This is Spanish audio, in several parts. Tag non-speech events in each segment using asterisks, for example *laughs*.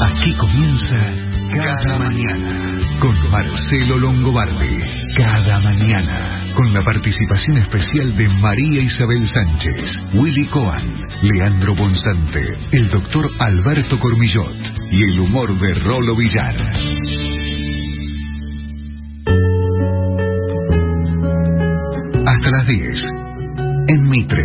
Aquí comienza Cada Mañana con Marcelo Longobardi. Cada Mañana con la participación especial de María Isabel Sánchez, Willy Cohen, Leandro Bonsante, el doctor Alberto Cormillot y el humor de Rolo Villar. Hasta las 10 en Mitre.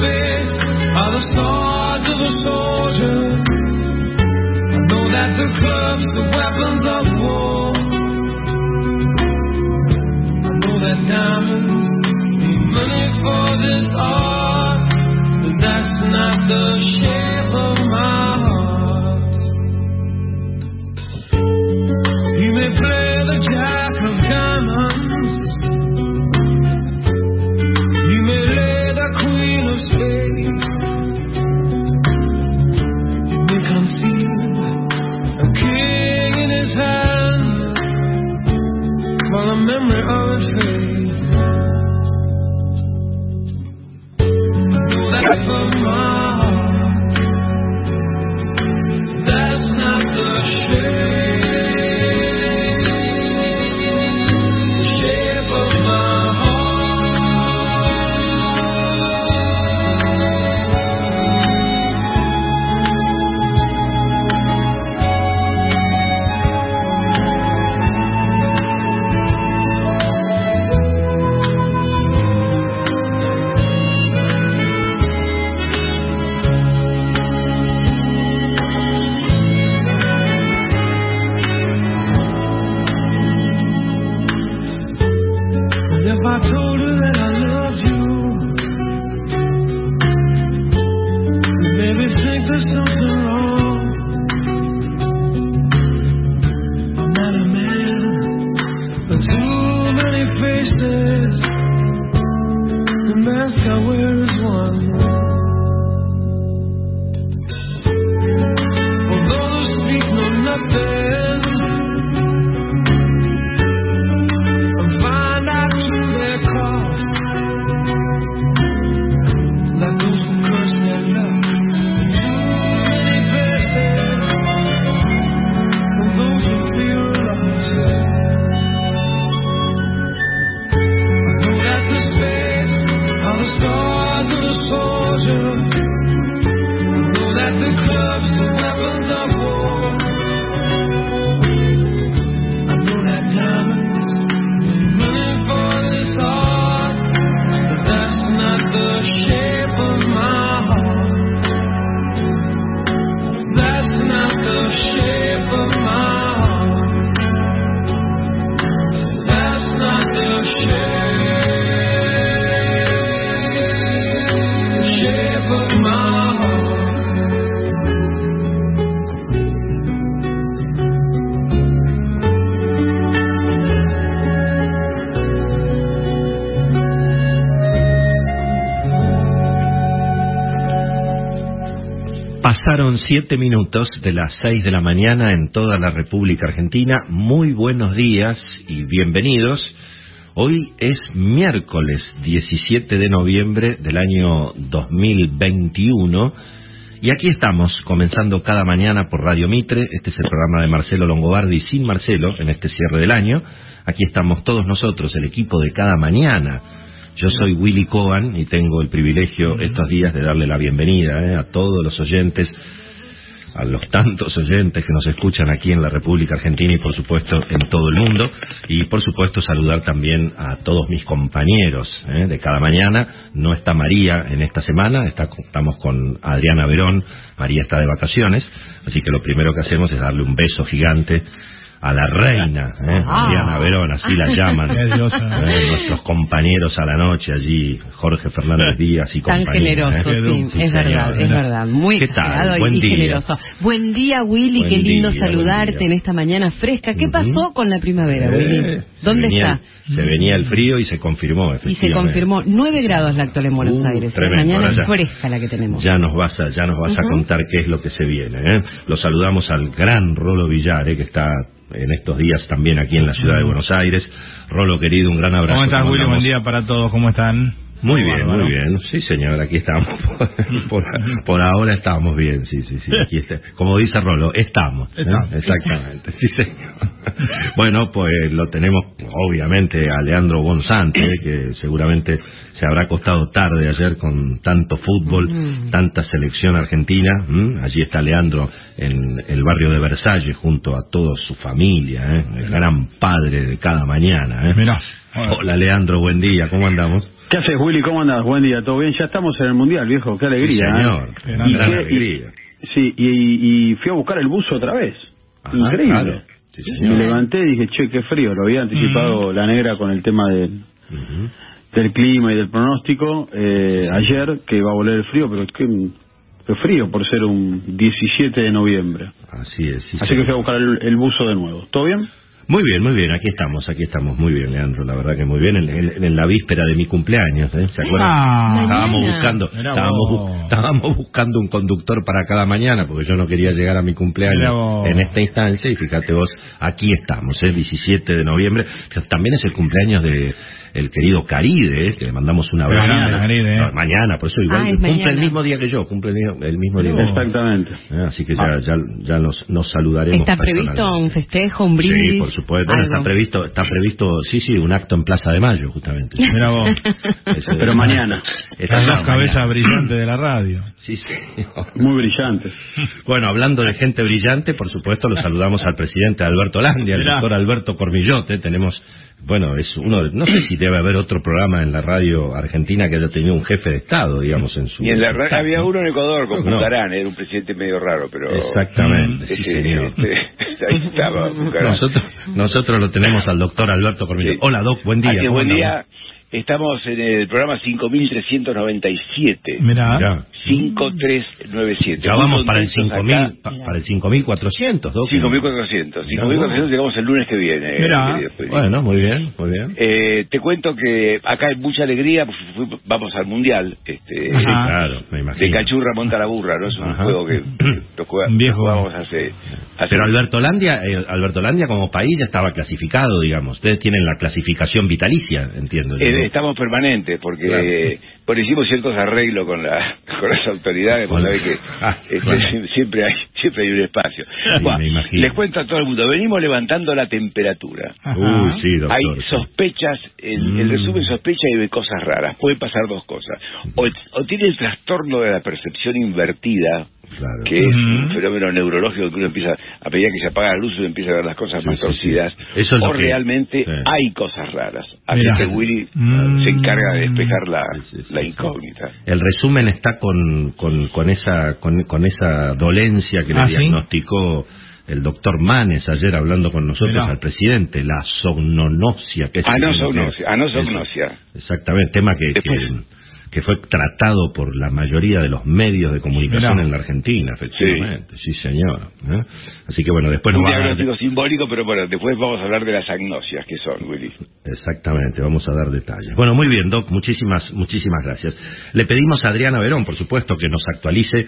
the are the swords of a soldier. I know that the clubs are weapons of war. I know that diamonds need money for this art, but that's not the shape of my 7 minutos de las 6 de la mañana en toda la República Argentina. Muy buenos días y bienvenidos. Hoy es miércoles 17 de noviembre del año 2021 y aquí estamos comenzando cada mañana por Radio Mitre. Este es el programa de Marcelo Longobardi sin Marcelo en este cierre del año. Aquí estamos todos nosotros, el equipo de cada mañana. Yo soy Willy Cohen y tengo el privilegio estos días de darle la bienvenida eh, a todos los oyentes a los tantos oyentes que nos escuchan aquí en la República Argentina y por supuesto en todo el mundo y por supuesto saludar también a todos mis compañeros ¿eh? de cada mañana. No está María en esta semana, está, estamos con Adriana Verón, María está de vacaciones, así que lo primero que hacemos es darle un beso gigante a la reina, ¿eh? Ah. Diana Verón, así la llaman. *laughs* ¿eh? nuestros compañeros a la noche allí, Jorge Fernández Díaz y Tan compañía. generoso, ¿eh? sí, es verdad, señor. es verdad. Muy ¿Qué tal? y- Buen y día. generoso. Buen día, Willy, Buen qué lindo día, saludarte en esta mañana fresca. ¿Qué pasó con la primavera, Eh, Willy? ¿Dónde venía- está? Se venía el frío y se confirmó, Y se efectivamente. confirmó 9 grados la actual en Buenos Uh, Aires. tremendo, mañana es fresca la que tenemos. Ya nos vas a, ya nos vas a contar qué es lo que se viene. ¿eh? Lo saludamos al gran Rolo Villar, ¿eh? que está en estos días también aquí en la ciudad de Buenos Aires. Rolo querido, un gran abrazo. ¿Cómo estás, Willy? Buen día para todos. ¿Cómo están? Muy bien, muy bien. Sí, señor, aquí estamos. *laughs* por, por ahora estamos bien, sí, sí, sí. Aquí está. Como dice Rolo, estamos. ¿eh? Exactamente, sí, señor. bueno, pues lo tenemos, obviamente, a Leandro Gonzante, ¿eh? que seguramente se habrá costado tarde ayer con tanto fútbol, Mm. tanta selección argentina. ¿m? Allí está Leandro en el barrio de Versalles junto a toda su familia, ¿eh? el gran padre de cada mañana. ¿eh? Hola Leandro, buen día, ¿cómo andamos? ¿Qué haces, Willy? ¿Cómo andas? Buen día, ¿todo bien? Ya estamos en el Mundial, viejo. Qué alegría, Sí, señor. ¿eh? Qué Gran ¿Y grande. qué- alegría. y- sí, y, y fui a buscar el buzo otra vez. Ajá, Increíble. claro. Sí, señor. Me levanté y dije, che, qué frío. Lo había anticipado la negra con el tema del, clima y del pronóstico eh, ayer, que va a volver el frío, pero qué, qué frío por ser un 17 de noviembre. Así es. sí, Así señor. que fui a buscar el, el buzo de nuevo. ¿Todo bien? Muy bien, muy bien, aquí estamos, aquí estamos, muy bien, Leandro, la verdad que muy bien, en, en- en la víspera de mi cumpleaños, ¿eh? ¿se acuerdan? Ah, estábamos Mañana. buscando, estábamos, bu- estábamos buscando un conductor para cada mañana, porque yo no quería llegar a mi cumpleaños en esta instancia, y fíjate vos, aquí estamos, ¿eh? 17 de noviembre, también es el cumpleaños de el querido Caride, ¿eh? que le mandamos un abrazo. Caride, ¿eh? No, mañana, por eso igual, Ah, es cumple mañana. el mismo día que yo, cumple el mismo, el mismo día. que yo. Exactamente. ¿eh? Así que ya, ya, ya nos, nos saludaremos. ¿Está previsto un festejo, un brindis? Sí, por supuesto. Bueno, está previsto, está previsto, sí, sí, un acto en Plaza de Mayo, justamente. Mira vos. Ese- Pero mañana. Esta Las no, dos cabezas mañana. brillantes de la radio. Sí, señor. Muy brillante. Bueno, hablando de gente brillante, por supuesto, lo saludamos al presidente Alberto Landia, Mirá. doctor Alberto Cormillote. Tenemos, bueno, es uno, de- no sé si debe haber otro programa en la radio argentina que haya tenido un jefe de Estado, digamos, en su. Y en la su ra- staff, había ¿no? uno en Ecuador con No. Bucarán, era un presidente medio raro, pero... Exactamente, sí, señor. este, *laughs* ahí estaba Bucarán. Nosotros, nosotros lo tenemos al doctor Alberto Cormillote. Sí. Hola, Doc, buen día. Así que ¿cómo buen día. Estamos en el programa 5397. Mirá. Mirá. 5397. Ya vamos para el Contentos 5000, acá. pa- para el 5400, Doc. 5400. Mirá 5400 llegamos el lunes que viene. Mirá. Federico. Bueno, muy bien, muy bien. Eh, te cuento que acá hay mucha alegría, pues, vamos al Mundial. Este, Ajá. claro, me imagino. de cachurra monta la burra, ¿no? Es un Ajá. juego que *clears throat* lo, juega- Un viejo. jugamos hace, hace Pero Alberto Landia, eh, Alberto Landia como país ya estaba clasificado, digamos. Ustedes tienen la clasificación vitalicia, entiendo. Eh, estamos permanentes porque Claro. Por hicimos ciertos arreglos con la *laughs* con las autoridades, sabés que Ah, este, *laughs* siempre hay siempre hay un espacio. Sí, les cuento a todo el mundo, venimos levantando la temperatura. Uy, sí, doctor. Hay sospechas, el, el Mm. resumen sospecha y ve cosas raras. Pueden pasar dos cosas. O, o tiene el trastorno de la percepción invertida, Claro. que es un fenómeno neurológico que uno empieza, a medida que se apaga la luz, uno empieza a ver las cosas Sí, más torcidas. sí. Eso es lo o que- realmente sí. hay cosas raras. Así Mirá. que Willy Mm. se encarga de despejar la, la incógnita. El resumen está con, con, con esa con, con esa dolencia que le Ah, ¿sí? diagnosticó el doctor Manes ayer hablando con nosotros al presidente, la somnonosia. Que es Anosognosia, anosognosia. Eso. Exactamente, tema que, que, Después- que fue tratado por la mayoría de los medios de comunicación Mirá. en la Argentina, efectivamente. Sí, señor. ¿eh? Así que bueno, después un a dar- diagnóstico simbólico, pero bueno, después vamos a hablar de las agnosias que son, Willy. Exactamente, vamos a dar detalles. Bueno, muy bien, Doc, muchísimas, muchísimas gracias. Le pedimos a Adriana Verón, por supuesto, que nos actualice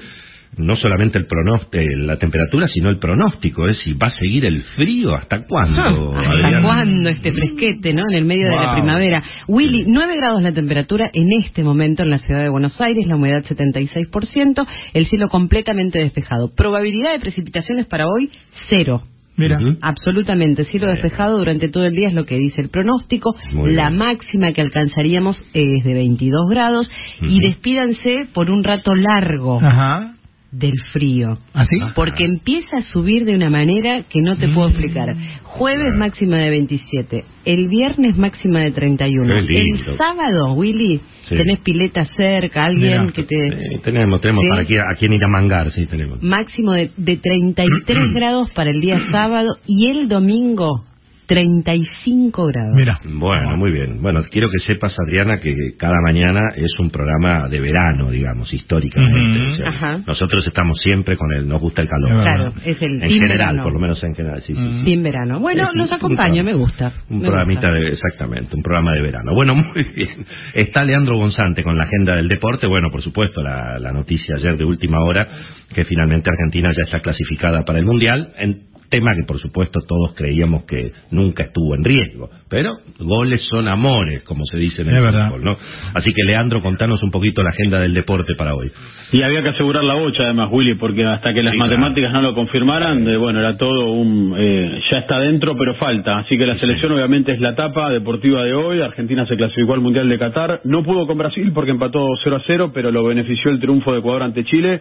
no solamente el pronóstico, la temperatura, sino el pronóstico, es si va a seguir el frío, ¿hasta cuándo? ¿Hasta Adrián? cuándo este fresquete, no? En el medio de la primavera. Willy, 9 grados la temperatura en este momento en la ciudad de Buenos Aires, la humedad 76%, el cielo completamente despejado. Probabilidad de precipitaciones para hoy, cero. Mira. Absolutamente, cielo despejado durante todo el día es lo que dice el pronóstico. Muy la bien. máxima que alcanzaríamos es de 22 grados y despídanse por un rato largo Ajá. Del frío. ¿Así? Porque empieza a subir de una manera que no te puedo explicar. Jueves máxima de 27, el viernes máxima de 31. Qué lindo. El sábado, Willy, Sí. tenés pileta cerca, alguien Mira. que te... Eh, tenemos, tenemos ¿Sí? para aquí, a quién ir a mangar, sí, tenemos. Máximo de, de 33 *clears throat* grados para el día sábado y el domingo 35 grados. Mira. Bueno, muy bien. Bueno, quiero que sepas, Adriana, que cada mañana es un programa de verano, digamos, históricamente. O sea, Ajá. Nosotros estamos siempre con el, nos gusta el calor. Claro, es el En general, verano. por lo menos en general, sí, sí, sí. Team verano. Bueno, acompaño, programa. me gusta. Un me programita gusta. de, exactamente, un programa de verano. Bueno, *laughs* muy bien. Está Leandro Gonzante con la agenda del deporte. Bueno, por supuesto, la, la noticia ayer de última hora, que finalmente Argentina ya está clasificada para el Mundial, en tema que por supuesto todos creíamos que nunca estuvo en riesgo. Pero goles son amores, como se dice en el Es verdad. fútbol, ¿no? Así que Leandro, contanos un poquito la agenda del deporte para hoy. Y había que asegurar la bocha, además, Willy, porque hasta que las Sí, matemáticas no lo confirmaran, de, bueno, era todo un. eh, ya está dentro, pero falta. Así que la selección, obviamente, es la etapa deportiva de hoy. Argentina se clasificó al Mundial de Qatar. No pudo con Brasil porque empató 0 a 0, pero lo benefició el triunfo de Ecuador ante Chile.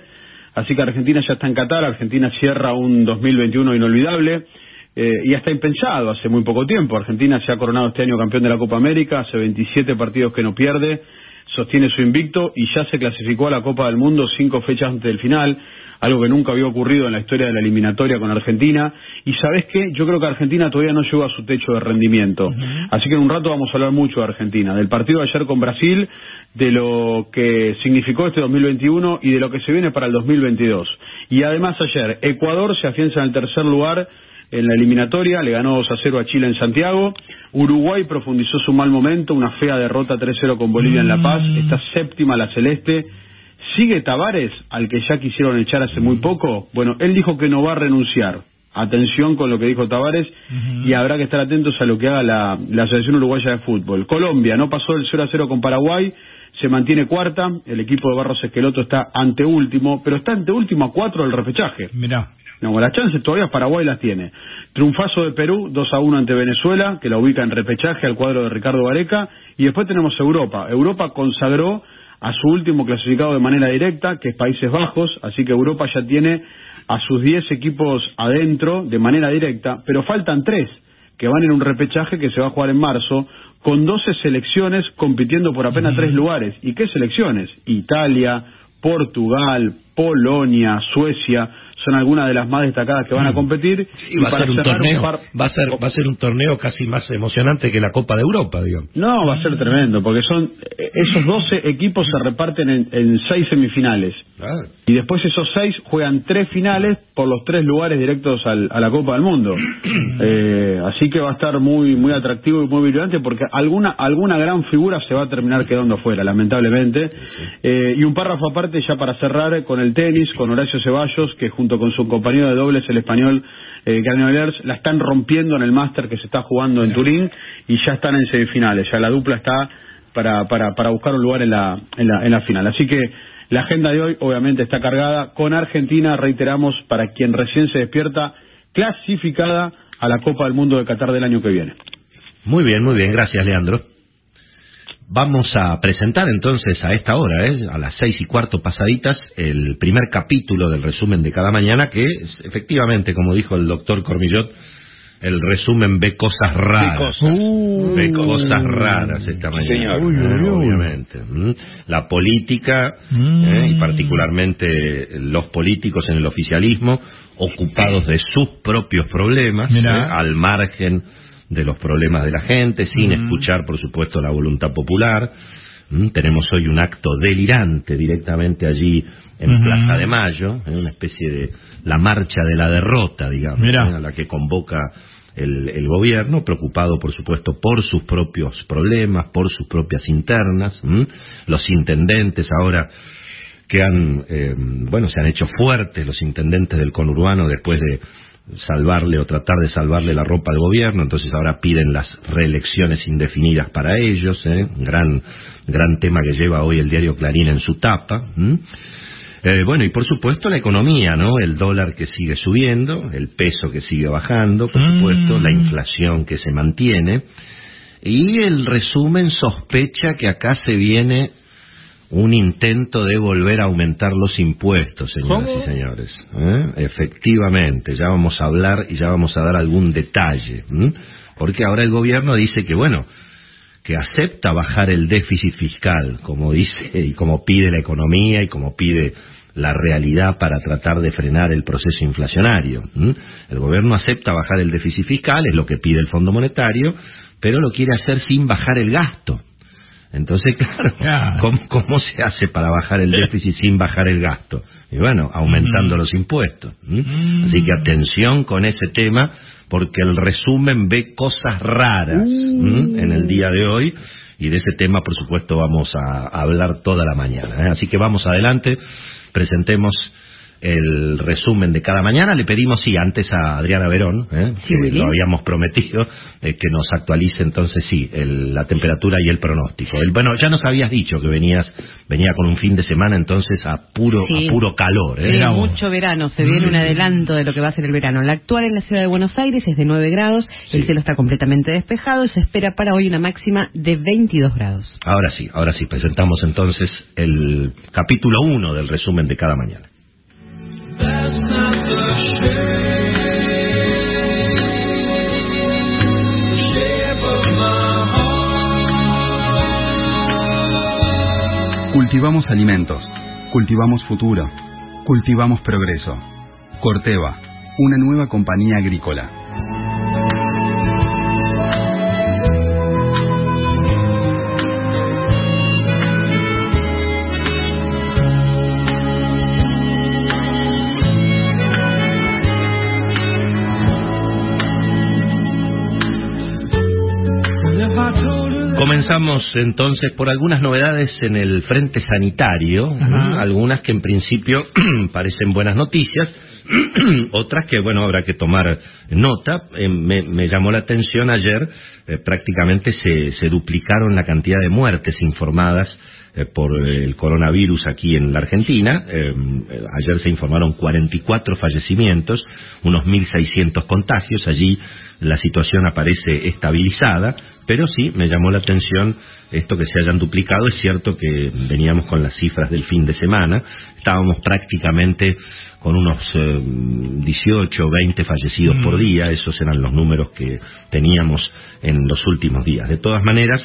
Así que Argentina ya está en Qatar. Argentina cierra un 2021 inolvidable. Eh, y hasta impensado hace muy poco tiempo. Argentina se ha coronado este año campeón de la Copa América, hace 27 partidos que no pierde, sostiene su invicto y ya se clasificó a la Copa del Mundo cinco fechas antes del final, algo que nunca había ocurrido en la historia de la eliminatoria con Argentina. Y sabes qué, yo creo que Argentina todavía no llegó a su techo de rendimiento. Así que en un rato vamos a hablar mucho de Argentina, del partido de ayer con Brasil, de lo que significó este 2021 y de lo que se viene para el 2022. Y además ayer, Ecuador se afianza en el tercer lugar en la eliminatoria, le ganó 2 a 0 a Chile en Santiago. Uruguay profundizó su mal momento, una fea derrota 3-0 con Bolivia en La Paz. Está séptima la celeste. Sigue Tavares, al que ya quisieron echar hace muy poco. Bueno, él dijo que no va a renunciar. Atención con lo que dijo Tavares y habrá que estar atentos a lo que haga la, la Selección Uruguaya de Fútbol. Colombia no pasó del 0 a 0 con Paraguay, se mantiene cuarta. El equipo de Barros Esqueloto está anteúltimo, pero está anteúltimo a cuatro del repechaje. Mira. No, las chances todavía Paraguay las tiene. Triunfazo de Perú, 2 a 1 ante Venezuela, que la ubica en repechaje al cuadro de Ricardo Vareca. Y después tenemos Europa. Europa consagró a su último clasificado de manera directa, que es Países Bajos, así que Europa ya tiene a sus 10 equipos adentro de manera directa, pero faltan tres que van en un repechaje que se va a jugar en marzo, con 12 selecciones compitiendo por apenas tres lugares. ¿Y qué selecciones? Italia, Portugal, Polonia, Suecia, son algunas de las más destacadas que van a competir. Y va a ser un torneo, par- va a ser va a ser un torneo casi más emocionante que la Copa de Europa, digamos. No, va a ser tremendo, porque son eh, esos 12 equipos se reparten en, en seis semifinales. Y después esos seis juegan tres finales por los tres lugares directos al- a la Copa del Mundo. Eh, así que va a estar muy muy atractivo y muy brillante porque alguna alguna gran figura se va a terminar quedando fuera, lamentablemente. Eh, y un párrafo aparte ya para cerrar con el tenis, con Horacio Ceballos, que junto con su compañero de dobles, el español eh, Granollers, la están rompiendo en el máster que se está jugando en Turín y ya están en semifinales. Ya la dupla está para, para, para buscar un lugar en la, en, la, en la final. Así que la agenda de hoy obviamente está cargada con Argentina, reiteramos, para quien recién se despierta, clasificada a la Copa del Mundo de Qatar del año que viene. Muy bien, muy bien, gracias Leandro. Vamos a presentar entonces a esta hora, ¿eh? a las seis y cuarto pasaditas, el primer capítulo del resumen de cada mañana, que es efectivamente, como dijo el doctor Cormillot, el resumen ve cosas raras. Ve cosas raras esta mañana. señor. Uy, uy, uy. Obviamente. ¿m? La política, Mm. ¿eh? y particularmente los políticos en el oficialismo, ocupados de sus propios problemas. ¿eh? al margen de los problemas de la gente, sin escuchar, por supuesto, la voluntad popular. ¿m? Tenemos hoy un acto delirante directamente allí en. Plaza de Mayo, ¿eh? una especie de la marcha de la derrota, digamos, Mirá. ¿eh? a la que convoca el, el gobierno, preocupado, por supuesto, por sus propios problemas, por sus propias internas. ¿m? Los intendentes ahora que han, eh, bueno, se han hecho fuertes los intendentes del conurbano después de salvarle o tratar de salvarle la ropa al gobierno, entonces ahora piden las reelecciones indefinidas para ellos, ¿eh? gran, gran tema que lleva hoy el diario Clarín en su tapa. Eh, bueno, y por supuesto la economía, ¿no? El dólar que sigue subiendo, el peso que sigue bajando, por supuesto, la inflación que se mantiene. Y el resumen sospecha que acá se viene un intento de volver a aumentar los impuestos, señoras y señores. ¿eh? Efectivamente, ya vamos a hablar y ya vamos a dar algún detalle. Porque ahora el gobierno dice que, bueno, que acepta bajar el déficit fiscal, como dice y como pide la economía y como pide la realidad para tratar de frenar el proceso inflacionario. El gobierno acepta bajar el déficit fiscal, es lo que pide el Fondo Monetario, pero lo quiere hacer sin bajar el gasto. Entonces, *laughs* claro, ¿cómo, se hace para bajar el déficit sin bajar el gasto? Y bueno, aumentando los impuestos. Así que atención con ese tema, porque el resumen ve cosas raras en el día de hoy, y de ese tema, por supuesto, vamos a, hablar toda la mañana. ¿eh? Así que vamos adelante, presentemos el resumen de cada mañana. Le pedimos, sí, antes a Adriana Verón, ¿eh? que lo habíamos prometido, eh, que nos actualice entonces, sí, la temperatura y el pronóstico. bueno, ya nos habías dicho que venías venía con un fin de semana entonces a puro a puro calor. ¿eh? mucho verano, se viene un adelanto de lo que va a ser el verano. La actual en la ciudad de Buenos Aires es de 9 grados, el cielo está completamente despejado y se espera para hoy una máxima de 22 grados. Ahora sí, ahora sí, presentamos entonces el capítulo 1 del resumen de cada mañana. Cultivamos alimentos, cultivamos futuro, cultivamos progreso. Corteva, una nueva compañía agrícola. Comenzamos entonces por algunas novedades en el frente sanitario, algunas que en principio *clears throat* parecen buenas noticias, *clears throat* otras que, bueno, habrá que tomar nota. Eh, me, llamó la atención ayer, eh, prácticamente se, se, duplicaron la cantidad de muertes informadas eh, por el coronavirus aquí en la Argentina. ayer se informaron 44 fallecimientos, unos 1.600 contagios. Allí la situación aparece estabilizada pero sí, me llamó la atención esto que se hayan duplicado. Es cierto que veníamos con las cifras del fin de semana, estábamos prácticamente con unos 18 o 20 fallecidos por mm. día, esos eran los números que teníamos en los últimos días. De todas maneras,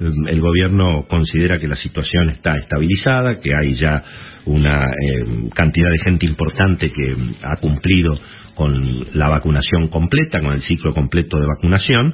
em, el gobierno considera que la situación está estabilizada, que hay ya una em, cantidad de gente importante que ha cumplido con la vacunación completa, con el ciclo completo de vacunación,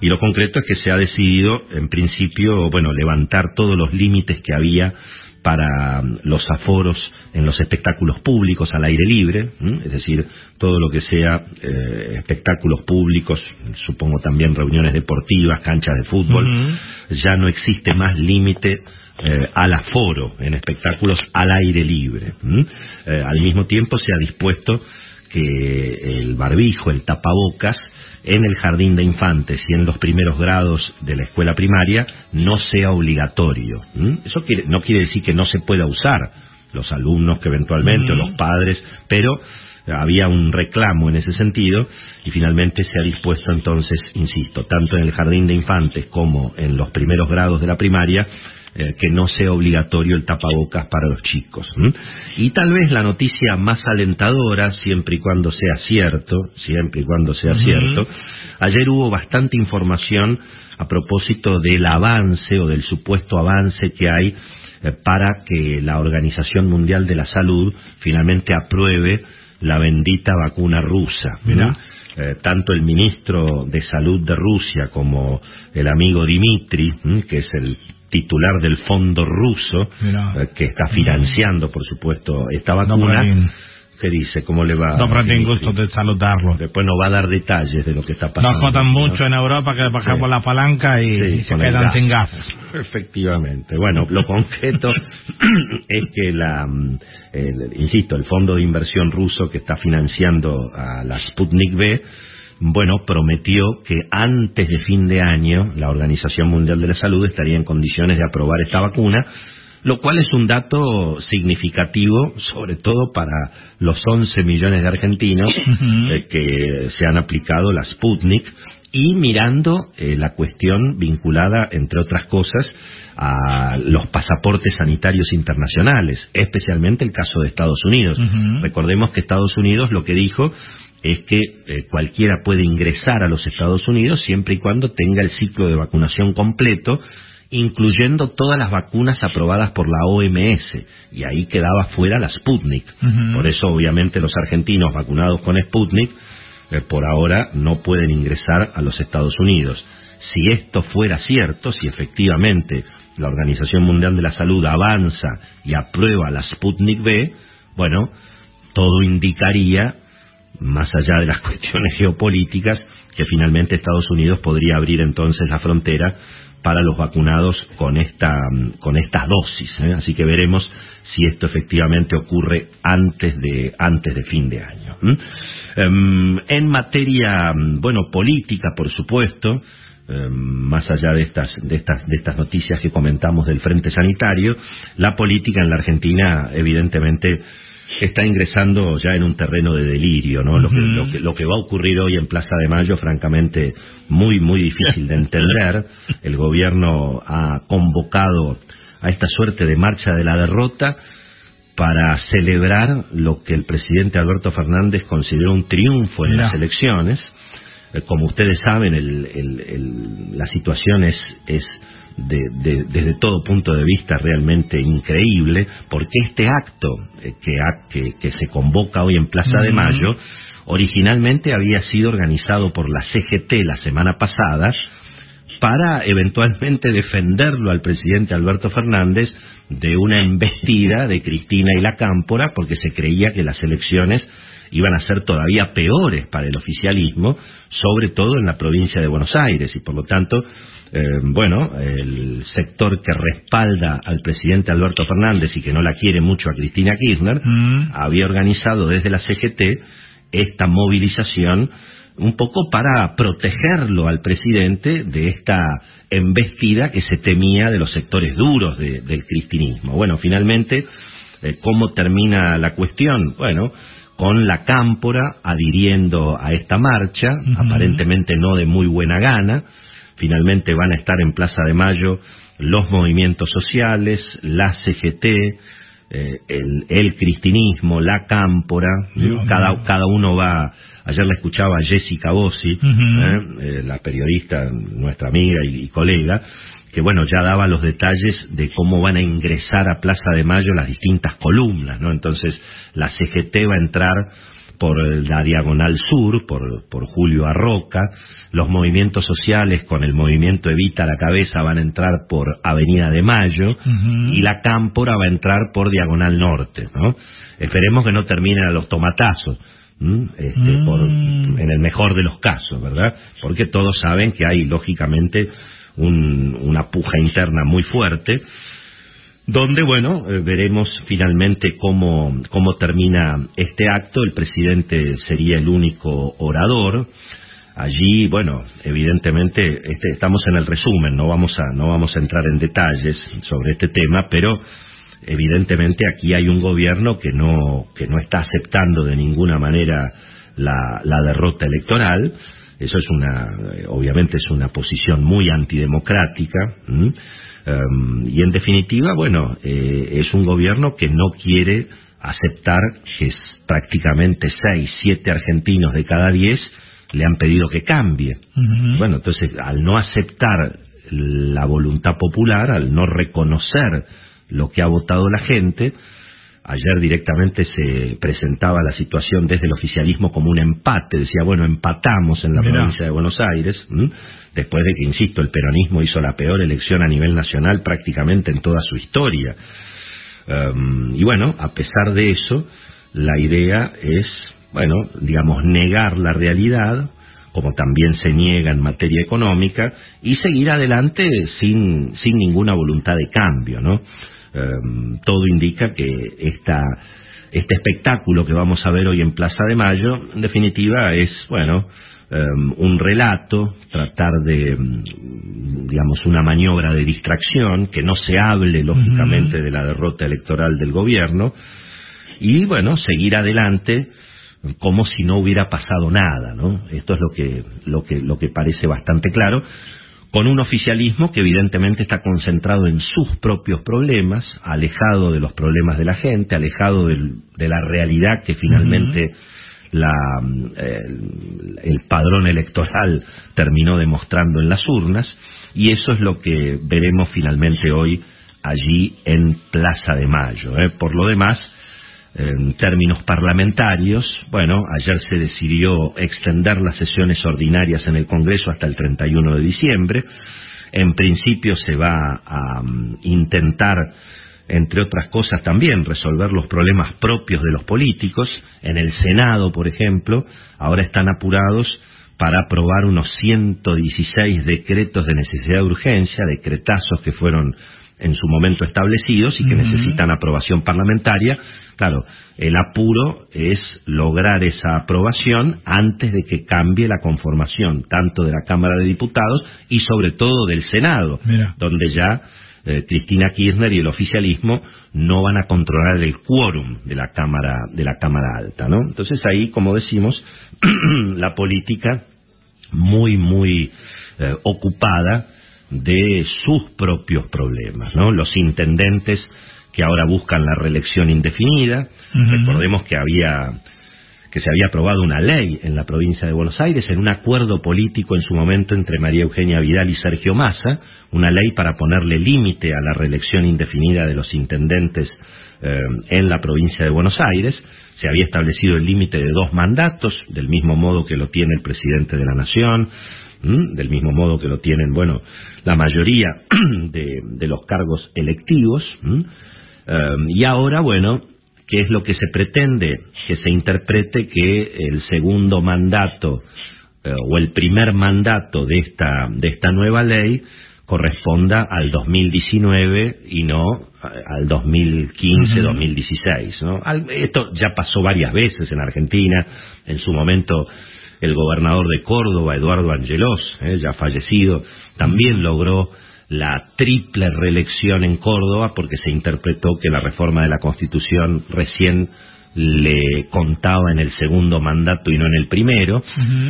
y lo concreto es que se ha decidido, en principio, bueno, levantar todos los límites que había para mm, los aforos en los espectáculos públicos al aire libre, es decir, todo lo que sea eh, espectáculos públicos, supongo también reuniones deportivas, canchas de fútbol, ya no existe más límite eh, al aforo en espectáculos al aire libre. Eh, al mismo tiempo se ha dispuesto que el barbijo, el tapabocas, en el jardín de infantes y en los primeros grados de la escuela primaria no sea obligatorio. Eso no quiere decir que no se pueda usar los alumnos que eventualmente o los padres, pero había un reclamo en ese sentido y finalmente se ha dispuesto entonces, insisto, tanto en el jardín de infantes como en los primeros grados de la primaria, eh, que no sea obligatorio el tapabocas para los chicos. Y tal vez la noticia más alentadora, siempre y cuando sea cierto, siempre y cuando sea cierto, ayer hubo bastante información a propósito del avance o del supuesto avance que hay eh, para que la Organización Mundial de la Salud finalmente apruebe la bendita vacuna rusa. Eh, tanto el ministro de Salud de Rusia como el amigo Dimitri, que es el titular del fondo ruso, eh, que está financiando, por supuesto, esta vacuna, ¿Qué dice? ¿Cómo le va? No, pero tengo gusto de saludarlo. Después nos va a dar detalles de lo que está pasando. Nos jodan ¿no? mucho en Europa que bajamos Sí. la palanca y, Sí, y se quedan gas. sin gases. Efectivamente. Bueno, lo concreto *coughs* es que la, el- insisto, el fondo de inversión ruso que está financiando a la Sputnik V, bueno, prometió que antes de fin de año la Organización Mundial de la Salud estaría en condiciones de aprobar esta vacuna, lo cual es un dato significativo, sobre todo para los 11 millones de argentinos eh, que se han aplicado la Sputnik y mirando eh, la cuestión vinculada, entre otras cosas, a los pasaportes sanitarios internacionales, especialmente el caso de Estados Unidos. Recordemos que Estados Unidos lo que dijo es que eh, cualquiera puede ingresar a los Estados Unidos siempre y cuando tenga el ciclo de vacunación completo, incluyendo todas las vacunas aprobadas por la OMS, y ahí quedaba fuera la Sputnik. Por eso, obviamente, los argentinos vacunados con Sputnik eh, por ahora no pueden ingresar a los Estados Unidos. Si esto fuera cierto, si efectivamente la Organización Mundial de la Salud avanza y aprueba la Sputnik V, bueno, todo indicaría, más allá de las *laughs* cuestiones geopolíticas, que finalmente Estados Unidos podría abrir entonces la frontera para los vacunados con esta con estas dosis. ¿eh? Así que veremos si esto efectivamente ocurre antes de antes de fin de año. Em, en materia mm, bueno política, por supuesto, em, más allá de estas de estas de estas noticias que comentamos del frente sanitario, la política en la Argentina evidentemente está ingresando ya en un terreno de delirio, ¿no? Lo que, lo que, lo que va a ocurrir hoy en Plaza de Mayo, francamente, muy, muy difícil de entender. *laughs* El gobierno ha convocado a esta suerte de marcha de la derrota para celebrar lo que el presidente Alberto Fernández consideró un triunfo en las elecciones. Eh, Como ustedes saben, el- el- el- la situación es, es de- de- desde todo punto de vista realmente increíble, porque este acto eh, que, que- que se convoca hoy en Plaza de. Mayo, originalmente había sido organizado por la CGT la semana pasada, para eventualmente defenderlo al presidente Alberto Fernández de una embestida de Cristina y la Cámpora, porque se creía que las elecciones iban a ser todavía peores para el oficialismo, sobre todo en la provincia de Buenos Aires, y por lo tanto, eh, bueno, el sector que respalda al presidente Alberto Fernández y que no la quiere mucho a Cristina Kirchner, Mm. había organizado desde la CGT esta movilización un poco para protegerlo al presidente de esta embestida que se temía de los sectores duros de- del cristinismo. Bueno, finalmente, eh, ¿cómo termina la cuestión? Bueno, con la cámpora adhiriendo a esta marcha, aparentemente no de muy buena gana, finalmente van a estar en Plaza de Mayo los movimientos sociales, la CGT, eh, el, el cristinismo, la cámpora, cada, cada uno va, ayer la escuchaba Jessica Bossi. ¿eh? Eh, la periodista, nuestra amiga y, y colega, que bueno, ya daba los detalles de cómo van a ingresar a Plaza de Mayo las distintas columnas, ¿no? Entonces, la CGT va a entrar por la diagonal sur, por, por Julio Arroca, los movimientos sociales con el movimiento Evita la Cabeza van a entrar por Avenida de Mayo, y la Cámpora va a entrar por Diagonal Norte, ¿no? Esperemos que no terminen a los tomatazos. Este, Mm. por- en el mejor de los casos, ¿verdad? Porque todos saben que hay, lógicamente, un- una puja interna muy fuerte, donde, bueno, eh, veremos finalmente cómo, cómo termina este acto. El presidente sería el único orador. Allí, bueno, evidentemente este, estamos en el resumen, no vamos a no vamos a entrar en detalles sobre este tema, pero evidentemente aquí hay un gobierno que no que no está aceptando de ninguna manera la, la derrota electoral. Eso es una, eh, obviamente es una posición muy antidemocrática. ¿m? Em, y en definitiva, bueno, eh, es un gobierno que no quiere aceptar que es prácticamente seis, siete argentinos de cada diez le han pedido que cambie. Bueno, entonces, al no aceptar la voluntad popular, al no reconocer lo que ha votado la gente, ayer directamente se presentaba la situación desde el oficialismo como un empate, decía, bueno, empatamos en la Mirá. provincia de Buenos Aires, ¿m? después de que, insisto, el peronismo hizo la peor elección a nivel nacional prácticamente en toda su historia. Um, y bueno, a pesar de eso, la idea es, bueno, digamos, negar la realidad, como también se niega en materia económica, y seguir adelante sin, sin ninguna voluntad de cambio, ¿no? Em, todo indica que esta, este espectáculo que vamos a ver hoy en Plaza de Mayo, en definitiva, es, bueno, em, un relato, tratar de, digamos, una maniobra de distracción, que no se hable, lógicamente, de la derrota electoral del gobierno, y, bueno, seguir adelante como si no hubiera pasado nada, ¿no? Esto es lo que, lo que, lo que parece bastante claro con un oficialismo que evidentemente está concentrado en sus propios problemas, alejado de los problemas de la gente, alejado del- de la realidad que finalmente la, el, el padrón electoral terminó demostrando en las urnas, y eso es lo que veremos finalmente hoy allí en Plaza de Mayo. ¿eh? Por lo demás, en términos parlamentarios, bueno, ayer se decidió extender las sesiones ordinarias en el Congreso hasta el 31 de diciembre. En principio se va a mm, intentar, entre otras cosas también, resolver los problemas propios de los políticos. En el Senado, por ejemplo, ahora están apurados para aprobar unos 116 decretos de necesidad de urgencia, decretazos que fueron en su momento establecidos y que necesitan aprobación parlamentaria. Claro, el apuro es lograr esa aprobación antes de que cambie la conformación tanto de la Cámara de Diputados y sobre todo del Senado, Mira. donde ya eh, Cristina Kirchner y el oficialismo no van a controlar el quórum de la Cámara de la Cámara Alta, ¿no? Entonces ahí, como decimos, *clears throat* la política muy muy eh, ocupada de sus propios problemas, ¿no? Los intendentes que ahora buscan la reelección indefinida, recordemos que había que se había aprobado una ley en la provincia de Buenos Aires en un acuerdo político en su momento entre María Eugenia Vidal y Sergio Massa, una ley para ponerle límite a la reelección indefinida de los intendentes eh, en la provincia de Buenos Aires. Se había establecido el límite de dos mandatos, del mismo modo que lo tiene el presidente de la Nación, ¿m? del mismo modo que lo tienen, bueno, la mayoría *clears throat* de, de los cargos electivos. ¿m? Eh, y ahora, bueno, ¿qué es lo que se pretende? Que se interprete que el segundo mandato eh, o el primer mandato de esta, de esta nueva ley corresponda al 2019 y no al 2015-2016. ¿no? Al- Esto ya pasó varias veces en Argentina. En su momento, el gobernador de Córdoba, Eduardo Angelos, eh, ya fallecido, también logró la triple reelección en Córdoba porque se interpretó que la reforma de la Constitución recién le contaba en el segundo mandato y no en el primero.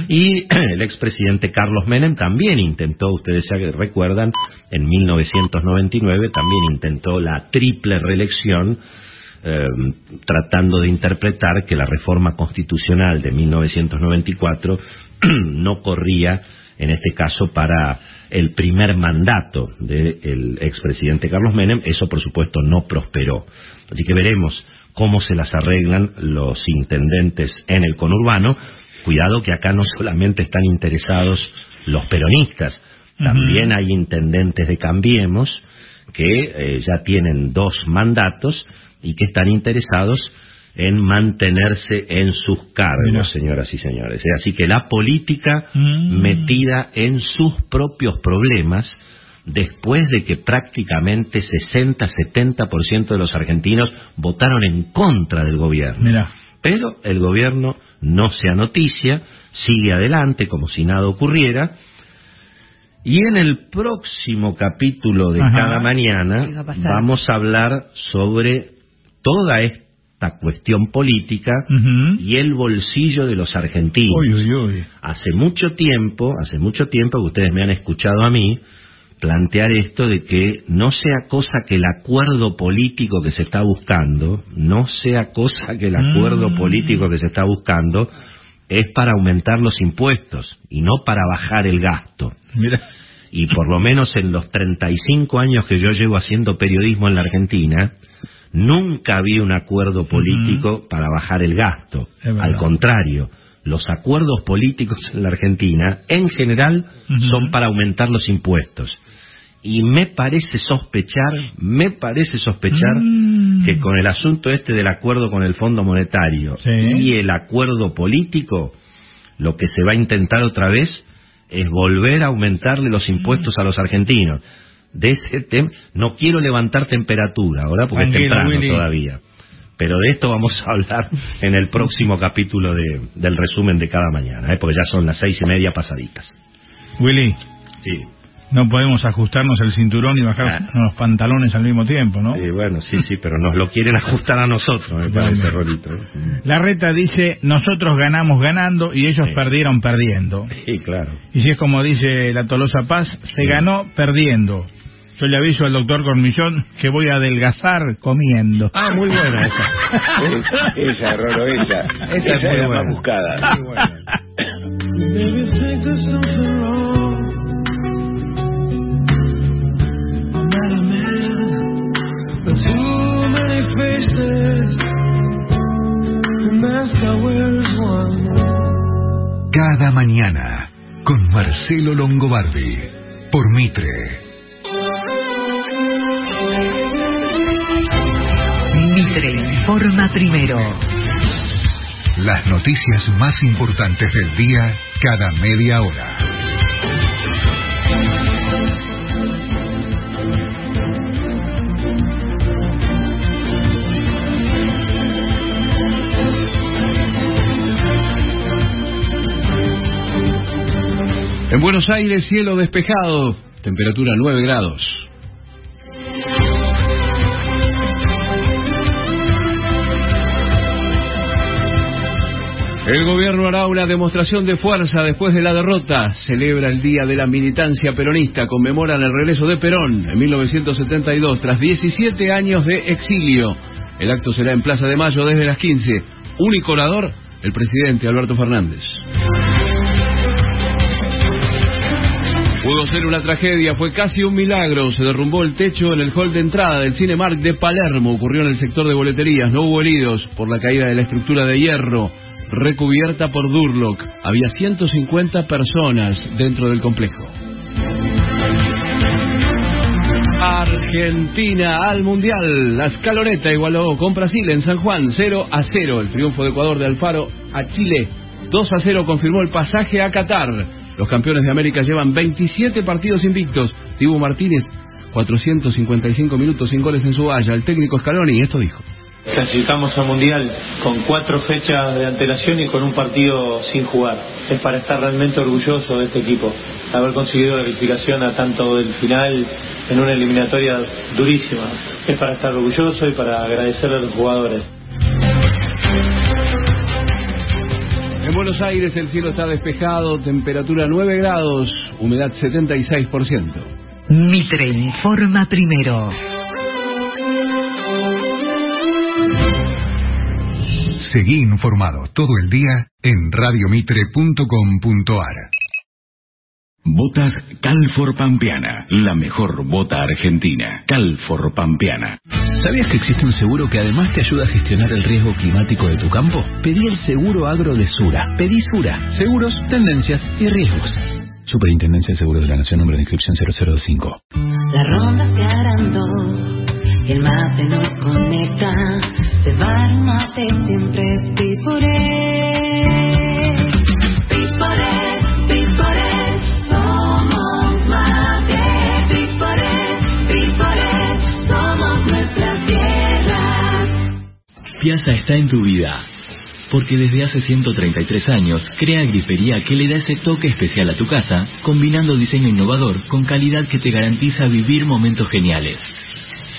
Y *clears throat* el expresidente Carlos Menem también intentó, ustedes ya recuerdan, en 1999 también intentó la triple reelección eh, tratando de interpretar que la reforma constitucional de 1994 *clears throat* no corría, en este caso, para el primer mandato del expresidente Carlos Menem. Eso, por supuesto, no prosperó. Así que veremos cómo se las arreglan los intendentes en el conurbano. Cuidado que acá no solamente están interesados los peronistas, también hay intendentes de Cambiemos que eh, ya tienen dos mandatos y que están interesados en mantenerse en sus cargos, señoras y señores. Eh, Así que la política metida en sus propios problemas, después de que prácticamente 60-70% de los argentinos votaron en contra del gobierno. Mira. Pero el gobierno no se anoticia, sigue adelante como si nada ocurriera. Y en el próximo capítulo de Ajá. cada mañana vamos a hablar sobre toda esta cuestión política y el bolsillo de los argentinos. Hace mucho tiempo, hace mucho tiempo que ustedes me han escuchado a mí plantear esto de que no sea cosa que el acuerdo político que se está buscando, no sea cosa que el acuerdo Mm. político que se está buscando es para aumentar los impuestos y no para bajar el gasto. Mira. Y por lo menos en los 35 años que yo llevo haciendo periodismo en la Argentina, nunca había un acuerdo político para bajar el gasto. Al contrario, los acuerdos políticos en la Argentina, en general, son para aumentar los impuestos. y me parece sospechar, me parece sospechar Mm. que con el asunto este del acuerdo con el Fondo Monetario Sí. y el acuerdo político, lo que se va a intentar otra vez es volver a aumentarle los impuestos a los argentinos. De ese tema, no quiero levantar temperatura ahora porque es temprano Willy. todavía. Pero de esto vamos a hablar en el próximo capítulo de- del resumen de cada mañana, ¿eh? porque ya son las seis y media pasaditas. Willy, Sí. no podemos ajustarnos el cinturón y bajar Ah. los pantalones al mismo tiempo, ¿no? Sí, bueno, sí, sí, pero nos lo quieren ajustar a nosotros, me parece, Bueno. Rolito. ¿eh? La reta dice, nosotros ganamos ganando y ellos Sí. perdieron perdiendo. Sí, claro. Y si es como dice la Tolosa Paz, se ganó perdiendo. Yo le aviso al doctor Cormillón que voy a adelgazar comiendo. Ah, muy buena esa. *laughs* esa, Rolo, esa. Esa es Esa muy es la buena. más buscada. Muy buena. Cada mañana con Marcelo Longobardi por Mitre. Informa primero. Las noticias más importantes del día cada media hora. En Buenos Aires, cielo despejado, temperatura 9 grados. El gobierno hará una demostración de fuerza después de la derrota. Celebra el Día de la Militancia Peronista. Conmemoran el regreso de Perón en 1972 tras 17 años de exilio. El acto será en Plaza de Mayo desde las 15. Único orador, el presidente Alberto Fernández. Pudo ser una tragedia, fue casi un milagro. Se derrumbó el techo en el hall de entrada del Cinemark de Palermo. Ocurrió en el sector de boleterías. No hubo heridos por la caída de la estructura de hierro recubierta por Durlock. Había 150 personas dentro del complejo. Argentina al Mundial. La escaloneta igualó con Brasil en San Juan 0 a 0. El triunfo de Ecuador de Alfaro a Chile 2 a 0 confirmó el pasaje a Qatar. Los campeones de América llevan 27 partidos invictos. Tibu Martínez 455 minutos sin goles en su valla. El técnico Scaloni esto dijo. Clasificamos al Mundial con cuatro fechas de antelación y con un partido sin jugar. Es para estar realmente orgulloso de este equipo, haber conseguido la clasificación a tanto del final en una eliminatoria durísima. Es para estar orgulloso y para agradecerle a los jugadores. En Buenos Aires el cielo está despejado, temperatura 9 grados, humedad 76%. Mitre informa primero. Seguí informado todo el día en radiomitre.com.ar. Botas Calfor Pampeana, la mejor bota argentina. Calfor Pampeana. ¿Sabías que existe un seguro que además te ayuda a gestionar el riesgo climático de tu campo? Pedí el seguro agro de Sura. Pedí Sura. Seguros, tendencias y riesgos. Superintendencia de Seguros de la Nación, número de inscripción 0025. La ronda se el mate nos conecta, Piazza está en tu vida. Porque desde hace 133 años crea grifería que le da ese toque especial a tu casa, combinando diseño innovador con calidad que te garantiza vivir momentos geniales.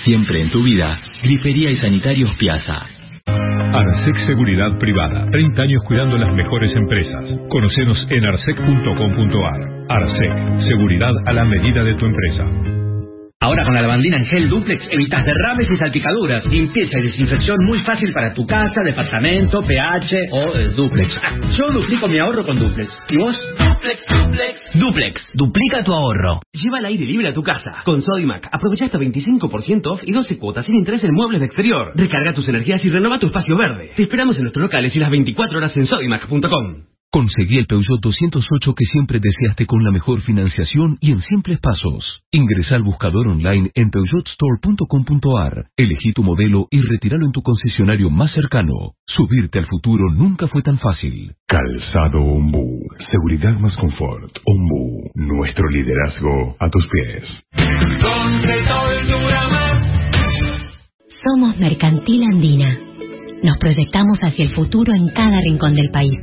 Siempre en tu vida, grifería y sanitarios Piazza. Arsec Seguridad Privada. 30 años cuidando las mejores empresas. Conocenos en arsec.com.ar. Arsec. Seguridad a la medida de tu empresa. Ahora con la lavandina en gel duplex evitas derrames y salpicaduras. Limpieza y desinfección muy fácil para tu casa, departamento, PH o eh, duplex. Ah, Yo duplico mi ahorro con duplex. ¿Y vos? Duplex, duplex. Duplex, duplica tu ahorro. Lleva el aire libre a tu casa. Con Sodimac, aprovecha hasta 25% off y 12 cuotas sin interés en muebles de exterior. Recarga tus energías y renova tu espacio verde. Te esperamos en nuestros locales y las 24 horas en sodimac.com. Conseguí el Peugeot 208 que siempre deseaste con la mejor financiación y en simples pasos. Ingresa al buscador online en peugeotstore.com.ar, elegí tu modelo y retíralo en tu concesionario más cercano. Subirte al futuro nunca fue tan fácil. Calzado Ombu. Seguridad más confort. Ombu. Nuestro liderazgo a tus pies. Somos Mercantil Andina. Nos proyectamos hacia el futuro en cada rincón del país,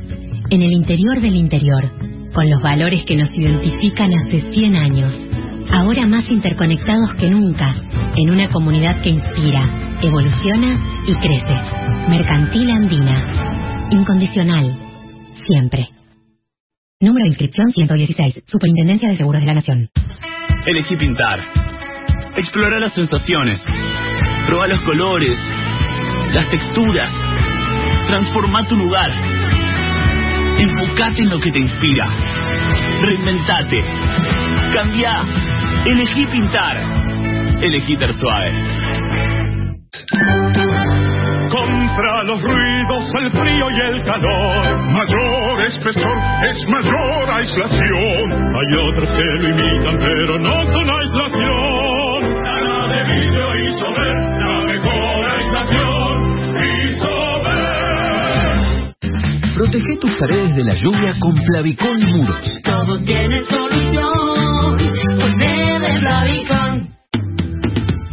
en el interior del interior, con los valores que nos identifican hace 100 años. Ahora más interconectados que nunca, en una comunidad que inspira, evoluciona y crece. Mercantil Andina. Incondicional. Siempre. Número de inscripción 116. Superintendencia de Seguros de la Nación. Elegí pintar. Explora las sensaciones. Proba los colores, las texturas. Transforma tu lugar. Enfocate en lo que te inspira. Reinventate. Cambia. Elegí pintar. Elegí Tersuave. Contra los ruidos, el frío y el calor, mayor espesor es mayor aislación. Hay otros que lo imitan, pero no son aislación. Protege tus paredes de la lluvia con Plavicón Muros. Todo tiene solución. Poneme Plavicón.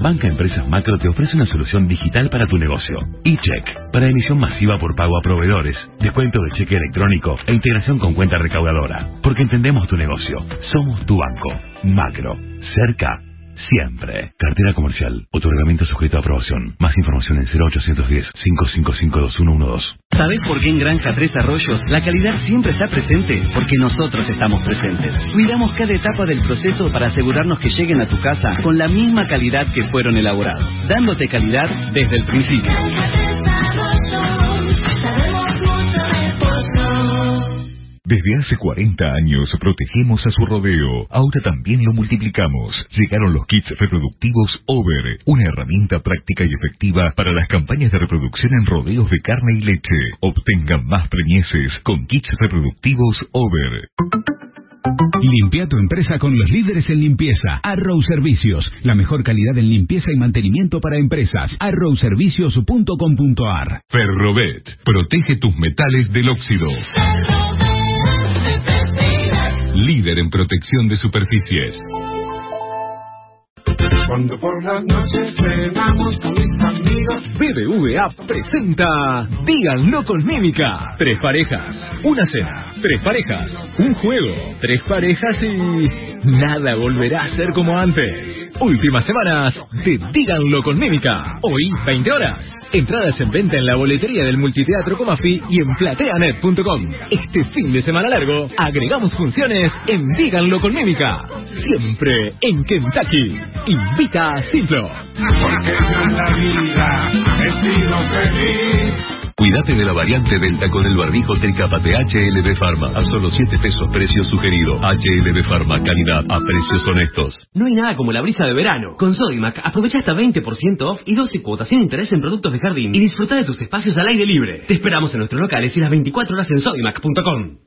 Banca Empresas Macro te ofrece una solución digital para tu negocio. eCheck, para emisión masiva por pago a proveedores, descuento de cheque electrónico e integración con cuenta recaudadora. Porque entendemos tu negocio. Somos tu banco. Macro. Cerca. Siempre. Cartera comercial. Otorgamiento sujeto a aprobación. Más información en 0810-555-2112. ¿Sabés por qué en Granja Tres Arroyos la calidad siempre está presente? Porque nosotros estamos presentes. Cuidamos cada etapa del proceso para asegurarnos que lleguen a tu casa con la misma calidad que fueron elaborados, dándote calidad desde el principio. Desde hace 40 años protegemos a su rodeo. Ahora también lo multiplicamos. Llegaron los kits reproductivos Over, una herramienta práctica y efectiva para las campañas de reproducción en rodeos de carne y leche. Obtengan más preñeces con kits reproductivos Over. Limpia tu empresa con los líderes en limpieza. Arrow Servicios, la mejor calidad en limpieza y mantenimiento para empresas. arrowservicios.com.ar Ferrobet, protege tus metales del óxido. Líder en protección de superficies. Cuando por las noches cenamos con mis amigos. BBVA presenta Díganlo con mímica. Tres parejas, una cena, tres parejas, un juego, tres parejas y nada volverá a ser como antes. Últimas semanas de Díganlo con mímica. Hoy, 20 horas. Entradas en venta en la boletería del Multiteatro Comafi y en plateanet.com. Este fin de semana largo, agregamos funciones en Díganlo con mímica. Siempre en Kentucky. Invita a Simplo. Porque la vida he sido feliz. Cuídate de la variante Delta con el barbijo Tricapate HLB Pharma. A solo 7 pesos precio sugerido. HLB Pharma, calidad a precios honestos. No hay nada como la brisa de verano. Con Sodimac aprovecha hasta 20% off y 12 cuotas sin interés en productos de jardín y disfruta de tus espacios al aire libre. Te esperamos en nuestros locales y las 24 horas en sodimac.com.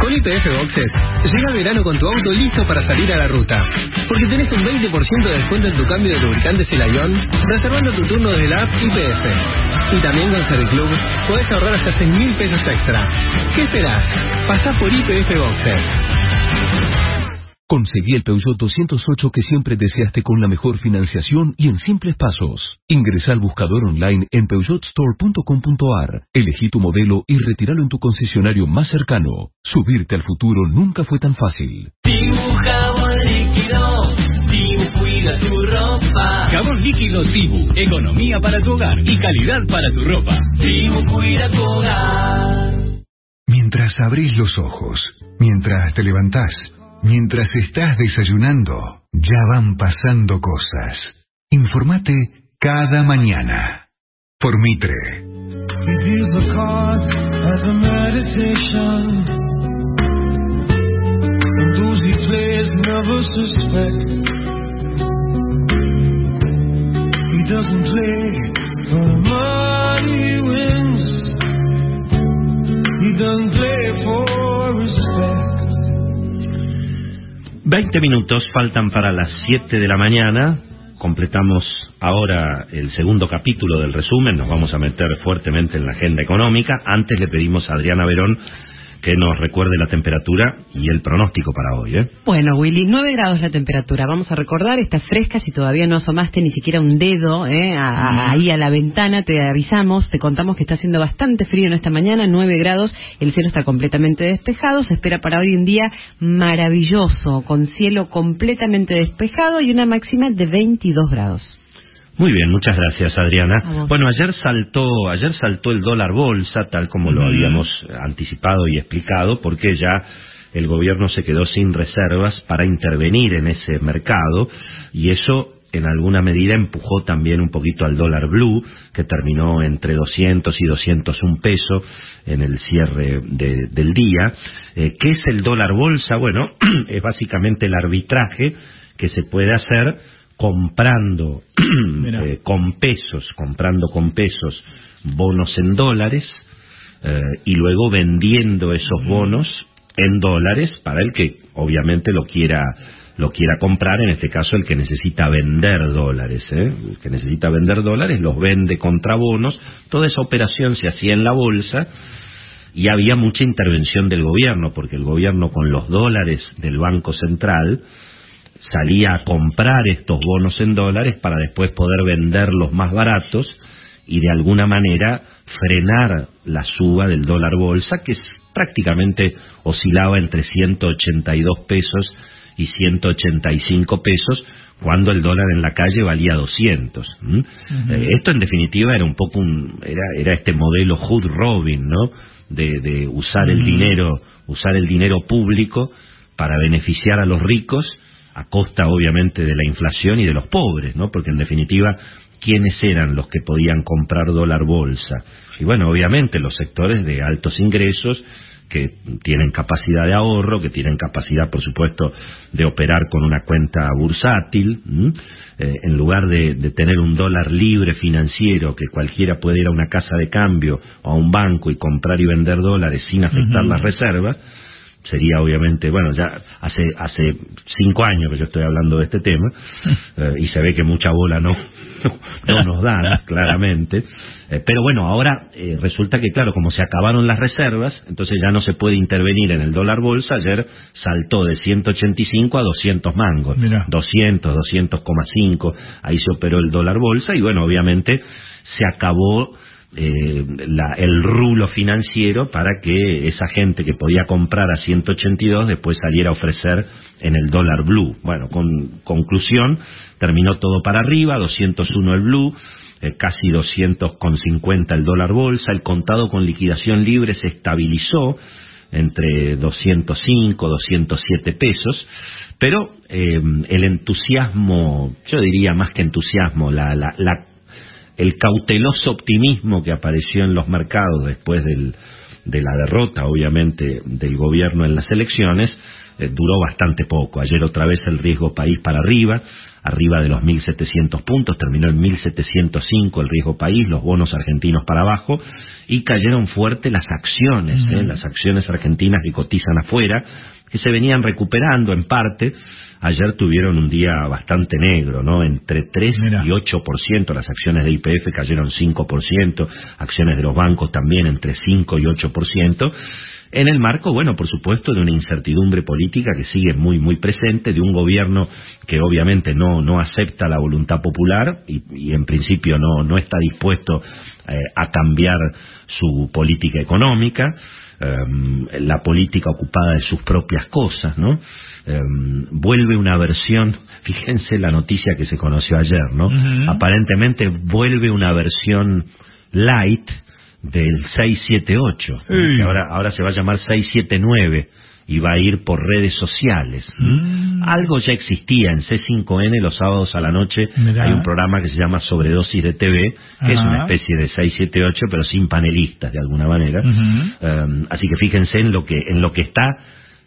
Con IPF Boxes, llega el verano con tu auto listo para salir a la ruta. Porque tenés un 20% de descuento en tu cambio de lubricantes y layón, reservando tu turno desde la app IPF. Y también con Serviclub podés ahorrar hasta 6 mil pesos extra. ¿Qué esperás? Pasá por IPF Boxes. Conseguí el Peugeot 208 que siempre deseaste con la mejor financiación y en simples pasos. Ingresa al buscador online en peugeotstore.com.ar, elegí tu modelo y retíralo en tu concesionario más cercano. Subirte al futuro nunca fue tan fácil. Tibu jabón líquido, Tibu cuida tu ropa. Jabón líquido Tibu, economía para tu hogar y calidad para tu ropa. Tibu cuida tu hogar. Mientras abrís los ojos, mientras te levantás, mientras estás desayunando, ya van pasando cosas. Informate cada mañana. Por Mitre. He deals the cards as 20 minutos faltan para las 7 de la mañana. Completamos ahora el segundo capítulo del resumen. Nos vamos a meter fuertemente en la agenda económica. Antes le pedimos a Adriana Verón que nos recuerde la temperatura y el pronóstico para hoy. ¿eh? Bueno, Willy, 9 grados la temperatura. Vamos a recordar, está fresca. Si todavía no asomaste ni siquiera un dedo ¿eh? a- ahí a la ventana, te avisamos, te contamos que está haciendo bastante frío en esta mañana, 9 grados. El cielo está completamente despejado. Se espera para hoy un día maravilloso, con cielo completamente despejado y una máxima de 22 grados. Muy bien, muchas gracias Adriana. Bueno, ayer saltó, ayer saltó el dólar bolsa, tal como lo habíamos anticipado y explicado, porque ya el gobierno se quedó sin reservas para intervenir en ese mercado y eso en alguna medida empujó también un poquito al dólar blue, que terminó entre 200 y 201 pesos en el cierre de- del día. Eh, ¿Qué es el dólar bolsa? Bueno, *clears throat* es básicamente el arbitraje que se puede hacer comprando *clears throat* eh, con pesos, comprando con pesos bonos en dólares eh, y luego vendiendo esos bonos en dólares para el que obviamente lo quiera lo quiera comprar, en este caso el que necesita vender dólares, ¿eh? el que necesita vender dólares los vende contra bonos, toda esa operación se hacía en la bolsa y había mucha intervención del gobierno, porque el gobierno con los dólares del Banco Central salía a comprar estos bonos en dólares para después poder venderlos más baratos y de alguna manera frenar la suba del dólar bolsa que prácticamente oscilaba entre 182 pesos y 185 pesos cuando el dólar en la calle valía 200. ¿m? Eh, esto en definitiva era un poco un, era, era este modelo Hood Robin, ¿no? De, de usar el Ujú. dinero, usar el dinero público para beneficiar a los ricos a costa obviamente de la inflación y de los pobres, ¿no? Porque en definitiva, ¿quiénes eran los que podían comprar dólar bolsa? Y bueno, obviamente los sectores de altos ingresos que tienen capacidad de ahorro, que tienen capacidad, por supuesto, de operar con una cuenta bursátil. Eh, en lugar de, de tener un dólar libre financiero, que cualquiera puede ir a una casa de cambio o a un banco y comprar y vender dólares sin afectar las reservas, sería obviamente, bueno, ya hace hace cinco años que yo estoy hablando de este tema *laughs* eh, y se ve que mucha bola no *laughs* no nos dan *laughs* claramente, Eh, pero bueno, ahora eh, resulta que claro, como se acabaron las reservas, entonces ya no se puede intervenir en el dólar bolsa, ayer saltó de 185 a 200 mangos, 200, 200,5, ahí se operó el dólar bolsa y bueno, obviamente se acabó eh, el rulo financiero para que esa gente que podía comprar a 182 después saliera a ofrecer en el dólar blue. Bueno, con conclusión, terminó todo para arriba, 201 el blue, eh, casi 200,50 el dólar bolsa, el contado con liquidación libre se estabilizó entre 205, 207 pesos, pero eh, el entusiasmo, yo diría más que entusiasmo, la el cauteloso optimismo que apareció en los mercados después del- de la derrota, obviamente, del gobierno en las elecciones, eh, duró bastante poco. Ayer otra vez el riesgo país para arriba, arriba de los 1.700 puntos, terminó en 1.705 el riesgo país, los bonos argentinos para abajo, y cayeron fuerte las acciones, eh, las acciones argentinas que cotizan afuera, que se venían recuperando en parte. Ayer tuvieron un día bastante negro, ¿no? Entre 3 y 8%, las acciones de IPF cayeron 5%, acciones de los bancos también entre 5 y 8%. En el marco, bueno, por supuesto, de una incertidumbre política que sigue muy, muy presente, de un gobierno que obviamente no, no acepta la voluntad popular y, y en principio no, no está dispuesto eh, a cambiar su política económica, em, la política ocupada de sus propias cosas, ¿no? Em, vuelve una versión, fíjense la noticia que se conoció ayer, ¿no? Aparentemente vuelve una versión light del 678, ¿no? Sí. que ahora, ahora se va a llamar 679 y va a ir por redes sociales. ¿no? Algo ya existía en C5N los sábados a la noche. Mirá. Hay un programa que se llama Sobredosis de TV, que es una especie de 678, pero sin panelistas de alguna manera. Um, así que fíjense en lo que en lo que está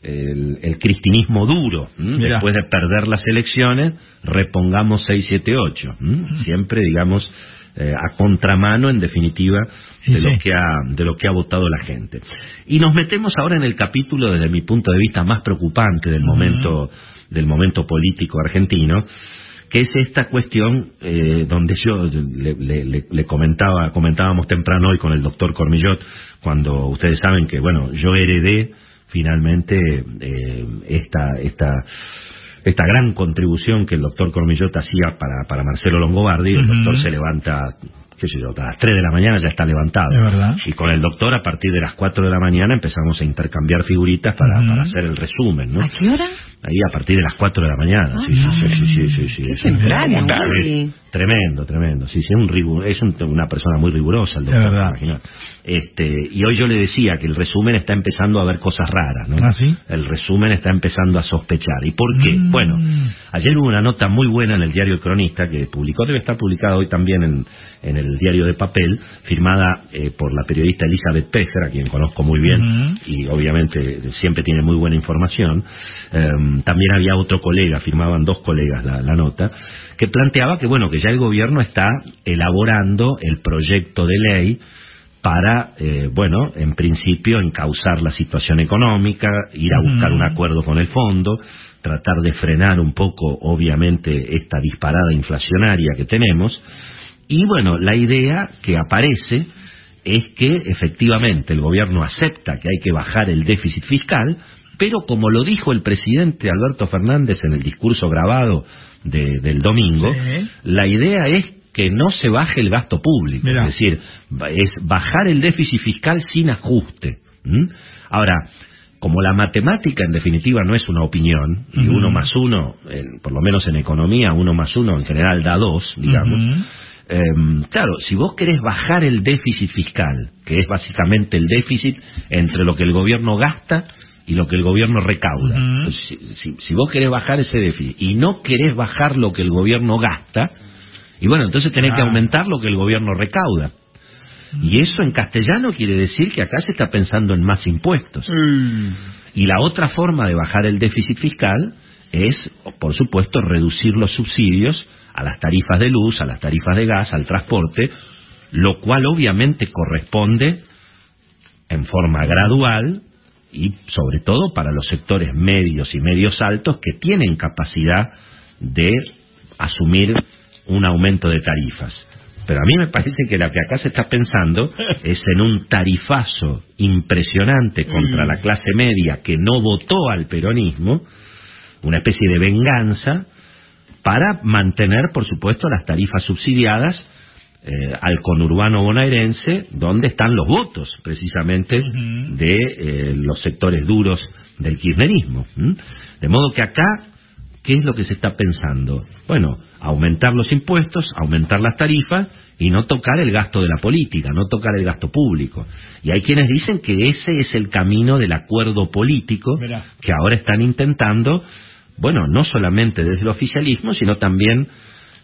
el, el cristinismo duro. Después de perder las elecciones, repongamos 678. ¿m? Siempre, digamos, eh, a contramano, en definitiva, de lo que ha de lo que ha votado la gente. Y nos metemos ahora en el capítulo desde mi punto de vista más preocupante del momento del momento político argentino, que es esta cuestión eh, donde yo le, le- le comentaba comentábamos temprano hoy con el doctor Cormillot cuando ustedes saben que bueno yo heredé finalmente eh, esta esta esta gran contribución que el doctor Cormillot hacía para, para Marcelo Longobardi, el doctor se levanta, qué sé yo, a las 3 de la mañana ya está levantado. Y con el doctor a partir de las 4 de la mañana empezamos a intercambiar figuritas para, para hacer el resumen, ¿no? ¿A qué hora? Ahí a partir de las 4 de la mañana, sí, sí, sí, sí, sí, sí, sí, es temprano, es. Tremendo, tremendo. Sí, sí, es, un rigu- es un- una persona muy rigurosa el doctor. Este, y hoy yo le decía que el resumen está empezando a ver cosas raras, ¿no? ¿Ah, sí? El resumen está empezando a sospechar. ¿Y por qué? Mm. Bueno, ayer hubo una nota muy buena en el diario El Cronista que publicó, debe estar publicada hoy también en, en el diario de papel, firmada eh, por la periodista Elizabeth Pejer, a quien conozco muy bien y obviamente siempre tiene muy buena información. Em, también había otro colega, firmaban dos colegas la, la nota, que planteaba que bueno, que ya el gobierno está elaborando el proyecto de ley para, eh, bueno, en principio encauzar la situación económica, ir a buscar un acuerdo con el fondo, tratar de frenar un poco, obviamente, esta disparada inflacionaria que tenemos. Y bueno, la idea que aparece es que efectivamente el gobierno acepta que hay que bajar el déficit fiscal, pero como lo dijo el presidente Alberto Fernández en el discurso grabado de- del domingo, Sí. la idea es que no se baje el gasto público, Mirá. es decir, es bajar el déficit fiscal sin ajuste. ¿m? Ahora, como la matemática en definitiva no es una opinión, y uno más uno, en- por lo menos en economía, uno más uno en general da dos, digamos. Em, claro, si vos querés bajar el déficit fiscal, que es básicamente el déficit entre lo que el gobierno gasta y lo que el gobierno recauda. Entonces, si, si- si vos querés bajar ese déficit y no querés bajar lo que el gobierno gasta, y bueno, entonces tenés que aumentar lo que el gobierno recauda. Y eso en castellano quiere decir que acá se está pensando en más impuestos. Y la otra forma de bajar el déficit fiscal es, por supuesto, reducir los subsidios a las tarifas de luz, a las tarifas de gas, al transporte, lo cual obviamente corresponde en forma gradual y sobre todo para los sectores medios y medios altos que tienen capacidad de asumir un aumento de tarifas. Pero a mí me parece que lo que acá se está pensando *laughs* es en un tarifazo impresionante contra la clase media que no votó al peronismo, una especie de venganza, para mantener, por supuesto, las tarifas subsidiadas eh, al conurbano bonaerense, donde están los votos, precisamente, de eh, los sectores duros del kirchnerismo. ¿m? De modo que acá, ¿qué es lo que se está pensando? Bueno, aumentar los impuestos, aumentar las tarifas y no tocar el gasto de la política, no tocar el gasto público. Y hay quienes dicen que ese es el camino del acuerdo político que ahora están intentando, bueno, no solamente desde el oficialismo, sino también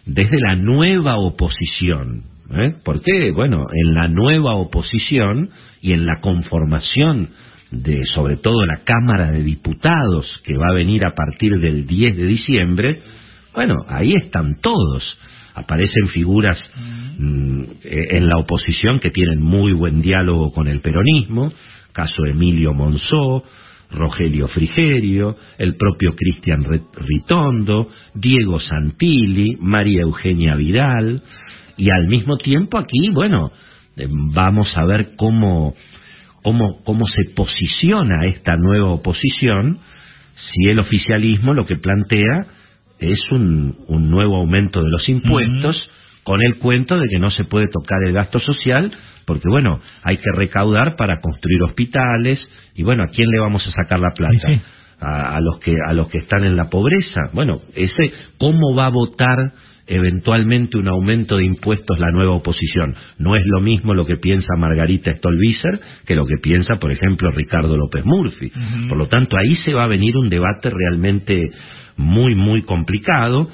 desde la nueva oposición. ¿eh? Porque, bueno, en la nueva oposición y en la conformación de, sobre todo, la Cámara de Diputados que va a venir a partir del 10 de diciembre, bueno, ahí están todos. Aparecen figuras mm, eh, en la oposición que tienen muy buen diálogo con el peronismo, caso Emilio Monzó, Rogelio Frigerio, el propio Cristian Ritondo, Diego Santilli, María Eugenia Vidal, y al mismo tiempo aquí, bueno, eh, vamos a ver cómo, cómo, cómo se posiciona esta nueva oposición si el oficialismo lo que plantea es un, un nuevo aumento de los impuestos con el cuento de que no se puede tocar el gasto social porque bueno, hay que recaudar para construir hospitales y bueno, ¿a quién le vamos a sacar la plata? A, a los que a los que están en la pobreza. Bueno, ese cómo va a votar eventualmente un aumento de impuestos la nueva oposición. No es lo mismo lo que piensa Margarita Stolbizer que lo que piensa, por ejemplo, Ricardo López Murphy. Por lo tanto, ahí se va a venir un debate realmente muy, muy complicado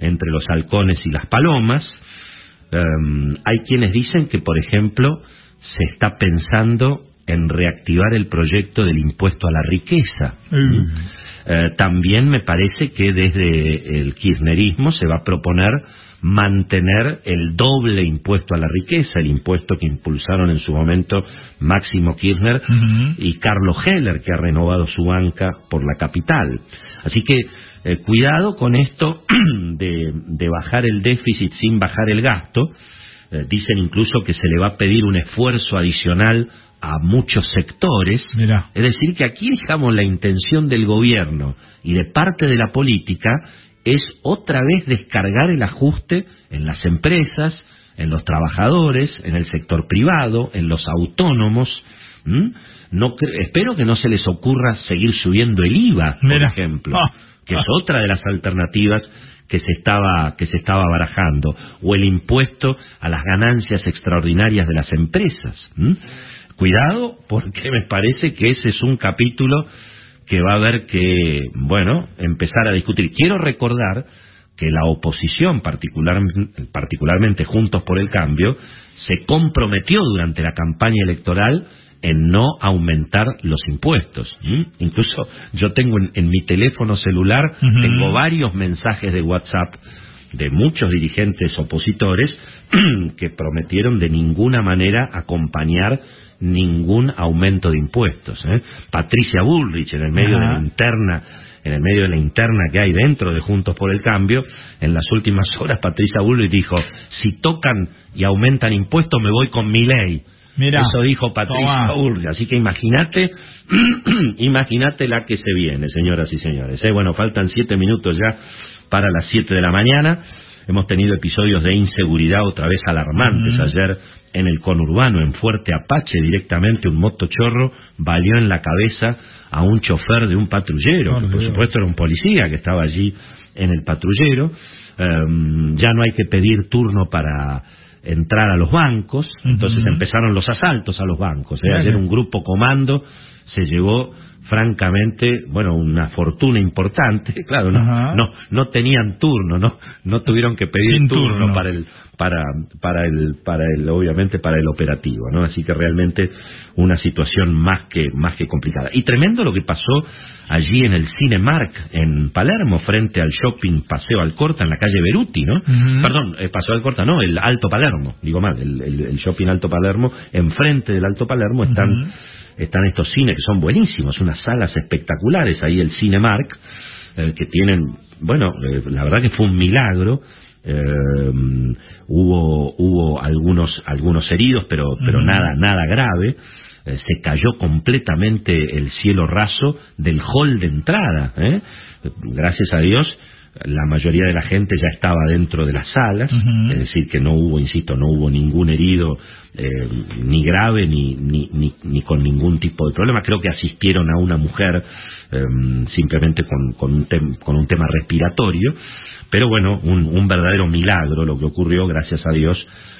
entre los halcones y las palomas. Em, hay quienes dicen que, por ejemplo, se está pensando en reactivar el proyecto del impuesto a la riqueza. Eh, también me parece que desde el kirchnerismo se va a proponer mantener el doble impuesto a la riqueza, el impuesto que impulsaron en su momento Máximo Kirchner y Carlos Heller, que ha renovado su banca por la capital. Así que eh, cuidado con esto *clears throat* de, de, bajar el déficit sin bajar el gasto. Eh, dicen incluso que se le va a pedir un esfuerzo adicional a muchos sectores. Es decir, que aquí, digamos, la intención del gobierno y de parte de la política es otra vez descargar el ajuste en las empresas, en los trabajadores, en el sector privado, en los autónomos. No espero que no se les ocurra seguir subiendo el IVA, por ejemplo, ah. que es otra de las alternativas que se estaba que se estaba barajando, o el impuesto a las ganancias extraordinarias de las empresas. Cuidado, porque me parece que ese es un capítulo que va a haber que, bueno, empezar a discutir. Quiero recordar que la oposición, particularmente Juntos por el Cambio, se comprometió durante la campaña electoral en no aumentar los impuestos. Incluso yo tengo en, mi teléfono celular, tengo varios mensajes de WhatsApp de muchos dirigentes opositores *clears throat* que prometieron de ninguna manera acompañar ningún aumento de impuestos. ¿eh? Patricia Bullrich, en el medio de la interna en el medio de la interna que hay dentro de Juntos por el Cambio, en las últimas *laughs* horas Patricia Bullrich dijo, si tocan y aumentan impuestos me voy con mi ley. Eso dijo Patricia Bullrich. Así que imagínate, *clears throat* imagínate la que se viene, señoras y señores. ¿eh? Bueno, faltan siete minutos ya para las siete de la mañana. Hemos tenido episodios de inseguridad otra vez alarmantes. Ayer en el conurbano, en Fuerte Apache, directamente un motochorro valió en la cabeza a un chofer de un patrullero, que por supuesto era un policía que estaba allí en el patrullero. Em, ya no hay que pedir turno para entrar a los bancos, entonces empezaron los asaltos a los bancos. ¿eh? Ayer un grupo comando se llevó francamente, bueno, una fortuna importante, *laughs* claro, no, no, no tenían turno, no, no tuvieron que pedir turno, para el, para, para el, para el, obviamente para el operativo, ¿no? Así que realmente una situación más que, más que complicada. Y tremendo lo que pasó allí en el Cinemark en Palermo, frente al shopping Paseo Alcorta en la calle Beruti, ¿no? Perdón, eh, Paseo Alcorta, no, el Alto Palermo, digo mal, el, el, shopping Alto Palermo, enfrente del Alto Palermo están están estos cines que son buenísimos, unas salas espectaculares, ahí el Cinemark, eh, que tienen, bueno, eh, la verdad que fue un milagro, eh, hubo hubo algunos algunos heridos pero pero nada nada grave se cayó completamente el cielo raso del hall de entrada gracias a Dios la mayoría de la gente ya estaba dentro de las salas, es decir, que no hubo, insisto, no hubo ningún herido eh, ni grave ni, ni, ni, con ningún tipo de problema. Creo que asistieron a una mujer em, simplemente con, con, un con un tema respiratorio, pero bueno, un, un verdadero milagro lo que ocurrió, gracias a Dios,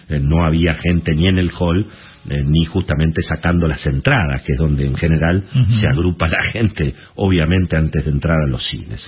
eh, no había gente ni en el hall, eh, ni justamente sacando las entradas, que es donde en general se agrupa la gente, obviamente antes de entrar a los cines.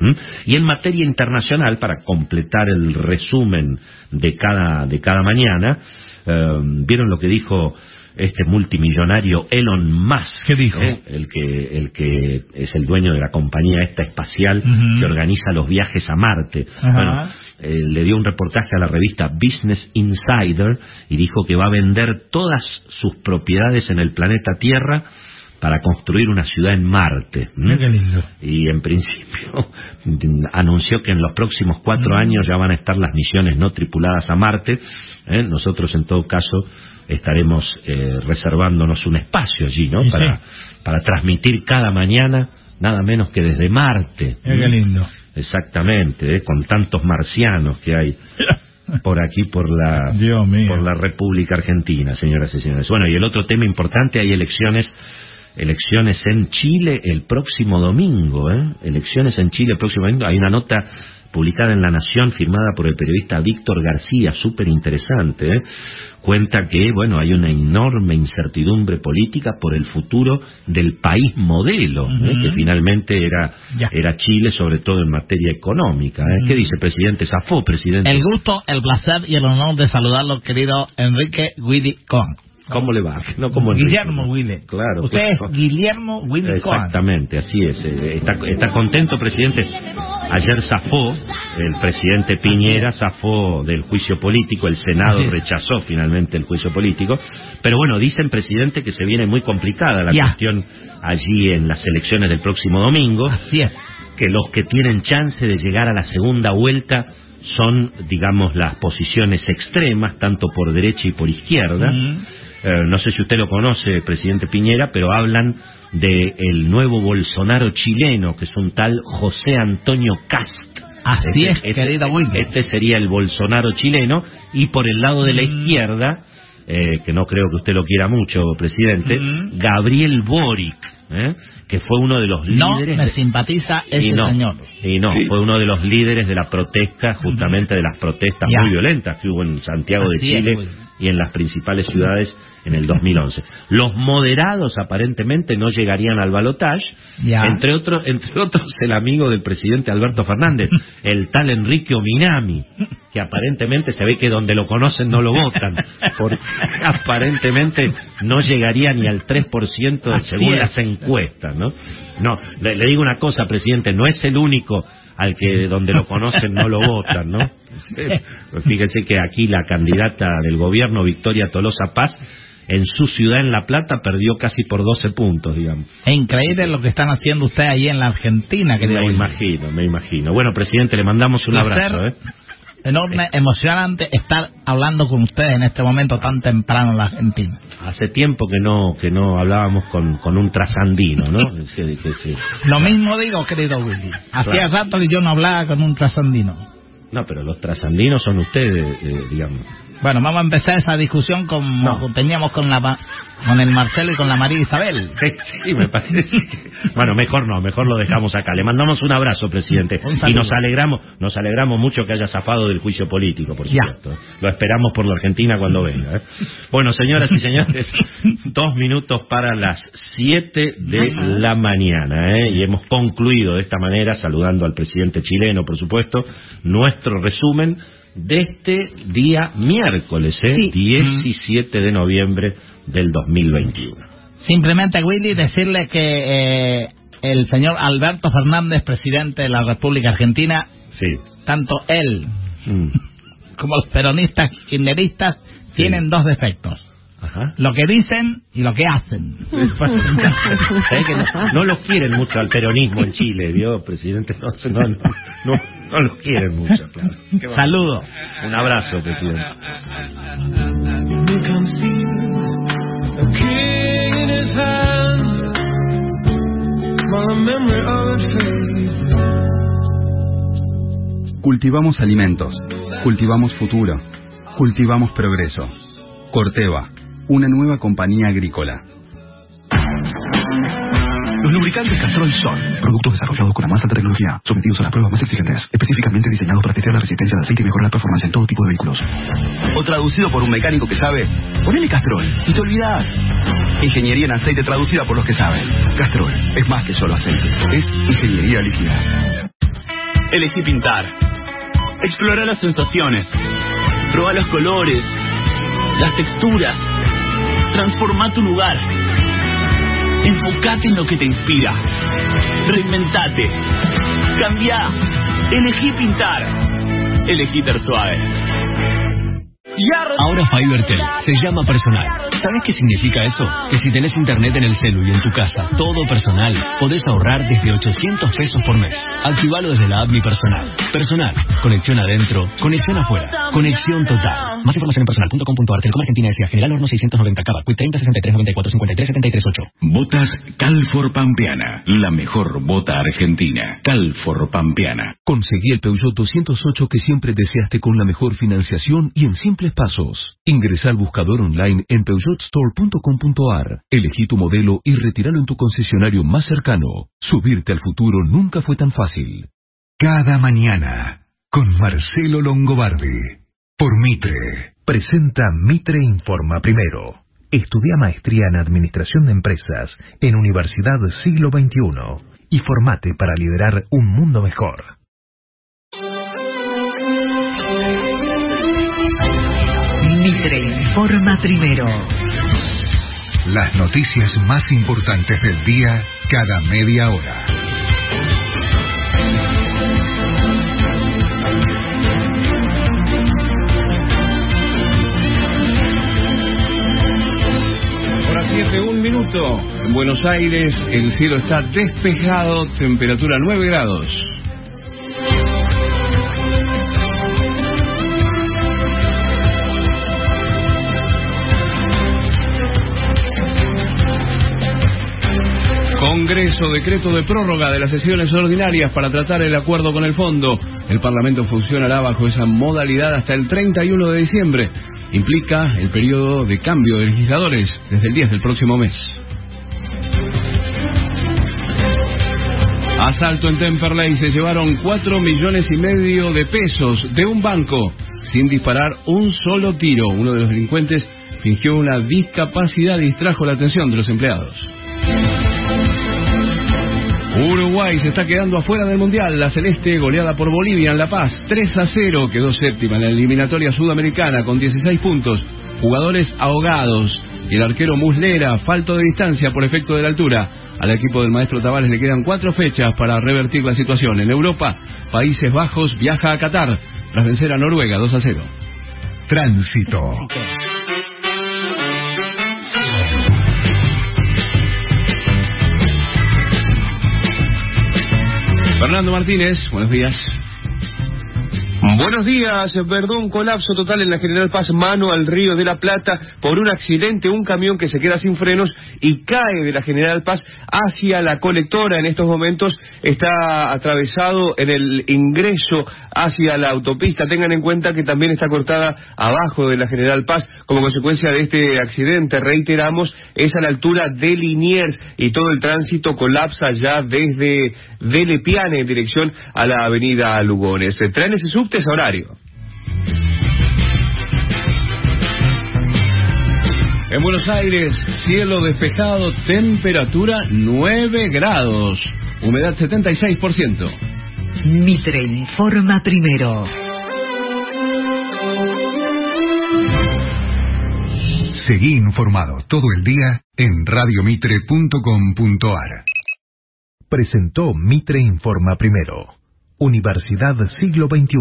Y en materia internacional, para completar el resumen de cada, de cada mañana, eh, ¿vieron lo que dijo este multimillonario Elon Musk, ¿Qué dijo? el que el que es el dueño de la compañía esta espacial que organiza los viajes a Marte. Bueno, eh, le dio un reportaje a la revista Business Insider y dijo que va a vender todas sus propiedades en el planeta Tierra para construir una ciudad en Marte. Y en principio *laughs* anunció que en los próximos cuatro años ya van a estar las misiones no tripuladas a Marte. ¿eh? Nosotros en todo caso estaremos eh, reservándonos un espacio allí, ¿no? Para, para transmitir cada mañana nada menos que desde Marte. qué lindo. Exactamente, ¿eh? con tantos marcianos que hay *laughs* por aquí, por la, por la República Argentina, señoras y señores. Bueno, y el otro tema importante, hay elecciones elecciones en Chile el próximo domingo, ¿eh? Elecciones en Chile el próximo domingo. Hay una nota publicada en La Nación, firmada por el periodista Víctor García, súper interesante, ¿eh? cuenta que, bueno, hay una enorme incertidumbre política por el futuro del país modelo, ¿eh? que finalmente era, era Chile, sobre todo en materia económica. ¿eh? ¿Qué dice, presidente? Zafó, presidente. El gusto, el placer y el honor de saludarlo, querido Enrique Willy Con. ¿Cómo le va? No como Guillermo Willy. Claro. Usted es Guillermo Willy Exactamente, así es. ¿Está, ¿Está contento, presidente? Ayer zafó, el presidente Piñera zafó del juicio político, el Senado rechazó finalmente el juicio político, pero bueno, dicen, presidente, que se viene muy complicada la cuestión allí en las elecciones del próximo domingo. Así es. Que los que tienen chance de llegar a la segunda vuelta son, digamos, las posiciones extremas, tanto por derecha y por izquierda. Eh, no sé si usted lo conoce, presidente Piñera, pero hablan de el nuevo Bolsonaro chileno, que es un tal José Antonio Cast. Así es, este, querida Este sería el Bolsonaro chileno, y por el lado de la izquierda, eh, que no creo que usted lo quiera mucho, presidente, Gabriel Boric, ¿eh? que fue uno de los No líderes... me de- simpatiza ese y no, señor. Y no, fue uno de los líderes de la protesta, justamente de las protestas Ya. muy violentas que hubo en Santiago de Así es, Chile y en las principales ciudades en el 2011. Los moderados aparentemente no llegarían al balotaje, Ya. entre otros, entre otros el amigo del presidente Alberto Fernández, *laughs* el tal Enrique Ominami, que aparentemente se ve que donde lo conocen no lo votan, porque *laughs* aparentemente no llegaría ni al 3% Así según las encuestas, ¿no? No, le, le digo una cosa, presidente, no es el único al que donde lo conocen no lo votan, ¿no? Pues *laughs* Fíjese que aquí la candidata del gobierno, Victoria Tolosa Paz, en su ciudad, en La Plata, perdió casi por 12 puntos, digamos. Es increíble lo que están haciendo ustedes ahí en la Argentina, querido Me imagino, me imagino. Bueno, presidente, le mandamos un Placer. abrazo, ¿eh? Enorme, emocionante estar hablando con ustedes en este momento tan temprano en la Argentina. Hace tiempo que no que no hablábamos con, con un trasandino, ¿no? *laughs* Sí, sí, sí. Lo mismo digo, querido Willy. Hacía Claro. rato que yo no hablaba con un trasandino. No, pero los trasandinos son ustedes, eh, digamos. Bueno, vamos a empezar esa discusión como teníamos con la con el Marcelo y con la María Isabel. Sí, sí, me parece. que- Bueno, mejor no, mejor lo dejamos acá. Le mandamos un abrazo, presidente. Un y nos alegramos, nos alegramos mucho que haya zafado del juicio político, por Ya. supuesto. Lo esperamos por la Argentina cuando venga. ¿eh? Bueno, señoras y señores, *laughs* dos minutos para las siete de la mañana. ¿eh? Y hemos concluido de esta manera, saludando al presidente chileno, por supuesto, nuestro resumen de este día miércoles, ¿eh? 17 de noviembre del 2021. Simplemente, Willy, decirle que eh, el señor Alberto Fernández, presidente de la República Argentina, Sí. tanto él Mm. *laughs* como los peronistas kirchneristas tienen dos defectos. Ajá. Lo que dicen y lo que hacen. *laughs* ¿Sabés que no, no los quieren mucho al peronismo en Chile, ¿vio, presidente? No, no, no, no, no los quieren mucho, claro. Saludo. Un abrazo, presidente. Cultivamos alimentos, cultivamos futuro, cultivamos progreso. Corteva, una nueva compañía agrícola. Los lubricantes Castrol son productos desarrollados con la más alta tecnología, sometidos a las pruebas más exigentes, específicamente diseñados para testear la resistencia del aceite y mejorar la performance en todo tipo de vehículos. O traducido por un mecánico que sabe, ponele Castrol y te olvidás. Ingeniería en aceite traducida por los que saben. Castrol es más que solo aceite, es ingeniería líquida. Elegí pintar. Explora las sensaciones. Proba los colores, las texturas. Transforma tu lugar. Enfocate en lo que te inspira. Reinventate. Cambia. Elegí pintar. Elegí Ter. Ahora FiberTel se llama personal. ¿Sabes qué significa eso? Que si tenés internet en el celu y en tu casa, todo personal, podés ahorrar desde 800 pesos por mes. Activalo desde la app Mi Personal. Personal. Conexión adentro, conexión afuera. Conexión total. Más información en personal.com.ar. Telecom Argentina S.A. General Horno 690 Cava. Quit 30 63 94 53 73 8. Botas Calfor Pampeana, la mejor bota argentina. Calfor Pampeana. Conseguí el Peugeot 208 que siempre deseaste con la mejor financiación y en simples pasos. Ingresa al buscador online en peugeotstore.com.ar. Elegí tu modelo y retíralo en tu concesionario más cercano. Subirte al futuro nunca fue tan fácil. Cada mañana, con Marcelo Longobardi. Por Mitre. Presenta Mitre Informa Primero. Estudia maestría en Administración de Empresas en Universidad Siglo XXI y formate para liderar un mundo mejor. Mitre informa primero. Las noticias más importantes del día cada media hora. Hora 7, un minuto. En Buenos Aires el cielo está despejado, temperatura 9 grados. Congreso, decreto de prórroga de las sesiones ordinarias para tratar el acuerdo con el fondo. El Parlamento funcionará bajo esa modalidad hasta el 31 de diciembre. Implica el periodo de cambio de legisladores desde el 10 del próximo mes. Asalto en Temperley, se llevaron 4 millones y medio de pesos de un banco sin disparar un solo tiro. Uno de los delincuentes fingió una discapacidad y distrajo la atención de los empleados. Uruguay se está quedando afuera del Mundial. La Celeste goleada por Bolivia en La Paz. 3 a 0 quedó séptima en la eliminatoria sudamericana con 16 puntos. Jugadores ahogados. Y el arquero Muslera, falto de distancia por efecto de la altura. Al equipo del maestro Tavares le quedan cuatro fechas para revertir la situación. En Europa, Países Bajos viaja a Qatar tras vencer a Noruega 2 a 0. Tránsito. Fernando Martínez, buenos días. Buenos días, perdón, colapso total en la General Paz, mano al Río de la Plata, por un accidente, un camión que se queda sin frenos y cae de la General Paz hacia la colectora. En estos momentos está atravesado en el ingreso hacia la autopista. Tengan en cuenta que también está cortada abajo de la General Paz como consecuencia de este accidente. Reiteramos, es a la altura de Liniers y todo el tránsito colapsa ya desde Velepiane en dirección a la avenida Lugones. Trenes y subtes a horario. En Buenos Aires, cielo despejado, temperatura 9 grados, humedad 76%. Mitre informa primero. Seguí informado todo el día en radiomitre.com.ar. Presentó Mitre Informa Primero. Universidad Siglo XXI.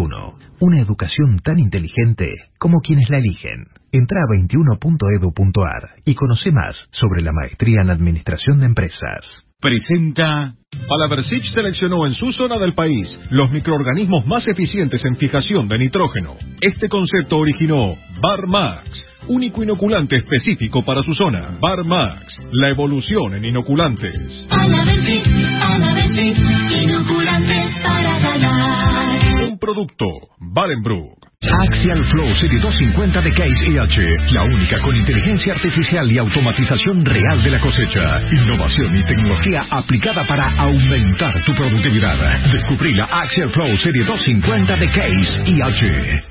Una educación tan inteligente como quienes la eligen. Entra a 21.edu.ar y conoce más sobre la maestría en Administración de Empresas. Presenta. Palaversich seleccionó en su zona del país los microorganismos más eficientes en fijación de nitrógeno. Este concepto originó Barmax, único inoculante específico para su zona. Barmax, la evolución en inoculantes. Palaversich, Palaversich, inoculante para ganar. Un producto, Barenbrook. Axial Flow Serie 250 de Case IH, la única con inteligencia artificial y automatización real de la cosecha. Innovación y tecnología aplicada para aumentar tu productividad. Descubrí la Axial Flow Serie 250 de Case IH.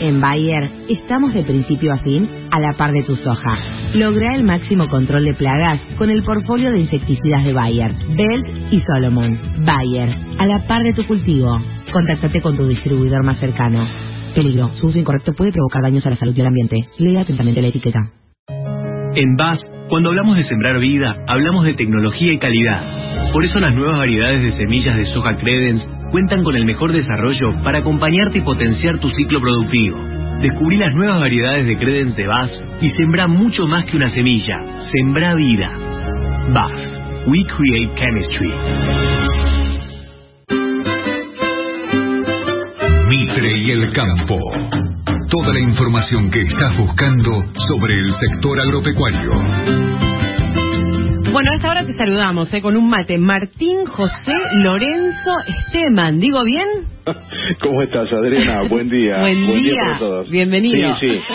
En Bayer estamos de principio a fin a la par de tu soja. Logra el máximo control de plagas con el portfolio de insecticidas de Bayer, Belt y Solomon. Bayer, a la par de tu cultivo. Contáctate con tu distribuidor más cercano. Peligro, su uso incorrecto puede provocar daños a la salud y al ambiente. Lea atentamente la etiqueta. En BAS, cuando hablamos de sembrar vida, hablamos de tecnología y calidad. Por eso las nuevas variedades de semillas de soja Credence cuentan con el mejor desarrollo para acompañarte y potenciar tu ciclo productivo. Descubrí las nuevas variedades de Credence de BAS y sembra mucho más que una semilla. Sembra vida. BAS. We create chemistry. Mitre y el campo. Toda la información que estás buscando sobre el sector agropecuario. Bueno, a esta hora te saludamos ¿eh? con un mate. Martín José Lorenzo Esteman. ¿Digo bien? *laughs* ¿Cómo estás, Adriana? *laughs* Buen día. Buen día. para todos. Bienvenido. Sí, sí. *laughs*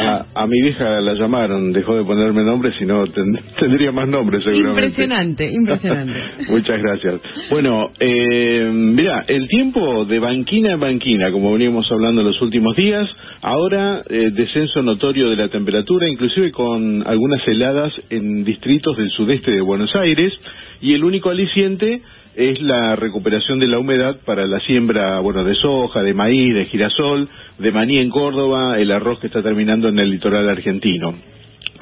A, a mi vieja la llamaron, dejó de ponerme nombre, si no ten- tendría más nombres seguramente. Impresionante, impresionante. Muchas gracias. Bueno, eh, mira, el tiempo de banquina en banquina, como veníamos hablando en los últimos días, ahora eh, descenso notorio de la temperatura, inclusive con algunas heladas en distritos del sudeste de Buenos Aires, y el único aliciente es la recuperación de la humedad para la siembra, bueno, de soja, de maíz, de girasol, de maní en Córdoba, el arroz que está terminando en el litoral argentino.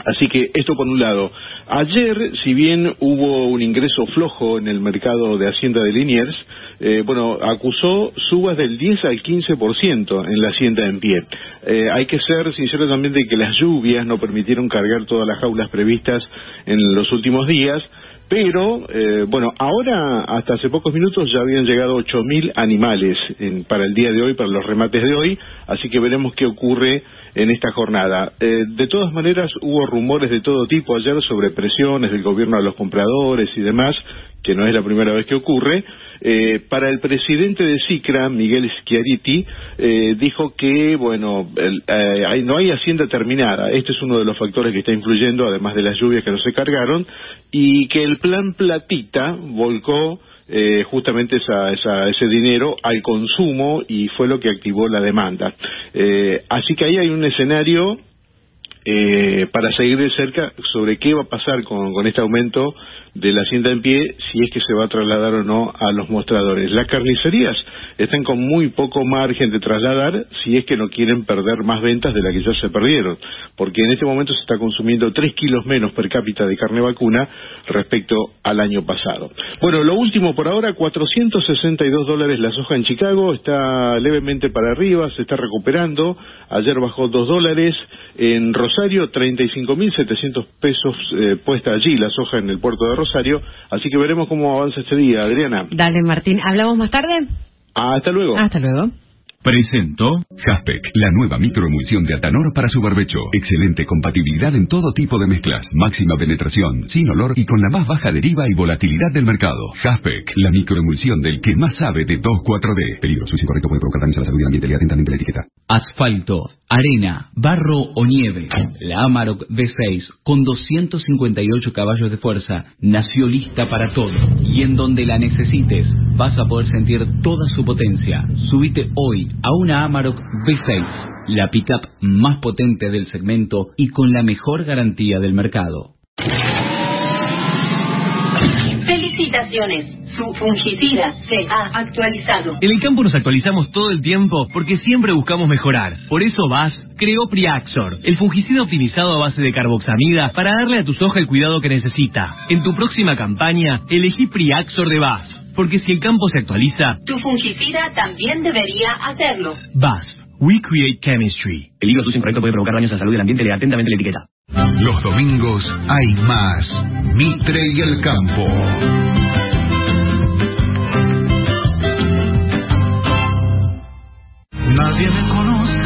Así que esto por un lado. Ayer, si bien hubo un ingreso flojo en el mercado de Hacienda de Liniers, eh, bueno, acusó subas del 10 al 15% en la Hacienda en pie. Eh, hay que ser sincero también de que las lluvias no permitieron cargar todas las jaulas previstas en los últimos días, pero, eh, bueno, ahora, hasta hace pocos minutos, ya habían llegado 8.000 animales en, para el día de hoy, para los remates de hoy, así que veremos qué ocurre en esta jornada. Eh, de todas maneras, hubo rumores de todo tipo ayer sobre presiones del gobierno a los compradores y demás, que no es la primera vez que ocurre. Eh, para el presidente de SICRA, Miguel Schiariti, eh, dijo que, bueno, eh, no hay hacienda terminada. Este es uno de los factores que está influyendo, además de las lluvias que no se cargaron, y que el plan Platita volcó eh, justamente esa, esa, ese dinero al consumo y fue lo que activó la demanda. Eh, así que ahí hay un escenario eh, para seguir de cerca sobre qué va a pasar con este aumento de la hacienda en pie, si es que se va a trasladar o no a los mostradores. Las carnicerías están con muy poco margen de trasladar si es que no quieren perder más ventas de las que ya se perdieron, porque en este momento se está consumiendo 3 kilos menos per cápita de carne vacuna respecto al año pasado. Bueno, lo último por ahora, 462 dólares la soja en Chicago, está levemente para arriba, se está recuperando, ayer bajó 2 dólares, en Rosario 35.700 pesos eh, puesta allí la soja en el puerto de Rosario, así que veremos cómo avanza este día, Adriana. Dale, Martín. ¿Hablamos más tarde? Hasta luego. Hasta luego. Presento Jaspec, la nueva microemulsión de Atanor para su barbecho. Excelente compatibilidad en todo tipo de mezclas. Máxima penetración, sin olor y con la más baja deriva y volatilidad del mercado. Jaspec, la microemulsión del que más sabe de 2,4-D. Peligro, su incorrecto puede provocar daños a la salud y al ambiente. Atentamente la etiqueta. Asfalto, arena, barro o nieve. La Amarok V6 con 258 caballos de fuerza nació lista para todo. Y en donde la necesites vas a poder sentir toda su potencia. Subite hoy a una Amarok V6, la pickup más potente del segmento y con la mejor garantía del mercado. Felicitaciones. Su fungicida se ha actualizado. En el campo nos actualizamos todo el tiempo porque siempre buscamos mejorar. Por eso VAS creó Priaxor, el fungicida optimizado a base de carboxamida para darle a tu soja el cuidado que necesita. En tu próxima campaña, elegí Priaxor de VAS, porque si el campo se actualiza, Tu fungicida también debería hacerlo. VAS, We Create Chemistry. El hilo uso incorrecto puede provocar daños a la salud y al ambiente. Lea atentamente la etiqueta. Los domingos hay más. Mitre y el campo. Nadie me conoce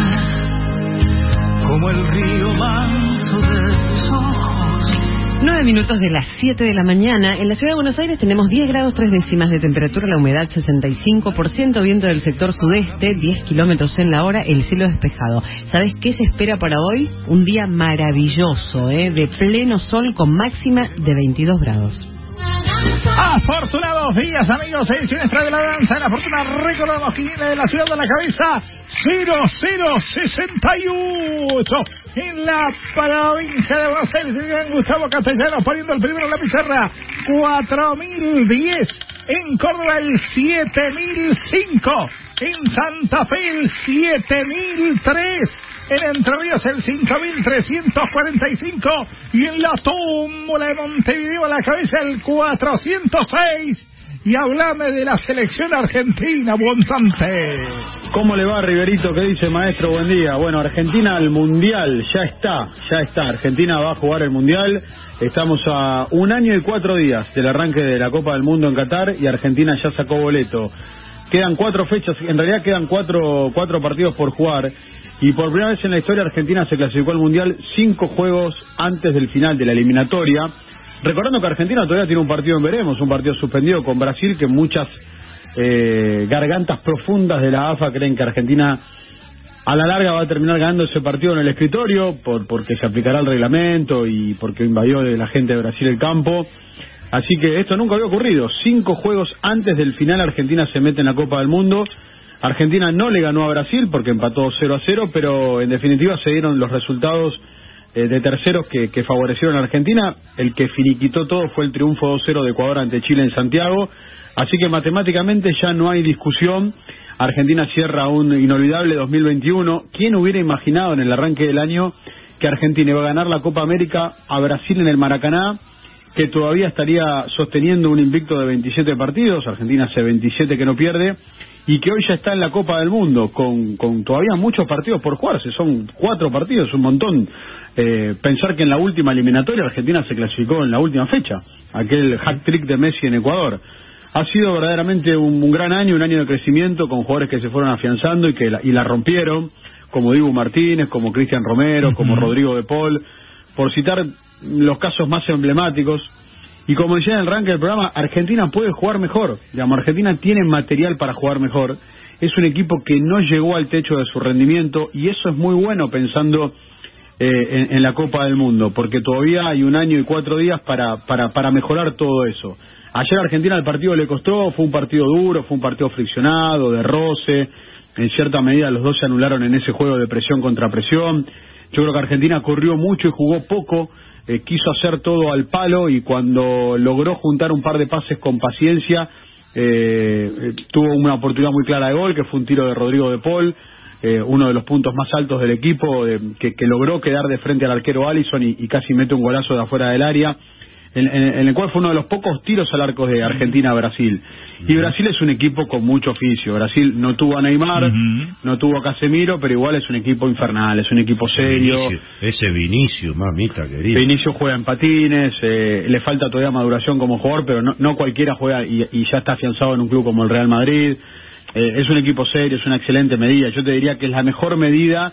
como el río manso de tus ojos. Nueve minutos de las 7 de la mañana. En la ciudad de Buenos Aires tenemos 10 grados 3 décimas de temperatura, la humedad 65%, viento del sector sudeste, 10 kilómetros en la hora, el cielo despejado. ¿Sabes qué se espera para hoy? Un día maravilloso, ¿eh? de pleno sol con máxima de 22 grados. Afortunados días, amigos. Edición extra de la danza. La fortuna recordamos que viene de la ciudad de la cabeza. 0068 en la provincia de Buenos Aires. Gustavo Castellanos poniendo el primero en la pizarra. 4010 en Córdoba el 7005. En Santa Fe el 7003. En Entre Ríos el 5345 y en la tómbola de Montevideo a la cabeza el 406. Y hablame de la selección argentina, Bonzante. ¿Cómo le va, Riverito? ¿Qué dice, maestro? Buen día. Bueno, Argentina al Mundial, ya está, ya está. Argentina va a jugar el Mundial. Estamos a un año y cuatro días del arranque de la Copa del Mundo en Qatar y Argentina ya sacó boleto. Quedan cuatro fechas, en realidad quedan cuatro, cuatro partidos por jugar. Y por primera vez en la historia Argentina se clasificó al Mundial cinco juegos antes del final de la eliminatoria. Recordando que Argentina todavía tiene un partido en veremos, un partido suspendido con Brasil, que muchas eh, gargantas profundas de la AFA creen que Argentina a la larga va a terminar ganando ese partido en el escritorio, por, porque se aplicará el reglamento y porque invadió la gente de Brasil el campo. Así que esto nunca había ocurrido. Cinco juegos antes del final Argentina se mete en la Copa del Mundo. Argentina no le ganó a Brasil porque empató 0 a 0, pero en definitiva se dieron los resultados eh, de terceros que, que favorecieron a Argentina. El que finiquitó todo fue el triunfo 2-0 de Ecuador ante Chile en Santiago. Así que matemáticamente ya no hay discusión. Argentina cierra un inolvidable 2021. ¿Quién hubiera imaginado en el arranque del año que Argentina iba a ganar la Copa América a Brasil en el Maracaná, que todavía estaría sosteniendo un invicto de 27 partidos, Argentina hace 27 que no pierde, y que hoy ya está en la Copa del Mundo, con, con todavía muchos partidos por jugarse, son cuatro partidos, un montón. Eh, pensar que en la última eliminatoria Argentina se clasificó en la última fecha, aquel hack trick de Messi en Ecuador. Ha sido verdaderamente un, un gran año, un año de crecimiento con jugadores que se fueron afianzando y que la, y la rompieron, como Dibu Martínez, como Cristian Romero, como Rodrigo de Paul, por citar los casos más emblemáticos. Y como decía en el ranking del programa, Argentina puede jugar mejor. Digamos, Argentina tiene material para jugar mejor. Es un equipo que no llegó al techo de su rendimiento y eso es muy bueno pensando eh, en, la Copa del Mundo, porque todavía hay un año y cuatro días para, para, para mejorar todo eso. Ayer Argentina el partido le costó, fue un partido duro, fue un partido friccionado, de roce. En cierta medida los dos se anularon en ese juego de presión contra presión. Yo creo que Argentina corrió mucho y jugó poco, eh, quiso hacer todo al palo y cuando logró juntar un par de pases con paciencia, eh, eh, tuvo una oportunidad muy clara de gol, que fue un tiro de Rodrigo de Paul, eh, uno de los puntos más altos del equipo, que, que logró quedar de frente al arquero Allison y, y casi mete un golazo de afuera del área en, en- en el cual fue uno de los pocos tiros al arco de Argentina a Brasil. Y Brasil es un equipo con mucho oficio. Brasil no tuvo a Neymar, no tuvo a Casemiro, pero igual es un equipo infernal, es un equipo serio. Vinicio, ese Vinicio, mamita querida. Vinicio juega en patines, eh, le falta todavía maduración como jugador, pero no, no cualquiera juega y, y ya está afianzado en un club como el Real Madrid. Eh, es un equipo serio, es una excelente medida. Yo te diría que es la mejor medida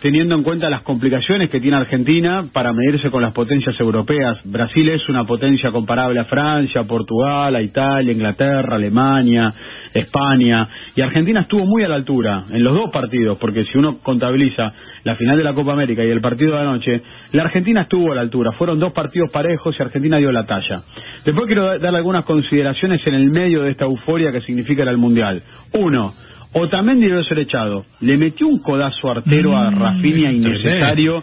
teniendo en cuenta las complicaciones que tiene Argentina para medirse con las potencias europeas. Brasil es una potencia comparable a Francia, Portugal, a Italia, Inglaterra, Alemania, España, y Argentina estuvo muy a la altura en los dos partidos, porque si uno contabiliza la final de la Copa América y el partido de anoche, la Argentina estuvo a la altura. Fueron dos partidos parejos y Argentina dio la talla. Después quiero da- darle algunas consideraciones en el medio de esta euforia que significa el Mundial. Uno, Otamendi debe ser echado. Le metió un codazo artero a Rafinha innecesario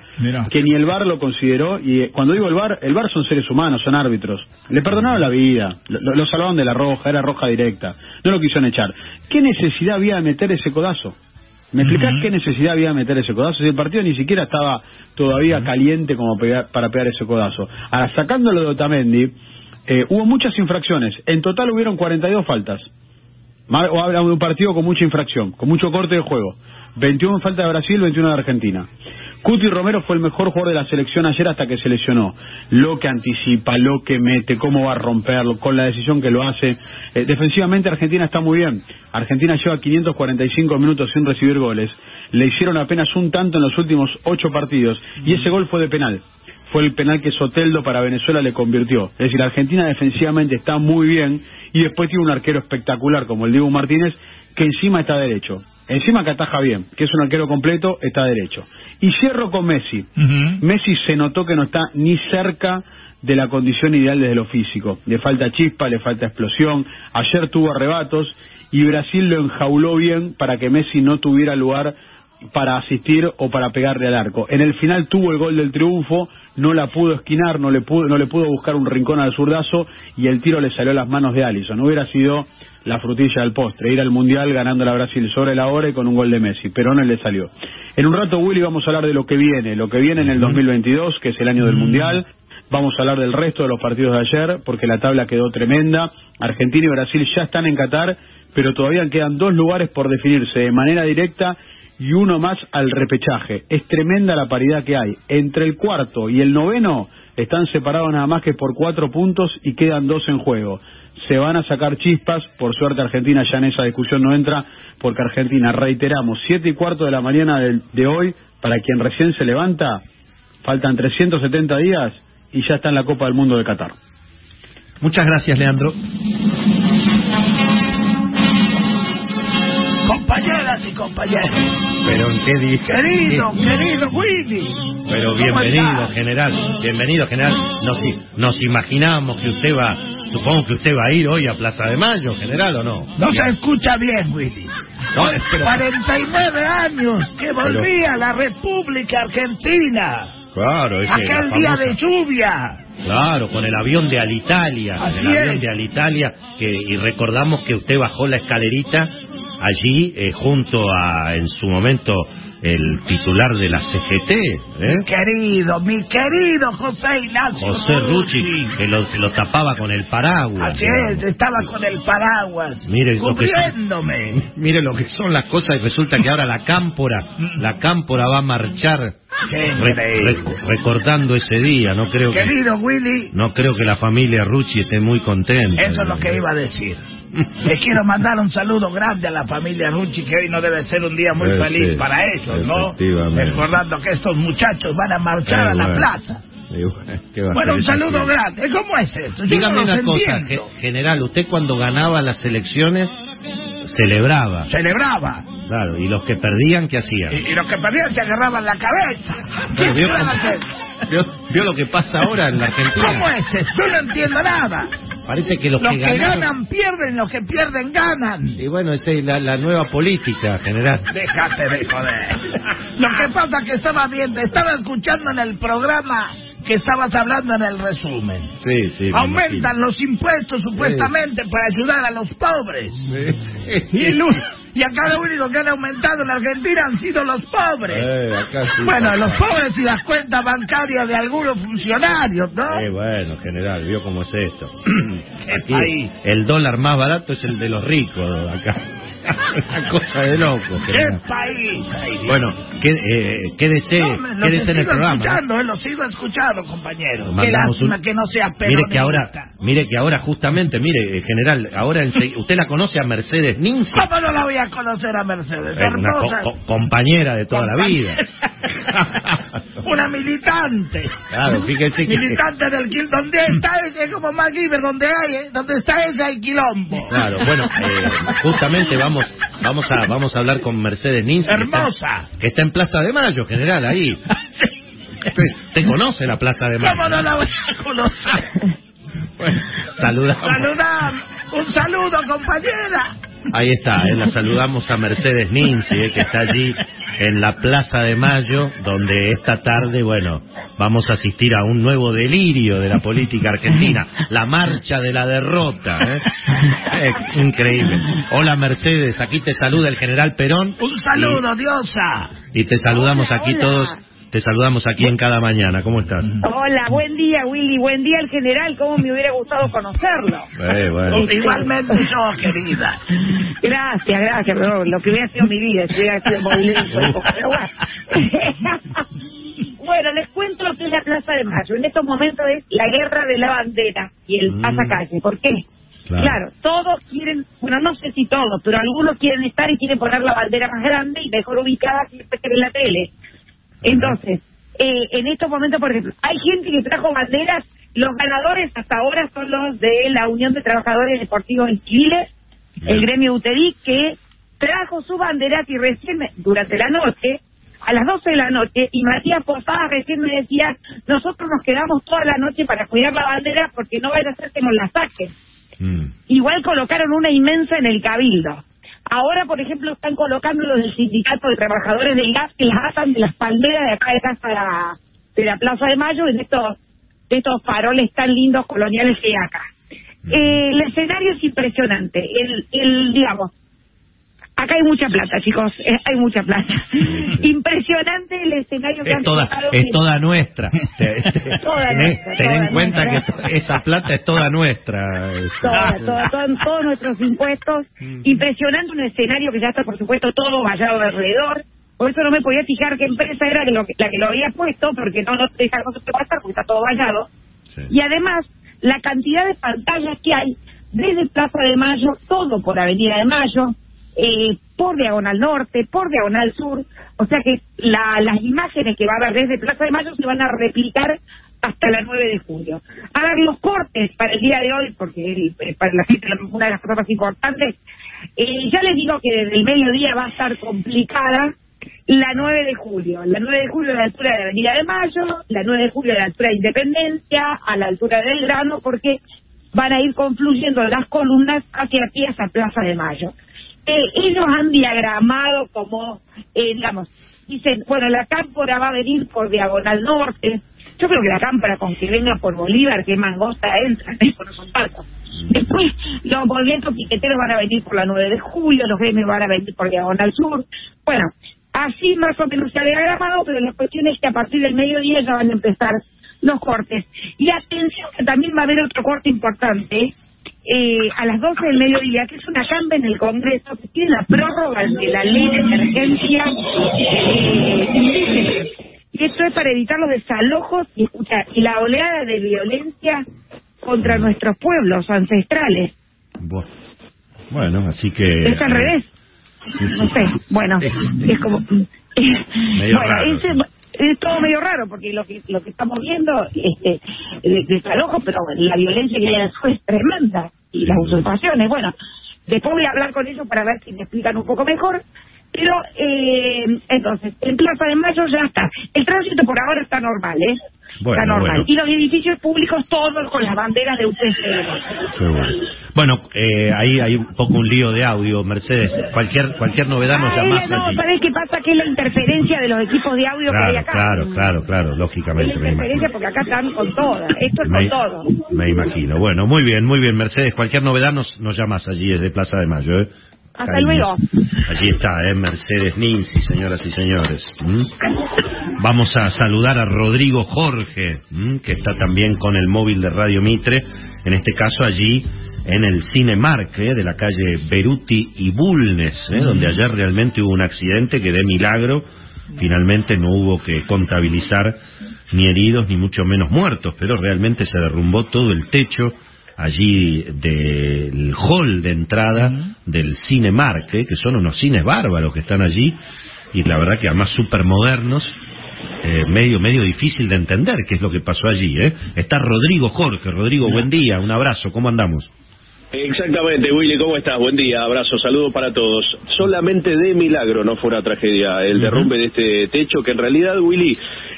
que ni el VAR lo consideró. Y eh, cuando digo el VAR, el VAR son seres humanos, son árbitros. Le perdonaron la vida, lo, lo salvaron de la roja, era roja directa. No lo quisieron echar. ¿Qué necesidad había de meter ese codazo? ¿Me explicás qué necesidad había de meter ese codazo? Si el partido ni siquiera estaba todavía caliente como pegar- para pegar ese codazo. Ahora, sacándolo de Otamendi, eh, hubo muchas infracciones. En total hubieron 42 faltas. O habla de un partido con mucha infracción, con mucho corte de juego. 21 falta de Brasil, 21 de Argentina. Cuti Romero fue el mejor jugador de la selección ayer hasta que se lesionó. Lo que anticipa, lo que mete, cómo va a romperlo, con la decisión que lo hace. Eh, defensivamente Argentina está muy bien. Argentina lleva 545 minutos sin recibir goles. Le hicieron apenas un tanto en los últimos ocho partidos y ese gol fue de penal. Fue el penal que Soteldo para Venezuela le convirtió. Es decir, Argentina defensivamente está muy bien y después tiene un arquero espectacular como el Diego Martínez que encima está derecho. Encima que ataja bien, que es un arquero completo, está derecho. Y cierro con Messi. Messi se notó que no está ni cerca de la condición ideal desde lo físico. Le falta chispa, le falta explosión. Ayer tuvo arrebatos y Brasil lo enjauló bien para que Messi no tuviera lugar para asistir o para pegarle al arco. En el final tuvo el gol del triunfo, no la pudo esquinar, no le pudo, no le pudo buscar un rincón al zurdazo y el tiro le salió a las manos de Alisson. Hubiera sido la frutilla del postre, ir al Mundial ganando la Brasil sobre la hora y con un gol de Messi, pero no le salió. En un rato, Willy, vamos a hablar de lo que viene, lo que viene en el 2022, que es el año del Mundial. Vamos a hablar del resto de los partidos de ayer, porque la tabla quedó tremenda. Argentina y Brasil ya están en Qatar, pero todavía quedan dos lugares por definirse de manera directa y uno más al repechaje. Es tremenda la paridad que hay. Entre el cuarto y el noveno están separados nada más que por cuatro puntos y quedan dos en juego. Se van a sacar chispas, por suerte Argentina ya en esa discusión no entra, porque Argentina, reiteramos, siete y cuarto de la mañana de, hoy, para quien recién se levanta, faltan 370 días y ya está en la Copa del Mundo de Qatar. Muchas gracias, Leandro. Compañeras y compañeros. Pero en qué dije. Querido, querido Willy. Pero ¿Cómo bienvenido, general. Bienvenido, general. Nos, nos imaginamos que usted va, supongo que usted va a ir hoy a Plaza de Mayo, general, ¿o no? No se escucha bien, Willy. No, espera. 49 años que volvía a la República Argentina. Claro, es Aquel día famosa- de lluvia. Claro, con el avión de Alitalia, Así el avión es. de Alitalia, que, y recordamos que usted bajó la escalerita allí, eh, junto a, en su momento, el titular de la CGT, ¿eh? Querido, mi querido José Ignacio. José Rucci, que lo, se lo tapaba con el paraguas. Así es, estaba con el paraguas. Mire lo que. *laughs* Mire lo que son las cosas y resulta que ahora la cámpora, la cámpora va a marchar re- recordando ese día. No creo que, Querido Willy, no creo que la familia Rucci esté muy contenta. eso es lo que iba a decir. *laughs* Les quiero mandar un saludo grande a la familia Rucci, que hoy no debe ser un día muy Eh, feliz sí, para ellos, ¿no? efectivamente. Recordando que estos muchachos van a marchar Eh, a la plaza. Bueno, ¿qué va *laughs* a Bueno, un saludo grande. ¿Cómo es esto? Yo Dígame no una cosa, general, usted cuando ganaba las elecciones celebraba. Celebraba. Claro, y los que perdían, ¿qué hacían? Y, y los que perdían se agarraban la cabeza. Pero vio lo que pasa ahora en la Argentina. ¿Cómo es eso? Yo no entiendo nada. Parece que los, Los que, que ganaron- ganan pierden, los que pierden ganan. Y bueno, esta es la, la nueva política, general. Déjate de joder. Lo que pasa que estaba viendo, estaba escuchando en el programa que estabas hablando en el resumen. Sí, sí. me Aumentan los impuestos supuestamente para ayudar a los pobres. imagino. Y, el *laughs* y acá lo único que han aumentado en Argentina han sido los pobres. Eh, acá sí, bueno, papá. los pobres y las cuentas bancarias de algunos funcionarios, ¿no? Eh, bueno, general, vio cómo es esto. *clears throat* Aquí, el dólar más barato es el de los ricos acá. Una cosa de loco. ¡Qué general. país! Ay. Bueno, eh, quédese, No, en el programa. escuchando, eh, lo sigo escuchando, compañero. Qué lástima un- que no sea Mire que ahora, mire que ahora justamente, mire, eh, general, ahora ense- usted la conoce a Mercedes Ninzi, ¿Cómo no la voy a conocer a Mercedes? Es una co- Hermosa. co- compañera de toda la vida. *laughs* Una militante. Claro, fíjese que- Militante del quil donde *laughs* está ella es como MacGyver, donde hay, eh, donde está ella hay quilombo. Claro, bueno, eh, justamente vamos, vamos a, vamos a hablar con Mercedes que está- Hermosa. Que está en Plaza de Mayo, general, ahí. *laughs* Usted, usted conoce la Plaza de Mayo. ¿Cómo no la voy a conocer? *laughs* Bueno, saludamos. Saludar. Un saludo, compañera. Ahí está, eh, la saludamos a Mercedes Ninzi, eh, que está allí en la Plaza de Mayo, donde esta tarde, bueno, vamos a asistir a un nuevo delirio de la política argentina, la marcha de la derrota. ¿eh? Eh, increíble. Hola Mercedes, aquí te saluda el general Perón. Un saludo, diosa. Y, y te saludamos aquí todos, te saludamos aquí en cada mañana. ¿Cómo estás? Hola, buen día Willy, buen día el general, cómo me hubiera gustado conocerlo. Eh, bueno. *laughs* Igualmente yo, querida. Gracias, gracias, pero lo que hubiera sido mi vida, si hubiera sido movimiento. *laughs* Pero bueno. *laughs* bueno, les cuento lo que es la Plaza de Mayo. En estos momentos es la guerra de la bandera y el Mm. pasacalle. ¿Por qué? Claro. Claro. todos quieren, bueno, no sé si todos, pero algunos quieren estar y quieren poner la bandera más grande y mejor ubicada que ve la tele. Entonces, eh, en estos momentos, por ejemplo, hay gente que trajo banderas. Los ganadores hasta ahora son los de la Unión de Trabajadores Deportivos y Civiles, el gremio UTEDI, que trajo sus banderas y recién, durante la noche, a las 12 de la noche, y Matías Posada recién me decía, nosotros nos quedamos toda la noche para cuidar la bandera porque no vaya a ser que nos la saquen. Igual colocaron una inmensa en el Cabildo. Ahora, por ejemplo, están colocando los del Sindicato de Trabajadores del Gas que las atan de las palmeras de acá de casa de la, de la Plaza de Mayo en estos, de estos faroles tan lindos coloniales que hay acá. Eh, el escenario es impresionante. El, el, digamos, acá hay mucha plata, chicos, eh, hay mucha plata. *laughs* Impresionante el escenario que Es han toda, es que- toda nuestra. *laughs* Toda ten- nuestra, ten toda en cuenta nuestra. que esa plata es toda nuestra. toda, toda, todos nuestros impuestos. Impresionante un escenario que ya está, por supuesto, todo vallado alrededor. Por eso no me podía fijar qué empresa era que lo que- la que lo había puesto, porque no, no esa cosa puede pasar, porque está todo vallado. Y además, la cantidad de pantallas que hay desde Plaza de Mayo, todo por Avenida de Mayo, eh, por Diagonal Norte, por Diagonal Sur. O sea que la- las imágenes que va a haber desde Plaza de Mayo se van a replicar hasta la 9 de julio. A ver, los cortes para el día de hoy, porque el- eh, para la gente una de las cosas más importantes, eh, ya les digo que desde el mediodía va a estar complicada la 9 de julio. La 9 de julio a la altura de la Avenida de Mayo, la 9 de julio a la altura de Independencia, a la altura del Grano, porque van a ir confluyendo las columnas hacia hacia Plaza de Mayo. Eh, ellos han diagramado como, eh, digamos, dicen, bueno, la cámpora va a venir por Diagonal Norte. Yo creo que la cámpora con que venga por Bolívar, que Mangosta entra, eso no son. Después, los movimientos piqueteros van a venir por la 9 de julio, los gremios van a venir por Diagonal Sur. Bueno, Así más o menos se ha diagramado, pero la cuestión es que a partir del mediodía ya van a empezar los cortes. Y atención que también va a haber otro corte importante eh, a las 12 del mediodía, que es una camba en el Congreso que tiene la prórroga de la ley de emergencia eh. Y esto es para evitar los desalojos y, escucha, y la oleada de violencia contra nuestros pueblos ancestrales. Bu- Bueno, así que... Es al revés. No sé, bueno, es como... Medio *laughs* bueno, raro, ese- es todo medio raro porque lo que lo que estamos viendo este de- desalojo pero la violencia que hay en es tremenda y las usurpaciones. Bueno después voy a hablar con ellos para ver si me explican un poco mejor pero eh, entonces en Plaza de Mayo ya está. El tránsito por ahora está normal eh Bueno, está normal bueno. y los edificios públicos todos con las banderas de UCC Seguro. Bueno, eh, ahí hay un poco un lío de audio, Mercedes. Cualquier cualquier novedad nos es la- no. ¿sabes qué pasa? Que es la interferencia de los equipos de audio que hay Claro, acá. claro, claro, claro, Es lógicamente, la me imagino. interferencia porque acá están con todas. Esto es Me- con todo. Me imagino. Bueno, muy bien, muy bien, Mercedes. Cualquier novedad nos, nos llamas allí desde Plaza de Mayo, ¿eh? Hasta luego. Allí está, ¿eh? Mercedes Ninzi, señoras y señores. ¿m? Vamos a saludar a Rodrigo Jorge, que está también con el móvil de Radio Mitre, en este caso allí en el Cinemark, ¿eh? de la calle Beruti y Bulnes, ¿eh? donde ayer realmente hubo un accidente que de milagro finalmente no hubo que contabilizar ni heridos ni mucho menos muertos, pero realmente se derrumbó todo el techo allí del hall de entrada del Cinemark, ¿eh? que son unos cines bárbaros que están allí y la verdad que además súper modernos, eh, medio medio difícil de entender qué es lo que pasó allí. ¿eh? Está Rodrigo Jorge. Rodrigo, buen día, un abrazo, ¿cómo andamos? Exactamente, Willy, ¿cómo estás? Buen día, abrazo, saludo para todos. Solamente de milagro no fue una tragedia el derrumbe de este techo, que en realidad, Willy,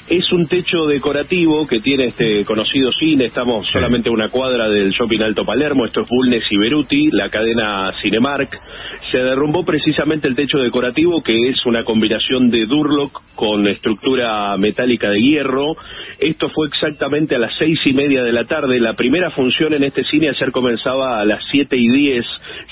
es un techo decorativo que tiene este conocido cine, estamos solamente a una cuadra del Shopping Alto Palermo, esto es Bulnes y Beruti, la cadena Cinemark. Se derrumbó precisamente el techo decorativo, que es una combinación de Durlock con estructura metálica de hierro. Esto fue exactamente a las seis y media de la tarde. La primera función en este cine ayer comenzaba a las siete y diez.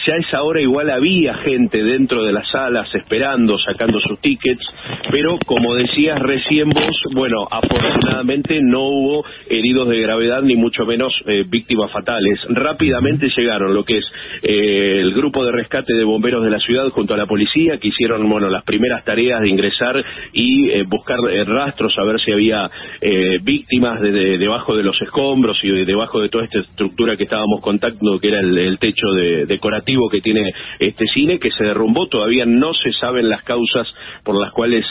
Ya a esa hora igual había gente dentro de las salas esperando, sacando sus tickets, pero como decías recién vos, bueno, afortunadamente no hubo heridos de gravedad ni mucho menos eh, víctimas fatales. Rápidamente llegaron lo que es eh, el grupo de rescate de bomberos de la ciudad junto a la policía que hicieron, bueno, las primeras tareas de ingresar y eh, buscar eh, rastros, a ver si había víctimas de, de- debajo de los escombros y de- debajo de toda esta estructura que estábamos contando, que era el, techo de- decorativo que tiene este cine, que se derrumbó. Todavía no se saben las causas por las cuales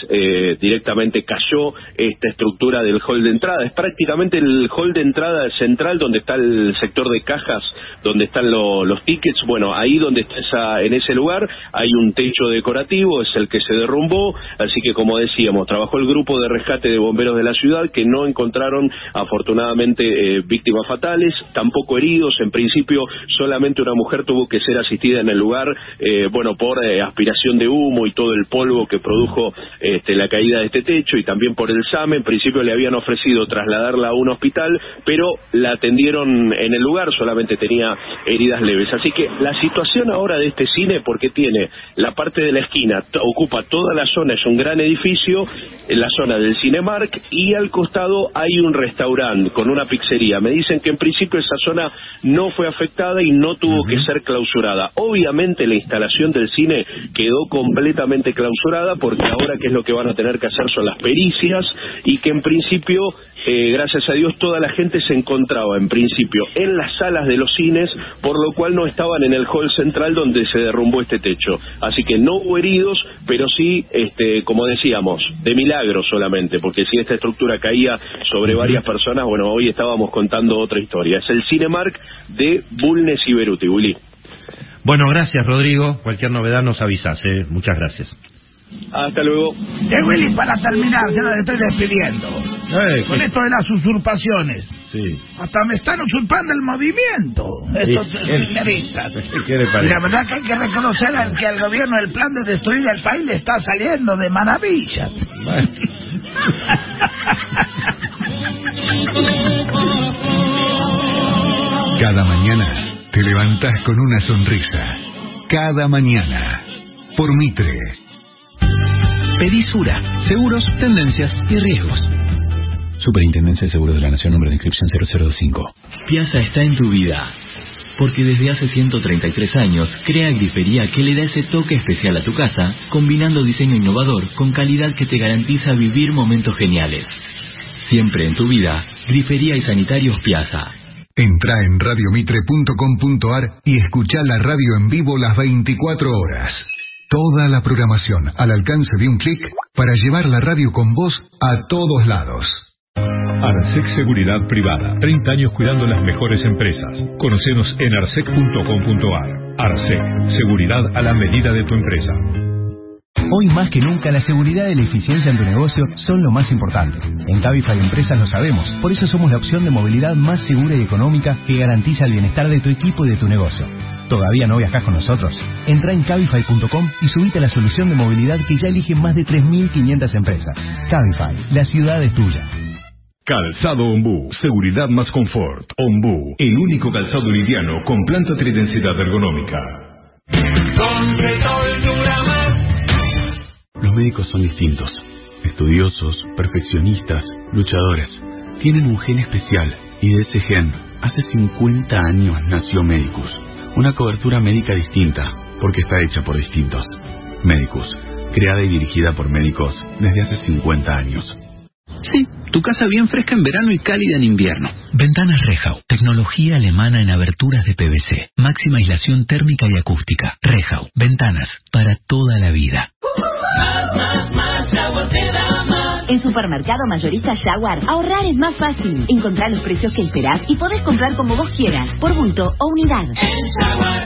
directamente cayó esta estructura del hall de entrada. Es prácticamente el hall de entrada central donde está el sector de cajas, donde están lo- los tickets. Bueno, ahí donde está esa, en ese lugar hay un techo decorativo, es el que se derrumbó. Así que, como decíamos, trabajó el grupo de rescate de bomberos de la ciudad que no encontraron afortunadamente eh, víctimas fatales, tampoco heridos. En principio, solamente una mujer tuvo que ser asistida en el lugar, eh, bueno, por eh, aspiración de humo y todo el polvo que produjo este, la caída de este techo y también por el En principio le habían ofrecido trasladarla a un hospital, pero la atendieron en el lugar, solamente tenía heridas leves. Así que la situación ahora de este cine, porque tiene la parte de la esquina, ocupa toda la zona, es un gran edificio, en la zona del Cinemark, y al costado hay un restaurante con una pizzería. Me dicen que en principio esa zona no fue afectada y no tuvo que ser clausurada. Obviamente la instalación del cine quedó completamente clausurada porque ahora qué es lo que van a tener que hacer son las pericias y que en principio, eh, gracias a Dios, toda la gente se encontraba en principio en las salas de los cines, por lo cual no estaban en el hall central donde se derrumbó este techo. Así que no hubo heridos, pero sí, este, como decíamos, de milagro solamente, porque si esta estructura caía sobre varias personas, bueno, hoy estábamos contando otra historia. Es el Cinemark de Bulnes y Beruti, Willy. Bueno, gracias Rodrigo. Cualquier novedad nos avisas, ¿eh? Muchas gracias. Hasta luego. Eh, Willy, para terminar, ya nos estoy despidiendo. Eh, Con esto de las usurpaciones. Sí. Hasta me están usurpando el movimiento. Estos Sí, él- señoristas. *laughs* ¿Qué le Y la verdad que hay que reconocer al que al gobierno el plan de destruir el país le está saliendo de maravillas. Cada mañana te levantas con una sonrisa. Cada mañana. Por Mitre. Pedí Sura. Seguros, tendencias y riesgos. Superintendencia de Seguros de la Nación, número de inscripción 005. Piazza está en tu vida. Porque desde hace 133 años crea grifería que le da ese toque especial a tu casa, combinando diseño innovador con calidad que te garantiza vivir momentos geniales. Siempre en tu vida, Grifería y Sanitarios Piazza. Entra en radiomitre.com.ar y escucha la radio en vivo las 24 horas. Toda la programación al alcance de un clic para llevar la radio con vos a todos lados. Arsec Seguridad Privada. 30 años cuidando las mejores empresas. Conocenos en arsec.com.ar. Arsec. Seguridad a la medida de tu empresa. Hoy más que nunca la seguridad y la eficiencia en tu negocio son lo más importante. En Cabify Empresas lo sabemos, por eso somos la opción de movilidad más segura y económica que garantiza el bienestar de tu equipo y de tu negocio. ¿Todavía no viajas con nosotros? Entra en cabify.com y subite a la solución de movilidad que ya eligen más de 3.500 empresas. Cabify, la ciudad es tuya. Calzado Ombú, seguridad más confort. Ombú, el único calzado liviano con planta tridensidad ergonómica. Los médicos son distintos. Estudiosos, perfeccionistas, luchadores. Tienen un gen especial y de ese gen, hace 50 años nació Medicus. Una cobertura médica distinta, porque está hecha por distintos. Medicus, creada y dirigida por médicos desde hace 50 años. Sí, tu casa bien fresca en verano y cálida en invierno. Ventanas Rehau, tecnología alemana en aberturas de PVC, máxima aislación térmica y acústica. Rehau, ventanas para toda la vida. my, my. En Supermercado Mayorista Jaguar, ahorrar es más fácil. Encontrar los precios que esperás y podés comprar como vos quieras, por bulto o unidad.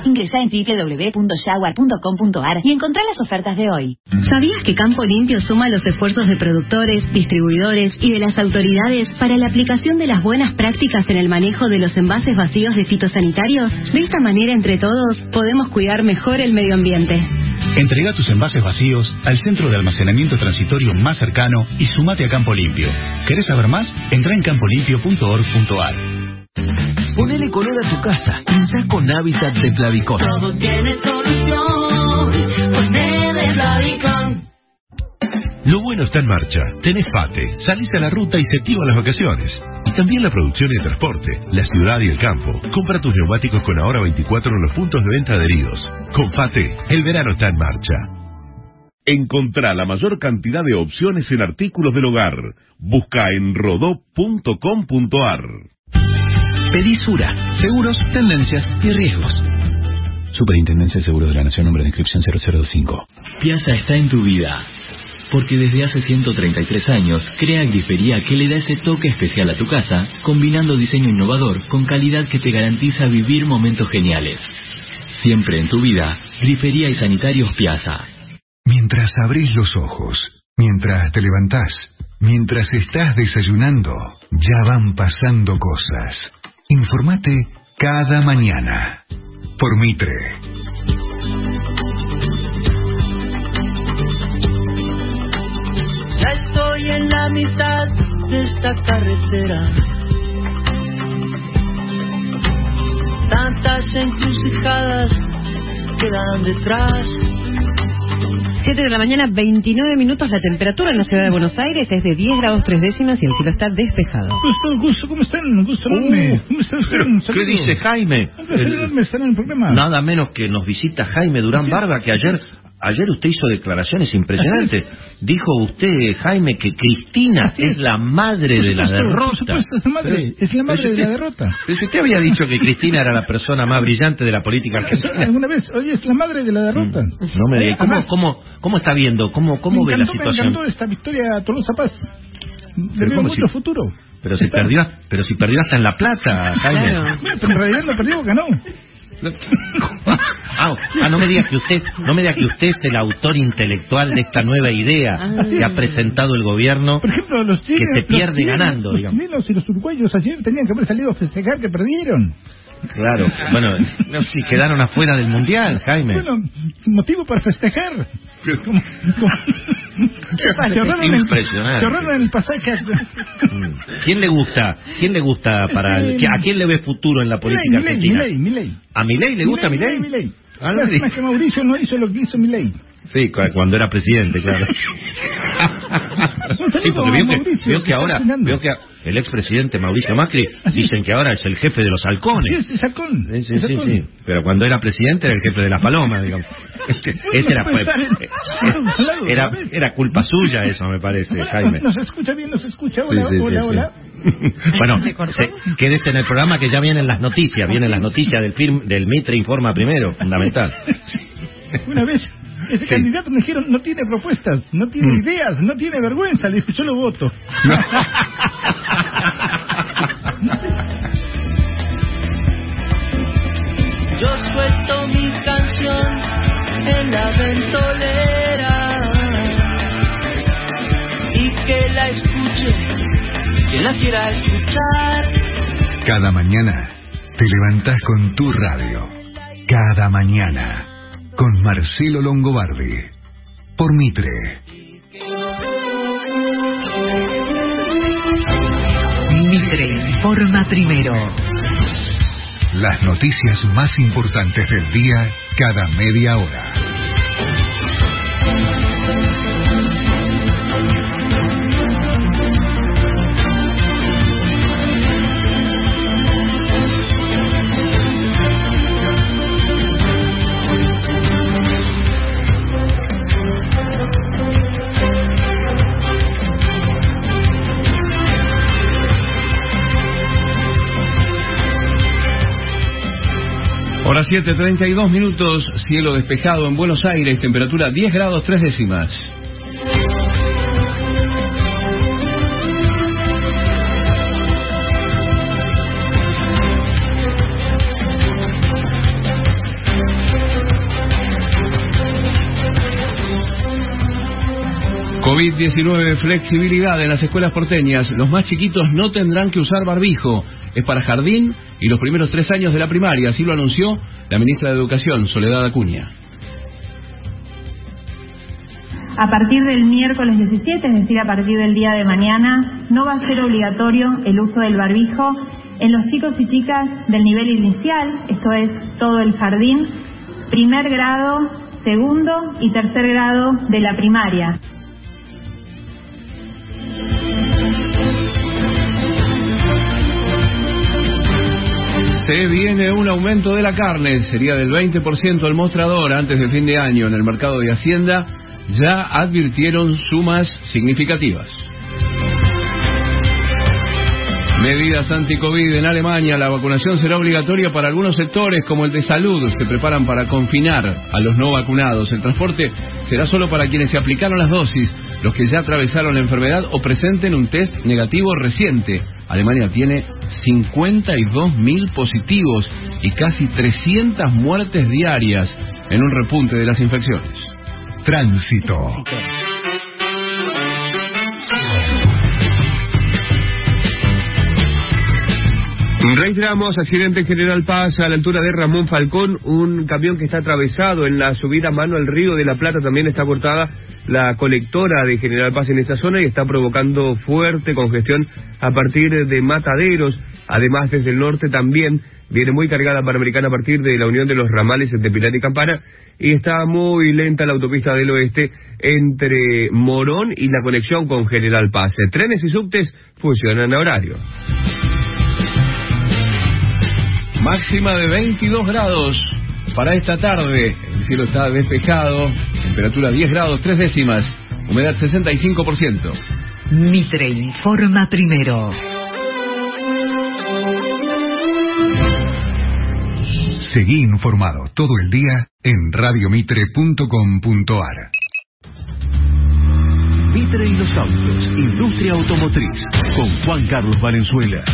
Ingresá en www.jaguar.com.ar y encontrá las ofertas de hoy. ¿Sabías que Campo Limpio suma los esfuerzos de productores, distribuidores y de las autoridades para la aplicación de las buenas prácticas en el manejo de los envases vacíos de fitosanitarios? De esta manera, entre todos, podemos cuidar mejor el medio ambiente. Entrega tus envases vacíos al centro de almacenamiento transitorio más cercano y sumate a Campo Limpio. ¿Querés saber más? Entra en campolimpio.org.ar. Ponele color a tu casa. Pensá con Hábitat de Plavicón. Todo tiene solución, ponele Plavicón. Lo bueno está en marcha. Tenés FATE, salís a la ruta y se activan las vacaciones. Y también la producción y el transporte, la ciudad y el campo. Compra tus neumáticos con ahora 24 en los puntos de venta adheridos. Con FATE, el verano está en marcha. Encontrá la mayor cantidad de opciones en artículos del hogar. Busca en rodó.com.ar. Pedí Sura. Seguros, tendencias y riesgos. Superintendencia de Seguros de la Nación, número de inscripción 005. Piazza está en tu vida. Porque desde hace 133 años crea grifería que le da ese toque especial a tu casa, combinando diseño innovador con calidad que te garantiza vivir momentos geniales. Siempre en tu vida, Grifería y Sanitarios Piazza. Mientras abrís los ojos, mientras te levantás, mientras estás desayunando, ya van pasando cosas. Informate cada mañana. Por Mitre. Ya estoy en la mitad de esta carretera. Tantas encrucijadas quedan detrás. 7 de la mañana, 29 minutos. La temperatura en la ciudad de Buenos Aires es de 10 grados 3 décimas y el cielo está despejado. ¿cómo están? ¿Cómo están? Pero, Un ¿Qué dice Jaime? Estar en el programa. Nada menos que nos visita Jaime Durán Barba, que ayer ayer usted hizo declaraciones impresionantes. Dijo usted, Jaime, que Cristina es la madre de la derrota. por supuesto, es la madre, es la madre de la usted- derrota. Pero usted había dicho que Cristina era la persona más brillante de la política argentina. ¿Alguna vez? Oye, es la madre de la derrota. No me diga, ¿cómo, cómo, ¿cómo está viendo? ¿Cómo, cómo me ve la encantó, Me situación? encantó esta victoria a Tolosa Paz. Le veo ¿cómo mucho si- futuro. Pero si perdió, pero si perdió hasta en La Plata, Jaime. Bueno, pero en realidad no perdió, ganó. *laughs* Ah, ah, no me diga que usted, no me diga que usted es el autor intelectual de esta nueva idea Ah. que ha presentado el gobierno. Por ejemplo, los chilenos, que se pierde los ganando, los digamos. chilenos y los uruguayos ayer tenían que haber salido a festejar que perdieron. Claro, bueno, no, sí, quedaron afuera del mundial, Jaime. Bueno, motivo para festejar. Como- como- *laughs* el- Impresionante. ahorraron el pasaje. Mm. ¿Quién le gusta? ¿Quién le gusta para Este, a quién le ve futuro en la política Milei, argentina? Milei, Milei. ¿A Milei le gusta Milei? Milei. Ah, no que Mauricio no hizo lo que hizo Milei. Sí, cu- cuando era presidente, claro. *laughs* *laughs* Sí, porque veo que, veo que ahora, veo que el expresidente Mauricio Macri *laughs* dicen que ahora es el jefe de los halcones. Sí, es halcón. Sí, sí, sí, sí. Pero cuando era presidente era el jefe de la paloma, digamos. Ese era, era, culpa suya eso, me parece, Jaime. ¿Nos escucha bien? ¿Nos escucha? Hola, hola, hola. Bueno, se- quédese en el programa que ya vienen las noticias, vienen las noticias del film, del Mitre Informa primero, fundamental. Una vez, ese candidato me dijeron, no tiene propuestas, no tiene Mm. ideas, no tiene vergüenza. Le dije, yo lo voto. Yo suelto mi canción en la ventolera y que la escuche quien la quiera escuchar. Cada mañana te levantás con tu radio. Cada mañana con Marcelo Longobardi. Por Mitre. Mitre informa primero. Las noticias más importantes del día cada media hora. Hora 7, 32 minutos, cielo despejado en Buenos Aires, temperatura 10 grados 3 décimas. COVID-19, flexibilidad en las escuelas porteñas. Los más chiquitos no tendrán que usar barbijo. Es para jardín y los primeros tres años de la primaria. Así lo anunció la ministra de Educación, Soledad Acuña. A partir del miércoles 17, es decir, a partir del día de mañana, no va a ser obligatorio el uso del barbijo en los chicos y chicas del nivel inicial, esto es todo el jardín, primer grado, segundo y tercer grado de la primaria. Se viene un aumento de la carne, sería del 20% el mostrador antes del fin de año en el mercado de Hacienda. Ya advirtieron sumas significativas. Medidas anti-COVID en Alemania. La vacunación será obligatoria para algunos sectores como el de salud. Se preparan para confinar a los no vacunados. El transporte será solo para quienes se aplicaron las dosis, los que ya atravesaron la enfermedad o presenten un test negativo reciente. Alemania tiene 52.000 positivos y casi 300 muertes diarias en un repunte de las infecciones. Tránsito. Registramos accidente en General Paz a la altura de Ramón Falcón, un camión que está atravesado en la subida mano al río de la Plata, también está cortada la colectora de General Paz en esta zona y está provocando fuerte congestión a partir de Mataderos, además desde el norte también viene muy cargada Panamericana a partir de la unión de los ramales de Pilar y Campana y está muy lenta la autopista del oeste entre Morón y la conexión con General Paz. Trenes y subtes funcionan a horario. Máxima de 22 grados para esta tarde. El cielo está despejado. Temperatura 10 grados 3 décimas. Humedad 65%. Mitre informa primero. Seguí informado todo el día en radiomitre.com.ar. Mitre y los autos, industria automotriz, con Juan Carlos Valenzuela.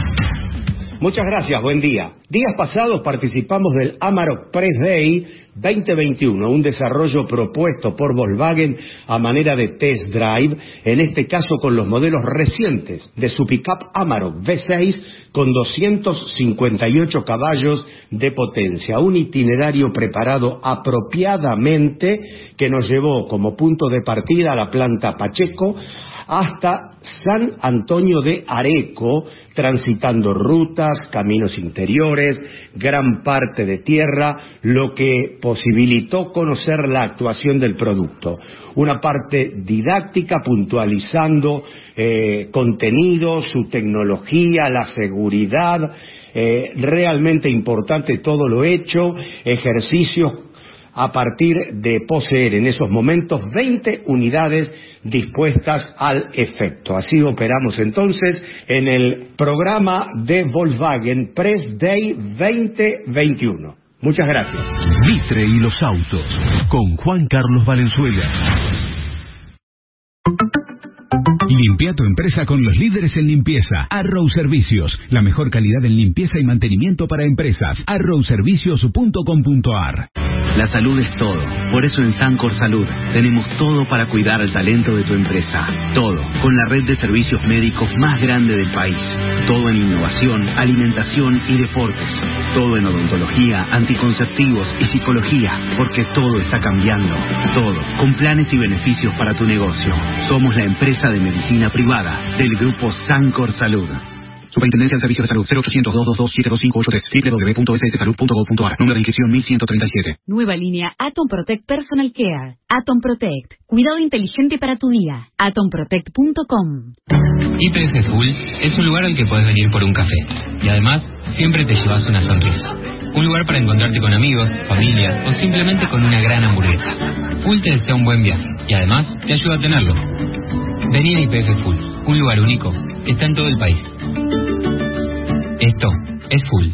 Muchas gracias, buen día. Días pasados participamos del Amarok Press Day 2021, un desarrollo propuesto por Volkswagen a manera de test drive, en este caso con los modelos recientes de su pickup Amarok V6 con 258 caballos de potencia, un itinerario preparado apropiadamente que nos llevó como punto de partida a la planta Pacheco, hasta San Antonio de Areco, transitando rutas, caminos interiores, gran parte de tierra, lo que posibilitó conocer la actuación del producto. Una parte didáctica puntualizando eh, contenido, su tecnología, la seguridad, eh, realmente importante todo lo hecho, ejercicios a partir de poseer en esos momentos 20 unidades dispuestas al efecto. Así operamos entonces en el programa de Volkswagen Press Day 2021. Muchas gracias. Mitre y los autos con Juan Carlos Valenzuela. Limpia tu empresa con los líderes en limpieza. Arrow Servicios, la mejor calidad en limpieza y mantenimiento para empresas. arrowservicios.com.ar La salud es todo. Por eso en Sancor Salud tenemos todo para cuidar al talento de tu empresa. Todo, con la red de servicios médicos más grande del país. Todo en innovación, alimentación y deportes. Todo en odontología, anticonceptivos y psicología, porque todo está cambiando. Todo, con planes y beneficios para tu negocio. Somos la empresa de medicina privada del grupo Sancor Salud. Superintendencia de Servicios de Salud 0800 222 72583 www.sssalud.gov.ar Número de inscripción 1137. Nueva línea Atom Protect Personal Care. Atom Protect. Cuidado inteligente para tu día. AtomProtect.com. IPF Full es un lugar al que puedes venir por un café. Y además, siempre te llevas una sonrisa. Un lugar para encontrarte con amigos, familia o simplemente con una gran hamburguesa. Full te desea un buen viaje y además te ayuda a tenerlo. Vení a IPF Full, un lugar único que está en todo el país. Esto es Full.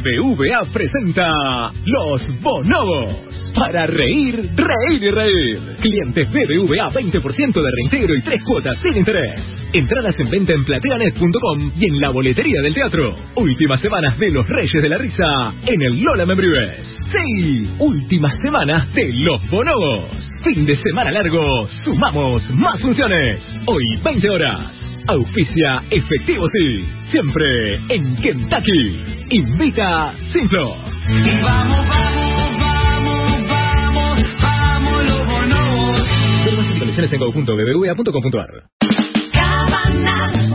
BBVA presenta Los Bonobos. Para reír, reír y reír. Clientes BBVA 20% de reintegro y tres cuotas sin interés. Entradas en venta en plateanet.com y en la boletería del teatro. Últimas semanas de Los Reyes de la Risa en el Lola Membrives. Sí, últimas semanas de Los Bonobos. Fin de semana largo, sumamos más funciones. Hoy 20 horas. Auspicia Efectivo Sí. Siempre en Kentucky. Invita Simplo. vamos, vamos, vamos, vamos, vamos los bonobos. Ver más instalaciones en go.bbva.com.ar.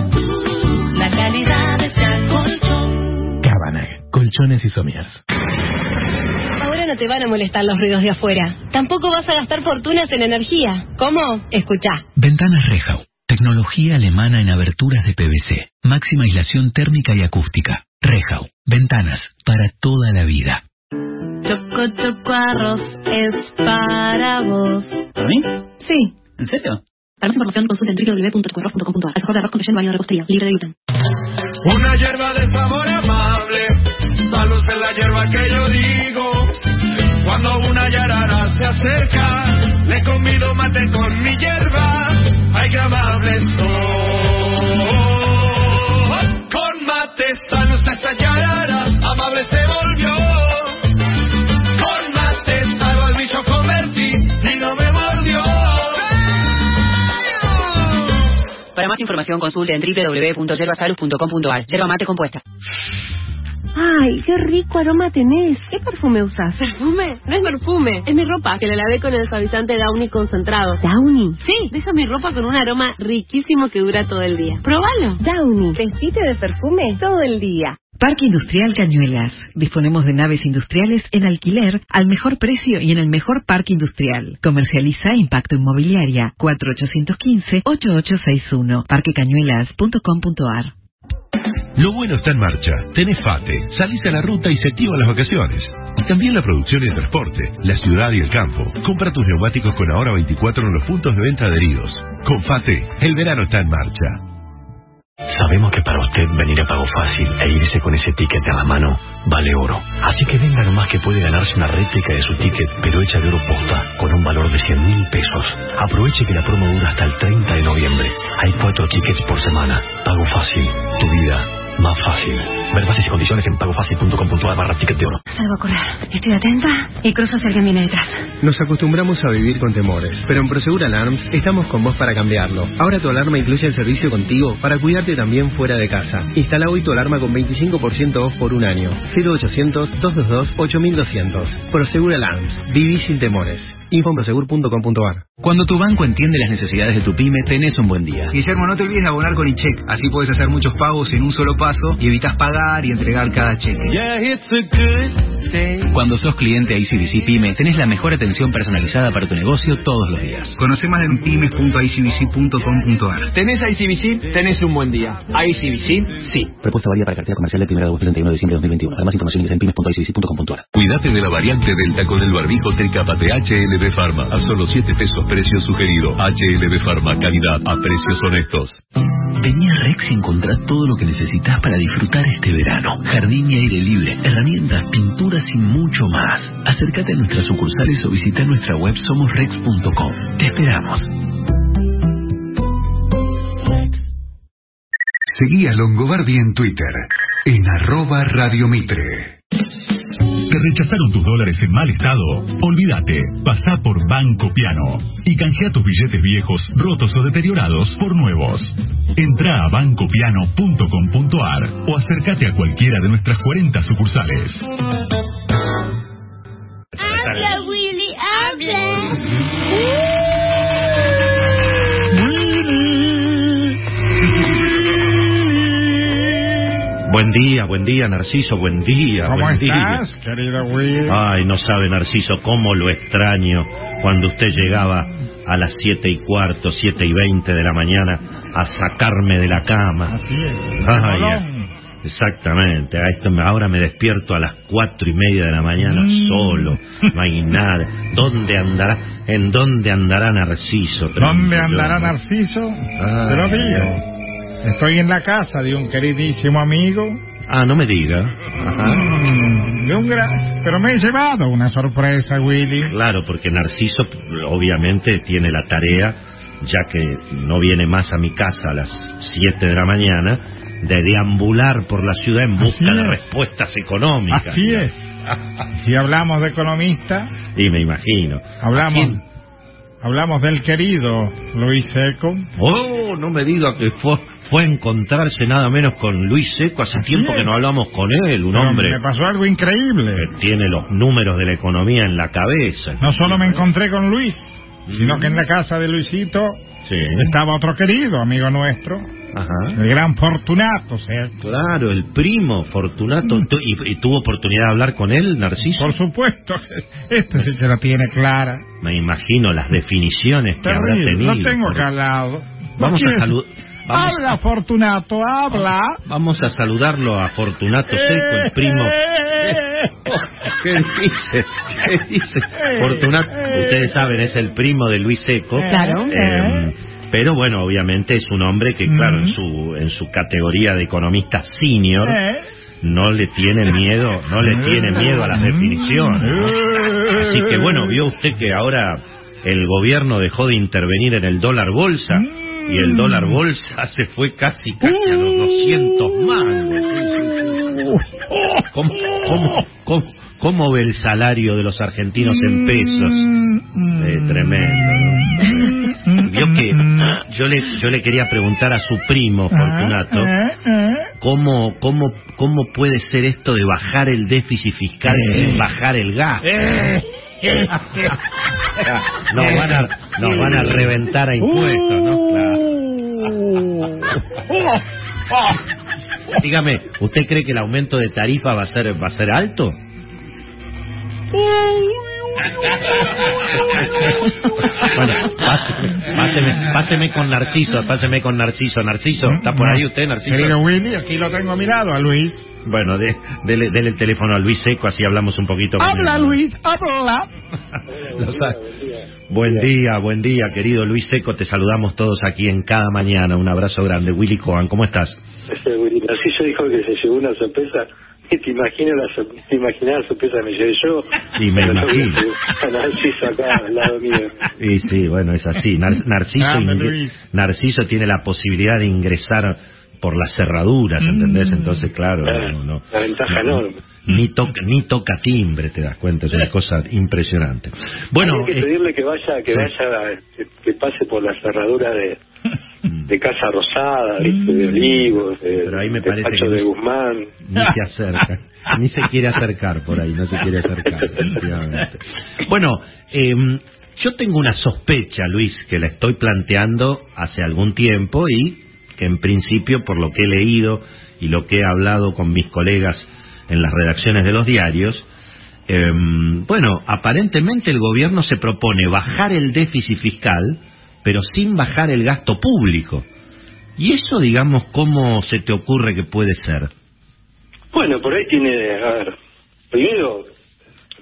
Uh, la calidad de este colchón. Cabanag, colchones y somiers. Ahora no te van a molestar los ruidos de afuera. Tampoco vas a gastar fortunas en energía. ¿Cómo? Escucha. Ventanas Rejau. Tecnología alemana en aberturas de PVC. Máxima aislación térmica y acústica. Rejau. Ventanas para toda la vida. Choco Choco Arroz es para vos. ¿Para mí? Sí. ¿En serio? Para más información consulta en www.chocoarroz.com.ar. Alfajor de arroz con relleno baño de repostería. Libre de gluten. Una hierba de sabor amable, salud es la hierba que yo digo. Cuando una yarara se acerca, le convido mate con mi hierba. Ay, qué amable soy. Con mate salud esta yarara, amable se volvió. Con mate salvo al bicho convertí y no me mordió. Para más información consulte en www.yerbasalud.com.ar. Yerba mate compuesta. Ay, qué rico aroma tenés. ¿Qué perfume usas? ¿Perfume? No es perfume, es mi ropa, que la lavé con el suavizante Downy concentrado. ¿Downy? Sí, deja mi ropa con un aroma riquísimo que dura todo el día. ¡Próbalo! Downy, vestite de perfume todo el día. Parque Industrial Cañuelas. Disponemos de naves industriales en alquiler al mejor precio y en el mejor parque industrial. Comercializa Impacto Inmobiliaria 4815-8861 parquecañuelas.com.ar Lo bueno está en marcha. Tenés FATE, salís a la ruta y se activan las vacaciones. Y también la producción y el transporte, la ciudad y el campo. Compra tus neumáticos con ahora 24 en los puntos de venta adheridos. Con FATE, el verano está en marcha. Sabemos que para usted venir a Pago Fácil e irse con ese ticket en la mano vale oro. Así que venga nomás que puede ganarse una réplica de su ticket, pero hecha de oro posta, con un valor de 100 mil pesos. Aproveche que la promo dura hasta el 30 de noviembre. Hay cuatro tickets por semana. Pago Fácil. Tu vida más fácil. Ver bases y condiciones en pagofácil.com.ar barra ticket de oro. Salgo a correr. Estoy atenta y cruzo si alguien viene detrás. Nos acostumbramos a vivir con temores, pero en Prosegur Alarms estamos con vos para cambiarlo. Ahora tu alarma incluye el servicio contigo para cuidarte también fuera de casa. Instala hoy tu alarma con 25% off por un año. 0800-222-8200. Prosegur Alarms. Viví sin temores. Info. Cuando tu banco entiende las necesidades de tu pyme, tenés un buen día. Guillermo, no te olvides de abonar con iCheck. Así puedes hacer muchos pagos en un solo paso y evitas pagar y entregar cada cheque. Cuando sos cliente ICBC Pyme, tenés la mejor atención personalizada para tu negocio todos los días. Conoce más en pymes.icbc.com.ar. ¿Tenés ICBC? Tenés un buen día. ICBC, sí. Propuesta válida para cartera comercial del 1 de agosto al 31 de diciembre de 2021. Además, información en pymes.icbc.com.ar. Cuídate de la variante Delta con el barbijo Tricapate HLB Pharma. A solo 7 pesos precio sugerido. HLB Pharma, calidad a precios honestos. Vení a Rex y encontrá todo lo que necesitas para disfrutar este verano. Jardín y aire libre, herramientas, pinturas y mucho más. Acércate a nuestras sucursales o visita nuestra web somosrex.com. Te esperamos. Seguí a Longobardi en Twitter, en arroba Radio Mitre. ¿Te rechazaron tus dólares en mal estado? Olvídate, pasá por Banco Piano y canjea tus billetes viejos, rotos o deteriorados por nuevos. Entra a bancopiano.com.ar o acércate a cualquiera de nuestras 40 sucursales. Habla, Willy, habla. Buen día, buen día, Narciso, buen día, ¿Cómo buen estás, día. querido Will? Ay, no sabe, Narciso, cómo lo extraño cuando usted llegaba a las siete y cuarto, siete y veinte de la mañana a sacarme de la cama. Así es. Ay, exactamente. A esto me- ahora me despierto a las cuatro y media de la mañana Mm. solo. No hay *laughs* nada. ¿Dónde andará? ¿En dónde andará Narciso? ¿Dónde andará Narciso? Ay, Te lo digo. Estoy en la casa de un queridísimo amigo. Ah, no me diga. Ajá. Mm, de un gran... Pero me he llevado una sorpresa, Willy. Claro, porque Narciso obviamente tiene la tarea, ya que no viene más a mi casa a las 7 de la mañana, de deambular por la ciudad en busca de es. respuestas económicas. Así es. Si hablamos de economista, Y me imagino. hablamos, hablamos del querido Luis Seco. Oh, no me diga que fue, fue a encontrarse nada menos con Luis Seco. Hace tiempo que no hablamos con él, un Pero hombre Me pasó algo increíble. que tiene los números de la economía en la cabeza. No solo me encontré con Luis, sino que en la casa de Luisito Sí. estaba otro querido amigo nuestro, Ajá. el gran Fortunato, Seco. Claro, el primo Fortunato. Tu- ¿Y, y tuvo oportunidad de hablar con él, Narciso? Por supuesto, este sí se la tiene clara. Me imagino las definiciones que habrá Terrible, tenido. lo tengo por- acá al lado. Vamos ¿No a. Vamos, Habla, Fortunato, habla. vamos a saludarlo a Fortunato Seco, el primo. *laughs* ¿Qué dice? ¿Qué dice? Fortunato, ustedes saben, es el primo de Luis Seco. Claro. Eh, pero bueno, obviamente es un hombre que, claro, en su, en su categoría de economista senior, Eh. no le tiene miedo, no le tiene miedo a las definiciones. ¿no? Así que bueno, vio usted que ahora el gobierno dejó de intervenir en el dólar bolsa y el dólar bolsa se fue casi casi a los 200 mangos. ¿Cómo, cómo, cómo, cómo ve el salario de los argentinos en pesos? Eh, tremendo. ¿no? Vio que yo le, yo le quería preguntar a su primo, Fortunato, ¿cómo, cómo, cómo puede ser esto de bajar el déficit fiscal sin bajar el gas? *laughs* Nos van a, nos van a reventar a impuestos, ¿no? Claro. *laughs* Dígame, ¿usted cree que el aumento de tarifa va a ser va a ser alto? Bueno, páseme, páseme, páseme con Narciso, páseme con Narciso. Narciso, ¿está por ahí usted, Narciso? Querido Willy, aquí lo tengo a mi lado, a Luis. Bueno, de, dele, dele el teléfono a Luis Seco, así hablamos un poquito. con Habla, él. Luis, habla. *laughs* Lo sa- Buen día, buen día, querido Luis Seco. Te saludamos todos aquí en cada mañana. Un abrazo grande. Willy Cohen, ¿cómo estás? Narciso dijo que se llevó una sorpresa. Y te imagino la, te imaginas la sorpresa que me llevé yo. Sí, me imagino. Narciso acá al lado mío. Sí, sí, bueno, es así. Nar- Narciso. Narciso tiene la posibilidad de ingresar por las cerraduras, ¿entendés? Entonces, claro, no, no, La ventaja enorme. ni toca ni toca timbre, te das cuenta, es una cosa impresionante. Bueno, Hay que eh, pedirle que vaya, que sí. vaya, que, que pase por la cerradura de, de Casa Rosada, ¿viste? de Olivos, de, Pero ahí me de parece Pacho que de Guzmán. ni se acerca, ni se quiere acercar por ahí, no se quiere acercar. efectivamente. Bueno, eh, yo tengo una sospecha, Luis, que la estoy planteando hace algún tiempo y que en principio, por lo que he leído y lo que he hablado con mis colegas en las redacciones de los diarios, eh, bueno, aparentemente el gobierno se propone bajar el déficit fiscal, pero sin bajar el gasto público. ¿Y eso, digamos, cómo se te ocurre que puede ser? Bueno, por ahí tiene, a ver, primero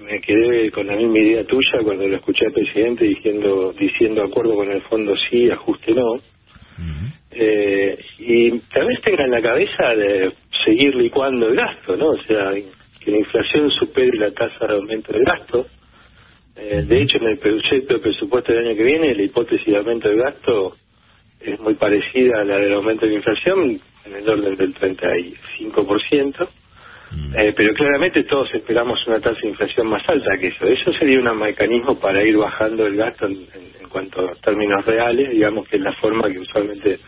me quedé con la misma idea tuya cuando lo escuché al presidente diciendo, diciendo acuerdo con el fondo sí, ajuste no. Eh, y tal vez tenga en la cabeza de seguir licuando el gasto, ¿no? O sea, que la inflación supere la tasa de aumento del gasto. Eh, de hecho, en el proyecto de presupuesto del año que viene, la hipótesis de aumento del gasto es muy parecida a la del aumento de la inflación, en el orden del 35%. Eh, pero claramente todos esperamos una tasa de inflación más alta que eso. Eso sería un mecanismo para ir bajando el gasto en, en- en cuanto a términos reales, digamos que es la forma que usualmente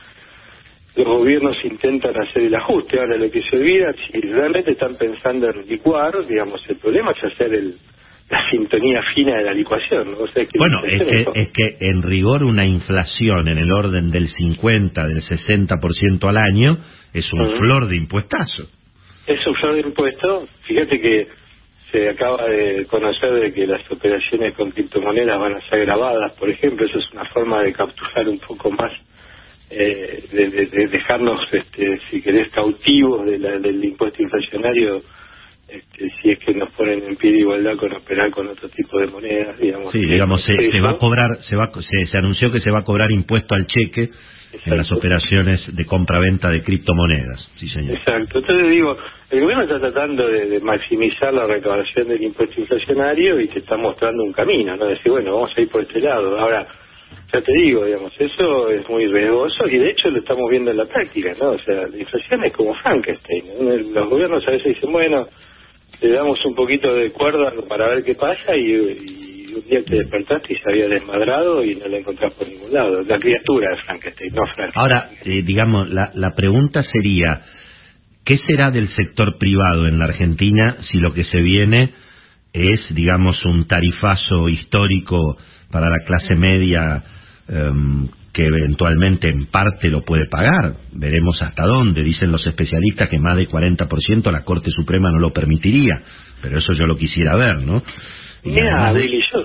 los gobiernos intentan hacer el ajuste. Ahora, lo que se olvida, si realmente están pensando en licuar, digamos, el problema es hacer el, la sintonía fina de la licuación. O sea, que Bueno, es que, es que en rigor una inflación en el orden del 50, del 60% al año es un flor de impuestazo. Es flor de impuesto. Fíjate que se acaba de conocer de que las operaciones con criptomonedas van a ser grabadas, por ejemplo. Eso es una forma de capturar un poco más, eh, de, de- de dejarnos, este, si querés, cautivos de la- del impuesto inflacionario, este, si es que nos ponen en pie de igualdad con operar con otro tipo de monedas, digamos. Sí, digamos, se, se va a cobrar, se, va, se, se anunció que se va a cobrar impuesto al cheque en las operaciones de compra-venta de criptomonedas. Sí, señor. Exacto. Entonces digo, el gobierno está tratando de, de maximizar la recaudación del impuesto inflacionario y te está mostrando un camino, ¿no? Decir, bueno, vamos a ir por este lado. Ahora, ya te digo, digamos, eso es muy riesgoso y de hecho lo estamos viendo en la práctica, ¿no? O sea, la inflación es como Frankenstein. Los gobiernos a veces dicen, bueno, le damos un poquito de cuerda para ver qué pasa y, un día te despertaste y se había desmadrado y no la encontrás por ningún lado. La criatura de Frankenstein, no Frankenstein. Ahora, eh, digamos, la, la pregunta sería, ¿qué será del sector privado en la Argentina si lo que se viene es, digamos, un tarifazo histórico para la clase media em, que eventualmente en parte lo puede pagar? Veremos hasta dónde. Dicen los especialistas que más del 40% la Corte Suprema no lo permitiría, pero eso yo lo quisiera ver, ¿no? Y Mira, Willy, yo...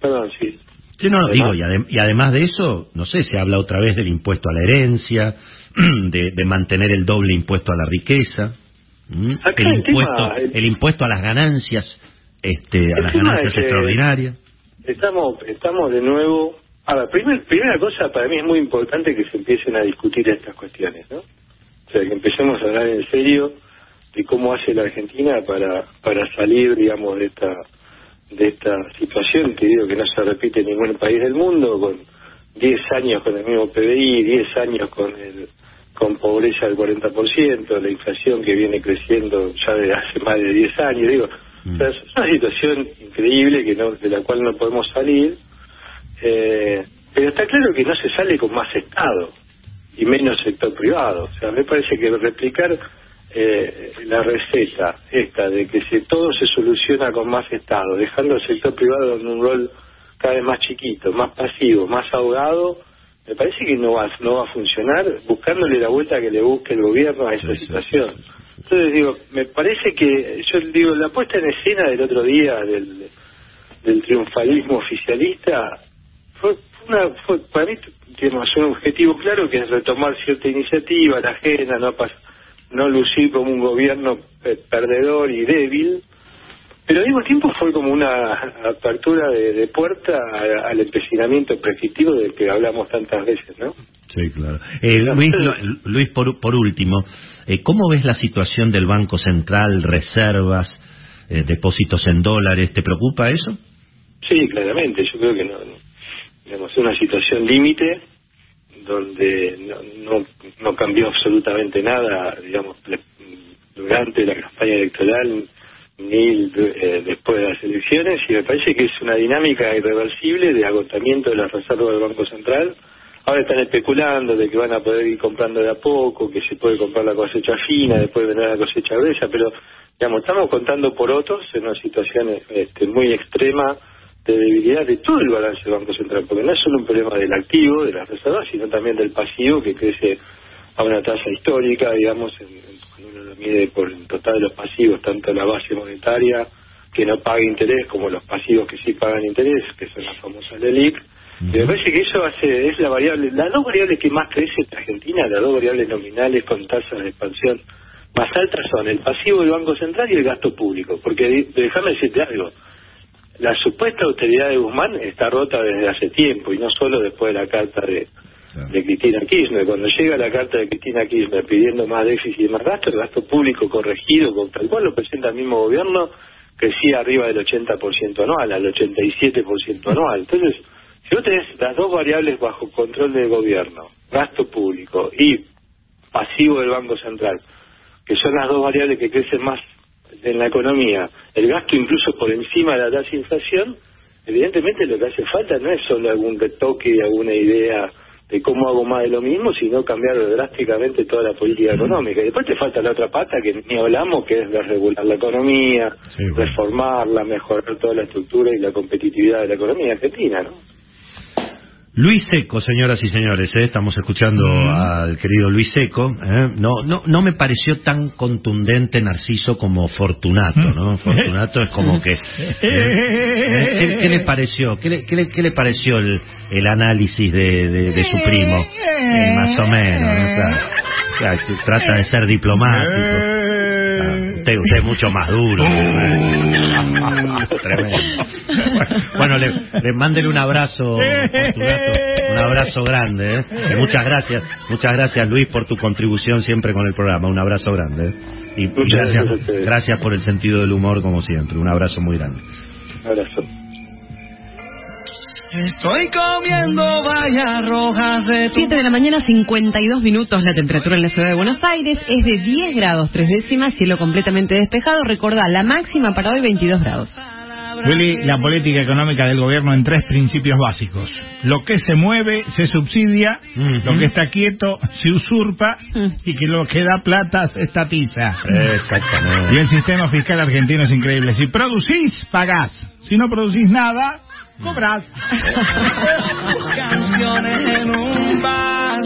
Perdón, sí. Sí, no, Además- digo, y, adem- y además de eso, no sé, se habla otra vez del impuesto a la herencia, *clears throat* de, de mantener el doble impuesto a la riqueza, el el tema- impuesto, el- el impuesto a las ganancias, este, a las ganancias es que- extraordinarias. Estamos, estamos de nuevo. Ahora, primer, primera cosa, para mí es muy importante que se empiecen a discutir estas cuestiones, ¿no? O sea, que empecemos a hablar en serio de cómo hace la Argentina para, para salir, digamos, de esta de esta situación, que digo que no se repite en ningún país del mundo, con 10 años con el mismo PBI, 10 años con el con pobreza del 40%, la inflación que viene creciendo ya desde hace más de 10 años, digo, o sea, es una situación increíble que no, de la cual no podemos salir, eh, pero está claro que no se sale con más Estado y menos sector privado. O sea, me parece que replicar eh, la receta esta de que se, todo se soluciona con más Estado, dejando al sector privado en un rol cada vez más chiquito, más pasivo, más ahogado, me parece que no va, no va a funcionar buscándole la vuelta que le busque el gobierno a esa situación. Entonces digo, me parece que, yo digo, la puesta en escena del otro día del, del triunfalismo oficialista fue una, fue para mí tenemos un objetivo claro que es retomar cierta iniciativa, la ajena, no pas- no lucir como un gobierno perdedor y débil, pero al mismo tiempo fue como una apertura de, de puerta a- al empecinamiento prescriptivo del que hablamos tantas veces, ¿no? Sí, claro. Eh, Luis, Luis, por, por último, eh, ¿cómo ves la situación del Banco Central, reservas, eh, depósitos en dólares? ¿Te preocupa eso? Sí, claramente, yo creo que no, no. Digamos, una situación límite donde no, no, no cambió absolutamente nada, digamos, durante la campaña electoral ni eh, después de las elecciones y me parece que es una dinámica irreversible de agotamiento de las reservas del Banco Central. Ahora están especulando de que van a poder ir comprando de a poco, que se puede comprar la cosecha fina, después vender la cosecha gruesa, pero digamos, estamos contando por otros en una situación este, muy extrema de debilidad de todo el balance del Banco Central, porque no es solo un problema del activo, de las reservas, sino también del pasivo que crece a una tasa histórica, digamos, en, en- cuando uno lo mide por el total de los pasivos, tanto la base monetaria que no paga interés como los pasivos que sí pagan interés, que son las famosas LELIC. Y me parece que eso hace, es la variable, las dos variables que más crece en Argentina, las dos variables nominales con tasas de expansión más altas son el pasivo del Banco Central y el gasto público. Porque déjame decirte algo, la supuesta austeridad de Guzmán está rota desde hace tiempo y no solo después de la carta de, de Cristina Kirchner. Cuando llega la carta de Cristina Kirchner pidiendo más déficit y más gasto, el gasto público corregido, con tal cual lo presenta el mismo gobierno, crecía arriba del 80% anual, al 87% anual. Entonces, si vos tenés las dos variables bajo control del gobierno, gasto público y pasivo del Banco Central, que son las dos variables que crecen más en la economía, el gasto incluso por encima de la tasa de inflación, evidentemente lo que hace falta no es solo algún retoque y alguna idea de cómo hago más de lo mismo, sino cambiar drásticamente toda la política económica. Y después te falta la otra pata que ni hablamos, que es de regular la economía, reformarla, mejorar toda la estructura y la competitividad de la economía argentina, ¿no? Luis Seco, señoras y señores, ¿eh? estamos escuchando al querido Luis Seco. ¿eh? No, no, no me pareció tan contundente Narciso como Fortunato, ¿no? Fortunato es como que. *laughs* ¿eh? ¿Eh? ¿Qué, qué le pareció? ¿Qué le, qué le, qué le pareció el, el análisis de, de, de su primo? Eh, más o menos, ¿no? Claro. Claro, que trata de ser diplomático. Usted, usted es mucho más duro. *laughs* Tremendo. Bueno, le, le mándele un abrazo, Fortunato, un abrazo grande. ¿eh? Y muchas gracias, muchas gracias Luis por tu contribución siempre con el programa. Un abrazo grande. ¿eh? Y, Muchas gracias, gracias por el sentido del humor como siempre. Un abrazo muy grande. Abrazo. Estoy comiendo vallas rojas de tu 7 de la mañana, 52 minutos. La temperatura en la ciudad de Buenos Aires es de 10 grados, tres décimas, cielo completamente despejado. Recordá, la máxima para hoy 22 grados. Willy, la política económica del gobierno en tres principios básicos. Lo que se mueve se subsidia, lo que está quieto se usurpa y que lo que da plata se estatiza. Exactamente. Y el sistema fiscal argentino es increíble. Si producís, pagás. Si no producís nada, cobrás. canciones en un bar.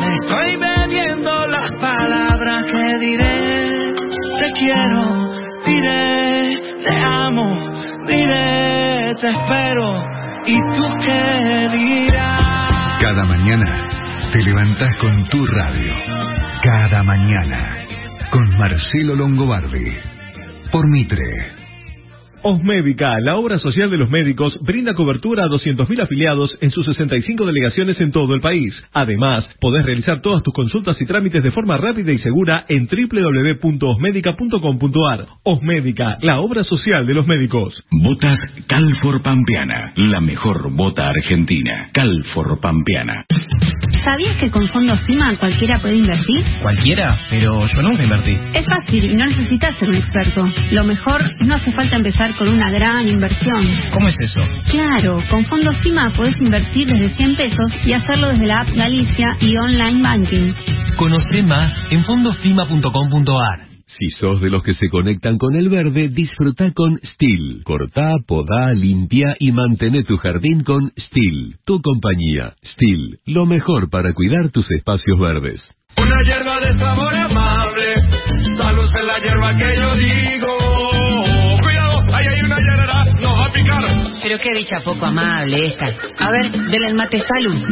Me estoy bebiendo las palabras que diré. Te quiero, diré, te amo, diré, te espero. ¿Y tú qué dirás? Cada mañana te levantás con tu radio. Cada mañana con Marcelo Longobardi. Por Mitre. Osmédica, la obra social de los médicos, brinda cobertura a 200.000 afiliados en sus 65 delegaciones en todo el país. Además, podés realizar todas tus consultas y trámites de forma rápida y segura en www.osmédica.com.ar. Osmédica, la obra social de los médicos. Botas Calfor Pampeana, la mejor bota argentina. Calfor Pampeana. ¿Sabías que con fondos FIMA cualquiera puede invertir? Cualquiera, pero yo nunca invertí. Es fácil y no necesitas ser un experto. Lo mejor, no hace falta empezar con una gran inversión. ¿Cómo es eso? Claro, con fondos FIMA podés invertir desde 100 pesos y hacerlo desde la app Galicia y online banking. Conoce más en fondosfima.com.ar. Si sos de los que se conectan con el verde, disfruta con Steel. Cortá, podá, limpia y mantén tu jardín con Steel. Tu compañía, Steel. Lo mejor para cuidar tus espacios verdes. Una hierba de sabor amable, salud en la hierba que yo digo. Cuidado, ahí hay una hierba, nos va a picar. Pero qué dicha poco amable esta. A ver, denle el mate salud.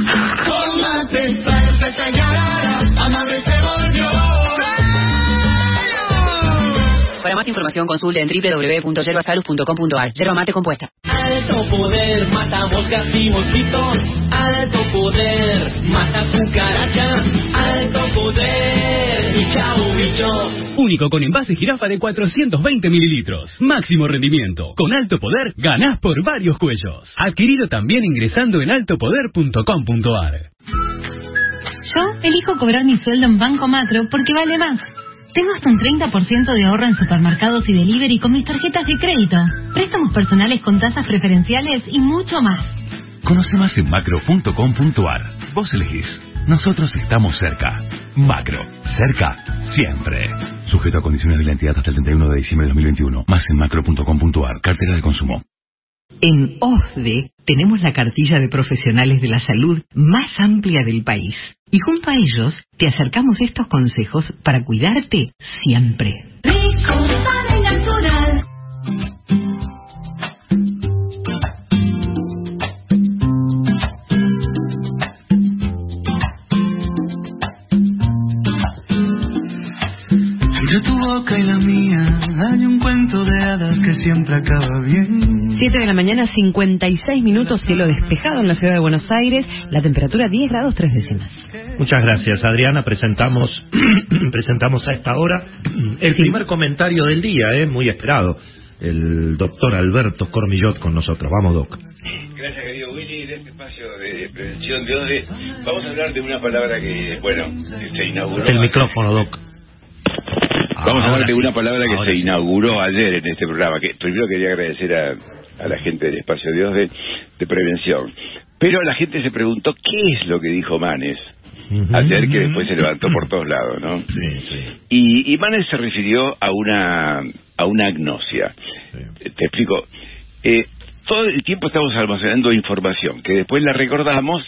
Tómate salsa esa más información consulte en www.yerbasalud.com.ar. Yerba mate compuesta. Alto poder, mata moscas y mosquitos. Alto poder, mata cucaracha. Alto poder, y chao. Único con envase jirafa de 420 mililitros. Máximo rendimiento. Con alto poder, ganás por varios cuellos. Adquirido también ingresando en altopoder.com.ar. Yo elijo cobrar mi sueldo en Banco Macro porque vale más. Tengo hasta un 30% de ahorro en supermercados y delivery con mis tarjetas de crédito, préstamos personales con tasas preferenciales y mucho más. Conoce más en macro.com.ar. Vos elegís. Nosotros estamos cerca. Macro. Cerca. Siempre. Sujeto a condiciones de la entidad hasta el 31 de diciembre de 2021. Más en macro.com.ar. Cartera de consumo. En OSDE tenemos la cartilla de profesionales de la salud más amplia del país. Y junto a ellos te acercamos estos consejos para cuidarte siempre. Entre tu boca y la mía hay un cuento de hadas que siempre acaba bien. 7 de la mañana, 56 minutos, cielo despejado en la ciudad de Buenos Aires, la temperatura 10 grados 3 décimas. Muchas gracias, Adriana. Presentamos, *clears throat* presentamos a esta hora *clears throat* el primer comentario del día, ¿eh? muy esperado. El doctor Alberto Cormillot con nosotros. Vamos, Doc. Gracias, querido Willy. En este espacio de prevención de hoy vamos a hablar de una palabra que, bueno, se inauguró. El micrófono, Doc. Vamos a hablar de una palabra que ahora se sí. inauguró ayer en este programa. Que primero quería agradecer a, a la gente del espacio de hoy de, de prevención. Pero la gente se preguntó qué es lo que dijo Manes ayer, que después se levantó por todos lados, ¿no? Y, y Manes se refirió a una a una agnosia. Te explico. Eh, todo el tiempo estamos almacenando información que después la recordamos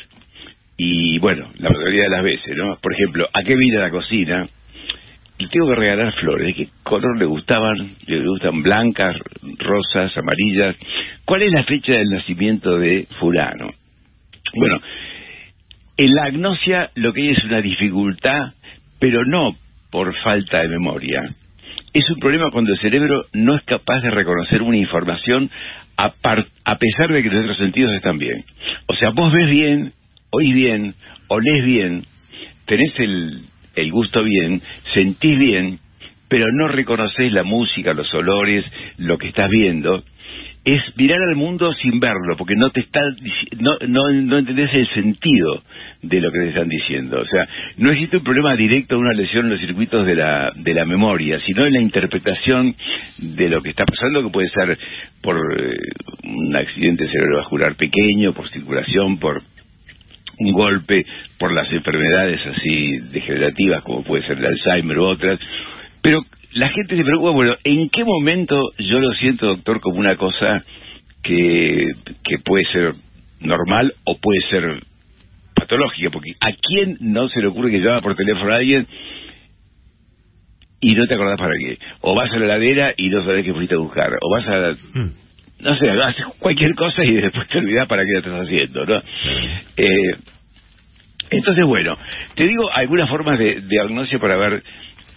y bueno, la mayoría de las veces, ¿no? Por ejemplo, ¿a qué vine a la cocina? Y tengo que regalar flores. ¿De qué color le gustaban? ¿Le gustan blancas, rosas, amarillas? ¿Cuál es la fecha del nacimiento de fulano? Bueno, en la agnosia lo que hay es una dificultad, pero no por falta de memoria. Es un problema cuando el cerebro no es capaz de reconocer una información a pesar de que los otros sentidos están bien. O sea, vos ves bien, oís bien, olés bien, tenés el, el gusto bien, sentís bien, pero no reconoces la música, los olores, lo que estás viendo, es mirar al mundo sin verlo, porque no te está no, no, no entendés el sentido de lo que te están diciendo. O sea, no existe un problema directo de una lesión en los circuitos de la, de la memoria, sino en la interpretación de lo que está pasando, que puede ser por eh, un accidente cerebrovascular pequeño, por circulación, por un golpe por las enfermedades así degenerativas como puede ser el Alzheimer u otras, pero la gente se preocupa, bueno, ¿en qué momento yo lo siento, doctor, como una cosa que, que puede ser normal o puede ser patológica? Porque ¿a quién no se le ocurre que llama por teléfono a alguien y no te acordás para qué? O vas a la heladera y no sabés que fuiste a buscar, o vas a no sé, haces cualquier cosa y después te olvidás para qué lo estás haciendo, ¿no? Eh, entonces, bueno, te digo algunas formas de, agnosia para ver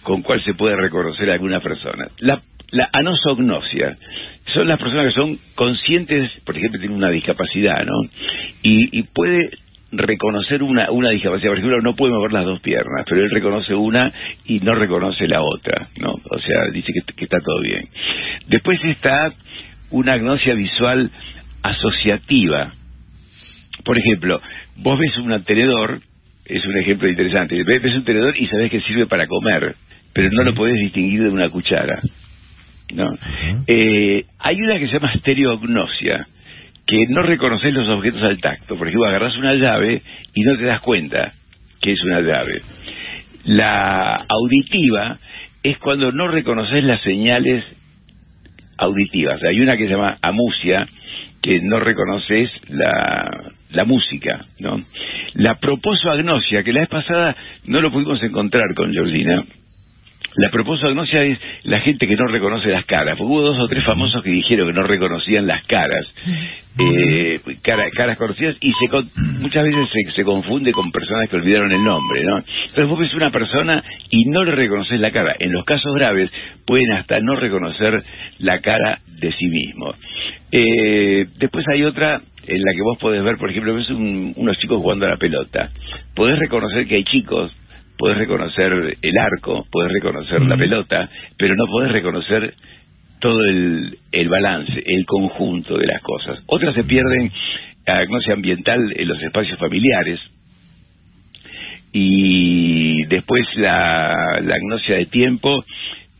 con cuál se puede reconocer a alguna persona. La, la anosognosia son las personas que son conscientes, por ejemplo, tienen una discapacidad, ¿no? Y, puede reconocer una, una discapacidad. Por ejemplo, no puede mover las dos piernas, pero él reconoce una y no reconoce la otra, ¿no? O sea, dice que, que está todo bien. Después está una agnosia visual asociativa. Por ejemplo, vos ves un tenedor, es un ejemplo interesante, ves ves un tenedor y sabés que sirve para comer, pero no lo podés distinguir de una cuchara. ¿no? Eh, hay una que se llama estereognosia, que no reconoces los objetos al tacto. Por ejemplo, agarras una llave y no te das cuenta que es una llave. La auditiva es cuando no reconoces las señales auditivas. Hay una que se llama amusia, que no reconoces la, la música, ¿no? La proposoagnosia, que la vez pasada no lo pudimos encontrar con Georgina. La proposoagnosia es la gente que no reconoce las caras, porque hubo dos o tres famosos que dijeron que no reconocían las caras, eh, cara- caras conocidas, y se con- muchas veces se, se confunde con personas que olvidaron el nombre, ¿no? Entonces vos ves una persona y no le reconoces la cara. En los casos graves pueden hasta no reconocer la cara de sí mismo. Eh, después hay otra en la que vos podés ver, por ejemplo, ves un- unos chicos jugando a la pelota. Podés reconocer que hay chicos, podés reconocer el arco, podés reconocer la pelota, pero no podés reconocer todo el, el balance, el conjunto de las cosas. Otras se pierden, agnosia ambiental, en los espacios familiares. y después la, la agnosia de tiempo,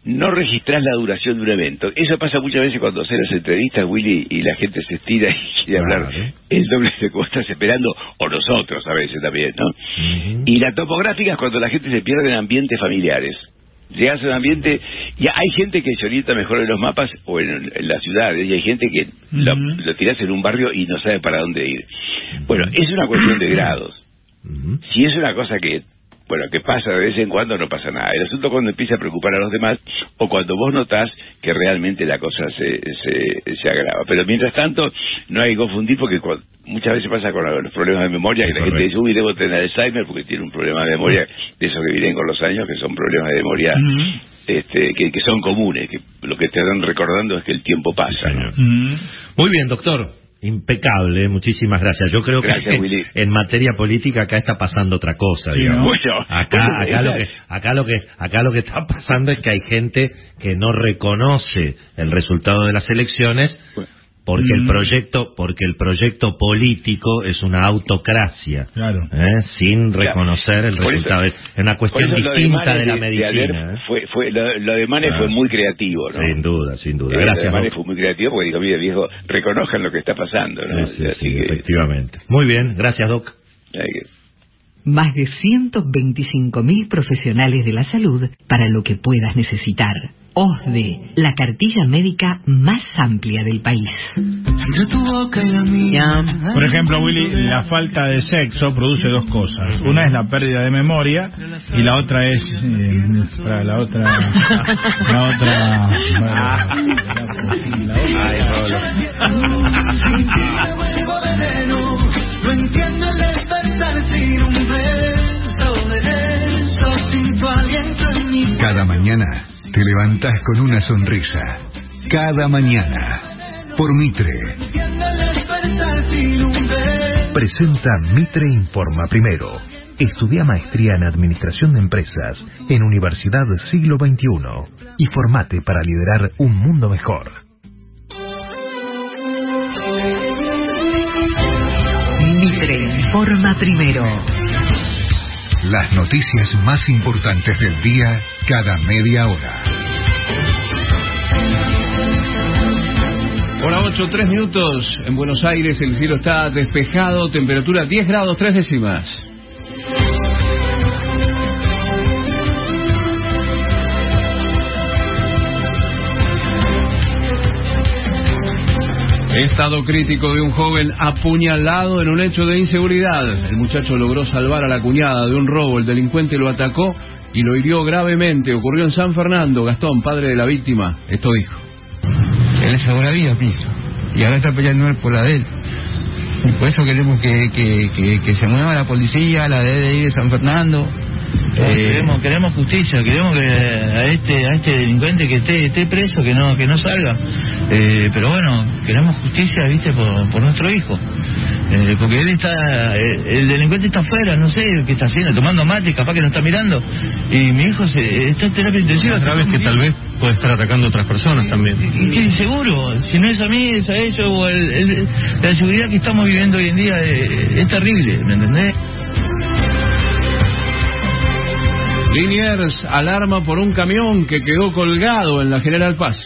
no registrás la duración de un evento. Eso pasa muchas veces cuando haces las entrevistas, Willy, y la gente se estira y *laughs* quiere hablar el doble de cómo estás esperando, o nosotros a veces también, ¿no? Y la topográfica es cuando la gente se pierde en ambientes familiares. Llegas a un ambiente, y hay gente que se orienta mejor en los mapas o en, en las ciudades, y hay gente que lo, lo tirás en un barrio y no sabe para dónde ir. Bueno, es una cuestión de *clears throat* grados. Si es una cosa que, bueno, que pasa de vez en cuando, no pasa nada. El asunto cuando empieza a preocupar a los demás o cuando vos notás que realmente la cosa se, se, se agrava. Pero mientras tanto, no hay que confundir porque cua- muchas veces pasa con los problemas de memoria que la gente dice, uy, debo tener Alzheimer porque tiene un problema de memoria de esos que vienen con los años, que son problemas de memoria este, que, que son comunes, que lo que te dan recordando es que el tiempo pasa. ¿no? Muy bien, doctor. Impecable, muchísimas gracias. Yo creo Gracias, que en materia política acá está pasando otra cosa, Sí, acá, acá lo que, acá lo que, acá lo que está pasando es que hay gente que no reconoce el resultado de las elecciones porque el Mm. proyecto, porque el proyecto político es una autocracia, Claro. ¿eh? sin reconocer el Por eso- resultado. es una cuestión lo de distinta Manes de la de medicina. ¿eh? fue, fue, lo, lo de Manes Ah. fue muy creativo, ¿no? Sin duda, sin duda. Eh, lo de Gracias. Manes Doc. fue muy creativo porque digo, mire viejo, reconozcan lo que está pasando, ¿no? Sí, sí, Así sí, que- efectivamente. Muy bien, gracias, Doc. Más de 125.000 profesionales de la salud para lo que puedas necesitar. OSDE, la cartilla médica más amplia del país. La. Por ejemplo, Willy, la falta de sexo produce dos cosas. Una es la pérdida de memoria y la otra es eh, para la otra la otra en mi Cada mañana te levantás con una sonrisa. Cada mañana. Por Mitre. Presenta Mitre Informa Primero. Estudia maestría en Administración de Empresas en Universidad Siglo XXI y formate para liderar un mundo mejor. Mitre informa primero. Las noticias más importantes del día cada media hora. Hora 8, 3 minutos. En Buenos Aires el cielo está despejado, temperatura 10 grados 3 décimas. Estado crítico de un joven apuñalado en un hecho de inseguridad. El muchacho logró salvar a la cuñada de un robo. El delincuente lo atacó y lo hirió gravemente. Ocurrió en San Fernando. Gastón, padre de la víctima, esto dijo. Él salvó la vida, piso. Y ahora está peleando él por la de él. Y por eso queremos que, que, que, que se mueva la policía, la DDI de San Fernando. Eh, queremos, queremos justicia, queremos que a este, a este delincuente que esté, esté preso, que no, que no salga. Eh, pero bueno, queremos justicia, viste, por, por nuestro hijo. Eh, porque él está, eh, el delincuente está afuera, no sé qué está haciendo, tomando mate, capaz que no está mirando. Y mi hijo se, está en terapia intensiva. Otra vez que tal vez puede estar atacando a otras personas también. Y que seguro, si no es a mí, es a ellos, o el- el- la seguridad que estamos viviendo hoy en día eh, es terrible, ¿me entendés? Liniers alarma por un camión que quedó colgado en la General Paz.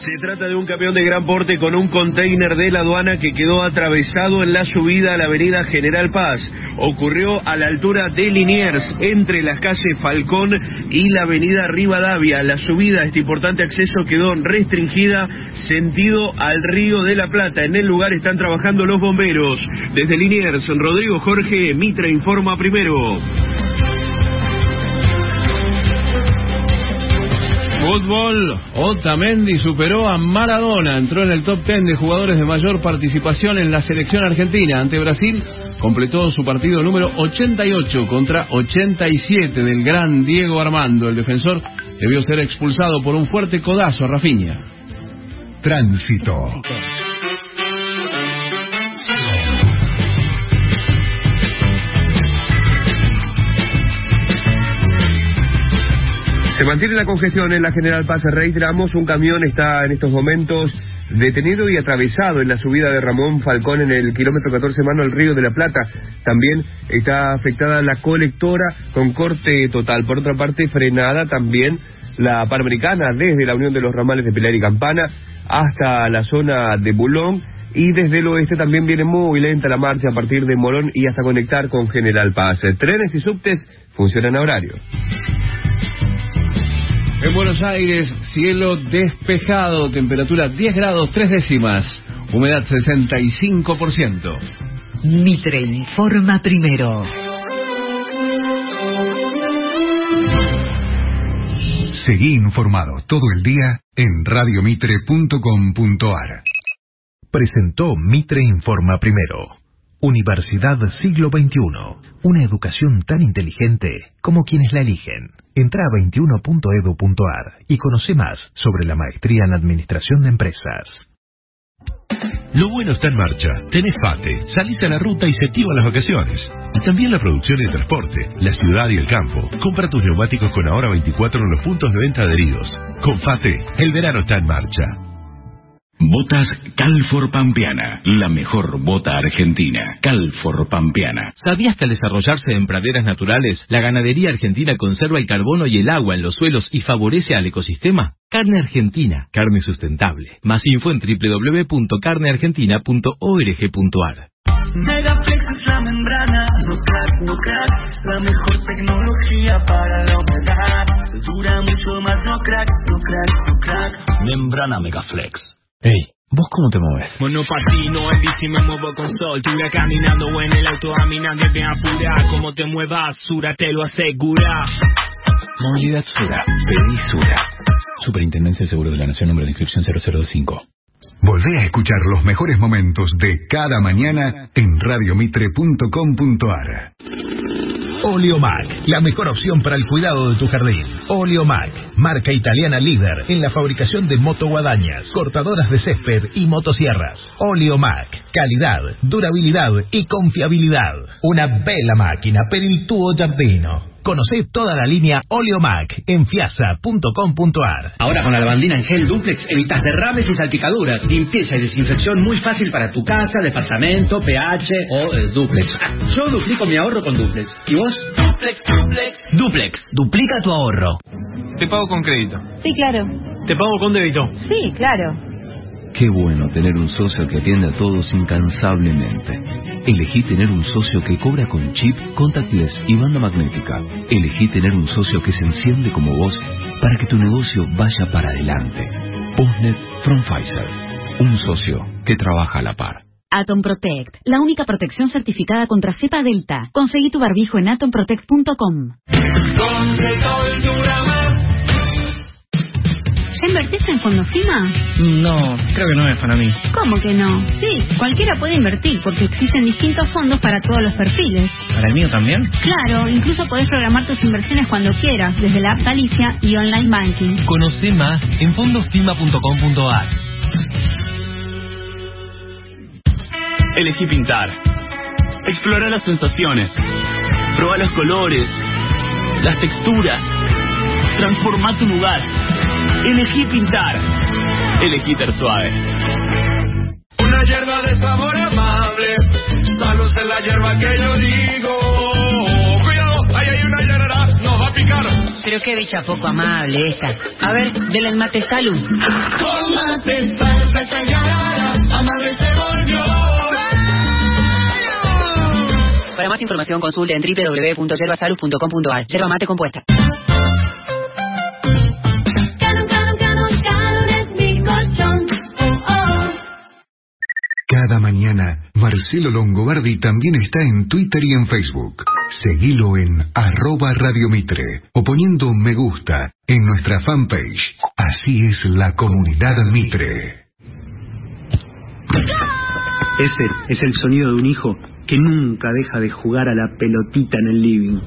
Se trata de un camión de gran porte con un container de la aduana que quedó atravesado en la subida a la avenida General Paz. Ocurrió a la altura de Liniers, entre las calles Falcón y la avenida Rivadavia. La subida a este importante acceso quedó restringida sentido al río de la Plata. En el lugar están trabajando los bomberos. Desde Liniers, Rodrigo Jorge, Mitra informa primero. Fútbol, Otamendi superó a Maradona, entró en el top 10 de jugadores de mayor participación en la selección argentina. Ante Brasil, completó su partido número 88 contra 87 del gran Diego Armando. El defensor debió ser expulsado por un fuerte codazo a Rafinha. Tránsito. Se mantiene la congestión en la General Paz. Reiteramos, un camión está en estos momentos detenido y atravesado en la subida de Ramón Falcón en el kilómetro 14 mano al Río de la Plata. También está afectada la colectora con corte total. Por otra parte, frenada también la Panamericana desde la unión de los ramales de Pilar y Campana hasta la zona de Bulón y desde el oeste también viene muy lenta la marcha a partir de Morón y hasta conectar con General Paz. Trenes y subtes funcionan a horario. En Buenos Aires, cielo despejado, temperatura 10 grados 3 décimas, humedad 65%. Mitre informa primero. Seguí informado todo el día en radiomitre.com.ar. Presentó Mitre Informa Primero. Universidad Siglo XXI. Una educación tan inteligente como quienes la eligen. Entra a 21.edu.ar y conoce más sobre la maestría en Administración de Empresas. Lo bueno está en marcha. Tenés FATE, salís a la ruta y se activan las vacaciones. Y también la producción y transporte, la ciudad y el campo. Compra tus neumáticos con ahora 24 en los puntos de venta adheridos. Con FATE, el verano está en marcha. Botas Calfor Pampeana, la mejor bota argentina. Calfor Pampeana. ¿Sabías que al desarrollarse en praderas naturales, la ganadería argentina conserva el carbono y el agua en los suelos y favorece al ecosistema? Carne Argentina, carne sustentable. Más info en www.carneargentina.org.ar. Megaflex es la membrana, no crack, no crack, la mejor tecnología para la humedad. Dura mucho más, no crack, no crack, no crack. Membrana Megaflex. Ey, ¿vos cómo te mueves? Monopatino, en bici me muevo con soltura Caminando o en el auto a mí nadie me apura Como te muevas, Sura te lo asegura Movilidad Sura. Pedí Sura. Superintendencia de Seguro de la Nación, número de inscripción 0025. Volvé a escuchar los mejores momentos de cada mañana en radiomitre.com.ar. Oleomac, la mejor opción para el cuidado de tu jardín. Oleomac, marca italiana líder en la fabricación de motoguadañas, cortadoras de césped y motosierras. Oleomac, calidad, durabilidad y confiabilidad. Una bella máquina per il tuo giardino. Conoce toda la línea Oleomac en fiasa.com.ar. Ahora con la lavandina en gel duplex evitas derrames y salpicaduras. Limpieza y desinfección muy fácil para tu casa, departamento, PH o eh, duplex. *laughs* Yo duplico mi ahorro con duplex. ¿Y vos? Duplex, duplex. Duplex, duplica tu ahorro. Te pago con crédito. Sí, claro. Te pago con débito. Sí, claro. Qué bueno tener un socio que atiende a todos incansablemente. Elegí tener un socio que cobra con chip, contactless y banda magnética. Elegí tener un socio que se enciende como vos para que tu negocio vaya para adelante. Postnet from Pfizer. Un socio que trabaja a la par. Atom Protect, la única protección certificada contra cepa delta. Conseguí tu barbijo en atomprotect.com. ¿Ya invertiste en Fondo FIMA? No, creo que no es para mí. ¿Cómo que no? Sí, cualquiera puede invertir porque existen distintos fondos para todos los perfiles. ¿Para el mío también? Claro, incluso podés programar tus inversiones cuando quieras, desde la app Galicia y online banking. Conoce más en fondosfima.com.ar. Elegí pintar. Explora las sensaciones. Proba los colores. Las texturas. Transforma tu lugar. Elegí pintar. Elegí ter suave. Una hierba de sabor amable, salud en la hierba que yo digo. Cuidado, ahí hay una hierba, nos va a picar. Pero qué bicha poco amable esta. A ver, denle el mate salud. Con mate, amable se volvió. Para más información consulte en www.yerbasalud.com.ar. Yerba mate compuesta. Cada mañana, Marcelo Longobardi también está en Twitter y en Facebook. Seguilo en arroba Radio Mitre o poniendo me gusta en nuestra fanpage. Así es la comunidad Mitre. Ese es el sonido de un hijo que nunca deja de jugar a la pelotita en el living.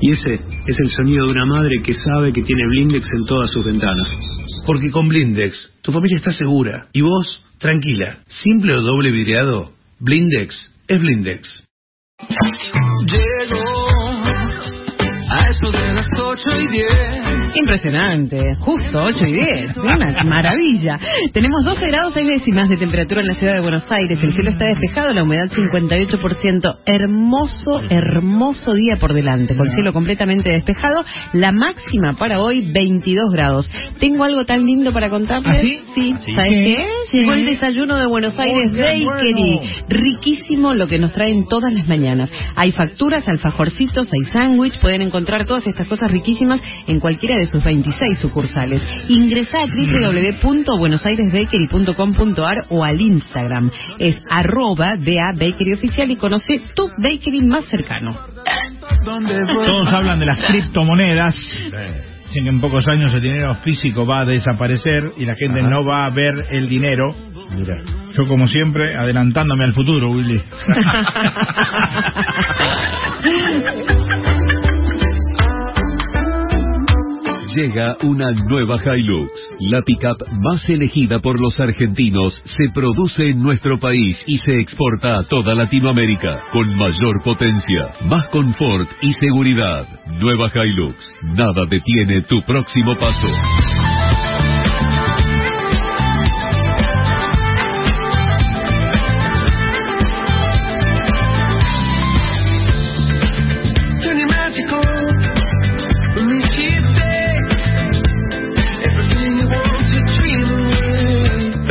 Y ese es el sonido de una madre que sabe que tiene Blindex en todas sus ventanas. Porque con Blindex tu familia está segura y vos tranquila. Simple o doble vidriado, Blindex es Blindex. Impresionante, justo 8 y 10, *laughs* una maravilla. Tenemos 12 grados 6 décimas de temperatura en la ciudad de Buenos Aires, el cielo está despejado, la humedad 58%, hermoso, hermoso día por delante, con cielo completamente despejado, la máxima para hoy 22 grados. Tengo algo tan lindo para contarles. ¿Ah, sí? ¿sabes ¿Qué? qué? Llegó el desayuno de Buenos Aires Oh, Bakery, bueno. riquísimo lo que nos traen todas las mañanas. Hay facturas, alfajorcitos, hay sándwich, pueden encontrar todas estas cosas riquísimas en cualquiera de sus 26 sucursales. Ingresa a www.buenosairesbakery.com.ar o al Instagram. Es arroba BA Bakery Oficial y conoce tu bakery más cercano. Todos hablan de las *laughs* criptomonedas. Dicen que en pocos años el dinero físico va a desaparecer y la gente Ajá. no va a ver el dinero. Mira. Yo, como siempre, adelantándome al futuro, Willy. *laughs* Llega una nueva Hilux. La pickup más elegida por los argentinos se produce en nuestro país y se exporta a toda Latinoamérica con mayor potencia, más confort y seguridad. Nueva Hilux. Nada detiene tu próximo paso.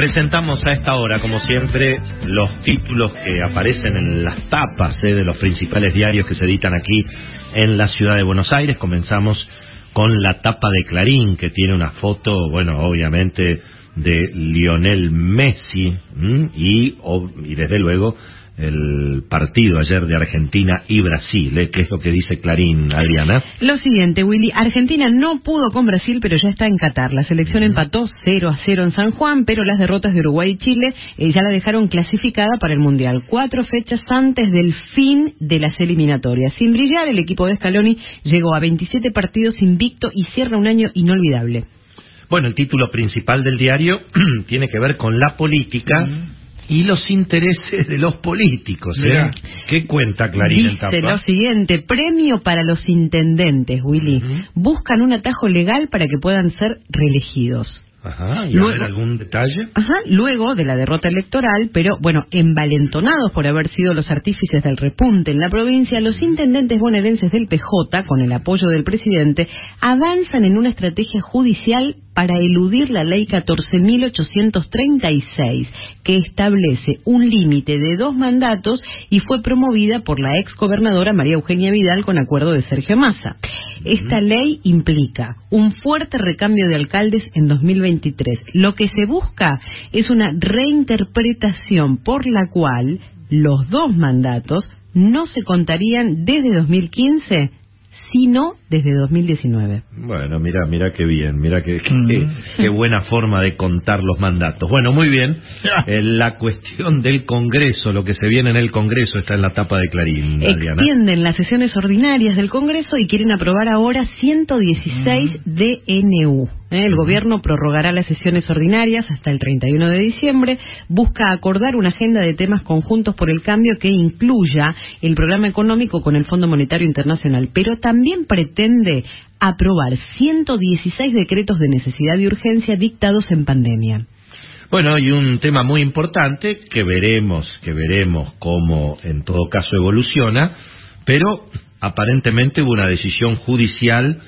Presentamos a esta hora, como siempre, los títulos que aparecen en las tapas eh, de los principales diarios que se editan aquí en la ciudad de Buenos Aires. Comenzamos con la tapa de Clarín, que tiene una foto, bueno, obviamente, de Lionel Messi ¿m? y, y desde luego, el partido ayer de Argentina y Brasil, eh, que es lo que dice Clarín, Adriana. Lo siguiente, Willy, Argentina no pudo con Brasil, pero ya está en Qatar. La selección empató 0 a 0 en San Juan, pero las derrotas de Uruguay y Chile eh, ya la dejaron clasificada para el Mundial. Cuatro fechas antes del fin de las eliminatorias. Sin brillar, el equipo de Scaloni llegó a 27 partidos invicto y cierra un año inolvidable. Bueno, el título principal del diario *clears throat* tiene que ver con la política y los intereses de los políticos. ¿eh? ¿Qué cuenta Clarín Dice lo siguiente, premio para los intendentes, Willy. Buscan un atajo legal para que puedan ser reelegidos. Ajá, ¿y Luego- algún detalle? Ajá, luego de la derrota electoral, pero bueno, envalentonados por haber sido los artífices del repunte en la provincia, los intendentes bonaerenses del PJ, con el apoyo del presidente, avanzan en una estrategia judicial para eludir la ley 14.836, que establece un límite de dos mandatos y fue promovida por la ex gobernadora María Eugenia Vidal con acuerdo de Sergio Massa. Esta ley implica un fuerte recambio de alcaldes en 2023. Lo que se busca es una reinterpretación por la cual los dos mandatos no se contarían desde 2015, sino desde 2019. Bueno, mira, mira qué bien, mira qué, qué, qué buena forma de contar los mandatos. Bueno, muy bien. *laughs* Eh, la cuestión del Congreso, lo que se viene en el Congreso está en la tapa de Clarín, Adriana. Extienden las sesiones ordinarias del Congreso y quieren aprobar ahora 116 DNU. El gobierno prorrogará las sesiones ordinarias hasta el 31 de diciembre. Busca acordar una agenda de temas conjuntos por el cambio que incluya el programa económico con el Fondo Monetario Internacional, pero también pretende aprobar 116 decretos de necesidad y urgencia dictados en pandemia. Bueno, y un tema muy importante que veremos, que veremos cómo en todo caso evoluciona, pero aparentemente hubo una decisión judicial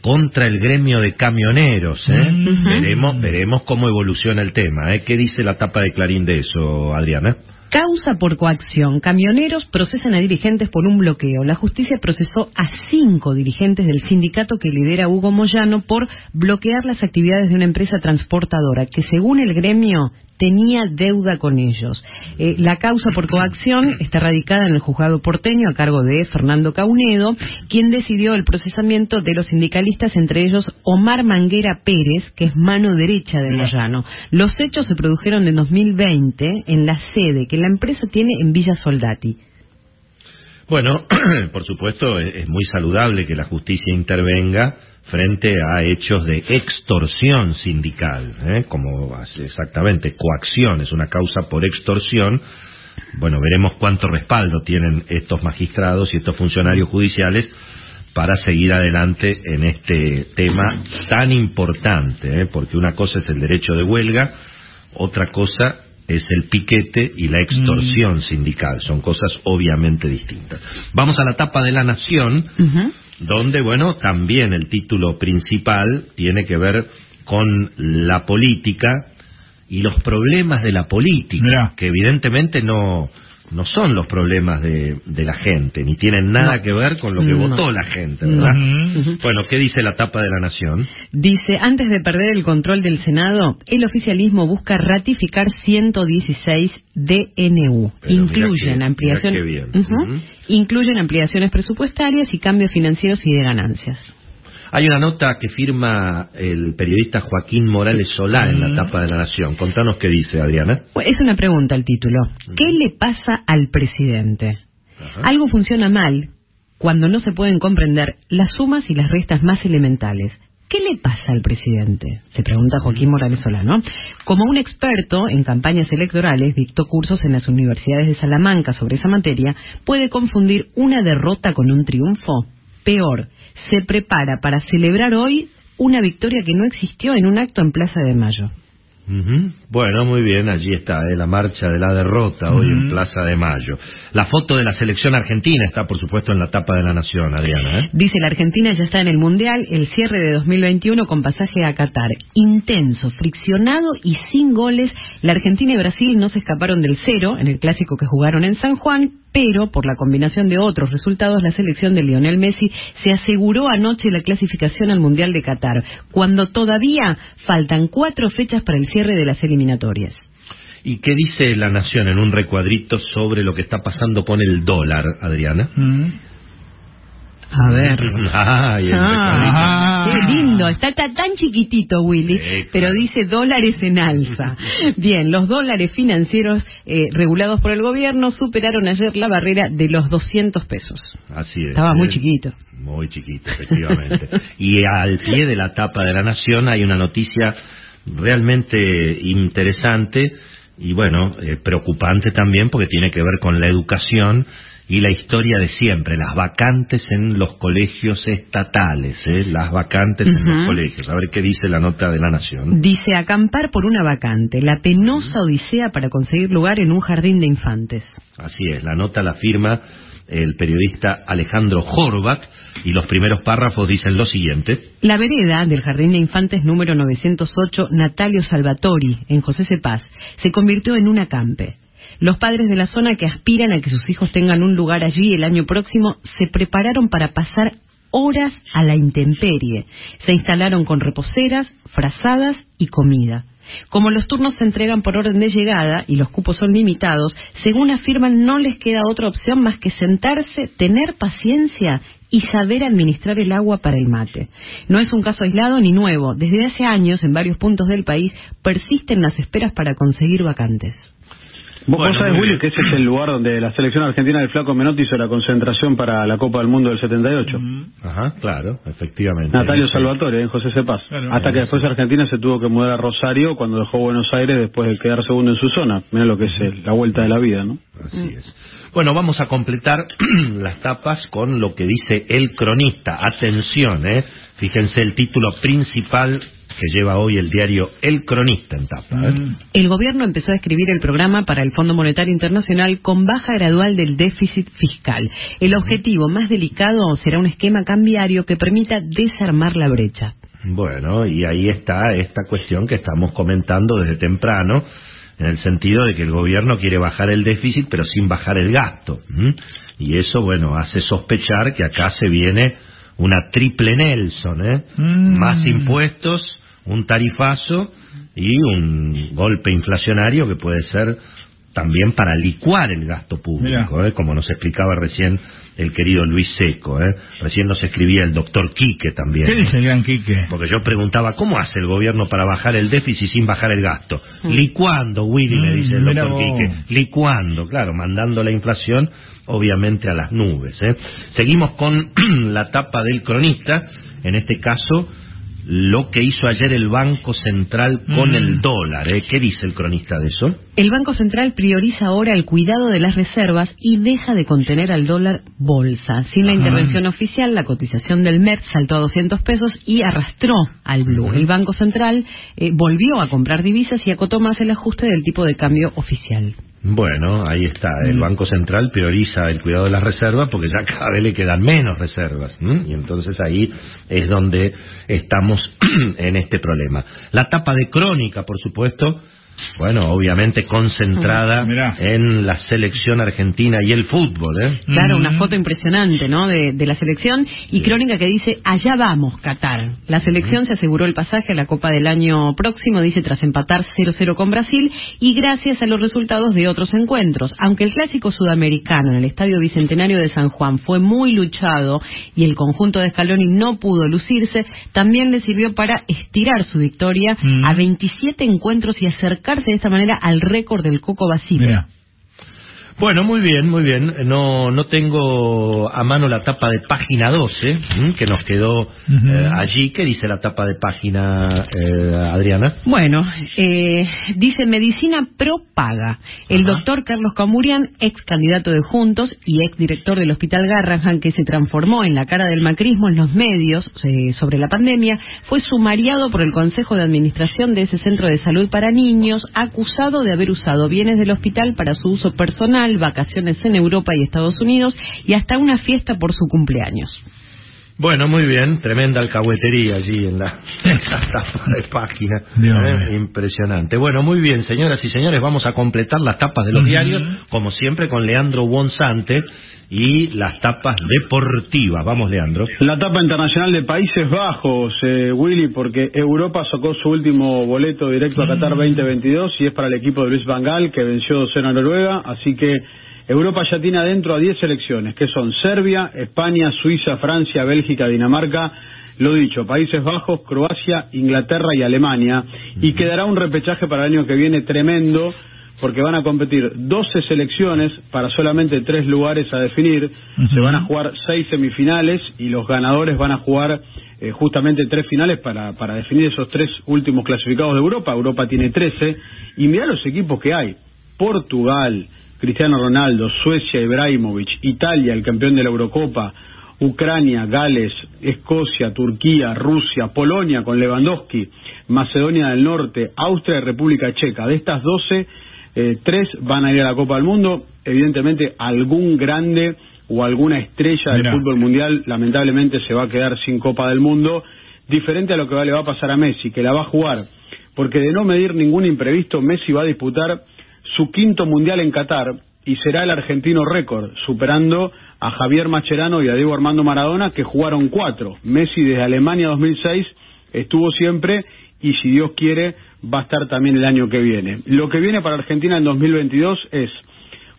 contra el gremio de camioneros. ¿eh? Veremos, veremos cómo evoluciona el tema. ¿eh? ¿Qué dice la tapa de Clarín de eso, Adriana? Causa por coacción. Camioneros procesan a dirigentes por un bloqueo. La justicia procesó a cinco dirigentes del sindicato que lidera Hugo Moyano por bloquear las actividades de una empresa transportadora que, según el gremio, tenía deuda con ellos. Eh, la causa por coacción está radicada en el juzgado porteño a cargo de Fernando Caunedo, quien decidió el procesamiento de los sindicalistas, entre ellos Omar Manguera Pérez, que es mano derecha de Moyano. Los hechos se produjeron en 2020 en la sede que la empresa tiene en Villa Soldati. Bueno, *clears throat* por supuesto, es, muy saludable que la justicia intervenga frente a hechos de extorsión sindical, ¿eh? como exactamente coacción, es una causa por extorsión. Bueno, veremos cuánto respaldo tienen estos magistrados y estos funcionarios judiciales para seguir adelante en este tema tan importante, ¿eh? porque una cosa es el derecho de huelga, otra cosa es el piquete y la extorsión Mm. sindical, son cosas obviamente distintas. Vamos a la tapa de la Nación, donde, bueno, también el título principal tiene que ver con la política y los problemas de la política, que evidentemente no, no son los problemas de, de la gente, ni tienen nada No. que ver con lo que No. votó la gente, ¿verdad? No. Bueno, ¿qué dice la tapa de la Nación? Dice, antes de perder el control del Senado, el oficialismo busca ratificar 116 DNU. Pero incluyen ampliación-. Ujú. incluyen ampliaciones presupuestarias y cambios financieros y de ganancias. Hay una nota que firma el periodista Joaquín Morales Solá en la tapa de la Nación. Contanos qué dice, Adriana. Pues, Es una pregunta el título. ¿Qué le pasa al presidente? Algo funciona mal cuando no se pueden comprender las sumas y las restas más elementales. ¿Qué le pasa al presidente? Se pregunta Joaquín Morales Solano. Como un experto en campañas electorales, dictó cursos en las universidades de Salamanca sobre esa materia, puede confundir una derrota con un triunfo. Peor, se prepara para celebrar hoy una victoria que no existió en un acto en Plaza de Mayo. Ujú. Bueno, muy bien, allí está eh, la marcha de la derrota hoy en Plaza de Mayo. La foto de la selección argentina está, por supuesto, en la tapa de la Nación, Adriana. ¿eh? Dice la Argentina ya está en el Mundial, el cierre de 2021 con pasaje a Qatar. Intenso, friccionado y sin goles. La Argentina y Brasil no se escaparon del cero en el clásico que jugaron en San Juan, pero por la combinación de otros resultados, la selección de Lionel Messi se aseguró anoche la clasificación al Mundial de Qatar, cuando todavía faltan cuatro fechas para el cierre de las eliminatorias. ¿Y qué dice la Nación en un recuadrito sobre lo que está pasando con el dólar, Adriana? A ver. *laughs* Ay, Ah, qué lindo, está ta- tan chiquitito Willy, pero dice dólares en alza. *laughs* Bien, los dólares financieros eh, regulados por el gobierno superaron ayer la barrera de los 200 pesos. Así es. Estaba muy chiquito. Muy chiquito, efectivamente. y al pie de la tapa de la Nación hay una noticia realmente interesante y bueno, eh, preocupante también porque tiene que ver con la educación y la historia de siempre, las vacantes en los colegios estatales, ¿eh? las vacantes en los colegios. A ver qué dice la nota de la Nación. Dice acampar por una vacante, la penosa odisea para conseguir lugar en un jardín de infantes. Así es, la nota la firma el periodista Alejandro Horvath y los primeros párrafos dicen lo siguiente. La vereda del Jardín de Infantes número 908 Natalio Salvatori, en José Cepaz, se convirtió en un acampe. Los padres de la zona que aspiran a que sus hijos tengan un lugar allí el año próximo se prepararon para pasar horas a la intemperie. Se instalaron con reposeras, frazadas y comida. Como los turnos se entregan por orden de llegada y los cupos son limitados, según afirman no les queda otra opción más que sentarse, tener paciencia y saber administrar el agua para el mate. No es un caso aislado ni nuevo. Desde hace años, en varios puntos del país, persisten las esperas para conseguir vacantes. Vos, Bueno, vos sabés, Willy, que ese es el lugar donde la selección argentina del Flaco Menotti hizo la concentración para la Copa del Mundo del 78. Ajá, claro, efectivamente. Natalio Dice- Salvatore, en José Cepaz. Claro. Hasta que después Argentina se tuvo que mudar a Rosario cuando dejó Buenos Aires después de quedar segundo en su zona. Mira lo que es el- la vuelta de la vida, ¿no? Así es. Bueno, vamos a completar *clears throat* las tapas con lo que dice el cronista. Atención, ¿eh? Fíjense el título principal que lleva hoy el diario El Cronista en tapa. ¿eh? El gobierno empezó a escribir el programa para el Fondo Monetario Internacional con baja gradual del déficit fiscal. El objetivo más delicado será un esquema cambiario que permita desarmar la brecha. Bueno, y ahí está esta cuestión que estamos comentando desde temprano, en el sentido de que el gobierno quiere bajar el déficit pero sin bajar el gasto. Y eso, bueno, hace sospechar que acá se viene una triple Nelson, ¿eh? Más impuestos, un tarifazo y un golpe inflacionario que puede ser también para licuar el gasto público, ¿eh? como nos explicaba recién el querido Luis Seco. ¿eh? Recién nos escribía el doctor Quique también. ¿Qué dice el gran Quique? Porque yo preguntaba, ¿cómo hace el gobierno para bajar el déficit sin bajar el gasto? Mm. Licuando, Willy, me Mm, dice el doctor. Quique. Licuando, claro, mandando la inflación, obviamente, a las nubes. ¿eh? Seguimos con *clears throat* la tapa del cronista, en este caso, lo que hizo ayer el Banco Central con Mm. el dólar. ¿eh? ¿Qué dice el cronista de eso? El Banco Central prioriza ahora el cuidado de las reservas y deja de contener al dólar bolsa. Sin la Ajá. intervención oficial, la cotización del MEP saltó a 200 pesos y arrastró al blue. El Banco Central eh, volvió a comprar divisas y acotó más el ajuste del tipo de cambio oficial. Bueno, ahí está. El Mm. Banco Central prioriza el cuidado de las reservas porque ya cada vez le quedan menos reservas. ¿m? Y entonces ahí es donde estamos *clears throat* en este problema. La tapa de crónica, por supuesto, bueno, obviamente concentrada en la selección argentina y el fútbol. ¿eh? Claro, una foto impresionante, ¿no? De, de la selección y crónica que dice, allá vamos, Qatar. La selección se aseguró el pasaje a la Copa del año próximo, dice, tras empatar 0-0 con Brasil y gracias a los resultados de otros encuentros. Aunque el clásico sudamericano en el Estadio Bicentenario de San Juan fue muy luchado y el conjunto de Scaloni no pudo lucirse, también le sirvió para estirar su victoria a 27 encuentros y de esta manera al récord del Coco Basile. Bueno, muy bien, muy bien. No, no tengo a mano la tapa de página 12, ¿m? que nos quedó eh, allí. ¿Qué dice la tapa de página, eh, Adriana? Bueno, eh, dice Medicina Pro Paga. El doctor Carlos Camurian, ex candidato de Juntos y ex director del Hospital Garrahan, que se transformó en la cara del macrismo en los medios eh, sobre la pandemia, fue sumariado por el Consejo de Administración de ese centro de salud para niños, acusado de haber usado bienes del hospital para su uso personal, vacaciones en Europa y Estados Unidos y hasta una fiesta por su cumpleaños. Bueno, muy bien. Tremenda alcahuetería allí en la, *laughs* en la tapa de página. ¿eh? Impresionante. Bueno, muy bien, señoras y señores. Vamos a completar las tapas de los diarios, como siempre, con Leandro Wonsante y las tapas deportivas. Vamos, Leandro. La etapa internacional de Países Bajos, eh, Willy, porque Europa sacó su último boleto directo a Qatar 2022 y es para el equipo de Luis Van Gaal, que venció 2-0 a Noruega, así que Europa ya tiene adentro a 10 selecciones, que son Serbia, España, Suiza, Francia, Bélgica, Dinamarca, lo dicho, Países Bajos, Croacia, Inglaterra y Alemania, y quedará un repechaje para el año que viene tremendo, porque van a competir 12 selecciones para solamente tres lugares a definir. Se van a jugar seis semifinales y los ganadores van a jugar eh, justamente tres finales para, para definir esos tres últimos clasificados de Europa. Europa tiene 13 y mira los equipos que hay. Portugal, Cristiano Ronaldo, Suecia, Ibrahimovic, Italia, el campeón de la Eurocopa, Ucrania, Gales, Escocia, Turquía, Rusia, Polonia con Lewandowski, Macedonia del Norte, Austria y República Checa. De estas 12, eh, tres van a ir a la Copa del Mundo. Evidentemente, algún grande o alguna estrella del Mirá. fútbol mundial lamentablemente se va a quedar sin Copa del Mundo, diferente a lo que va- le va a pasar a Messi, que la va a jugar. Porque de no medir ningún imprevisto, Messi va a disputar su quinto mundial en Qatar y será el argentino récord, superando a Javier Macherano y a Diego Armando Maradona, que jugaron cuatro. Messi desde Alemania 2006 estuvo siempre y si Dios quiere va a estar también el año que viene. Lo que viene para Argentina en 2022 es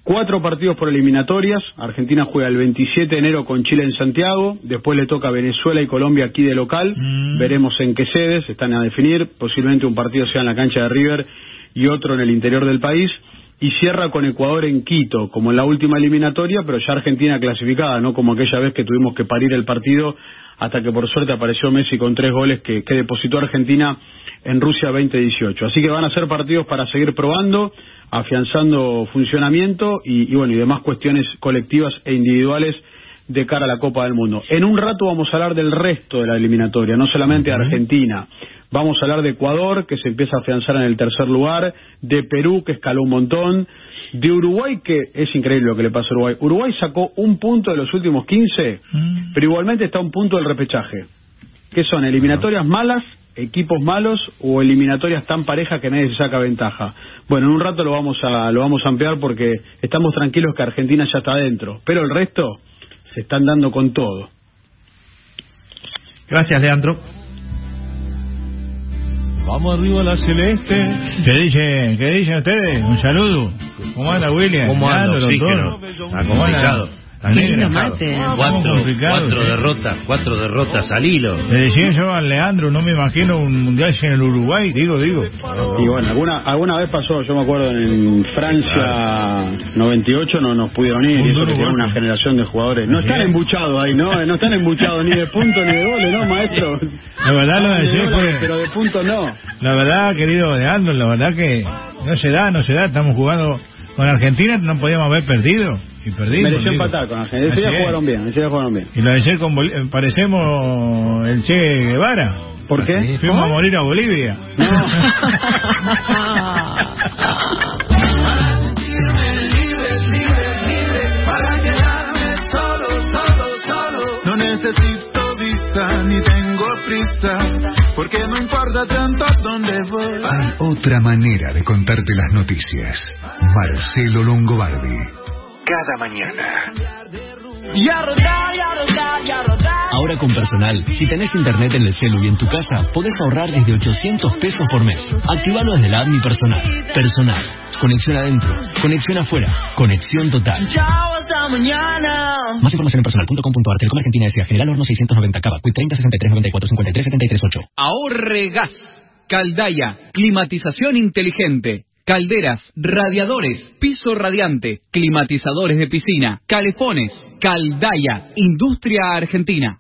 cuatro partidos por eliminatorias. Argentina juega el 27 de enero con Chile en Santiago, después le toca Venezuela y Colombia aquí de local. Veremos en qué sedes están a definir. Posiblemente un partido sea en la cancha de River y otro en el interior del país. Y cierra con Ecuador en Quito, como en la última eliminatoria, pero ya Argentina clasificada, no como aquella vez que tuvimos que parir el partido hasta que por suerte apareció Messi con tres goles que, que depositó Argentina en Rusia 2018. Así que van a ser partidos para seguir probando, afianzando funcionamiento y, y bueno y demás cuestiones colectivas e individuales de cara a la Copa del Mundo. En un rato vamos a hablar del resto de la eliminatoria, no solamente Argentina. Vamos a hablar de Ecuador, que se empieza a afianzar en el tercer lugar, de Perú, que escaló un montón, de Uruguay, que es increíble lo que le pasa a Uruguay. Uruguay sacó un punto de los últimos 15, pero igualmente está a un punto del repechaje. ¿Qué son? ¿Eliminatorias malas, equipos malos o eliminatorias tan parejas que nadie se saca ventaja? Bueno, en un rato lo vamos a, lo vamos a ampliar porque estamos tranquilos que Argentina ya está adentro, pero el resto se están dando con todo. Gracias, Leandro. Vamos arriba a la celeste. ¿Qué dicen? ¿Qué dicen ustedes? Un saludo. ¿Cómo anda, William? ¿Cómo anda, oxígeno? Está ¿Cómo anda? complicado. Lindo mate. Cuatro, derrotas, cuatro derrotas al hilo. Le decía yo a Leandro, no me imagino un mundial en el Uruguay, digo, digo. Y bueno, alguna alguna vez pasó, yo me acuerdo en Francia 98 no nos pudieron ir, y eso que tiene una generación de jugadores. No están embuchados ahí, ¿no? No están embuchados ni de puntos ni de goles, ¿no, maestro? La verdad lo de ayer fue... Pero de puntos no. La verdad, querido Leandro, la verdad que no se da, no se da. Estamos jugando con Argentina, no podíamos haber perdido. Y perdimos. Mereció empatar con Argentina. Ese día jugaron bien, ese día jugaron bien. Y lo de ayer con Bol- eh, parecemos el Che Guevara. ¿Por qué? Fuimos a morir a Bolivia. Para quedarme solo, solo, solo. No necesito visa ni tengo prisa, porque no importa tanto dónde voy. Hay otra manera de contarte las noticias. Marcelo Longobardi. Cada mañana. Ya rodar, ya rodar, ya rodar. Ahora con personal, si tenés internet en el celu y en tu casa, podés ahorrar desde 800 pesos por mes. Activalo desde la app Mi Personal. Personal. Conexión adentro. Conexión afuera. Conexión total. Chao, hasta mañana. Más información en personal.com.ar. Telecom Argentina S.A. General Horno 690 Cava. Quit 30 63 94 53 73 8. Ahorre gas. Caldaya. Climatización inteligente. Calderas, radiadores, piso radiante, climatizadores de piscina, calefones. Caldaya. Industria Argentina.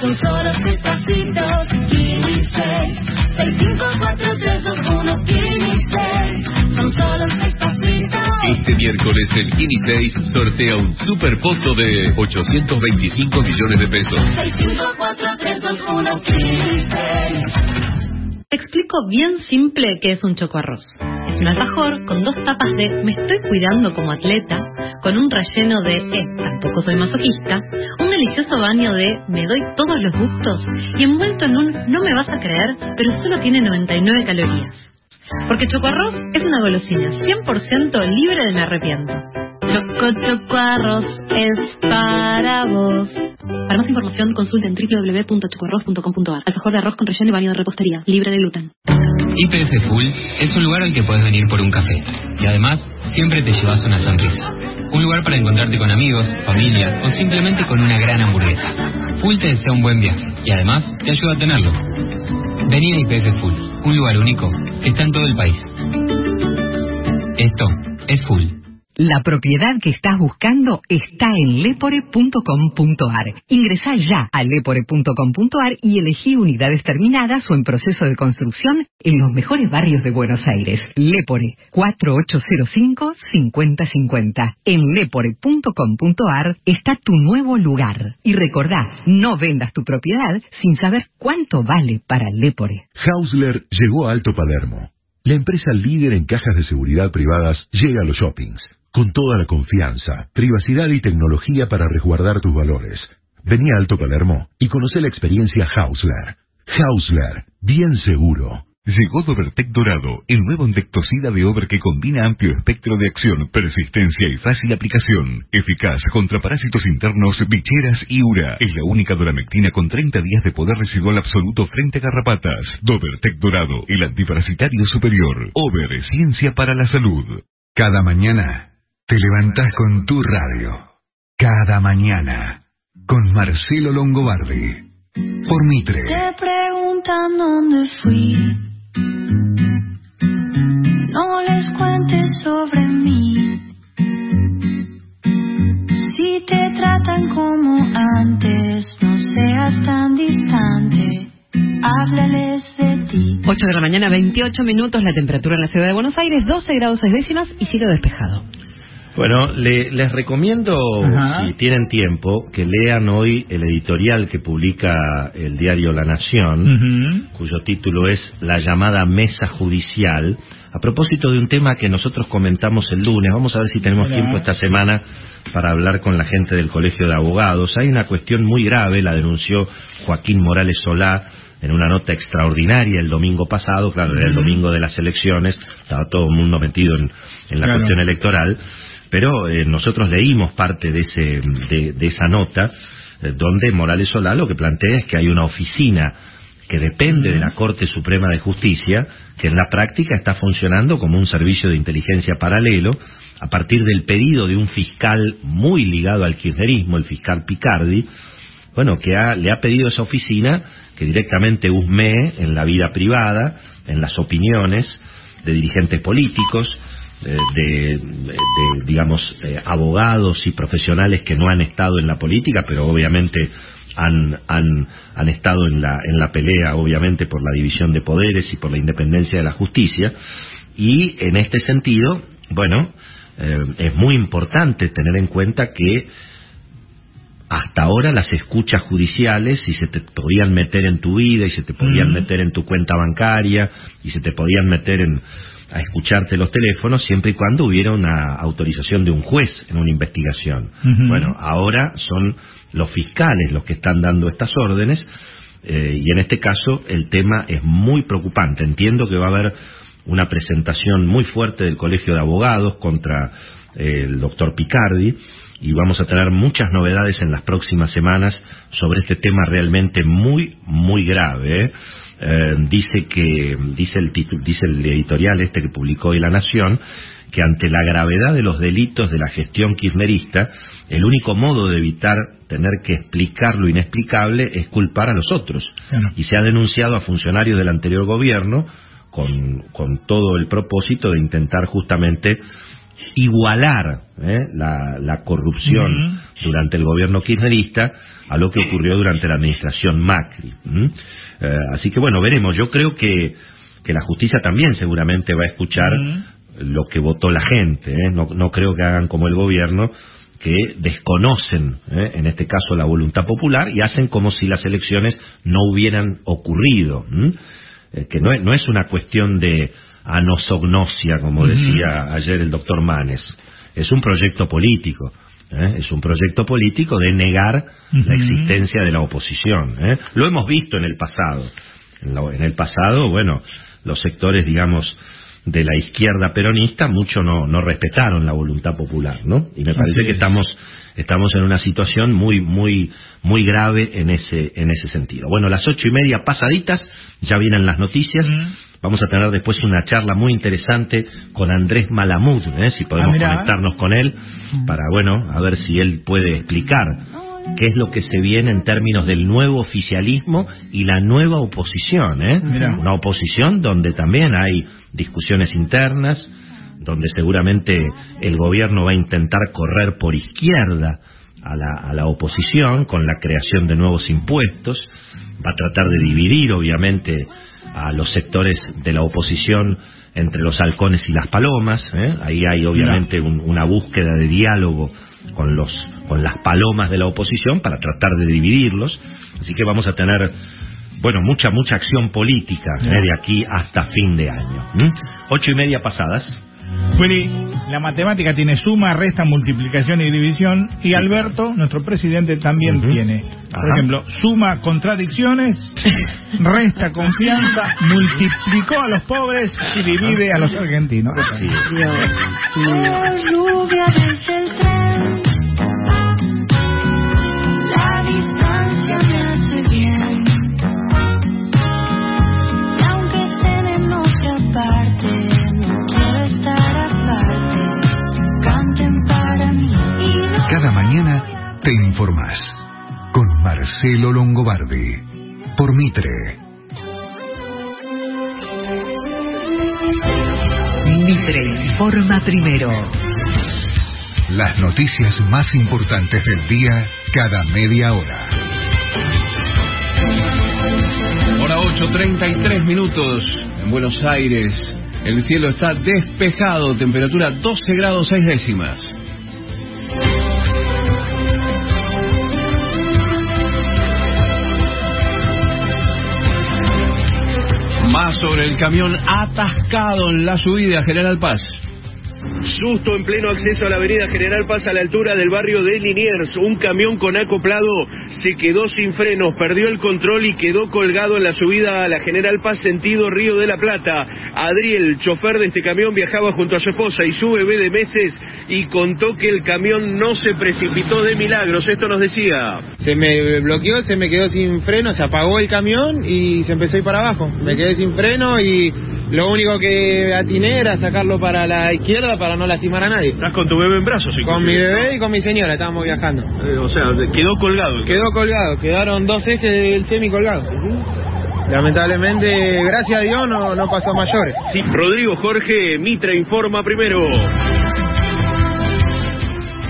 Son solo seis pasitos. Son solo seis pasitos. Este miércoles el Kini 6 sortea un super pozo de 825 millones de pesos. Explico bien simple qué es un chocoarroz. Es un alfajor con dos tapas de me estoy cuidando como atleta, con un relleno de eh, tampoco soy masoquista, un delicioso baño de me doy todos los gustos y envuelto en un no me vas a creer, pero solo tiene 99 calorías. Porque chocoarroz es una golosina 100% libre de me arrepiento. Choco chocoarroz es para vos. Para más información consulten www.chocoarroz.com.ar. Alfajor de arroz con relleno y baño de repostería, libre de gluten. IPF Full es un lugar al que puedes venir por un café y además siempre te llevas una sonrisa. Un lugar para encontrarte con amigos, familia o simplemente con una gran hamburguesa. Full te desea un buen viaje y además te ayuda a tenerlo. Vení a IPF Full, un lugar único que está en todo el país. Esto es Full. La propiedad que estás buscando está en lepore.com.ar. Ingresá ya a lepore.com.ar y elegí unidades terminadas o en proceso de construcción en los mejores barrios de Buenos Aires. Lepore 4805-5050. En lepore.com.ar está tu nuevo lugar. Y recordá, no vendas tu propiedad sin saber cuánto vale para Lepore. Hausler llegó a Alto Palermo. La empresa líder en cajas de seguridad privadas llega a los shoppings. Con toda la confianza, privacidad y tecnología para resguardar tus valores. Vení a Alto Palermo y conoce la experiencia Hausler. Hausler, bien seguro. Llegó Dobertec Dorado, el nuevo insecticida de Over que combina amplio espectro de acción, persistencia y fácil aplicación. Eficaz contra parásitos internos, bicheras y ura. Es la única doramectina con 30 días de poder residual absoluto frente a garrapatas. Dobertec Dorado, el antiparasitario superior. Over, ciencia para la salud. Cada mañana te levantás con tu radio. Cada mañana con Marcelo Longobardi. Por Mitre. Te preguntan dónde fui. No les cuentes sobre mí. Si te tratan como antes, no seas tan distante. Háblales de ti. 8 de la mañana, 28 minutos, la temperatura en la ciudad de Buenos Aires, 12 grados 6 décimas y cielo despejado. Bueno, le- les recomiendo, Ajá. si tienen tiempo, que lean hoy el editorial que publica el diario La Nación, cuyo título es La llamada mesa judicial, a propósito de un tema que nosotros comentamos el lunes. Vamos a ver si tenemos tiempo esta semana para hablar con la gente del Colegio de Abogados. Hay una cuestión muy grave, la denunció Joaquín Morales Solá en una nota extraordinaria el domingo pasado, claro, era el domingo de las elecciones, estaba todo el mundo metido en, en la Claro. cuestión electoral, pero eh, nosotros leímos parte de, ese, de, de esa nota, eh, donde Morales Solá lo que plantea es que hay una oficina que depende de la Corte Suprema de Justicia, que en la práctica está funcionando como un servicio de inteligencia paralelo, a partir del pedido de un fiscal muy ligado al kirchnerismo, el fiscal Picardi, bueno, que ha- le ha pedido a esa oficina que directamente husmee en la vida privada, en las opiniones de dirigentes políticos, de, de, digamos, eh, abogados y profesionales que no han estado en la política, pero obviamente han, han, han estado en la, en la pelea, obviamente, por la división de poderes y por la independencia de la justicia. Y en este sentido, bueno, eh, es muy importante tener en cuenta que hasta ahora las escuchas judiciales y se te podían meter en tu vida y se te podían meter en tu cuenta bancaria y se te podían meter en a escucharte los teléfonos siempre y cuando hubiera una autorización de un juez en una investigación. Bueno, ahora son los fiscales los que están dando estas órdenes eh, y en este caso el tema es muy preocupante. Entiendo que va a haber una presentación muy fuerte del Colegio de Abogados contra eh, el doctor Picardi y vamos a tener muchas novedades en las próximas semanas sobre este tema realmente muy, muy grave. ¿eh? Eh, dice que, dice el, titu- dice el editorial este que publicó hoy La Nación, que ante la gravedad de los delitos de la gestión kirchnerista, el único modo de evitar tener que explicar lo inexplicable es culpar a los otros. Y se ha denunciado a funcionarios del anterior gobierno con, con todo el propósito de intentar justamente igualar ¿eh? la, la corrupción durante el gobierno kirchnerista a lo que ocurrió durante la administración Macri. Eh, así que bueno, veremos. Yo creo que, que la justicia también seguramente va a escuchar lo que votó la gente. ¿eh? No, no creo que hagan como el gobierno que desconocen, ¿eh? en este caso, la voluntad popular y hacen como si las elecciones no hubieran ocurrido. Eh, que no es, no es una cuestión de anosognosia, como decía ayer el doctor Manes. Es un proyecto político. ¿Eh? Es un proyecto político de negar la existencia de la oposición. ¿eh? Lo hemos visto en el pasado. En, lo- en el pasado, bueno, los sectores, digamos, de la izquierda peronista, mucho no, no respetaron la voluntad popular, ¿no? Y me parece que es. estamos estamos en una situación muy muy muy grave en ese en ese sentido. Bueno, las ocho y media pasaditas ya vienen las noticias. Vamos a tener después una charla muy interesante con Andrés Malamud, ¿eh? si podemos Ah, conectarnos con él para bueno a ver si él puede explicar qué es lo que se viene en términos del nuevo oficialismo y la nueva oposición, ¿eh? Mirá. Una oposición donde también hay discusiones internas, donde seguramente el gobierno va a intentar correr por izquierda a la, a la oposición con la creación de nuevos impuestos, va a tratar de dividir obviamente a los sectores de la oposición entre los halcones y las palomas, ¿eh? ahí hay obviamente un- una búsqueda de diálogo con los con las palomas de la oposición para tratar de dividirlos, así que vamos a tener bueno, mucha, mucha acción política ¿eh? de aquí hasta fin de año. Ocho y media pasadas. Willy, la matemática tiene suma, resta, multiplicación y división, y Alberto, nuestro presidente, también tiene. Por Ajá. ejemplo, suma contradicciones, resta confianza, multiplicó a los pobres y divide a los argentinos. Mañana te informás con Marcelo Longobardi por Mitre. Mitre informa primero. Las noticias más importantes del día cada media hora. Hora 8.33 minutos en Buenos Aires. El cielo está despejado, temperatura 12 grados 6 décimas. Más sobre el camión atascado en la subida General Paz. Susto en pleno acceso a la avenida General Paz a la altura del barrio de Liniers. Un camión con acoplado se quedó sin frenos, perdió el control y quedó colgado en la subida a la General Paz sentido Río de la Plata. Adriel, chofer de este camión, viajaba junto a su esposa y su bebé de meses y contó que el camión no se precipitó de milagros. Esto nos decía. Se me bloqueó, se me quedó sin freno, se apagó el camión y se empezó a ir para abajo. Me quedé sin freno y lo único que atiné era sacarlo para la izquierda para no lastimar a nadie. ¿Estás con tu bebé en brazos? Con mi bebé y con mi señora, estábamos viajando. Eh, o sea, quedó colgado. Quedó colgado, quedaron dos ejes del semi colgado. Lamentablemente, gracias a Dios, no, no pasó a mayores. Sí, Rodrigo Jorge, Mitra informa primero.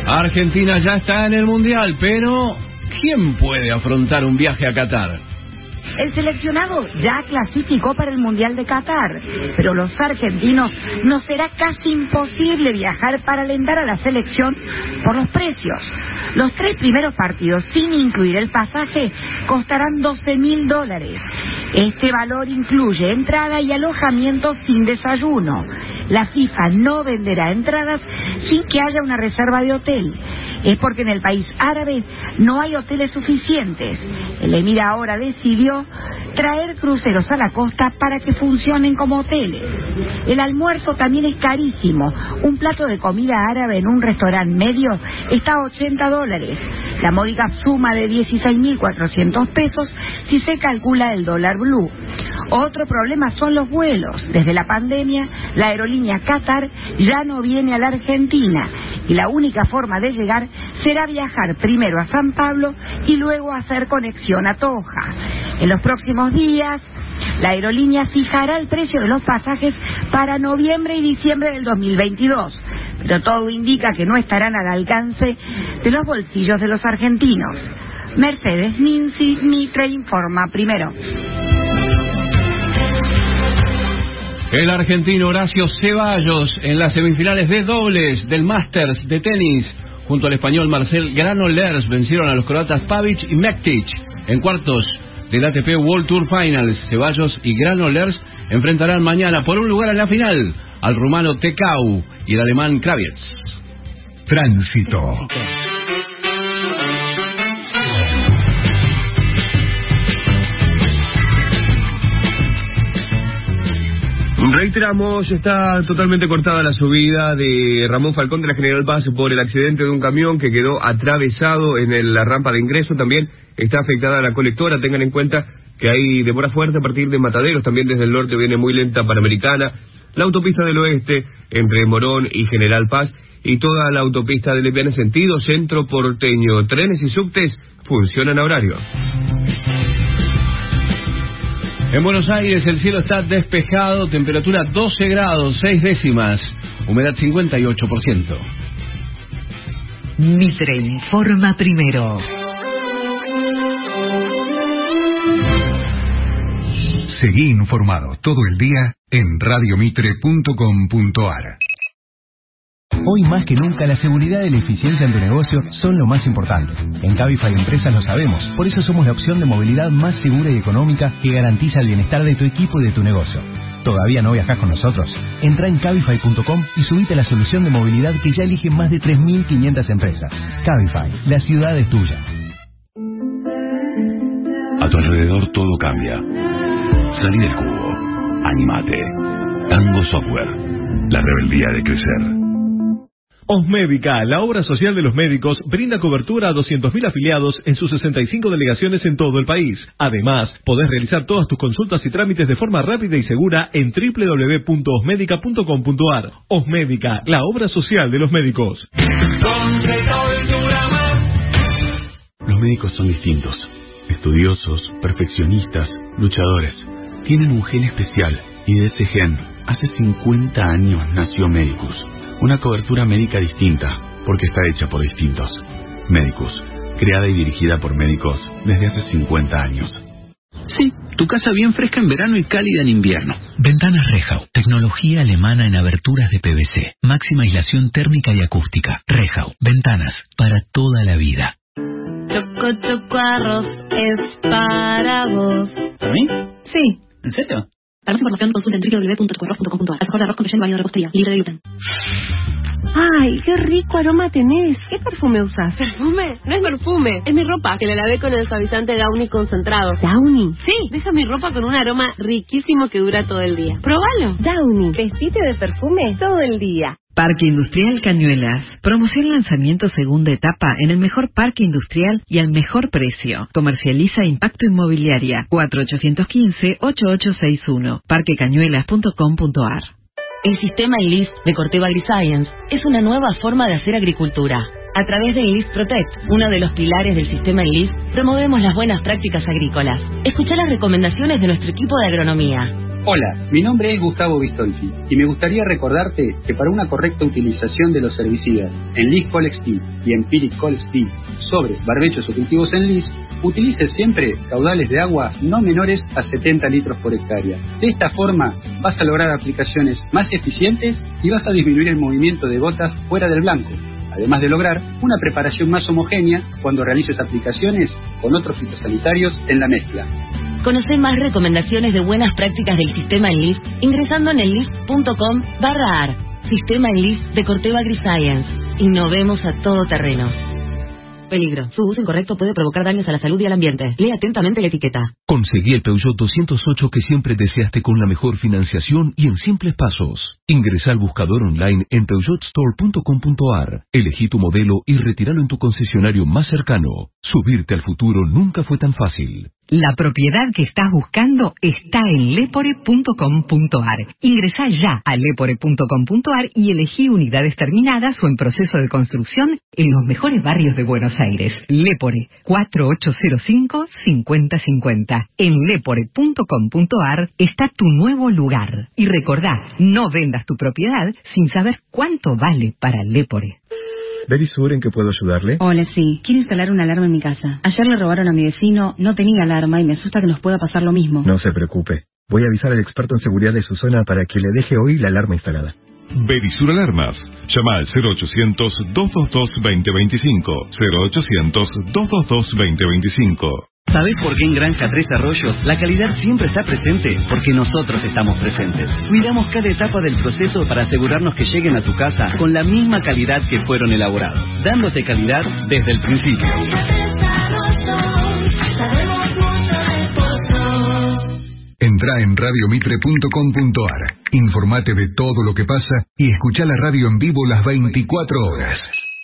Argentina ya está en el Mundial, pero ¿quién puede afrontar un viaje a Qatar? El seleccionado ya clasificó para el Mundial de Qatar, pero los argentinos no será casi imposible viajar para alentar a la selección por los precios. Los tres primeros partidos, sin incluir el pasaje, costarán 12 mil dólares. Este valor incluye entrada y alojamiento sin desayuno. La FIFA no venderá entradas sin que haya una reserva de hotel. Es porque en el país árabe no hay hoteles suficientes. El emir ahora decidió traer cruceros a la costa para que funcionen como hoteles. El almuerzo también es carísimo. Un plato de comida árabe en un restaurante medio está a 80 dólares. La módica suma de 16.400 pesos si se calcula el dólar blue. Otro problema son los vuelos. Desde la pandemia, la aerolínea Qatar ya no viene a la Argentina y la única forma de llegar será viajar primero a San Pablo y luego hacer conexión a Toja. En los próximos días, la aerolínea fijará el precio de los pasajes para noviembre y diciembre del 2022, pero todo indica que no estarán al alcance de los bolsillos de los argentinos. Mercedes Ninzi Mitre informa primero. El argentino Horacio Ceballos en las semifinales de dobles del Masters de tenis junto al español Marcel Granollers vencieron a los croatas Pavic y Mektic en cuartos del ATP World Tour Finals. Ceballos y Granollers enfrentarán mañana por un lugar en la final al rumano Tekau y el alemán Kravietz. Tránsito. Reiteramos, está totalmente cortada la subida de Ramón Falcón de la General Paz por el accidente de un camión que quedó atravesado en la rampa de ingreso. También está afectada la colectora. Tengan en cuenta que hay demora fuerte a partir de Mataderos. También desde el norte viene muy lenta Panamericana. La autopista del oeste entre Morón y General Paz. Y toda la autopista del en sentido centro porteño. Trenes y subtes funcionan a horario. En Buenos Aires el cielo está despejado, temperatura 12 grados, 6 décimas, humedad 58%. Mitre informa primero. Seguí informado todo el día en radiomitre.com.ar. Hoy más que nunca la seguridad y la eficiencia en tu negocio son lo más importante. En Cabify Empresas lo sabemos, por eso somos la opción de movilidad más segura y económica que garantiza el bienestar de tu equipo y de tu negocio. ¿Todavía no viajas con nosotros? Entra en cabify.com y subite a la solución de movilidad que ya eligen más de 3.500 empresas. Cabify, la ciudad es tuya. A tu alrededor todo cambia. Salí del cubo. Animate. Tango Software. La rebeldía de crecer. Osmédica, la obra social de los médicos, brinda cobertura a 200.000 afiliados en sus 65 delegaciones en todo el país. Además, podés realizar todas tus consultas y trámites de forma rápida y segura en www.osmedica.com.ar. Osmédica, la obra social de los médicos. Los médicos son distintos. Estudiosos, perfeccionistas, luchadores. Tienen un gen especial y de ese gen, hace 50 años nació Medicus una cobertura médica distinta, porque está hecha por distintos. Médicos, creada y dirigida por médicos desde hace 50 años. Sí, tu casa bien fresca en verano y cálida en invierno. Ventanas Rejau, tecnología alemana en aberturas de PVC, máxima aislación térmica y acústica. Rejau, ventanas para toda la vida. Choco Choco Arroz es para vos. ¿Para mí? Sí. ¿En serio? Para más información consulta en www.chocoarroz.com.ar. Al mejor de arroz con relleno baño de repostería, libre de gluten. Ay, qué rico aroma tenés. ¿Qué perfume usas? ¿Perfume? No es perfume, es mi ropa, que la lavé con el suavizante Downy concentrado. ¿Downy? Sí, deja mi ropa con un aroma riquísimo que dura todo el día. ¡Próbalo! Downy, vestite de perfume todo el día. Parque Industrial Cañuelas. Promoción lanzamiento segunda etapa en el mejor parque industrial y al mejor precio. Comercializa Impacto Inmobiliaria 4815-8861. Parquecañuelas.com.ar El sistema ENLIST de Corteva AgriScience es una nueva forma de hacer agricultura. A través de Enlist Protect, uno de los pilares del sistema Enlist, promovemos las buenas prácticas agrícolas. Escucha las recomendaciones de nuestro equipo de agronomía. Hola, mi nombre es Gustavo Bistolfi y me gustaría recordarte que para una correcta utilización de los herbicidas en Lis Colexti y Empiric Colexti sobre barbechos o cultivos en lis, utilices siempre caudales de agua no menores a 70 litros por hectárea. De esta forma vas a lograr aplicaciones más eficientes y vas a disminuir el movimiento de gotas fuera del blanco, además de lograr una preparación más homogénea cuando realices aplicaciones con otros fitosanitarios en la mezcla. Conoce más recomendaciones de buenas prácticas del sistema Enlist ingresando en enlist.com barra ar. Sistema Enlist de Corteva AgriScience. Innovemos a todo terreno. Peligro. Su uso incorrecto puede provocar daños a la salud y al ambiente. Lee atentamente la etiqueta. Conseguí el Peugeot 208 que siempre deseaste con la mejor financiación y en simples pasos. Ingresa al buscador online en peugeotstore.com.ar. Elegí tu modelo y retíralo en tu concesionario más cercano. Subirte al futuro nunca fue tan fácil. La propiedad que estás buscando está en lepore.com.ar. Ingresa ya a lepore.com.ar y elegí unidades terminadas o en proceso de construcción en los mejores barrios de Buenos Aires. Lepore 4805-5050. En lepore.com.ar está tu nuevo lugar. Y recordá, no vendas tu propiedad sin saber cuánto vale para Lepore. Verisur, ¿en qué puedo ayudarle? Hola, sí. Quiero instalar una alarma en mi casa. Ayer le robaron a mi vecino, no tenía alarma y me asusta que nos pueda pasar lo mismo. No se preocupe. Voy a avisar al experto en seguridad de su zona para que le deje hoy la alarma instalada. Berisur Alarmas. Llama al 0800-222-2025. 0800-222-2025. ¿Sabés por qué en Granja Tres Arroyos la calidad siempre está presente? Porque nosotros estamos presentes. Cuidamos cada etapa del proceso para asegurarnos que lleguen a tu casa con la misma calidad que fueron elaborados, dándote calidad desde el principio. Entra en radiomitre.com.ar. Informate de todo lo que pasa y escucha la radio en vivo las 24 horas.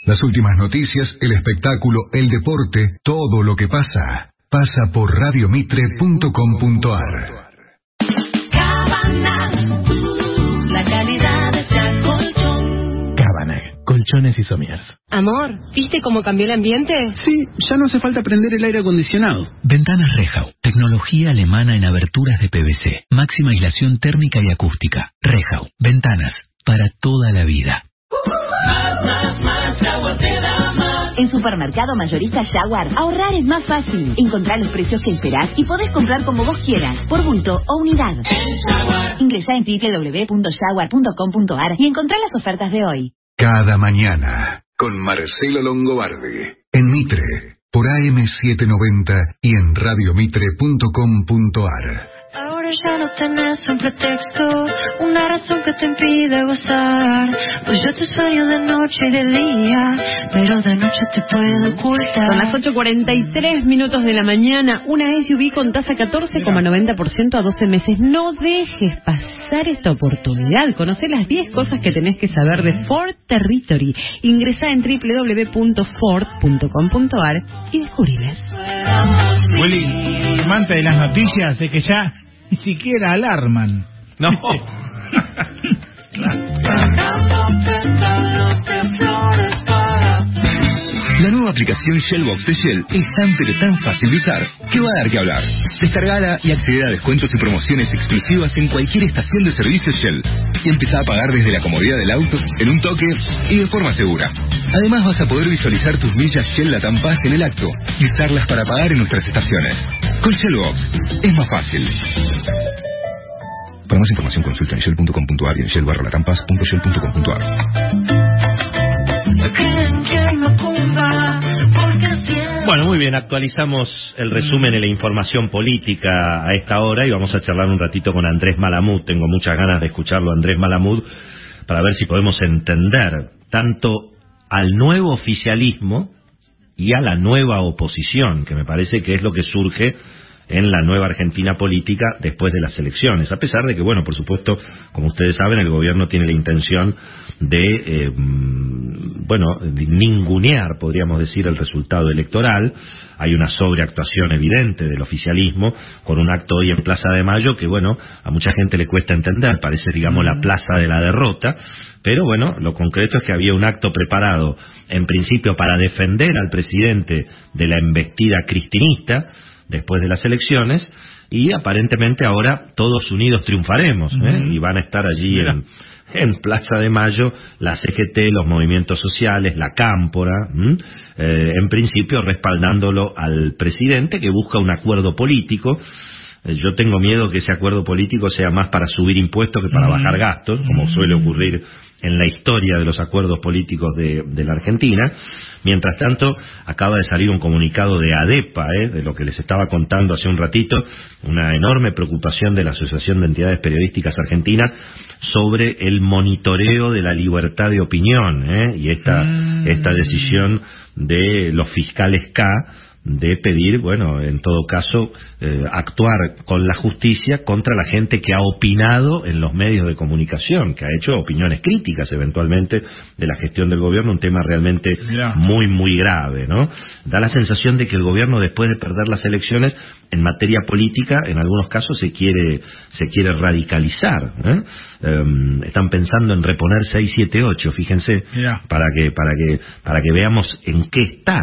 Las últimas noticias, el espectáculo, el deporte, todo lo que pasa, pasa por radiomitre.com.ar. La calidad de este colchón. Cabanag, colchones y somieres. Amor, ¿viste cómo cambió el ambiente? Sí, ya no hace falta prender el aire acondicionado. Ventanas Rejau, tecnología alemana en aberturas de PVC, máxima aislación térmica y acústica. Rejau, ventanas para toda la vida. En Supermercado Mayorista Jaguar, ahorrar es más fácil. Encontrar los precios que esperás y podés comprar como vos quieras, por bulto o unidad. Ingresá en www.jaguar.com.ar y encontrá las ofertas de hoy. Cada mañana, con Marcelo Longobardi, en Mitre, por AM790 y en radiomitre.com.ar. Ya no tenés un pretexto, una razón que te impide gozar. Pues yo te sueño de noche y de día, pero de noche te puedo ocultar. Son las 8.43 minutos de la mañana. Una SUV con tasa 14,90% a 12 meses. No dejes pasar esta oportunidad. Conoce las 10 cosas que tenés que saber de Ford Territory. Ingresa en www.ford.com.ar y descubriles. Willy, amante de las noticias de que ya ni siquiera alarman. No. *laughs* La nueva aplicación Shellbox de Shell es tan pero tan fácil de usar que va a dar que hablar. Descargala y acceder a descuentos y promociones exclusivas en cualquier estación de servicio Shell. Y empezá a pagar desde la comodidad del auto, en un toque y de forma segura. Además vas a poder visualizar tus millas Shell Latam Pass en el acto y usarlas para pagar en nuestras estaciones. Con Shellbox es más fácil. Para más información consulta en shell.com.ar y en shell barra Bueno, muy bien, actualizamos el resumen de la información política a esta hora y vamos a charlar un ratito con Andrés Malamud. Tengo muchas ganas de escucharlo, Andrés Malamud, para ver si podemos entender tanto al nuevo oficialismo y a la nueva oposición, que me parece que es lo que surge en la nueva Argentina política después de las elecciones, a pesar de que, bueno, por supuesto, como ustedes saben, el gobierno tiene la intención de, eh, mm, bueno, de ningunear, podríamos decir, el resultado electoral. Hay una sobreactuación evidente del oficialismo con un acto hoy en Plaza de Mayo que, bueno, a mucha gente le cuesta entender, parece, digamos, la plaza de la derrota, pero bueno, lo concreto es que había un acto preparado, en principio, para defender al presidente de la embestida cristinista, después de las elecciones y aparentemente ahora todos unidos triunfaremos ¿eh? y van a estar allí en, en, Plaza de Mayo la CGT, los movimientos sociales, la Cámpora, eh, en principio respaldándolo al presidente que busca un acuerdo político. Eh, yo tengo miedo que ese acuerdo político sea más para subir impuestos que para bajar gastos, como suele ocurrir en la historia de los acuerdos políticos de, de la Argentina. Mientras tanto, acaba de salir un comunicado de ADEPA, ¿eh? de lo que les estaba contando hace un ratito, una enorme preocupación de la Asociación de Entidades Periodísticas Argentinas sobre el monitoreo de la libertad de opinión ¿eh? y esta, mm. esta decisión de los fiscales K de pedir, bueno, en todo caso, eh, actuar con la justicia contra la gente que ha opinado en los medios de comunicación, que ha hecho opiniones críticas eventualmente de la gestión del gobierno, un tema realmente muy, muy grave, ¿no? Da la sensación de que el gobierno, después de perder las elecciones, en materia política, en algunos casos se quiere, se quiere radicalizar. ¿eh? Em, están pensando en reponer 678, fíjense, para que, para que, para que veamos en qué está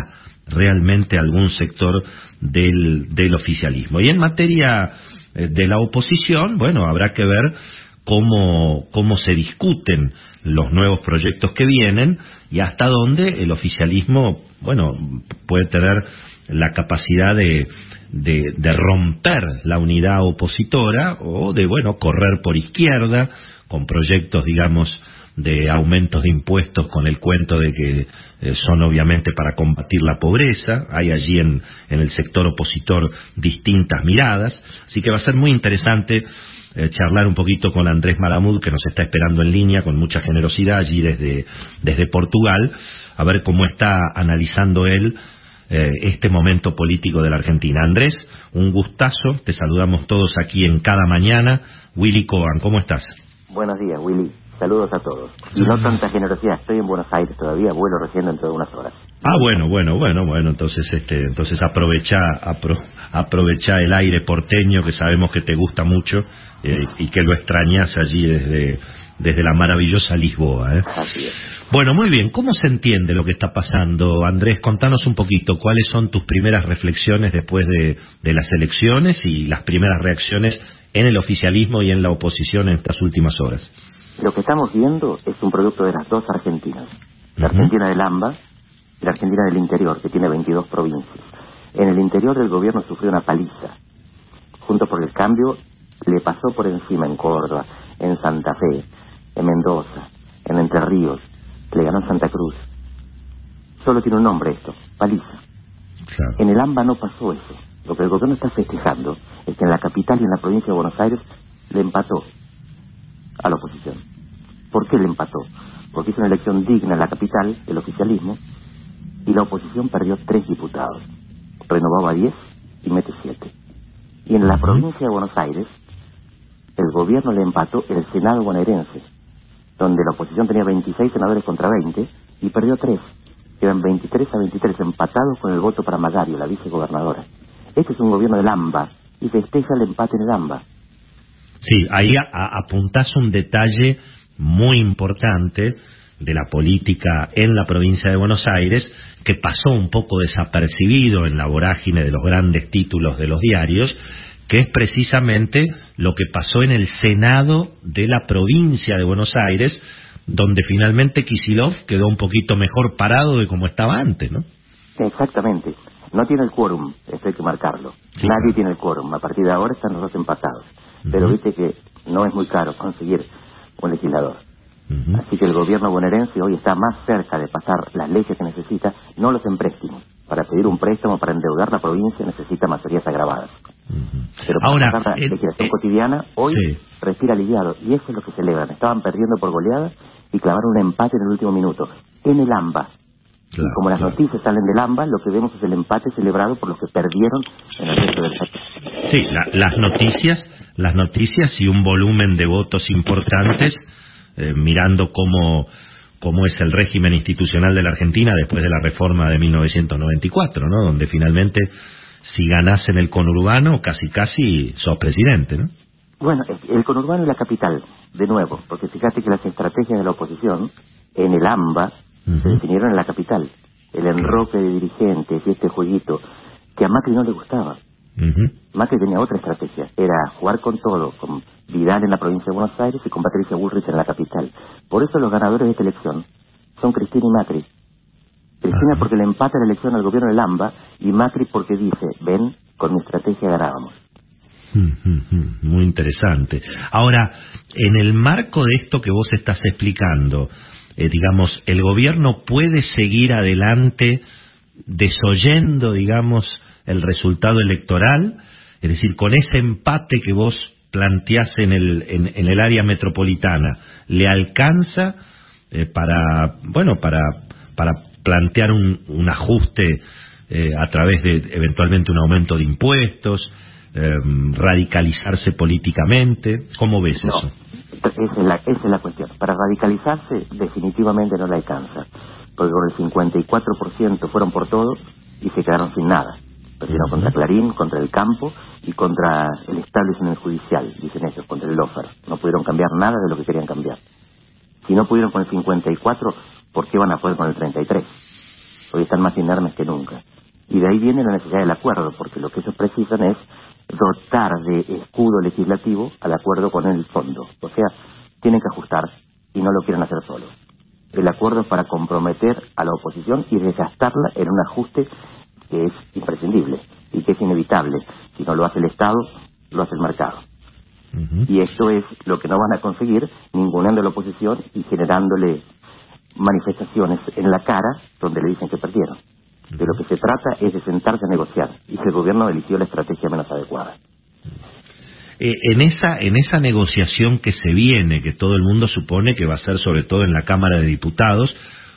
realmente algún sector del, del oficialismo. Y en materia eh, de la oposición, bueno, habrá que ver cómo, cómo se discuten los nuevos proyectos que vienen y hasta dónde el oficialismo, bueno, puede tener la capacidad de, de, de, romper la unidad opositora o de, bueno, correr por izquierda con proyectos, digamos, de aumentos de impuestos con el cuento de que eh, son obviamente para combatir la pobreza, hay allí en, en, el sector opositor distintas miradas, así que va a ser muy interesante eh, charlar un poquito con Andrés Malamud, que nos está esperando en línea con mucha generosidad allí desde, desde Portugal, a ver cómo está analizando él eh, este momento político de la Argentina. Andrés, un gustazo, te saludamos todos aquí en cada mañana. Willy Coan, ¿cómo estás? Buenos días, Willy. Saludos a todos. Y no tanta generosidad, estoy en Buenos Aires todavía, vuelo recién dentro de unas horas. Ah, bueno, bueno, bueno, bueno, entonces este, entonces aprovecha, aprovecha el aire porteño que sabemos que te gusta mucho eh, y que lo extrañas allí desde desde la maravillosa Lisboa. ¿eh? Así es. Bueno, muy bien. ¿Cómo se entiende lo que está pasando, Andrés? Contanos un poquito cuáles son tus primeras reflexiones después de, de las elecciones y las primeras reacciones en el oficialismo y en la oposición en estas últimas horas. Lo que estamos viendo es un producto de las dos Argentinas. La Argentina del AMBA y la Argentina del interior, que tiene 22 provincias. En el interior el gobierno sufrió una paliza. Junto por el cambio le pasó por encima en Córdoba, en Santa Fe, en Mendoza, en Entre Ríos, le ganó Santa Cruz. Solo tiene un nombre esto, paliza. En el AMBA no pasó eso. Lo que el gobierno está festejando es que en la capital y en la provincia de Buenos Aires le empató a la oposición. ¿Por qué le empató? Porque hizo una elección digna en la capital, el oficialismo, y la oposición perdió tres diputados. Renovaba diez y mete siete. Y en la provincia de Buenos Aires, el gobierno le empató el Senado bonaerense, donde la oposición tenía 26 senadores contra 20 y perdió tres. Quedan 23 a 23 empatados con el voto para Magario, la vicegobernadora. Este es un gobierno del AMBA y festeja el empate en el AMBA. Sí, ahí apuntás un detalle muy importante de la política en la provincia de Buenos Aires que pasó un poco desapercibido en la vorágine de los grandes títulos de los diarios, que es precisamente lo que pasó en el Senado de la provincia de Buenos Aires, donde finalmente Kisilov quedó un poquito mejor parado de como estaba antes, ¿no? Exactamente. No tiene el quórum, esto hay que marcarlo. Nadie tiene el quórum. A partir de ahora están los dos empatados pero viste que no es muy caro conseguir un legislador. Así que el gobierno bonaerense hoy está más cerca de pasar las leyes que necesita, no los empréstimos. Para pedir un préstamo, para endeudar la provincia, necesita mayorías agravadas. Pero para Ahora, la legislación cotidiana, hoy respira aliviado. Y eso es lo que celebran. Estaban perdiendo por goleada y clavaron un empate en el último minuto, en el AMBA. y como las noticias salen del AMBA, lo que vemos es el empate celebrado por los que perdieron en el resto del país. Sí, las noticias, las noticias y un volumen de votos importantes, eh, mirando cómo, cómo es el régimen institucional de la Argentina después de la reforma de 1994, ¿no? Donde finalmente, si ganás en el conurbano, casi casi sos presidente, ¿no? Bueno, el conurbano y la capital, de nuevo, porque fíjate que las estrategias de la oposición en el AMBA se definieron en la capital. El enroque de dirigentes y este jueguito que a Macri no le gustaba. Macri tenía otra estrategia, era jugar con todo, con Vidal en la provincia de Buenos Aires y con Patricia Bullrich en la capital. Por eso los ganadores de esta elección son Cristina y Macri. Cristina porque le empata la elección al gobierno del AMBA y Macri porque dice, ven, con mi estrategia ganábamos. Muy interesante. Ahora, en el marco de esto que vos estás explicando, eh, digamos, el gobierno puede seguir adelante desoyendo, digamos, el resultado electoral, es decir, con ese empate que vos planteás en el, en, el área metropolitana, ¿le alcanza eh, para, bueno, para, para plantear un, un ajuste eh, a través de eventualmente un aumento de impuestos? Em, radicalizarse políticamente? ¿Cómo ves eso? Esa es, la, esa es la cuestión. Para radicalizarse definitivamente no le alcanza, porque con el 54% fueron por todo y se quedaron sin nada. Perdieron contra Clarín, contra el campo y contra el establishment judicial, dicen ellos, contra el lofer. No pudieron cambiar nada de lo que querían cambiar. Si no pudieron con el 54, ¿por qué van a poder con el 33? Hoy están más inermes que nunca. Y de ahí viene la necesidad del acuerdo, porque lo que ellos precisan es dotar de escudo legislativo al acuerdo con el fondo. O sea, tienen que ajustar y no lo quieren hacer solos. El acuerdo es para comprometer a la oposición y desgastarla en un ajuste que es imprescindible y que es inevitable. Si no lo hace el Estado, lo hace el mercado. Y esto es lo que no van a conseguir ningunando a la oposición y generándole manifestaciones en la cara donde le dicen que perdieron. De lo que se trata es de sentarse a negociar y que el gobierno eligió la estrategia menos adecuada. Eh, en esa en esa negociación que se viene, que todo el mundo supone que va a ser sobre todo en la Cámara de Diputados,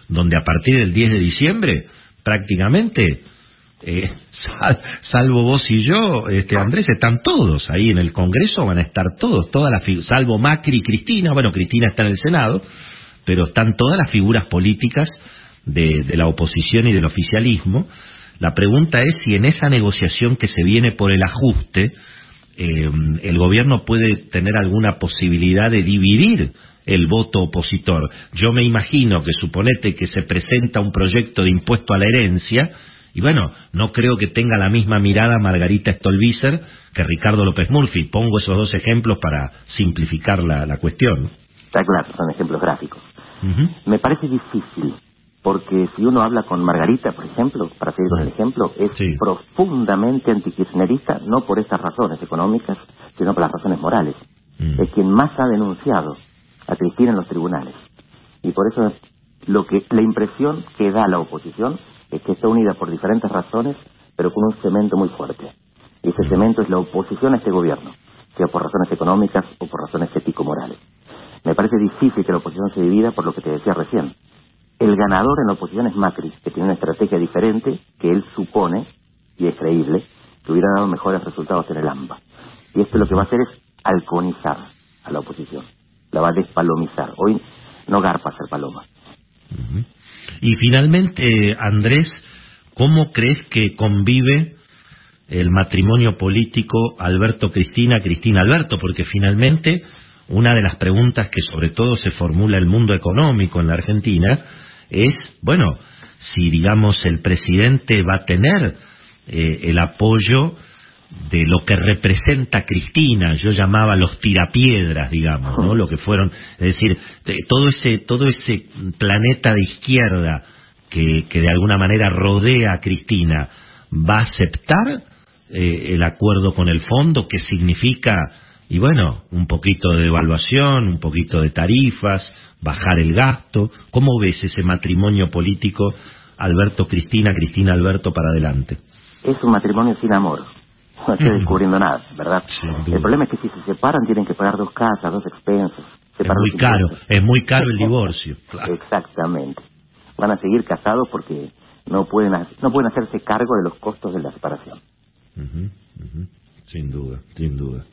donde a partir del 10 de diciembre prácticamente eh, salvo vos y yo, este Andrés, están todos ahí en el Congreso, van a estar todos, todas las salvo Macri y Cristina, bueno, Cristina está en el Senado, pero están todas las figuras políticas de, la oposición y del oficialismo. La pregunta es si en esa negociación que se viene por el ajuste, eh, el gobierno puede tener alguna posibilidad de dividir el voto opositor. Yo me imagino que suponete que se presenta un proyecto de impuesto a la herencia, y bueno, no creo que tenga la misma mirada Margarita Stolbizer que Ricardo López Murphy. Pongo esos dos ejemplos para simplificar la, la cuestión. Está claro, son ejemplos gráficos. Me parece difícil porque si uno habla con Margarita, por ejemplo, para seguir con el ejemplo, es profundamente antikirchnerista, no por estas razones económicas, sino por las razones morales. Mm. Es quien más ha denunciado a Cristina en los tribunales. Y por eso lo que la impresión que da la oposición que está unida por diferentes razones, pero con un cemento muy fuerte. Y ese cemento es la oposición a este gobierno, sea por razones económicas o por razones ético-morales. Me parece difícil que la oposición se divida por lo que te decía recién el ganador en la oposición es Macri, que tiene una estrategia diferente que él supone, y es creíble, que hubiera dado mejores resultados en el AMBA. Y esto lo que va a hacer es halconizar a la oposición, la va a despalomizar. Hoy no garpa ser paloma. Y finalmente, Andrés, ¿cómo crees que convive el matrimonio político Alberto-Cristina, Cristina-Alberto? Porque finalmente una de las preguntas que sobre todo se formula el mundo económico en la Argentina es, bueno, si digamos el presidente va a tener eh, el apoyo de lo que representa Cristina, yo llamaba los tirapiedras, digamos, ¿no? Lo que fueron, es decir, todo ese todo ese planeta de izquierda que, que de alguna manera rodea a Cristina, ¿va a aceptar eh, el acuerdo con el fondo? ¿Qué significa? Y bueno, un poquito de devaluación, un poquito de tarifas, bajar el gasto. ¿Cómo ves ese matrimonio político Alberto-Cristina, Cristina-Alberto para adelante? Es un matrimonio sin amor. No estoy descubriendo nada, ¿verdad? el problema es que si se separan tienen que pagar dos casas, dos expensas. Es muy caro, es muy caro el *laughs* divorcio. Exactamente. Van a seguir casados porque no pueden no pueden hacerse cargo de los costos de la separación. Sin duda, sin duda.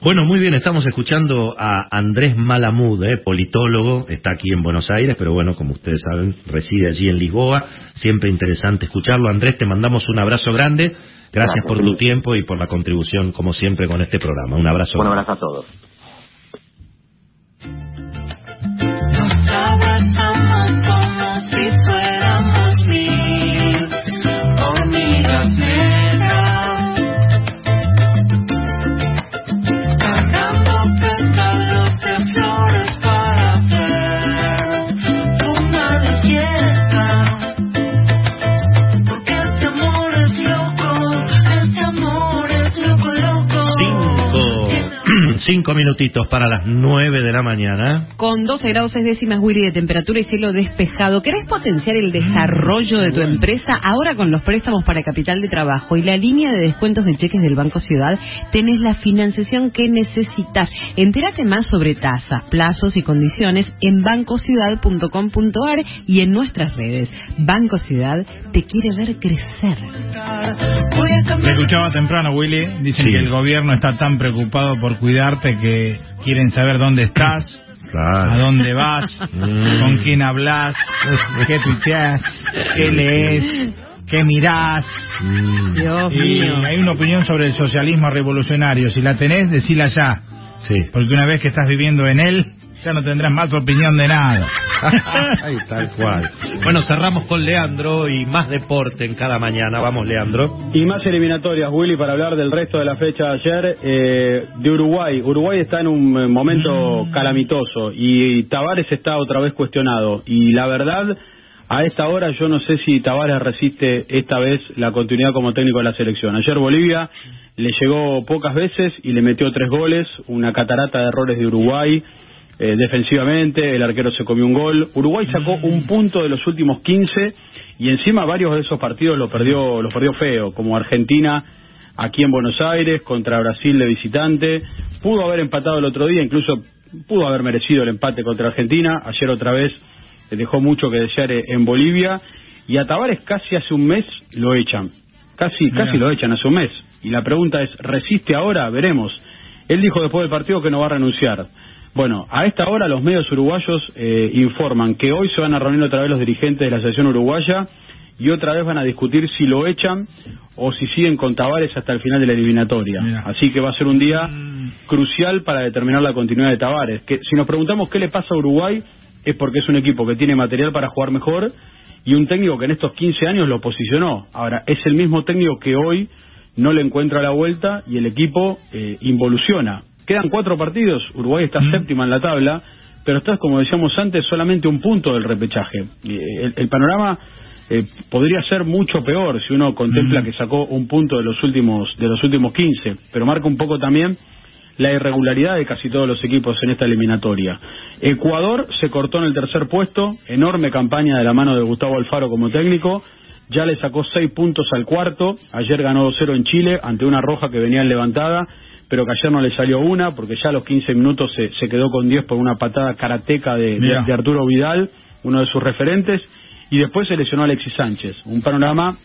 Bueno, muy bien, estamos escuchando a Andrés Malamud, eh, politólogo, está aquí en Buenos Aires, pero bueno, como ustedes saben, reside allí en Lisboa. Siempre interesante escucharlo. Andrés, te mandamos un abrazo grande. Gracias, por tu tiempo y por la contribución, como siempre, con este programa. Un abrazo. Un abrazo a todos. Cinco minutitos para las nueve de la mañana. Con 12 grados seis décimas, Willy, de temperatura y cielo despejado. ¿Querés potenciar el desarrollo de tu empresa? Ahora con los préstamos para capital de trabajo y la línea de descuentos de cheques del Banco Ciudad, tenés la financiación que necesitas. Entérate más sobre tasas, plazos y condiciones en bancociudad.com.ar y en nuestras redes. Banco Ciudad te quiere ver crecer. Me escuchaba temprano, Willy. Dicen que el gobierno está tan preocupado por que quieren saber dónde estás, a dónde vas, *laughs* Mm. con quién hablas, qué tuiteas, qué lees, qué mirás. Dios y mío. hay una opinión sobre el socialismo revolucionario. Si la tenés, decila ya. Porque una vez que estás viviendo en él, ya no tendrás más opinión de nada. *laughs* Ahí tal cual. Bueno, cerramos con Leandro y más deporte en cada mañana. Vamos, Leandro. Y más eliminatorias, Willy, para hablar del resto de la fecha de ayer eh, de Uruguay. Uruguay está en un eh, momento calamitoso y Tavares está otra vez cuestionado. Y la verdad, a esta hora yo no sé si Tavares resiste esta vez la continuidad como técnico de la selección. Ayer Bolivia le llegó pocas veces y le metió tres goles, una catarata de errores de Uruguay. Eh, defensivamente, el arquero se comió un gol. Uruguay sacó un punto de los últimos 15 y encima varios de esos partidos los perdió, los perdió feo, como Argentina aquí en Buenos Aires contra Brasil de visitante. Pudo haber empatado el otro día, incluso pudo haber merecido el empate contra Argentina. Ayer otra vez eh, dejó mucho que desear eh, en Bolivia y a Tavares casi hace un mes lo echan. Casi, casi lo echan hace un mes. Y la pregunta es, ¿resiste ahora? Veremos. Él dijo después del partido que no va a renunciar. Bueno, a esta hora los medios uruguayos eh, informan que hoy se van a reunir otra vez los dirigentes de la selección uruguaya y otra vez van a discutir si lo echan o si siguen con Tavares hasta el final de la eliminatoria. Así que va a ser un día crucial para determinar la continuidad de Tavares. Que si nos preguntamos qué le pasa a Uruguay es porque es un equipo que tiene material para jugar mejor y un técnico que en estos 15 años lo posicionó. Ahora, es el mismo técnico que hoy no le encuentra la vuelta y el equipo eh, involuciona. Quedan cuatro partidos, Uruguay está séptima en la tabla, pero está, como decíamos antes, solamente un punto del repechaje. Eh, el, el panorama eh, podría ser mucho peor si uno contempla que sacó un punto de los últimos de los últimos 15, pero marca un poco también la irregularidad de casi todos los equipos en esta eliminatoria. Ecuador se cortó en el tercer puesto, enorme campaña de la mano de Gustavo Alfaro como técnico, ya le sacó seis puntos al cuarto, ayer ganó 2-0 en Chile ante una roja que venía levantada, pero que ayer no le salió una, porque ya a los 15 minutos se, se quedó con 10 por una patada karateca de, de- Arturo Vidal, uno de sus referentes, y después se lesionó a Alexis Sánchez. Un panorama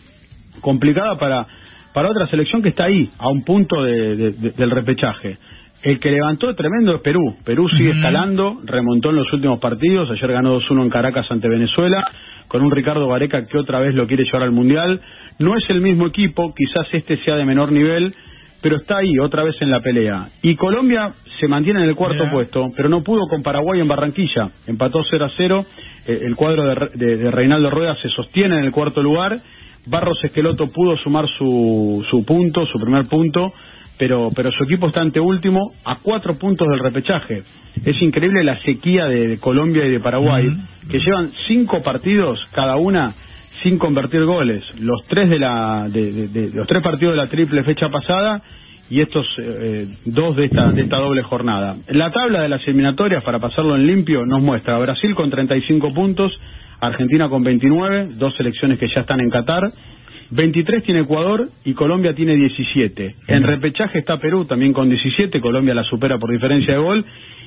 complicado para, para otra selección que está ahí, a un punto de- del repechaje. El que levantó tremendo es Perú. Perú sigue escalando, remontó en los últimos partidos. Ayer ganó 2-1 en Caracas ante Venezuela, con un Ricardo Vareca que otra vez lo quiere llevar al Mundial. No es el mismo equipo, quizás este sea de menor nivel, pero está ahí, otra vez en la pelea. Y Colombia se mantiene en el cuarto puesto, pero no pudo con Paraguay en Barranquilla. Empató 0 a 0. Eh, el cuadro de, de- de Reinaldo Rueda se sostiene en el cuarto lugar. Barros Esqueloto pudo sumar su, su punto, su primer punto, pero, pero su equipo está ante último a cuatro puntos del repechaje. Es increíble la sequía de, de Colombia y de Paraguay, que llevan cinco partidos cada una sin convertir goles. Los tres de la de, de- los tres partidos de la triple fecha pasada y estos eh, dos de esta de esta doble jornada. La tabla de las eliminatorias para pasarlo en limpio nos muestra a Brasil con 35 puntos, Argentina con 29, dos selecciones que ya están en Qatar 23 tiene Ecuador y Colombia tiene 17. En repechaje está Perú también con 17, Colombia la supera por diferencia de gol.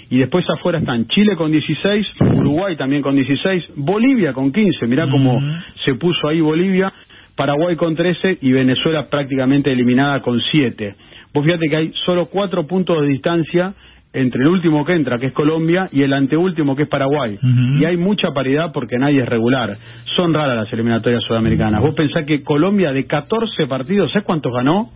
Y después afuera están Chile con 16, Uruguay también con 16, Bolivia con 15, mirá cómo se puso ahí Bolivia, Paraguay con 13 y Venezuela prácticamente eliminada con 7. Vos fíjate que hay solo cuatro puntos de distancia entre el último que entra, que es Colombia, y el anteúltimo, que es Paraguay. Y hay mucha paridad porque nadie es regular. Son raras las eliminatorias sudamericanas. Vos pensás que Colombia de 14 partidos, ¿sabes cuántos ganó?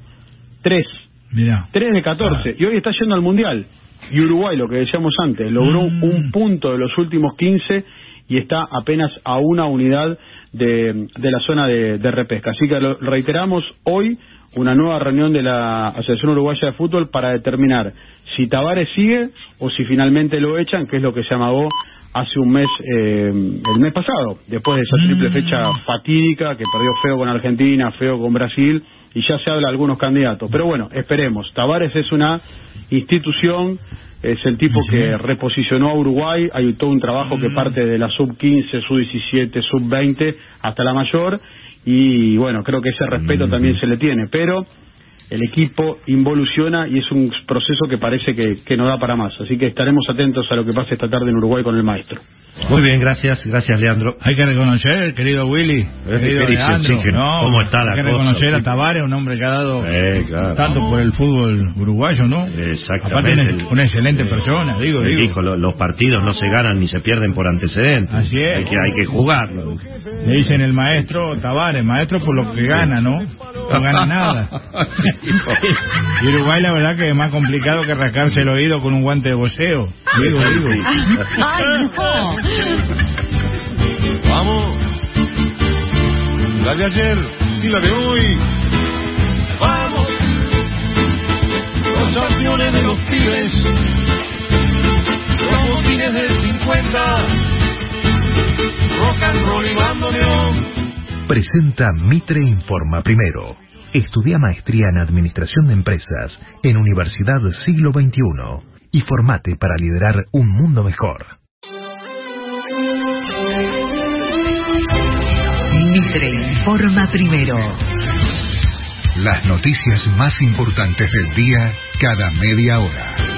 Tres. Mira. Tres de 14. Y hoy está yendo al Mundial. Y Uruguay, lo que decíamos antes, logró un punto de los últimos 15 y está apenas a una unidad de, de la zona de, de repesca. Así que lo reiteramos hoy una nueva reunión de la Asociación Uruguaya de Fútbol para determinar si Tavares sigue o si finalmente lo echan, que es lo que se amagó hace un mes, eh, el mes pasado, después de esa triple fecha fatídica que perdió feo con Argentina, feo con Brasil, y ya se habla de algunos candidatos. Pero bueno, esperemos. Tavares es una institución, es el tipo que reposicionó a Uruguay, hay todo un trabajo que parte de la sub-15, sub-17, sub-20 hasta la mayor, y bueno, creo que ese respeto también se le tiene, pero el equipo involuciona y es un proceso que parece que, que no da para más. Así que estaremos atentos a lo que pase esta tarde en Uruguay con el maestro. Muy bien, gracias, gracias Leandro. Hay que reconocer, querido Willy, querido Leandro, no, ¿Cómo está la hay que cosa? reconocer a Tavares, un hombre que ha dado Eh, claro. tanto por el fútbol uruguayo, ¿no? Exactamente. Aparte, una, una excelente persona, digo, digo. dijo, lo- los partidos no se ganan ni se pierden por antecedentes. Así es. Hay que, hay que jugarlo. Le dicen el maestro Tavares, maestro por lo que gana, ¿no? No gana nada. *laughs* *laughs* y Uruguay la verdad que es más complicado que rascarse el oído con un guante de boxeo. Digo, digo. Ay, no. Vamos. La de ayer y la de hoy. Vamos. Los campeones de los pibes. Los botines del 50. Rock and roll y bandoneón. Presenta Mitre Informa Primero. Estudia maestría en Administración de Empresas en Universidad Siglo XXI y formate para liderar un mundo mejor. Mitre informa primero. Las noticias más importantes del día cada media hora.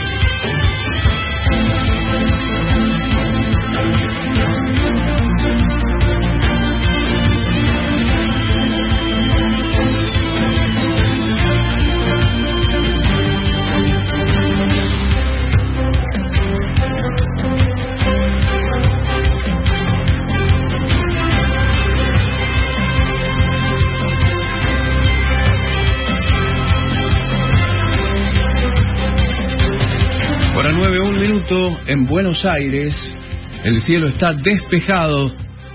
9, un minuto en Buenos Aires. El cielo está despejado.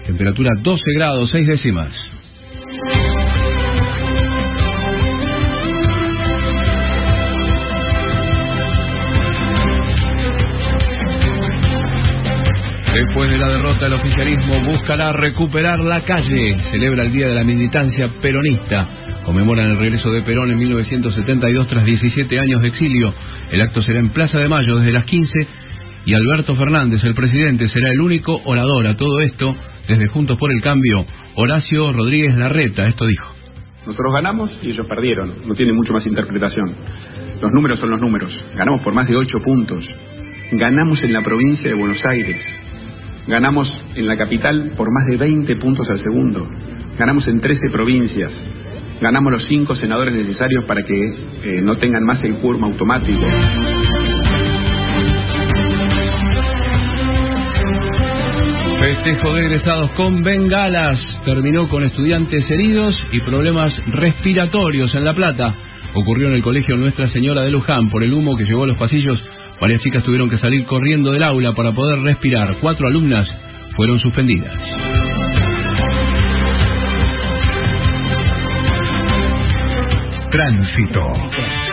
Temperatura 12 grados, 6 décimas. Después de la derrota, el oficialismo buscará recuperar la calle. Celebra el Día de la Militancia Peronista. Conmemoran el regreso de Perón en 1972 tras 17 años de exilio. El acto será en Plaza de Mayo desde las 15 y Alberto Fernández, el presidente, será el único orador a todo esto desde Juntos por el Cambio. Horacio Rodríguez Larreta, esto dijo. Nosotros ganamos y ellos perdieron. No tiene mucho más interpretación. Los números son los números. Ganamos por más de 8 puntos. Ganamos en la provincia de Buenos Aires. Ganamos en la capital por más de 20 puntos al segundo. Ganamos en 13 provincias. Ganamos los 5 senadores necesarios para que eh, no tengan más el quórum automático. Festejo de egresados con bengalas. Terminó con estudiantes heridos y problemas respiratorios en La Plata. Ocurrió en el colegio Nuestra Señora de Luján. Por el humo que llegó a los pasillos, varias chicas tuvieron que salir corriendo del aula para poder respirar. Cuatro alumnas fueron suspendidas. Tránsito.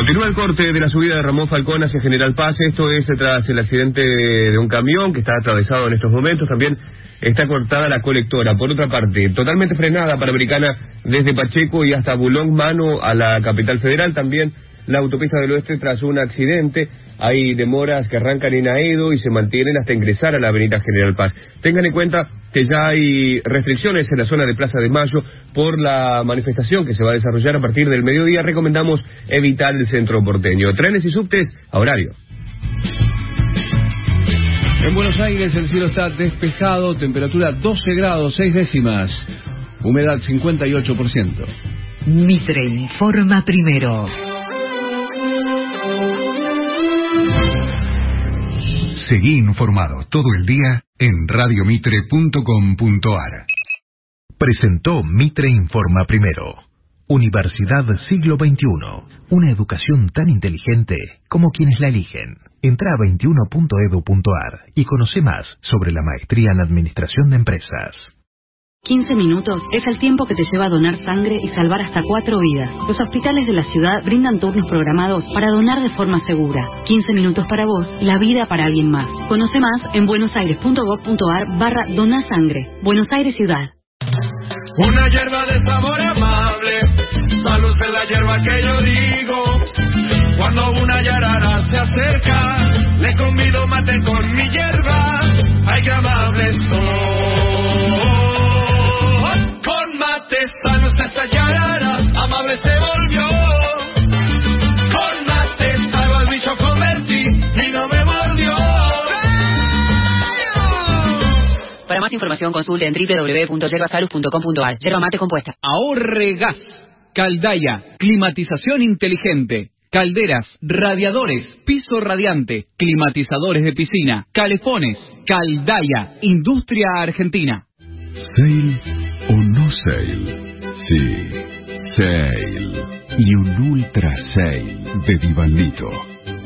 Continúa el corte de la subida de Ramón Falcón hacia General Paz. Esto es tras el accidente de un camión que está atravesado en estos momentos. También está cortada la colectora. Por otra parte, totalmente frenada Panamericana desde Pacheco y hasta Bulón, mano a la capital federal. También la autopista del oeste tras un accidente hay demoras que arrancan en Aedo y se mantienen hasta ingresar a la avenida General Paz. Tengan en cuenta que ya hay restricciones en la zona de Plaza de Mayo por la manifestación que se va a desarrollar a partir del mediodía. Recomendamos evitar el centro porteño. Trenes y subtes a horario. En Buenos Aires el cielo está despejado, temperatura 12 grados 6 décimas, humedad 58%. Mitre informa primero. Seguí informado todo el día en radiomitre.com.ar. Presentó Mitre Informa Primero. Universidad Siglo XXI. Una educación tan inteligente como quienes la eligen. Entra a 21.edu.ar y conoce más sobre la maestría en Administración de Empresas. 15 minutos es el tiempo que te lleva a donar sangre y salvar hasta cuatro vidas. Los hospitales de la ciudad brindan turnos programados para donar de forma segura. 15 minutos para vos, la vida para alguien más. Conoce más en buenosaires.gov.ar barra donasangre. Buenos Aires Ciudad. Una hierba de sabor amable, salud es la hierba que yo digo. Cuando una yarara se acerca, le convido mate con mi hierba. Ay, qué amable soy. Sano está esta yarara, amable se volvió. Con mate salvo al bicho convertí y no me mordió. Para más información consulte en www.yerbasalud.com.ar. Yerba mate compuesta. Ahorre gas. Caldaya. Climatización inteligente. Calderas, radiadores, piso radiante, climatizadores de piscina, calefones, Caldaya, Industria Argentina. ¿Sale o no sale? Sí, sale. Y un ultra sale de Divanlito.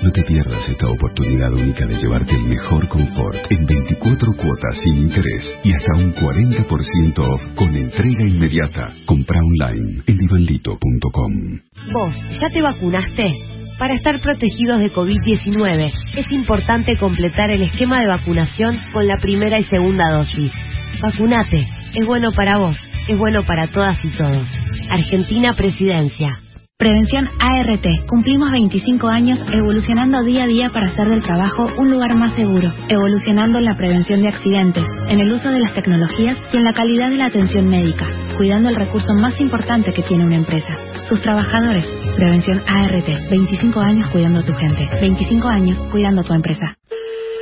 No te pierdas esta oportunidad única de llevarte el mejor confort en 24 cuotas sin interés y hasta un 40% off con entrega inmediata. Compra online en divanlito.com. Vos, ¿ya te vacunaste? Para estar protegidos de COVID-19 es importante completar el esquema de vacunación con la primera y segunda dosis. Vacunate, es bueno para vos, es bueno para todas y todos. Argentina Presidencia. Prevención ART. Cumplimos 25 años evolucionando día a día para hacer del trabajo un lugar más seguro, evolucionando en la prevención de accidentes, en el uso de las tecnologías y en la calidad de la atención médica, cuidando el recurso más importante que tiene una empresa, sus trabajadores. Prevención ART. 25 años cuidando a tu gente. 25 años cuidando a tu empresa.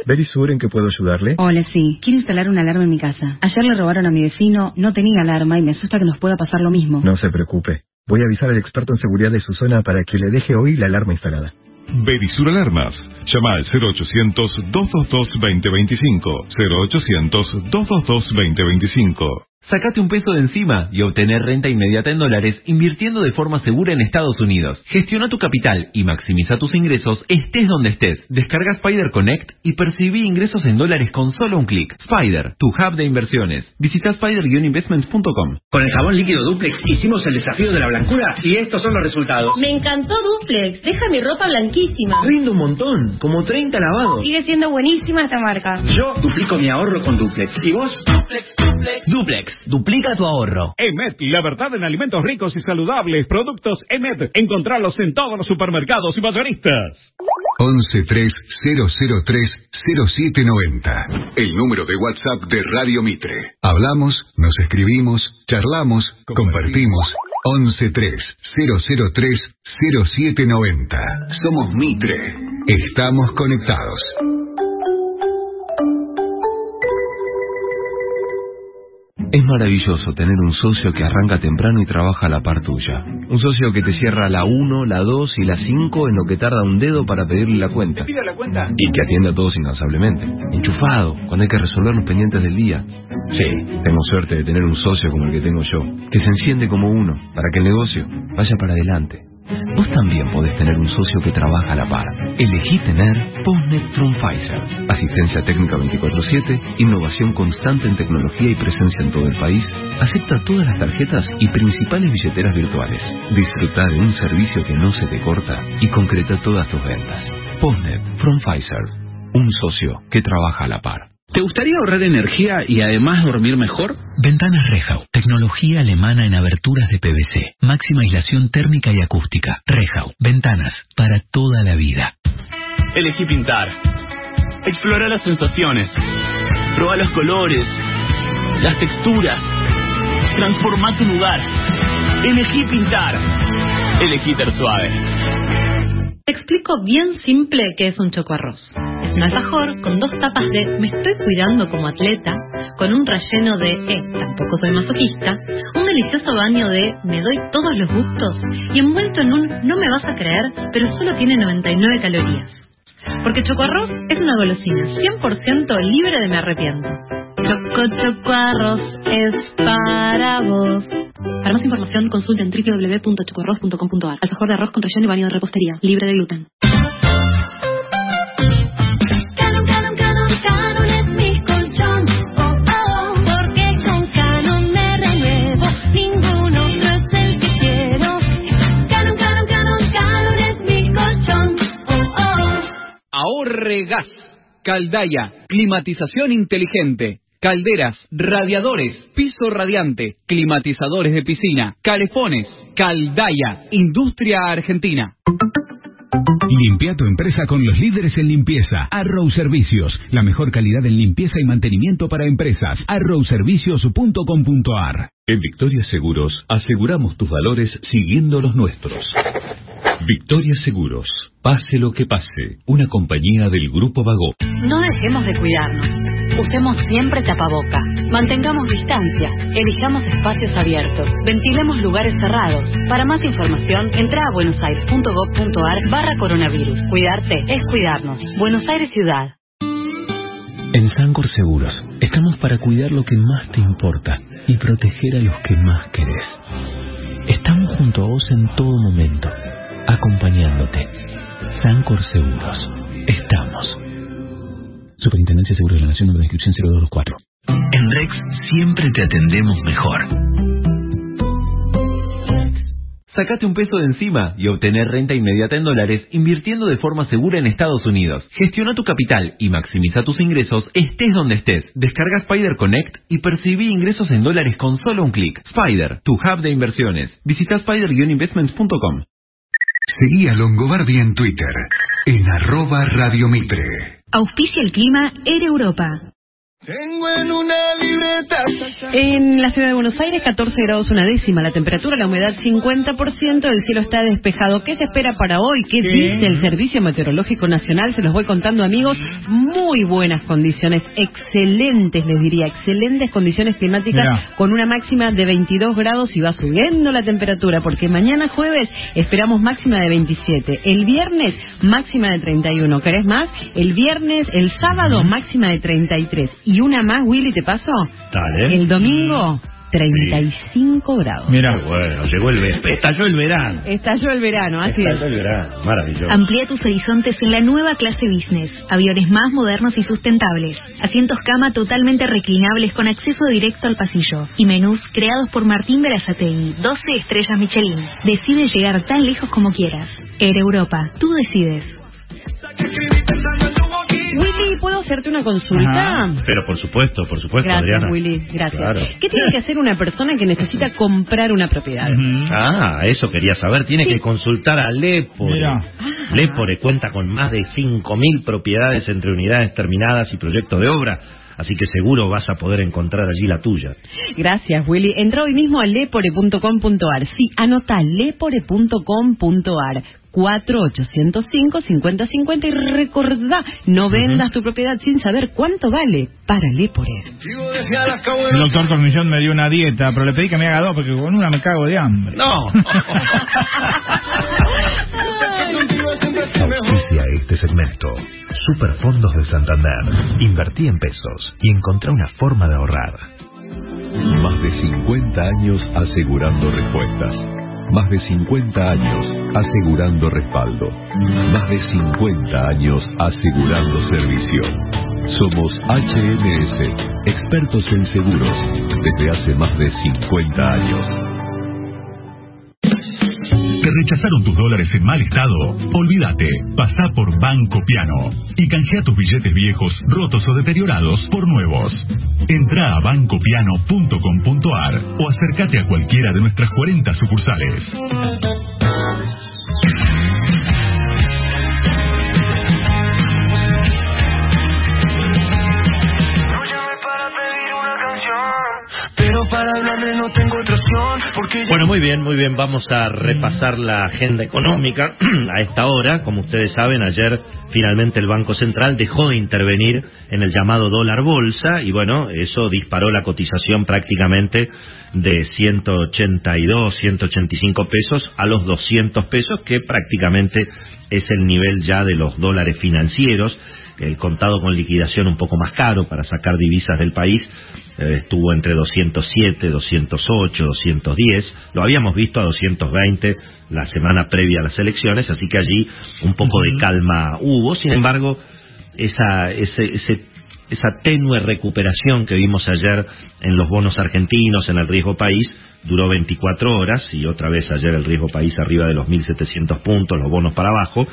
Berisur, ¿en qué puedo ayudarle? Hola, sí. Quiero instalar una alarma en mi casa. Ayer le robaron a mi vecino, no tenía alarma y me asusta que nos pueda pasar lo mismo. No se preocupe. Voy a avisar al experto en seguridad de su zona para que le deje hoy la alarma instalada. Berisur Alarmas. Llama al 0800-222-2025. 0800-222-2025. Sácate un peso de encima y obtener renta inmediata en dólares invirtiendo de forma segura en Estados Unidos. Gestiona tu capital y maximiza tus ingresos estés donde estés. Descarga Spider Connect y percibí ingresos en dólares con solo un clic. Spider, tu hub de inversiones. Visita spider-investments.com. Con el jabón líquido Duplex hicimos el desafío de la blancura y estos son los resultados. Me encantó Duplex, deja mi ropa blanquísima. Rinde un montón, como 30 lavados. Sigue siendo buenísima esta marca. Yo duplico mi ahorro con Duplex. ¿Y vos? Duplex, Duplex. Duplex, duplica tu ahorro. EMED, la verdad en alimentos ricos y saludables. Productos EMED, encontrarlos en todos los supermercados y mayoristas. 1130030790. El número de WhatsApp de Radio Mitre. Hablamos, nos escribimos, charlamos, compartimos. 1130030790. Somos Mitre. Estamos conectados. Es maravilloso tener un socio que arranca temprano y trabaja a la par tuya. Un socio que te cierra la 1, la 2 y la 5 en lo que tarda un dedo para pedirle la cuenta. ¿Pide la cuenta? Y que atiende a todos incansablemente. Enchufado, cuando hay que resolver los pendientes del día. Sí, tengo suerte de tener un socio como el que tengo yo, que se enciende como uno, para que el negocio vaya para adelante. Vos también podés tener un socio que trabaja a la par. Elegí tener Postnet from Pfizer. Asistencia técnica 24-7, innovación constante en tecnología y presencia en todo el país. Acepta todas las tarjetas y principales billeteras virtuales. Disfruta de un servicio que no se te corta y concreta todas tus ventas. Postnet from Pfizer. Un socio que trabaja a la par. ¿Te gustaría ahorrar energía y además dormir mejor? Ventanas Rehau, tecnología alemana en aberturas de PVC, máxima aislación térmica y acústica. Rehau, ventanas para toda la vida. Elegí pintar. Explora las sensaciones. Proba los colores, las texturas. Transforma tu lugar. Elegí pintar. Elegí ter suave. Te explico bien simple qué es un chocoarroz. Es un alfajor con dos tapas de me estoy cuidando como atleta, con un relleno de eh, tampoco soy masoquista, un delicioso baño de me doy todos los gustos y envuelto en un no me vas a creer, pero solo tiene 99 calorías. Porque chocoarroz es una golosina 100% libre de me arrepiento. Choco chocoarroz es para vos. Para más información consulta en www.chocoarroz.com.ar. Alfajor de arroz con relleno y baño de repostería, libre de gluten. Canon, Canon, Canon, Canon es mi colchón. Oh, oh, porque con Canon me renuevo. Ningún otro es el que quiero. Canon, Canon, Canon, Canon es mi colchón. Oh, oh. Ahorre gas. Caldaya, climatización inteligente. Calderas, radiadores, piso radiante, climatizadores de piscina, calefones. Caldaya, industria argentina. Limpia tu empresa con los líderes en limpieza. Arrow Servicios, la mejor calidad en limpieza y mantenimiento para empresas. arrowservicios.com.ar En Victoria Seguros aseguramos tus valores siguiendo los nuestros. Victoria Seguros, pase lo que pase, una compañía del Grupo Vago. No dejemos de cuidarnos. Usemos siempre tapaboca. Mantengamos distancia. Elijamos espacios abiertos. Ventilemos lugares cerrados. Para más información, entra a buenosaires.gov.ar barra coronavirus. Cuidarte es cuidarnos. Buenos Aires Ciudad. En Sancor Seguros estamos para cuidar lo que más te importa y proteger a los que más querés. Estamos junto a vos en todo momento, acompañándote. Sancor Seguros. Estamos. Superintendencia de Seguros de la Nación, número de inscripción 0224. En Rex siempre te atendemos mejor. Sacate un peso de encima y obtener renta inmediata en dólares invirtiendo de forma segura en Estados Unidos. Gestiona tu capital y maximiza tus ingresos estés donde estés. Descarga Spider Connect y percibí ingresos en dólares con solo un clic. Spider, tu hub de inversiones. Visita spider-investments.com. Seguí a Longobardi en Twitter, en arroba Radio Mitre. Auspicia el clima Air Europa. Tengo en una libreta. En la ciudad de Buenos Aires, 14 grados una décima, la temperatura, la humedad 50%, el cielo está despejado. ¿Qué se espera para hoy? ¿Qué, dice el Servicio Meteorológico Nacional? Se los voy contando, amigos. Muy buenas condiciones, excelentes, les diría, excelentes condiciones climáticas Mirá. con una máxima de 22 grados y va subiendo la temperatura porque mañana jueves esperamos máxima de 27. El viernes, máxima de 31. ¿Querés más? El viernes, el sábado, máxima de 33. Y una más, Willy, ¿te paso? Dale. El domingo, 35 grados. Mira. bueno, llegó el verano. Estalló el verano. Estalló el verano, así Estalló es. el verano. Maravilloso. Amplía tus horizontes en la nueva clase business. Aviones más modernos y sustentables. Asientos cama totalmente reclinables con acceso directo al pasillo. Y menús creados por Martín Berazategui. 12 estrellas Michelin. Decide llegar tan lejos como quieras. Air Europa. Tú decides. Willy, ¿puedo hacerte una consulta? Pero por supuesto, por supuesto, Gracias, Adriana. Willy, gracias. Claro. ¿Qué tiene que hacer una persona que necesita comprar una propiedad? Ah, eso quería saber. Tiene que consultar a Lepore. Mira. Lepore cuenta con más de 5.000 propiedades entre unidades terminadas y proyectos de obra. Así que seguro vas a poder encontrar allí la tuya. Gracias, Willy. Entra hoy mismo a lepore.com.ar. Sí, anota lepore.com.ar. 4805-5050 y recordá, no vendas tu propiedad sin saber cuánto vale para Lepore. El doctor Cornillón me dio una dieta, pero le pedí que me haga dos porque con una me cago de hambre. No. *laughs* Auspicia este segmento. Superfondos de Santander. Invertí en pesos y encontrá una forma de ahorrar. Más de 50 años asegurando respuestas. Más de 50 años asegurando respaldo. Más de 50 años asegurando servicio. Somos HMS, expertos en seguros, desde hace más de 50 años. ¿Te rechazaron tus dólares en mal estado? Olvídate, pasá por Banco Piano y canjea tus billetes viejos, rotos o deteriorados por nuevos. Entra a bancopiano.com.ar o acércate a cualquiera de nuestras 40 sucursales. Para hablarle no tengo otra opción. Bueno, muy bien, muy bien. Vamos a repasar la agenda económica *clears throat* a esta hora. Como ustedes saben, ayer finalmente el Banco Central dejó de intervenir en el llamado dólar bolsa y bueno, eso disparó la cotización prácticamente de 182, 185 pesos a los 200 pesos, que prácticamente es el nivel ya de los dólares financieros. El contado con liquidación un poco más caro para sacar divisas del país estuvo entre 207, 208, 210. Lo habíamos visto a 220 la semana previa a las elecciones, así que allí un poco de calma hubo. Sin embargo, esa, ese, ese- esa tenue recuperación que vimos ayer en los bonos argentinos, en el riesgo país, duró 24 horas y otra vez ayer el riesgo país arriba de los 1.700 puntos, los bonos para abajo.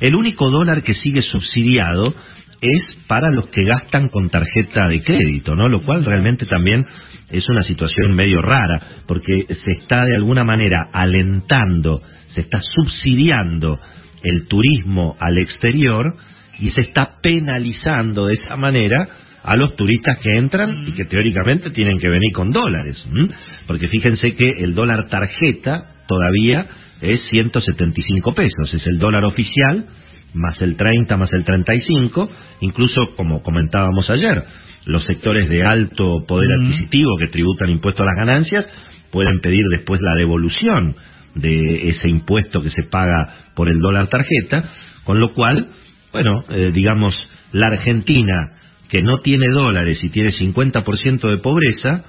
El único dólar que sigue subsidiado es para los que gastan con tarjeta de crédito, ¿no? Lo cual realmente también es una situación medio rara, porque se está de alguna manera alentando, se está subsidiando el turismo al exterior y se está penalizando de esa manera a los turistas que entran y que teóricamente tienen que venir con dólares. Porque fíjense que el dólar tarjeta todavía es 175 pesos, es el dólar oficial más el 30 más el 35, incluso como comentábamos ayer, los sectores de alto poder adquisitivo que tributan impuesto a las ganancias pueden pedir después la devolución de ese impuesto que se paga por el dólar tarjeta, con lo cual, bueno, eh, digamos, la Argentina que no tiene dólares y tiene 50% de pobreza,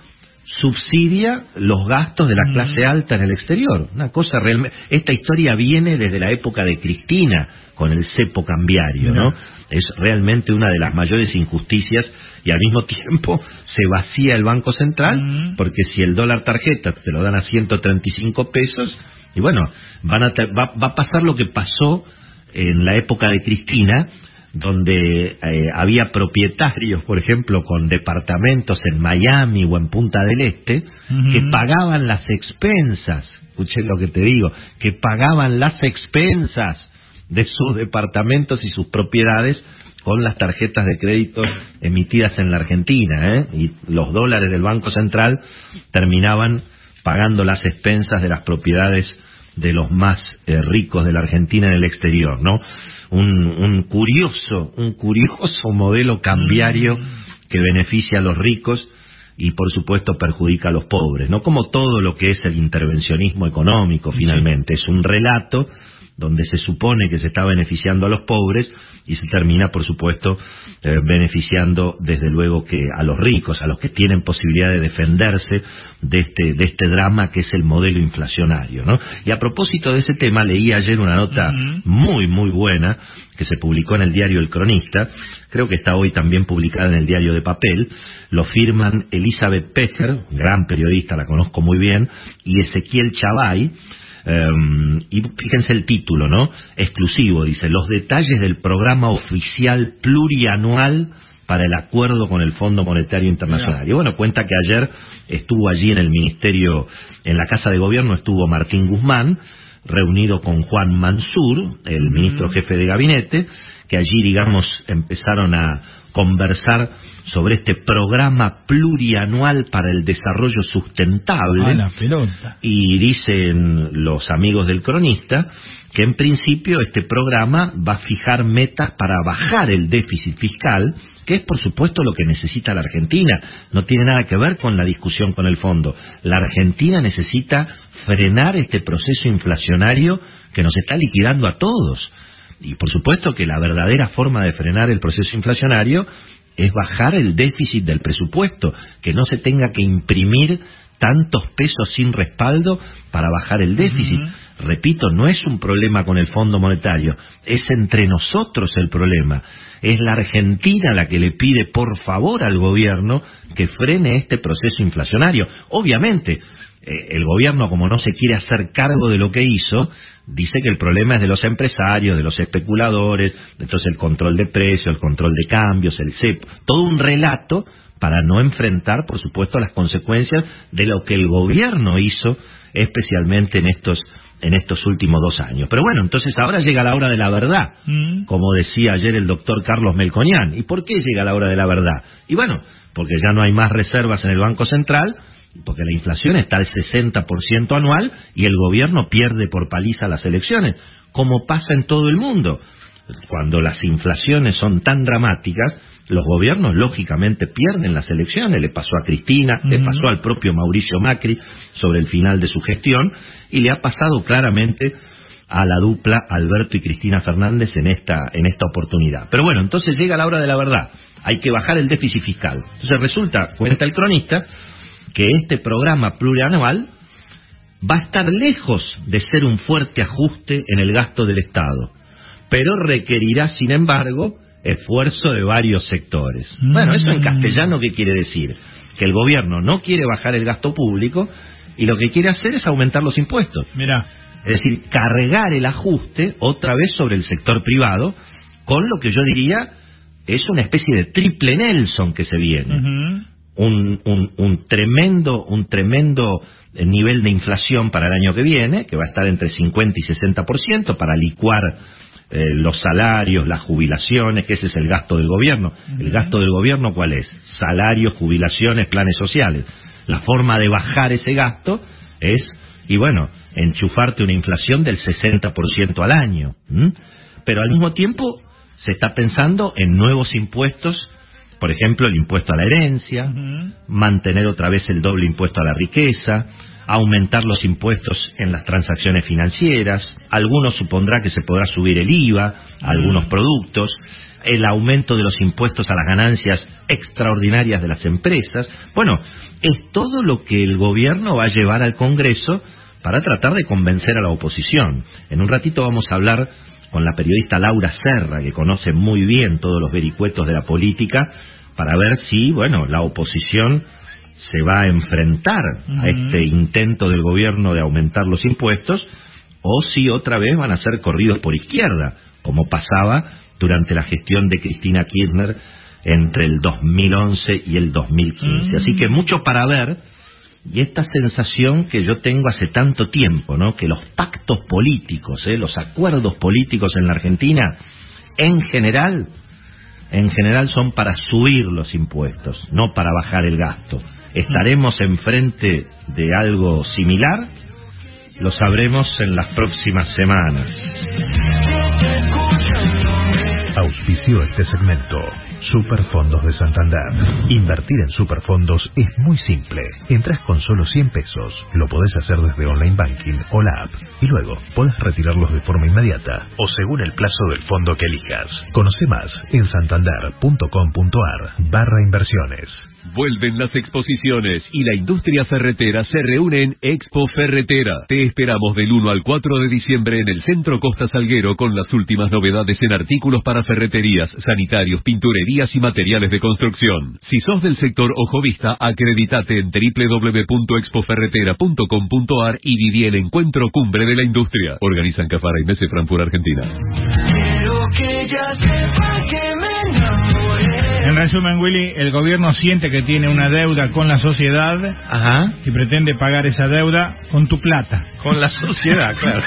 subsidia los gastos de la clase alta en el exterior. Una cosa realmente... Esta historia viene desde la época de Cristina, con el cepo cambiario, ¿no? Es realmente una de las mayores injusticias y al mismo *laughs* tiempo se vacía el Banco Central, porque si el dólar tarjeta te lo dan a 135 pesos, y bueno, van a va, va a pasar lo que pasó en la época de Cristina, donde eh, había propietarios, por ejemplo, con departamentos en Miami o en Punta del Este, que pagaban las expensas, escuché lo que te digo, que pagaban las expensas de sus departamentos y sus propiedades con las tarjetas de crédito emitidas en la Argentina, ¿eh? y los dólares del Banco Central terminaban pagando las expensas de las propiedades de los más eh, ricos de la Argentina en el exterior, ¿no? Un, un curioso, un curioso modelo cambiario que beneficia a los ricos y por supuesto perjudica a los pobres, ¿no? Como todo lo que es el intervencionismo económico finalmente, es un relato donde se supone que se está beneficiando a los pobres y se termina, por supuesto, eh, beneficiando desde luego que a los ricos, a los que tienen posibilidad de defenderse de este, de este drama que es el modelo inflacionario. ¿no? Y a propósito de ese tema, leí ayer una nota muy, muy buena que se publicó en el diario El Cronista, creo que está hoy también publicada en el diario de papel, lo firman Elizabeth Pecker, gran periodista, la conozco muy bien, y Ezequiel Chavay, Um, y fíjense el título, ¿no? Exclusivo, dice, los detalles del programa oficial plurianual para el acuerdo con el Fondo Monetario Internacional. Y bueno, cuenta que ayer estuvo allí en el Ministerio, en la Casa de Gobierno, estuvo Martín Guzmán, reunido con Juan Mansur, el ministro jefe de gabinete, que allí, digamos, empezaron a conversar sobre este programa plurianual para el desarrollo sustentable. A la pelota. Y dicen los amigos del cronista que en principio este programa va a fijar metas para bajar el déficit fiscal, que es por supuesto lo que necesita la Argentina. No tiene nada que ver con la discusión con el fondo. La Argentina necesita frenar este proceso inflacionario que nos está liquidando a todos. Y por supuesto que la verdadera forma de frenar el proceso inflacionario es bajar el déficit del presupuesto, que no se tenga que imprimir tantos pesos sin respaldo para bajar el déficit. Repito, no es un problema con el Fondo Monetario, es entre nosotros el problema. Es la Argentina la que le pide por favor al gobierno que frene este proceso inflacionario. Obviamente, eh, el gobierno, como no se quiere hacer cargo de lo que hizo, dice que el problema es de los empresarios, de los especuladores, entonces el control de precios, el control de cambios, el CEP, todo un relato para no enfrentar, por supuesto, las consecuencias de lo que el gobierno hizo, especialmente en estos en estos últimos dos años. Pero bueno, entonces ahora llega la hora de la verdad, como decía ayer el doctor Carlos Melconian. ¿Y por qué llega la hora de la verdad? Y bueno, porque ya no hay más reservas en el Banco Central porque la inflación está al 60% anual y el gobierno pierde por paliza las elecciones, como pasa en todo el mundo. Cuando las inflaciones son tan dramáticas, los gobiernos lógicamente pierden las elecciones. Le pasó a Cristina, le pasó al propio Mauricio Macri sobre el final de su gestión y le ha pasado claramente a la dupla Alberto y Cristina Fernández en esta, en esta oportunidad. Pero bueno, entonces llega la hora de la verdad. Hay que bajar el déficit fiscal. Entonces resulta, cuenta el cronista, que este programa plurianual va a estar lejos de ser un fuerte ajuste en el gasto del Estado, pero requerirá, sin embargo, esfuerzo de varios sectores. Bueno, eso en castellano, ¿qué quiere decir? Que el gobierno no quiere bajar el gasto público y lo que quiere hacer es aumentar los impuestos. Mira. Es decir, cargar el ajuste otra vez sobre el sector privado, con lo que yo diría es una especie de triple Nelson que se viene. Un, un, un tremendo, un tremendo eh, nivel de inflación para el año que viene, que va a estar entre 50 y 60% para licuar eh, los salarios, las jubilaciones, que ese es el gasto del gobierno. ¿El gasto del gobierno cuál es? Salarios, jubilaciones, planes sociales. La forma de bajar ese gasto es, y bueno, enchufarte una inflación del 60% al año. Pero al mismo tiempo se está pensando en nuevos impuestos, por ejemplo, el impuesto a la herencia, mantener otra vez el doble impuesto a la riqueza, aumentar los impuestos en las transacciones financieras, algunos supondrá que se podrá subir el IVA a algunos productos, el aumento de los impuestos a las ganancias extraordinarias de las empresas. Bueno, es todo lo que el gobierno va a llevar al Congreso para tratar de convencer a la oposición. En un ratito vamos a hablar con la periodista Laura Serra, que conoce muy bien todos los vericuetos de la política, para ver si, bueno, la oposición se va a enfrentar a este intento del gobierno de aumentar los impuestos, o si otra vez van a ser corridos por izquierda, como pasaba durante la gestión de Cristina Kirchner entre el 2011 y el 2015. Así que mucho para ver, y esta sensación que yo tengo hace tanto tiempo, ¿no? Que los pactos políticos, ¿eh? los acuerdos políticos en la Argentina, en general, en general son para subir los impuestos, no para bajar el gasto. ¿Estaremos enfrente de algo similar? Lo sabremos en las próximas semanas. Auspició este segmento. Superfondos de Santander. Invertir en superfondos es muy simple. Entras con solo 100 pesos. Lo podés hacer desde online banking o la app. Y luego podés retirarlos de forma inmediata o según el plazo del fondo que elijas. Conoce más en santander.com.ar barra inversiones. Vuelven las exposiciones y la industria ferretera se reúne en Expo Ferretera. Te esperamos del 1 al 4 de diciembre en el Centro Costa Salguero con las últimas novedades en artículos para ferreterías, sanitarios, pinturerías y materiales de construcción. Si sos del sector ojo vista, acreditate en www.expoferretera.com.ar y viví el encuentro cumbre de la industria. Organizan Cafara y Mese Frankfurt, Argentina. En resumen, Willy, el gobierno siente que tiene una deuda con la sociedad y pretende pagar esa deuda con tu plata. Con la sociedad, claro.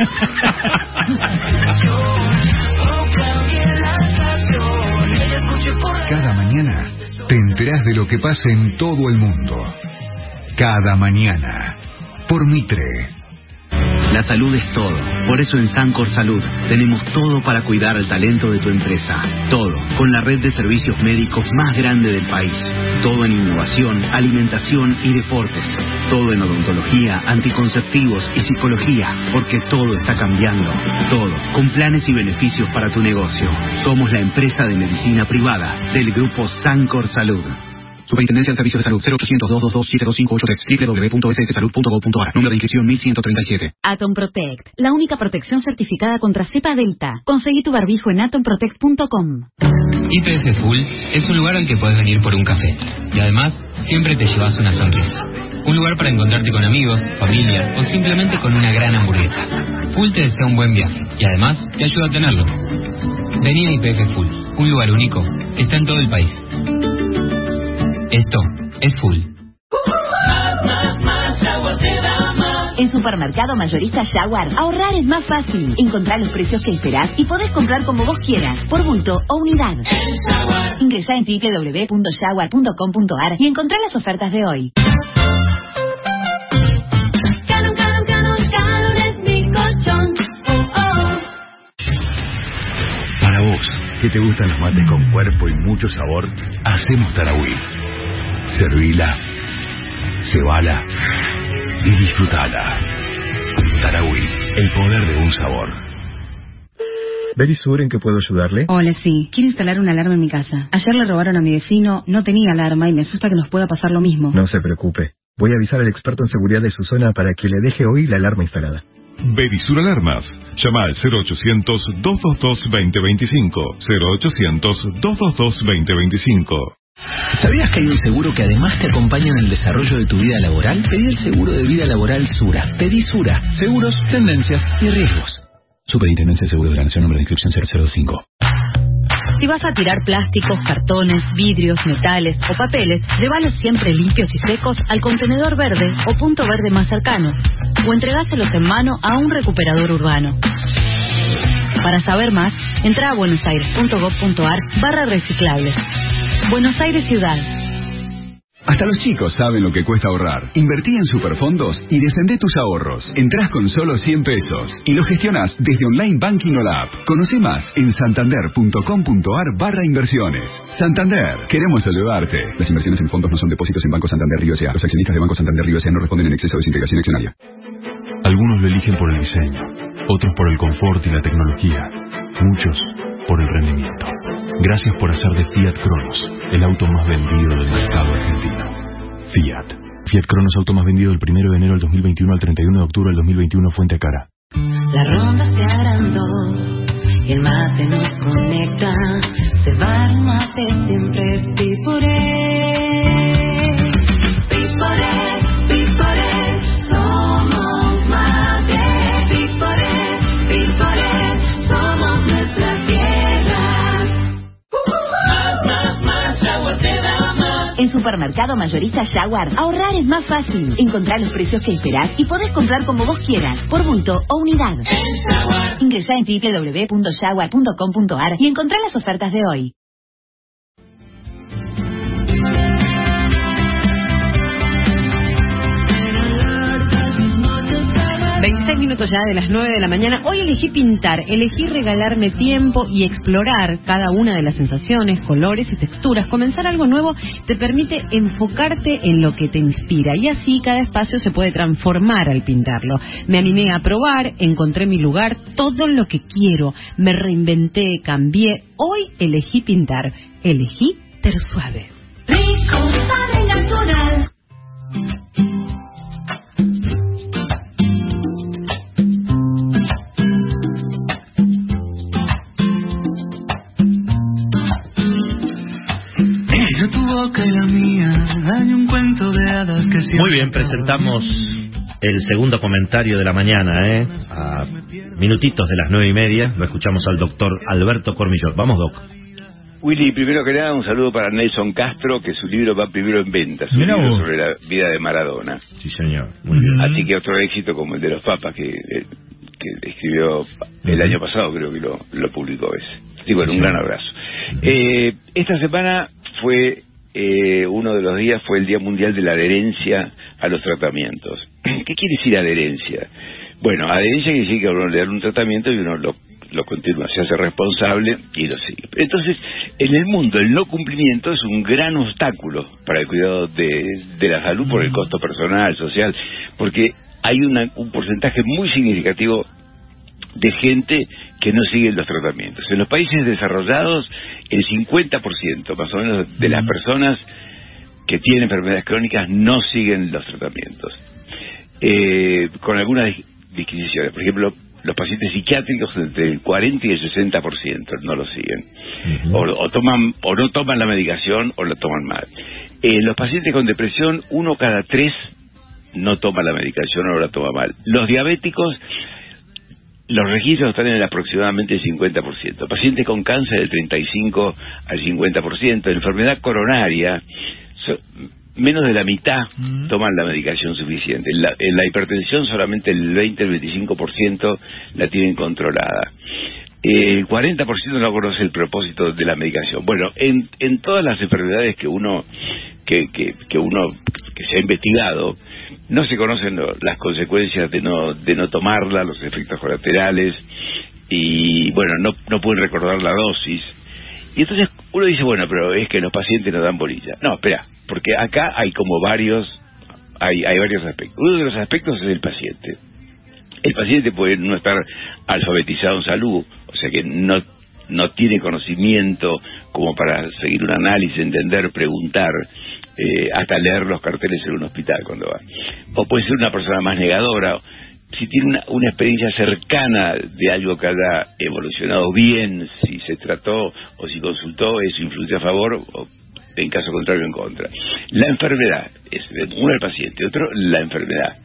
Cada mañana te enterás de lo que pasa en todo el mundo. Cada mañana. Por Mitre. La salud es todo. Por eso en Sancor Salud tenemos todo para cuidar al talento de tu empresa. Todo, con la red de servicios médicos más grande del país. Todo en innovación, alimentación y deportes. Todo en odontología, anticonceptivos y psicología. Porque todo está cambiando. Todo, con planes y beneficios para tu negocio. Somos la empresa de medicina privada del grupo Sancor Salud. Superintendencia de Servicios de Salud 0800-222-72583 www.sssalud.gov.ar Número de inscripción 1137 Atom Protect, la única protección certificada contra cepa delta. Conseguí tu barbijo en atomprotect.com. IPF Full es un lugar al que puedes venir por un café. Y además, siempre te llevas una sonrisa. Un lugar para encontrarte con amigos, familia o simplemente con una gran hamburguesa. Full te desea un buen viaje y además te ayuda a tenerlo. Vení a IPF Full, un lugar único. Está en todo el país. Esto es full. En Supermercado Mayorista Jaguar, ahorrar es más fácil. Encontrar los precios que esperás y podés comprar como vos quieras, por bulto o unidad. Ingresá en www.jaguar.com.ar y encontrá las ofertas de hoy. Para vos, que te gustan los mates con cuerpo y mucho sabor, hacemos Tarahui Servila, cebala y disfrutala. Tarahui, el poder de un sabor. Berisur, ¿en qué puedo ayudarle? Hola, sí. Quiero instalar una alarma en mi casa. Ayer le robaron a mi vecino, no tenía alarma y me asusta que nos pueda pasar lo mismo. No se preocupe. Voy a avisar al experto en seguridad de su zona para que le deje hoy la alarma instalada. Berisur Alarmas. Llama al 0800-222-2025. 0800-222-2025. ¿Sabías que hay un seguro que además te acompaña en el desarrollo de tu vida laboral? Pedí el seguro de vida laboral Sura. Pedí Sura. Seguros, tendencias y riesgos. Superintendencia de Seguros de la Nación, número de inscripción 005. Si vas a tirar plásticos, cartones, vidrios, metales o papeles, llévalos siempre limpios y secos al contenedor verde o punto verde más cercano, o entregáselos en mano a un recuperador urbano. Para saber más, entra a buenosaires.gov.ar barra reciclables. Buenos Aires Ciudad. Hasta los chicos saben lo que cuesta ahorrar. Invertí en Superfondos y defendé tus ahorros. Entrás con solo 100 pesos y lo gestionás desde Online Banking o la app. Conoce más en santander.com.ar barra inversiones. Santander, queremos ayudarte. Las inversiones en fondos no son depósitos en Banco Santander Río S.A. Los accionistas de Banco Santander Río S.A. no responden en exceso de desintegración accionaria. Algunos lo eligen por el diseño, otros por el confort y la tecnología, muchos por el rendimiento. Gracias por hacer de Fiat Cronos el auto más vendido del mercado argentino. Fiat. Fiat Cronos auto más vendido del 1 de enero del 2021 al 31 de octubre del 2021 fuente cara. La ronda se agrandó y el mate nos conecta. Se va el mate siempre. Supermercado Mayorista Jaguar, ahorrar es más fácil. Encontrar los precios que esperás y podés comprar como vos quieras, por bulto o unidad. Ingresá en www.jaguar.com.ar y encontrá las ofertas de hoy. 26 minutos ya de las 9 de la mañana. Hoy elegí pintar, elegí regalarme tiempo y explorar cada una de las sensaciones, colores y texturas. Comenzar algo nuevo te permite enfocarte en lo que te inspira y así cada espacio se puede transformar al pintarlo. Me animé a probar, encontré mi lugar, todo lo que quiero. Me reinventé, cambié. Hoy elegí pintar, elegí Tersuave. Rico, sale natural. Boca y la mía hay un cuento de hadas que siempre... Muy bien, presentamos el segundo comentario de la mañana, ¿eh? A minutitos de las nueve y media, lo escuchamos al doctor Alberto Cormillot. Vamos, Doc. Willy, primero que nada, un saludo para Nelson Castro, que su libro va primero en venta, su Mirá libro vos. sobre la vida de Maradona. Sí, señor. Muy bien. Así que otro éxito como el de los papas que, eh, que escribió el año pasado, creo que lo, lo publicó ese. Y bueno, un gran abrazo. Eh, esta semana fue, eh, uno de los días fue el Día Mundial de la Adherencia a los Tratamientos. *clears throat* ¿Qué quiere decir adherencia? Bueno, adherencia quiere decir que uno le dan un tratamiento y uno lo, lo continúa, se hace responsable y lo sigue. Entonces, en el mundo el no cumplimiento es un gran obstáculo para el cuidado de, de la salud por el costo personal, social, porque hay una- un porcentaje muy significativo de gente que no sigue los tratamientos. En los países desarrollados, el 50% más o menos de las personas que tienen enfermedades crónicas no siguen los tratamientos. Eh, con algunas dis- disquisiciones. Por ejemplo, los pacientes psiquiátricos entre el 40 y el 60% no lo siguen. o, o toman o no toman la medicación o la toman mal. Eh, los pacientes con depresión, uno cada tres no toma la medicación o la toma mal. Los diabéticos, los registros están en el aproximadamente el 50%. Pacientes con cáncer del 35 al 50%. Enfermedad coronaria, so- menos de la mitad toman la medicación suficiente. En la, en la hipertensión solamente el 20 al 25% la tienen controlada. Eh, El 40% no conoce el propósito de la medicación. Bueno, en, en todas las enfermedades que uno que, que, que uno se ha investigado, no se conocen lo- las consecuencias de no de no tomarla, los efectos colaterales y bueno, no no pueden recordar la dosis Y entonces uno dice, bueno, pero es que los pacientes no dan bolilla. No, espera, porque acá hay como varios, hay, hay varios aspectos. Uno de los aspectos es el paciente. El paciente puede no estar alfabetizado en salud, o sea que no, no tiene conocimiento como para seguir un análisis, entender, preguntar, eh, hasta leer los carteles en un hospital cuando va. O puede ser una persona más negadora, si tiene una, una experiencia cercana de algo que haya evolucionado bien, si se trató o si consultó, eso influye a favor o en caso contrario en contra. La enfermedad, es uno el paciente, otro la enfermedad.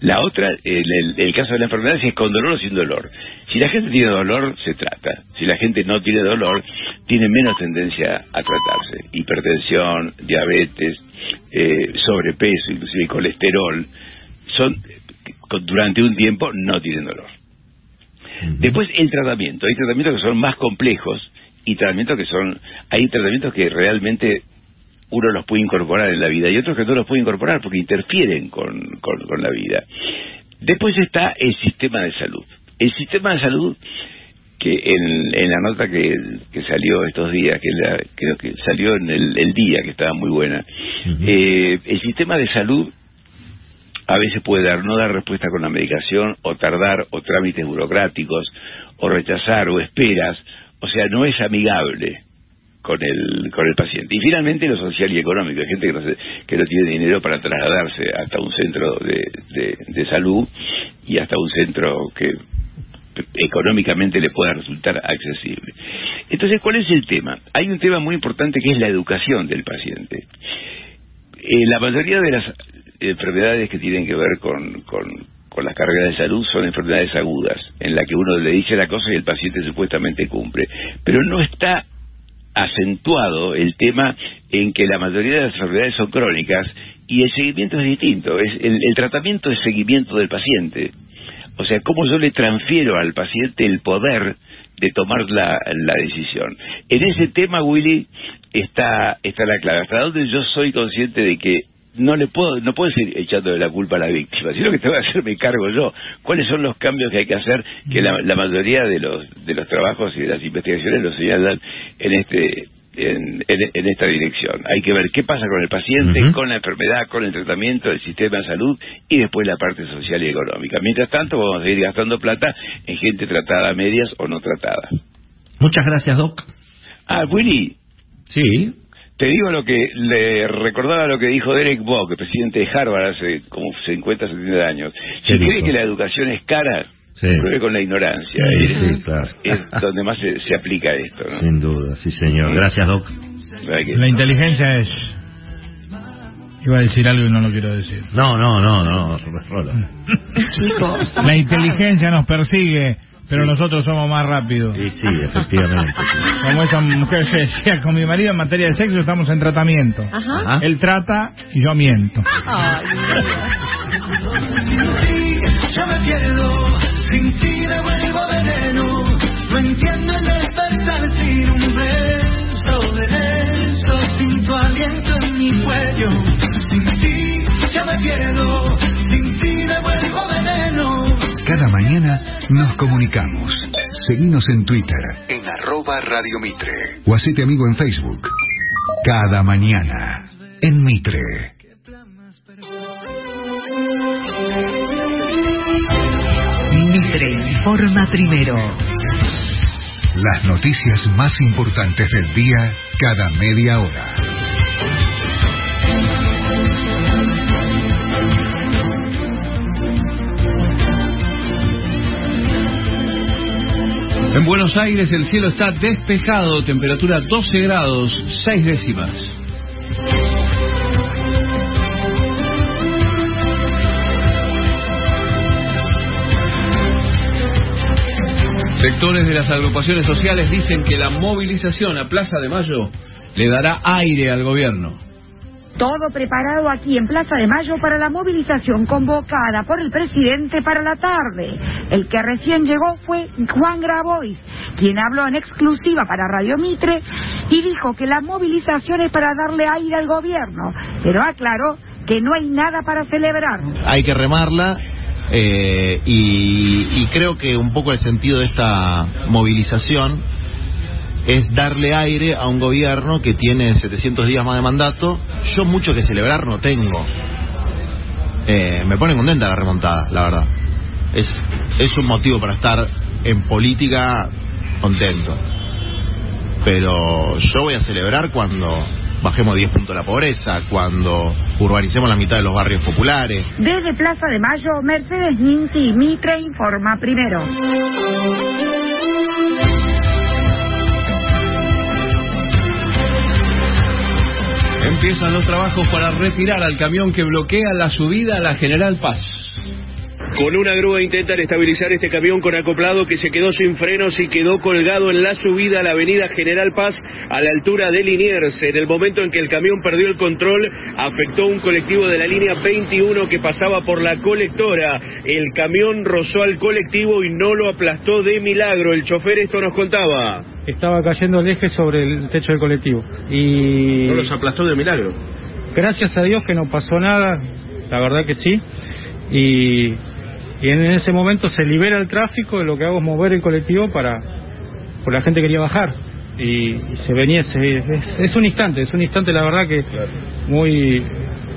La otra, el, el- el caso de la enfermedad es si es con dolor o sin dolor. Si la gente tiene dolor, se trata. Si la gente no tiene dolor, tiene menos tendencia a tratarse. Hipertensión, diabetes, eh, sobrepeso, inclusive colesterol, son durante un tiempo no tienen dolor. Después el tratamiento. Hay tratamientos que son más complejos y tratamientos que son... Hay tratamientos que realmente uno los puede incorporar en la vida y otros que no los puede incorporar porque interfieren con, con, con la vida. Después está el sistema de salud. El sistema de salud que en, en la nota que, que salió estos días, que la- creo que salió en el, el día, que estaba muy buena, eh, el sistema de salud a veces puede dar, no dar respuesta con la medicación, o tardar, o trámites burocráticos, o rechazar, o esperas, o sea, no es amigable con el con el paciente. Y finalmente lo social y económico, hay gente que no, se- que no tiene dinero para trasladarse hasta un centro de, de, salud y hasta un centro que económicamente le pueda resultar accesible. Entonces, ¿cuál es el tema? Hay un tema muy importante que es la educación del paciente. Eh, la mayoría de las enfermedades que tienen que ver con, con, las carreras de salud son enfermedades agudas, en la que uno le dice la cosa y el paciente supuestamente cumple. Pero no está acentuado el tema en que la mayoría de las enfermedades son crónicas y el seguimiento es distinto. Es el, el tratamiento es seguimiento del paciente. O sea, cómo yo le transfiero al paciente el poder de tomar la, decisión. En ese tema, Willy, está, está la clave. Hasta dónde yo soy consciente de que no le puedo, no puedo seguir echándole la culpa a la víctima, sino que tengo que hacerme cargo yo. ¿Cuáles son los cambios que hay que hacer? Que la, la mayoría de los, de los trabajos y de las investigaciones lo señalan en este, en, en- en esta dirección. Hay que ver qué pasa con el paciente, con la enfermedad, con el tratamiento, el sistema de salud y después la parte social y económica. Mientras tanto, vamos a ir gastando plata en gente tratada a medias o no tratada. Muchas gracias, Doc. Ah, Willy. Sí. Te digo lo que le recordaba lo que dijo Derek Bock, el presidente de Harvard hace como 50, 70 años. Si ¿Qué cree que la educación es cara, Sí. pruebe con la ignorancia. Sí, es, sí, claro. es donde más se, se aplica esto. ¿no? Sin duda, sí, señor. Gracias, Doc. La inteligencia es... Iba a decir algo y no lo quiero decir. No, no, no, no, Rola. La inteligencia nos persigue, pero nosotros somos más rápidos. Sí, sí, efectivamente. *laughs* Como esa mujer que decía, con mi marido en materia de sexo estamos en tratamiento. Ajá. Él trata y yo miento. Ya me pierdo, sin ti me vuelvo veneno. No entiendo el despertar sin un beso de beso, sin tu aliento en mi cuello. Sin ti ya me pierdo, sin ti me vuelvo veneno. Cada mañana nos comunicamos. Seguimos en Twitter. En arroba Radio Mitre. O hacete amigo en Facebook. Cada mañana. En Mitre. Mitre informa primero. Las noticias más importantes del día cada media hora. En Buenos Aires el cielo está despejado, temperatura 12 grados, 6 décimas. Sectores de las agrupaciones sociales dicen que la movilización a Plaza de Mayo le dará aire al gobierno. Todo preparado aquí en Plaza de Mayo para la movilización convocada por el presidente para la tarde. El que recién llegó fue Juan Grabois, quien habló en exclusiva para Radio Mitre y dijo que la movilización es para darle aire al gobierno, pero aclaró que no hay nada para celebrar. hay que remarla eh, y, y creo que un poco el sentido de esta movilización es darle aire a un gobierno que tiene 700 días más de mandato. Yo mucho que celebrar no tengo. Eh, me pone contenta la remontada, la verdad. Es, es un motivo para estar en política contento. Pero yo voy a celebrar cuando bajemos 10 puntos la pobreza, cuando urbanicemos la mitad de los barrios populares. Desde Plaza de Mayo, Mercedes Ninti Mitre informa primero. Empiezan los trabajos para retirar al camión que bloquea la subida a la General Paz. Con una grúa intentan estabilizar este camión con acoplado que se quedó sin frenos y quedó colgado en la subida a la avenida General Paz a la altura de Liniers. En el momento en que el camión perdió el control, afectó un colectivo de la línea 21 que pasaba por la colectora. El camión rozó al colectivo y no lo aplastó de milagro. El chofer esto nos contaba. Estaba cayendo el eje sobre el techo del colectivo. Y ¿No los aplastó de milagro? gracias a Dios que no pasó nada, la verdad que sí. Y, y en ese momento se libera el tráfico y lo que hago es mover el colectivo para... Por la gente quería bajar. Y, y se venía, se- es, es un instante, es un instante la verdad que muy,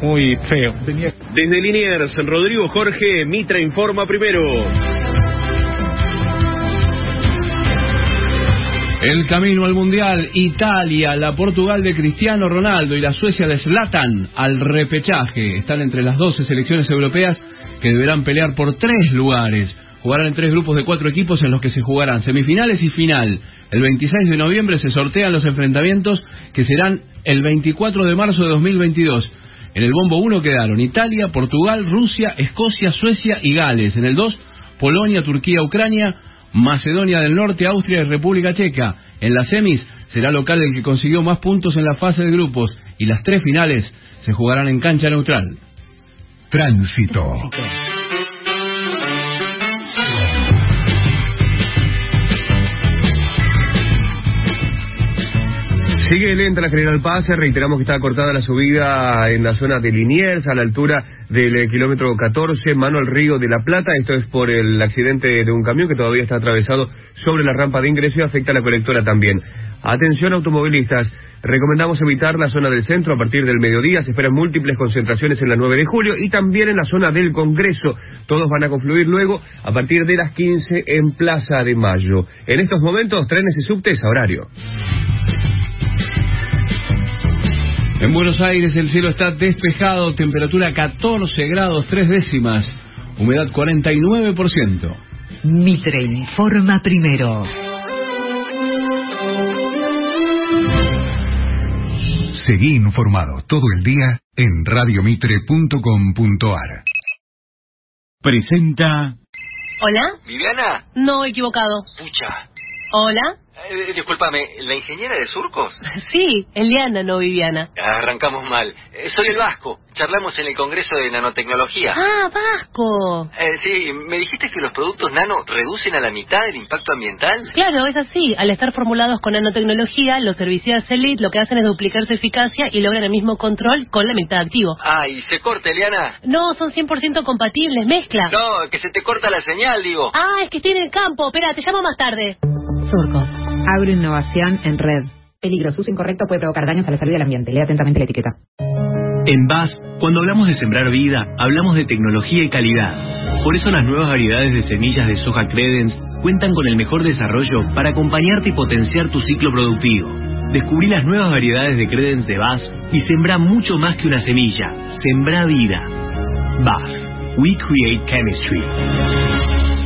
muy feo. Desde Liniers, Rodrigo Jorge, Mitra informa primero. El camino al Mundial, Italia, la Portugal de Cristiano Ronaldo y la Suecia de Zlatan al repechaje. Están entre las 12 selecciones europeas que deberán pelear por tres lugares. Jugarán en tres grupos de cuatro equipos en los que se jugarán semifinales y final. El 26 de noviembre se sortean los enfrentamientos que serán el 24 de marzo de 2022. En el bombo 1 quedaron Italia, Portugal, Rusia, Escocia, Suecia y Gales. En el 2, Polonia, Turquía, Ucrania, Macedonia del Norte, Austria y República Checa. En las semis será local el que consiguió más puntos en la fase de grupos y las tres finales se jugarán en cancha neutral. Tránsito. Sigue lenta la General Paz, reiteramos que está cortada la subida en la zona de Liniers, a la altura del eh, kilómetro 14, mano al río de la Plata. Esto es por el accidente de un camión que todavía está atravesado sobre la rampa de ingreso y afecta a la colectora también. Atención automovilistas, recomendamos evitar la zona del centro a partir del mediodía. Se esperan múltiples concentraciones en la 9 de julio y también en la zona del Congreso. Todos van a confluir luego a partir de las 15 en Plaza de Mayo. En estos momentos, trenes y subtes a horario. En Buenos Aires el cielo está despejado, temperatura 14 grados 3 décimas, humedad 49%. Mitre informa primero. Seguí informado todo el día en radiomitre.com.ar. Presenta ¿Hola? ¿Viviana? No, equivocado. Pucha. ¿Hola? Eh, discúlpame, ¿la ingeniera de surcos? *laughs* Sí, Eliana, no Viviana. Arrancamos mal. Eh, soy el Vasco. Charlamos en el Congreso de Nanotecnología. Ah, Vasco. Eh, sí, me dijiste que los productos nano reducen a la mitad el impacto ambiental. Claro, es así. Al estar formulados con nanotecnología, los herbicidas Elite lo que hacen es duplicar su eficacia y logran el mismo control con la mitad activo. Ah, ¿y se corta, Eliana? No, son 100% compatibles, mezcla. No, que se te corta la señal, digo. Ah, es que estoy en el campo. Espera, te llamo más tarde. Surcos. Agroinnovación en red. Peligroso uso incorrecto puede provocar daños a la salud del ambiente. Lea atentamente la etiqueta. En BAS, cuando hablamos de sembrar vida, hablamos de tecnología y calidad. Por eso las nuevas variedades de semillas de soja Credence cuentan con el mejor desarrollo para acompañarte y potenciar tu ciclo productivo. Descubrí las nuevas variedades de Credence de BAS y sembra mucho más que una semilla. Sembra vida. BAS. We create chemistry.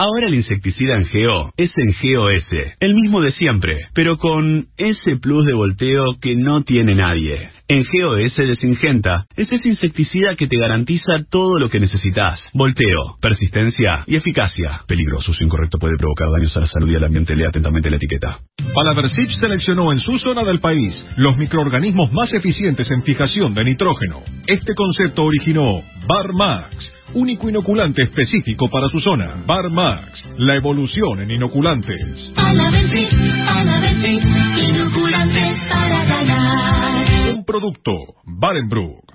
Ahora el insecticida en Geo es en GeoS, el mismo de siempre, pero con ese plus de volteo que no tiene nadie. En GeoS de Singenta es ese insecticida que te garantiza todo lo que necesitas. Volteo, persistencia y eficacia. Peligroso, uso incorrecto puede provocar daños a la salud y al ambiente. Lea atentamente la etiqueta. Palaversich seleccionó en su zona del país los microorganismos más eficientes en fijación de nitrógeno. Este concepto originó Barmax, único inoculante específico para su zona. Barmax, la evolución en inoculantes. Palaversich, Palaversich, inoculantes para ganar. Un producto, Barenbrook.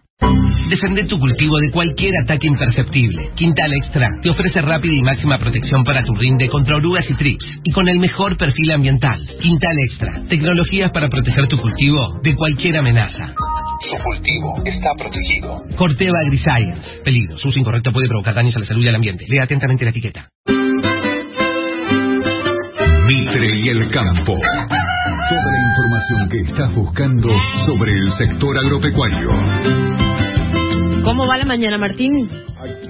Defender tu cultivo de cualquier ataque imperceptible. Quintal Extra te ofrece rápida y máxima protección para tu rinde contra orugas y trips y con el mejor perfil ambiental. Quintal Extra, tecnologías para proteger tu cultivo de cualquier amenaza. Su cultivo está protegido. Corteva AgriScience. Peligro. Su uso incorrecto puede provocar daños a la salud y al ambiente. Lea atentamente la etiqueta. Mitre y el campo. Toda la información que estás buscando sobre el sector agropecuario. ¿Cómo va la mañana, Martín?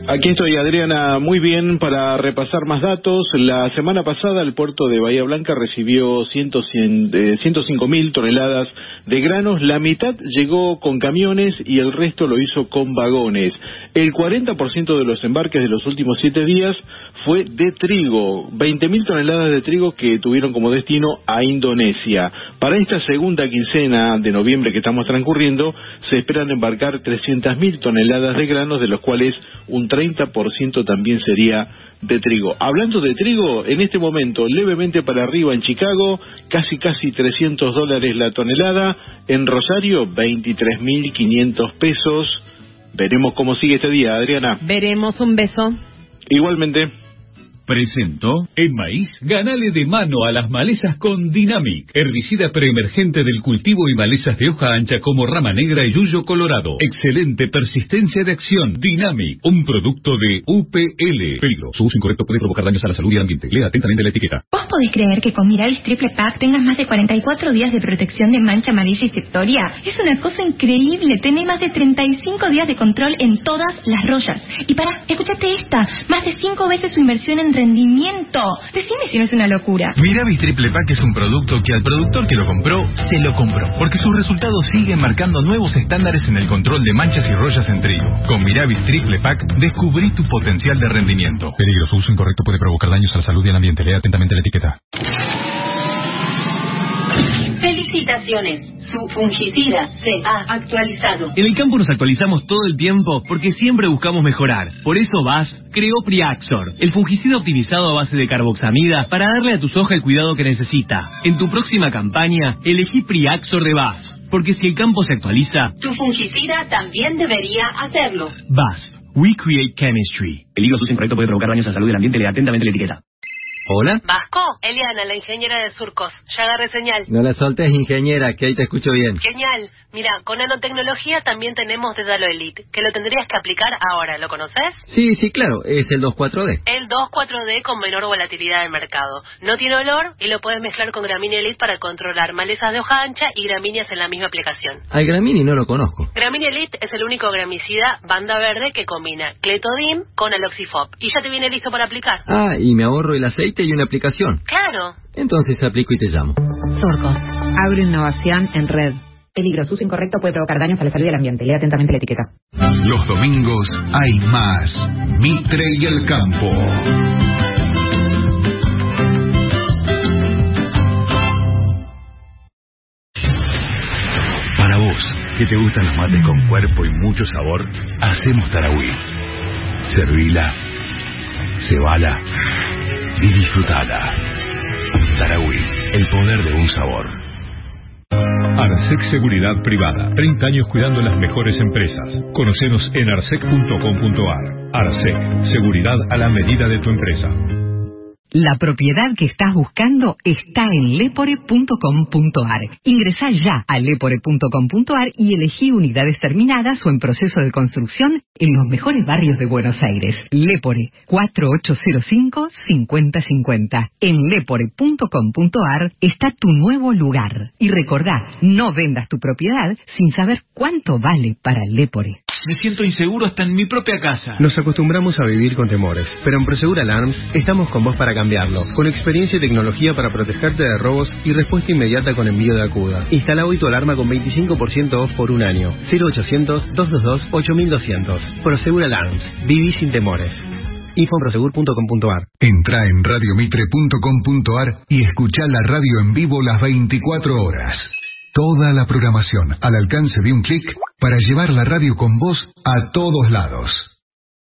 Aquí estoy, Adriana, muy bien para repasar más datos. La semana pasada el puerto de Bahía Blanca recibió 105 mil toneladas de granos. La mitad llegó con camiones y el resto lo hizo con vagones. El 40% de los embarques de los últimos siete días fue de trigo. 20 mil toneladas de trigo que tuvieron como destino a Indonesia. Para esta segunda quincena de noviembre que estamos transcurriendo, se esperan embarcar 300 mil toneladas de granos, de los cuales un 30% también sería de trigo. Hablando de trigo, en este momento levemente para arriba en Chicago, casi casi 300 dólares la tonelada, en Rosario 23.500 pesos. Veremos cómo sigue este día, Adriana. Veremos un beso. Igualmente. Presento, en maíz, ganale de mano a las malezas con Dynamic, herbicida preemergente del cultivo y malezas de hoja ancha como rama negra y yuyo colorado. Excelente persistencia de acción. Dynamic, un producto de UPL. Peligro, su uso incorrecto puede provocar daños a la salud y al ambiente. Lea atentamente la etiqueta. ¿Vos podés creer que con Miravis Triple Pack tengas más de 44 días de protección de mancha amarilla y septoria? Es una cosa increíble. Tenés más de 35 días de control en todas las rollas. Y para, escúchate esta, más de 5 veces su inversión en rendimiento. Decime si no es una locura. Miravis Triple Pack es un producto que al productor que lo compró, se lo compró. Porque sus resultados siguen marcando nuevos estándares en el control de manchas y rollas en trigo. Con Miravis Triple Pack, descubrí tu potencial de rendimiento. Peligro, su uso incorrecto puede provocar daños a la salud y al ambiente. Lea atentamente la etiqueta. Felicitaciones. Su fungicida se ha actualizado. En el campo nos actualizamos todo el tiempo porque siempre buscamos mejorar. Por eso VAS creó Priaxor, el fungicida optimizado a base de carboxamida para darle a tu soja el cuidado que necesita. En tu próxima campaña, elegí Priaxor de VAS, porque si el campo se actualiza, Tu fungicida también debería hacerlo. VAS. We create chemistry. El hilo incorrecto puede provocar daños a la salud del ambiente. Lea atentamente la etiqueta. Hola. Vasco, Eliana, la ingeniera de Surcos. Ya agarré señal. No la soltes, ingeniera, que ahí te escucho bien. Genial. Mira, con nanotecnología también tenemos Dedalo Elite, que lo tendrías que aplicar ahora. ¿Lo conoces? Sí, sí, claro, es el 24D. El 2,4-D con menor volatilidad del mercado. No tiene olor y lo puedes mezclar con Gramínea Elite para controlar malezas de hoja ancha y gramíneas en la misma aplicación. Al Gramini no lo conozco. Gramínea Elite es el único gramicida banda verde que combina Clethodim con Aloxifop y ya te viene listo para aplicar. Ah, y me ahorro el aceite y una aplicación. Claro. Entonces aplico y te llamo. Surcos. Agroinnovación en red. Peligro, su uso incorrecto puede provocar daños a la salud y al ambiente. Lea atentamente la etiqueta. Los domingos hay más. Mitre y el campo. Para vos, que te gustan los mates con cuerpo y mucho sabor, hacemos Tarahui. Servila, cebala y disfrutala. Tarahui, el poder de un sabor. Arsec Seguridad Privada. 30 años cuidando las mejores empresas. Conocenos en arsec.com.ar. Arsec. Seguridad a la medida de tu empresa. La propiedad que estás buscando está en lepore.com.ar. Ingresá ya a lepore.com.ar y elegí unidades terminadas o en proceso de construcción en los mejores barrios de Buenos Aires. Lepore 4805-5050. En lepore.com.ar está tu nuevo lugar. Y recordá, no vendas tu propiedad sin saber cuánto vale para Lepore. Me siento inseguro hasta en mi propia casa. Nos acostumbramos a vivir con temores, pero en Prosegur Alarms estamos con vos para cambiarlo. Con experiencia y tecnología para protegerte de robos y respuesta inmediata con envío de acuda. Instala hoy tu alarma con 25% off por un año. 0800-222-8200. Prosegur Alarms. Viví sin temores. Info en prosegur.com.ar. Entra en radiomitre.com.ar y escucha la radio en vivo las 24 horas. Toda la programación al alcance de un clic para llevar la radio con vos a todos lados.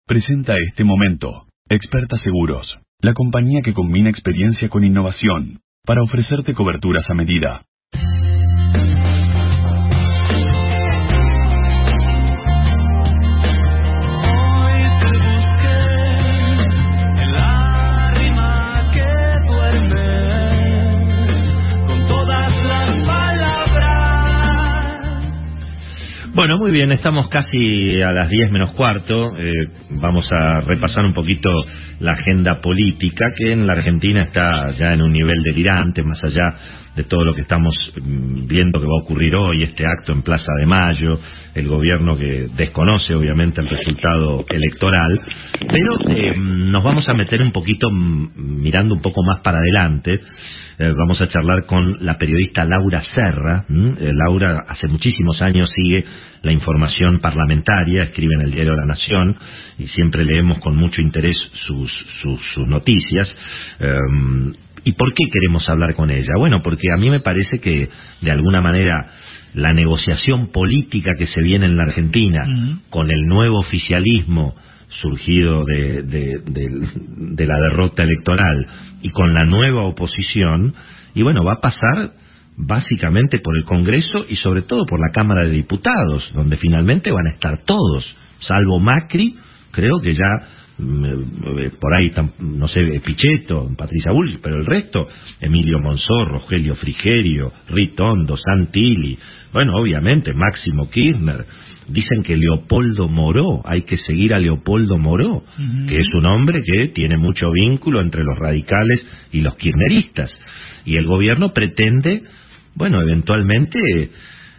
Presenta este momento. Experta Seguros, la compañía que combina experiencia con innovación para ofrecerte coberturas a medida. Muy bien, estamos casi a las 10 menos cuarto. Eh, vamos a repasar un poquito la agenda política que en la Argentina está ya en un nivel delirante, más allá de todo lo que estamos mm, viendo que va a ocurrir hoy, este acto en Plaza de Mayo, el gobierno que desconoce obviamente el resultado electoral, pero eh, nos vamos a meter un poquito mm, mirando un poco más para adelante. Eh, vamos a charlar con la periodista Laura Serra. Eh, Laura hace muchísimos años sigue la información parlamentaria, escribe en el diario La Nación y siempre leemos con mucho interés sus, sus, noticias. ¿Y por qué queremos hablar con ella? Bueno, porque a mí me parece que de alguna manera la negociación política que se viene en la Argentina con el nuevo oficialismo surgido de, de, la derrota electoral y con la nueva oposición, y bueno, va a pasar básicamente por el Congreso y sobre todo por la Cámara de Diputados, donde finalmente van a estar todos, salvo Macri, creo que ya eh, por ahí, no sé, Pichetto, Patricia Bull, pero el resto, Emilio Monzó, Rogelio Frigerio, Ritondo, Santilli, bueno, obviamente, Máximo Kirchner. Dicen que Leopoldo Moró, hay que seguir a Leopoldo Moró, que es un hombre que tiene mucho vínculo entre los radicales y los kirchneristas. Y el gobierno pretende, bueno, eventualmente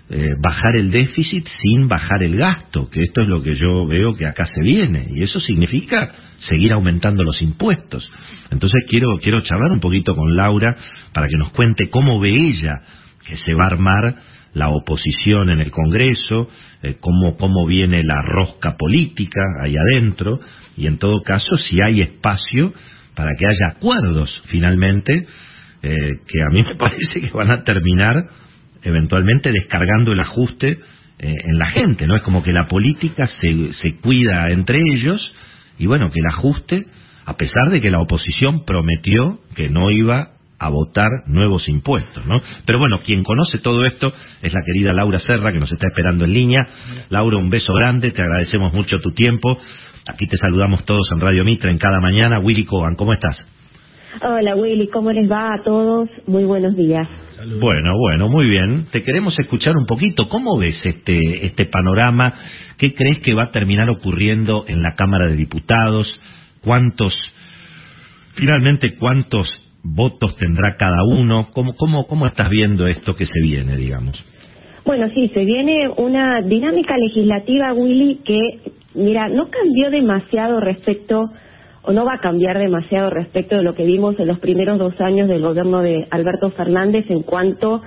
eh, bajar el déficit sin bajar el gasto, que esto es lo que yo veo que acá se viene, y eso significa seguir aumentando los impuestos. Entonces quiero, quiero charlar un poquito con Laura para que nos cuente cómo ve ella que se va a armar la oposición en el Congreso, eh, cómo, cómo viene la rosca política ahí adentro, y en todo caso si hay espacio para que haya acuerdos finalmente, eh, que a mí me *laughs* parece que van a terminar eventualmente descargando el ajuste eh, en la gente, ¿no? Es como que la política se, se cuida entre ellos y bueno, que el ajuste, a pesar de que la oposición prometió que no iba a votar nuevos impuestos, ¿no? Pero bueno, quien conoce todo esto es la querida Laura Serra, que nos está esperando en línea. Laura, un beso grande, te agradecemos mucho tu tiempo. Aquí te saludamos todos en Radio Mitra en cada mañana. Willy Coban, ¿cómo estás? Hola Willy, ¿cómo les va a todos? Muy buenos días. Bueno, bueno, muy bien. Te queremos escuchar un poquito. ¿Cómo ves este, este panorama? ¿Qué crees que va a terminar ocurriendo en la Cámara de Diputados? ¿Cuántos, finalmente, cuántos votos tendrá cada uno? ¿Cómo, cómo, cómo estás viendo esto que se viene, digamos? Bueno, sí, se viene una dinámica legislativa, Willy, que, mira, no cambió demasiado respecto o no va a cambiar demasiado respecto de lo que vimos en los primeros dos años del gobierno de Alberto Fernández en cuanto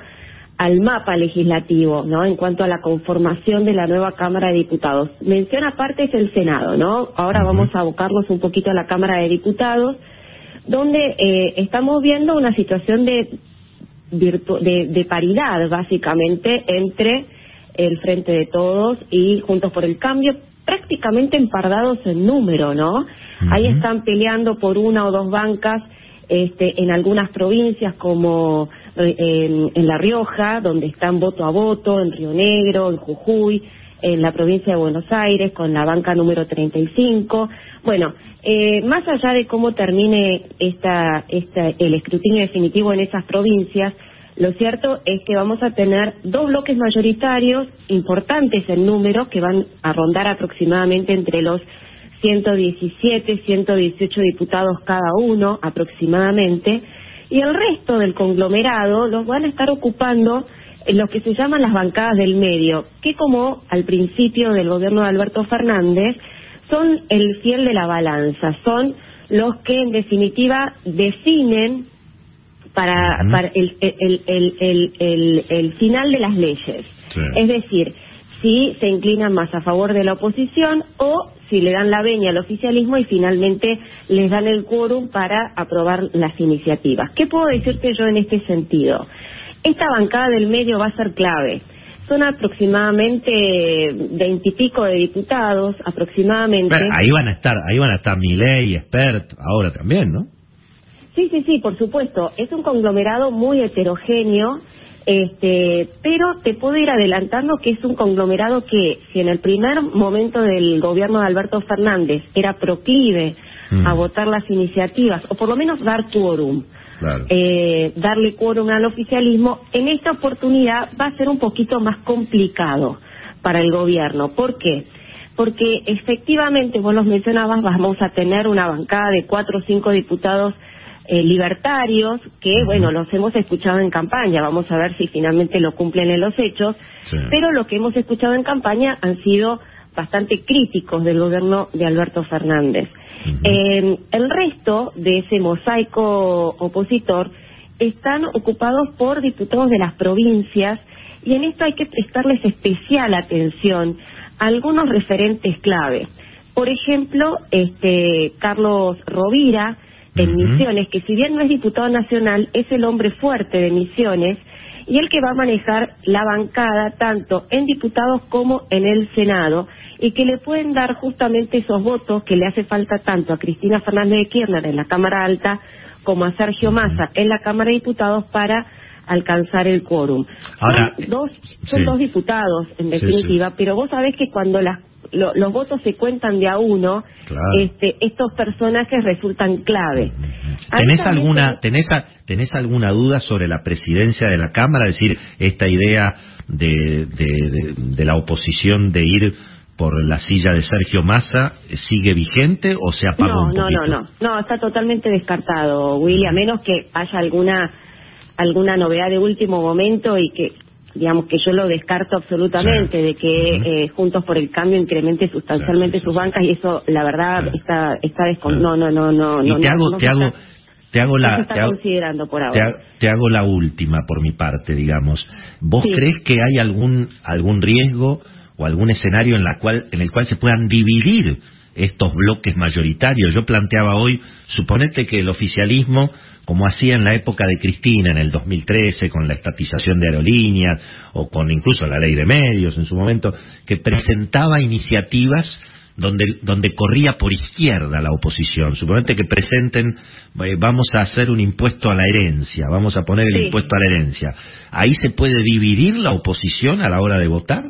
al mapa legislativo, ¿no? En cuanto a la conformación de la nueva Cámara de Diputados. Mención aparte es el Senado, ¿no? Ahora vamos a abocarnos un poquito a la Cámara de Diputados, donde eh, estamos viendo una situación de, de, de paridad, básicamente, entre el Frente de Todos y Juntos por el Cambio, prácticamente empardados en número, ¿no? Ahí están peleando por una o dos bancas este, en algunas provincias como eh, en, La Rioja, donde están voto a voto, en Río Negro, en Jujuy, en la provincia de Buenos Aires, con la banca número 35. Bueno, eh, más allá de cómo termine esta, esta, el escrutinio definitivo en esas provincias, lo cierto es que vamos a tener dos bloques mayoritarios importantes en número que van a rondar aproximadamente entre los 117, 118 diputados cada uno aproximadamente, y el resto del conglomerado los van a estar ocupando lo que se llaman las bancadas del medio, que como al principio del gobierno de Alberto Fernández son el fiel de la balanza, son los que en definitiva definen para, el, el, final de las leyes. Es decir, si se inclinan más a favor de la oposición o si le dan la veña al oficialismo y finalmente les dan el quórum para aprobar las iniciativas. ¿Qué puedo decirte yo en este sentido? Esta bancada del medio va a ser clave. Son aproximadamente veintipico de diputados, aproximadamente. ahí van a estar, ahí van a estar Milei, Expert, ahora también, ¿no? Sí, sí, sí, por supuesto. Es un conglomerado muy heterogéneo este, pero te puedo ir adelantando que es un conglomerado que, si en el primer momento del gobierno de Alberto Fernández era proclive a mm. votar las iniciativas, o por lo menos dar quórum, eh, darle quórum al oficialismo, en esta oportunidad va a ser un poquito más complicado. para el gobierno. ¿Por qué? Porque efectivamente, vos los mencionabas, vamos a tener una bancada de cuatro o cinco diputados eh, libertarios que, bueno, los hemos escuchado en campaña, vamos a ver si finalmente lo cumplen en los hechos, pero lo que hemos escuchado en campaña han sido bastante críticos del gobierno de Alberto Fernández. Eh, el resto de ese mosaico opositor están ocupados por diputados de las provincias y en esto hay que prestarles especial atención a algunos referentes clave. Por ejemplo, este Carlos Rovira, en Misiones, que si bien no es diputado nacional, es el hombre fuerte de Misiones y el que va a manejar la bancada tanto en diputados como en el Senado y que le pueden dar justamente esos votos que le hace falta tanto a Cristina Fernández de Kirchner en la Cámara Alta como a Sergio Massa en la Cámara de Diputados para alcanzar el quórum. Ahora, son dos, son dos diputados, en definitiva, pero vos sabés que cuando las los votos se cuentan de a uno, este, estos personajes resultan clave. ¿Tenés alguna, tenés, ¿Tenés alguna duda sobre la presidencia de la Cámara? Es decir, esta idea de, de, de, la oposición de ir por la silla de Sergio Massa sigue vigente o se apagó no, un No, no, no, no, está totalmente descartado, Willy, a menos que haya alguna alguna novedad de último momento y que digamos que yo lo descarto absolutamente de que eh, Juntos por el Cambio incremente sustancialmente sus bancas y eso la verdad está está no no no no y te hago te hago te hago la está te hago, considerando por ahora. te, hago la última por mi parte digamos. Vos crees que hay algún algún riesgo o algún escenario en la cual en el cual se puedan dividir estos bloques mayoritarios yo planteaba hoy suponete que el oficialismo como hacía en la época de Cristina en el 2013 con la estatización de aerolíneas o con incluso la ley de medios en su momento, que presentaba iniciativas donde, donde corría por izquierda la oposición. Suponete que presenten, eh, vamos a hacer un impuesto a la herencia, vamos a poner el impuesto a la herencia. ¿Ahí se puede dividir la oposición a la hora de votar?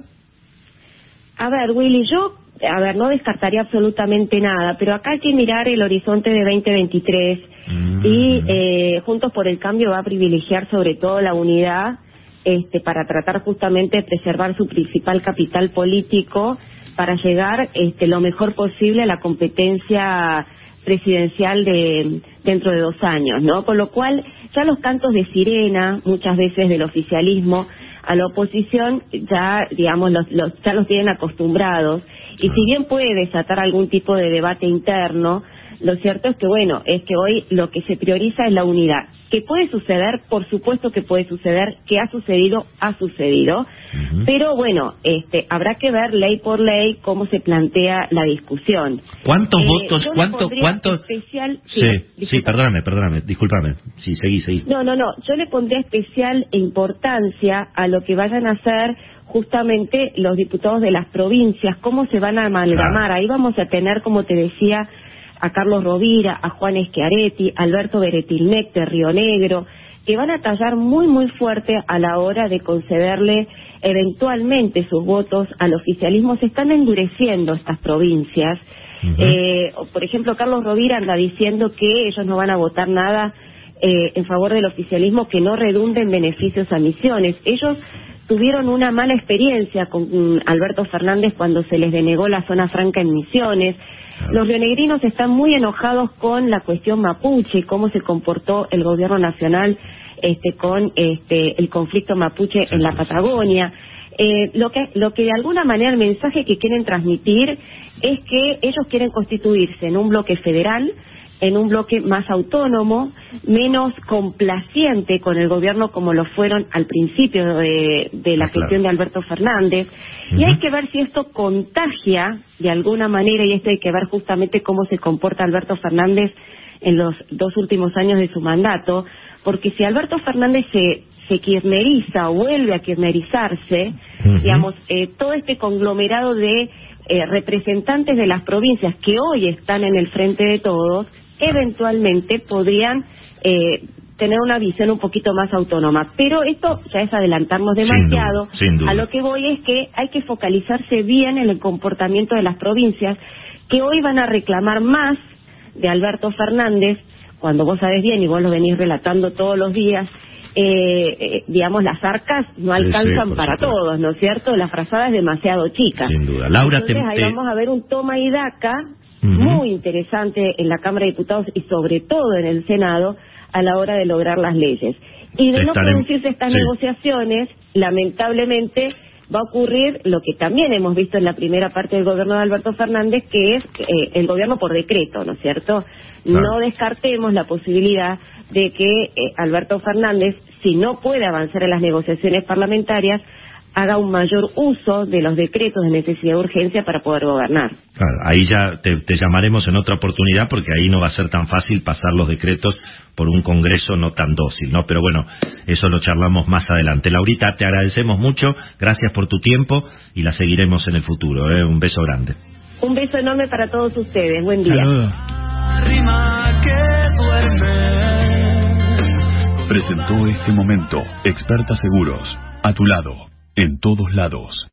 A ver, Willy, yo a ver, no descartaría absolutamente nada, pero acá hay que mirar el horizonte de 2023 mm. y eh, Juntos por el Cambio va a privilegiar sobre todo la unidad este, para tratar justamente de preservar su principal capital político para llegar este, lo mejor posible a la competencia presidencial de dentro de dos años, ¿no? Con lo cual ya los cantos de sirena muchas veces del oficialismo a la oposición ya digamos los, los ya los tienen acostumbrados y si bien puede desatar algún tipo de debate interno, lo cierto es que, bueno, es que hoy lo que se prioriza es la unidad. ¿Qué puede suceder? Por supuesto que puede suceder, que ha sucedido, ha sucedido, pero bueno, este, habrá que ver ley por ley cómo se plantea la discusión. ¿Cuántos eh, votos? ¿Cuánto, cuántos? Especial, sí, sí, perdóname, perdóname, discúlpame. Sí, seguí, seguí. No, no, no, yo le pondría especial importancia a lo que vayan a hacer justamente los diputados de las provincias, cómo se van a amalgamar. Ahí vamos a tener, como te decía, a Carlos Rovira, a Juan Eschiaretti, Alberto Beretilmec de Río Negro, que van a tallar muy, muy fuerte a la hora de concederle eventualmente sus votos al oficialismo. Se están endureciendo estas provincias. eh, por ejemplo, Carlos Rovira anda diciendo que ellos no van a votar nada eh, en favor del oficialismo que no redunde en beneficios a misiones. Ellos tuvieron una mala experiencia con mm, Alberto Fernández cuando se les denegó la zona franca en Misiones. Los rionegrinos están muy enojados con la cuestión mapuche y cómo se comportó el gobierno nacional este, con este, el conflicto mapuche en la Patagonia. Eh, lo, que, lo que de alguna manera el mensaje que quieren transmitir es que ellos quieren constituirse en un bloque federal en un bloque más autónomo, menos complaciente con el gobierno como lo fueron al principio de, la gestión de Alberto Fernández. Y hay que ver si esto contagia de alguna manera, y esto hay que ver justamente cómo se comporta Alberto Fernández en los dos últimos años de su mandato, porque si Alberto Fernández se, se kirneriza o vuelve a kirnerizarse, digamos, eh, todo este conglomerado de eh, representantes de las provincias que hoy están en el frente de todos, eventualmente podrían eh, tener una visión un poquito más autónoma. Pero esto ya es adelantarnos demasiado. A lo que voy es que hay que focalizarse bien en el comportamiento de las provincias que hoy van a reclamar más de Alberto Fernández, cuando vos sabés bien y vos lo venís relatando todos los días, eh, eh, digamos, las arcas no alcanzan para todos, ¿no es cierto? La frazada es demasiado chica. Sin duda. Laura, Entonces, ahí te- vamos a ver un toma y daca muy interesante en la Cámara de Diputados y sobre todo en el Senado a la hora de lograr las leyes. Y de no producirse estas sí. negociaciones, lamentablemente va a ocurrir lo que también hemos visto en la primera parte del gobierno de Alberto Fernández, que es eh, el gobierno por decreto, ¿no es cierto? No descartemos la posibilidad de que eh, Alberto Fernández, si no puede avanzar en las negociaciones parlamentarias, haga un mayor uso de los decretos de necesidad de urgencia para poder gobernar. Claro, ahí ya te, te llamaremos en otra oportunidad porque ahí no va a ser tan fácil pasar los decretos por un Congreso no tan dócil, ¿no? Pero bueno, eso lo charlamos más adelante. Laurita, te agradecemos mucho, gracias por tu tiempo y la seguiremos en el futuro. ¿eh? Un beso grande. Un beso enorme para todos ustedes. Buen día. Presentó este momento Experta Seguros. A tu lado, en todos lados.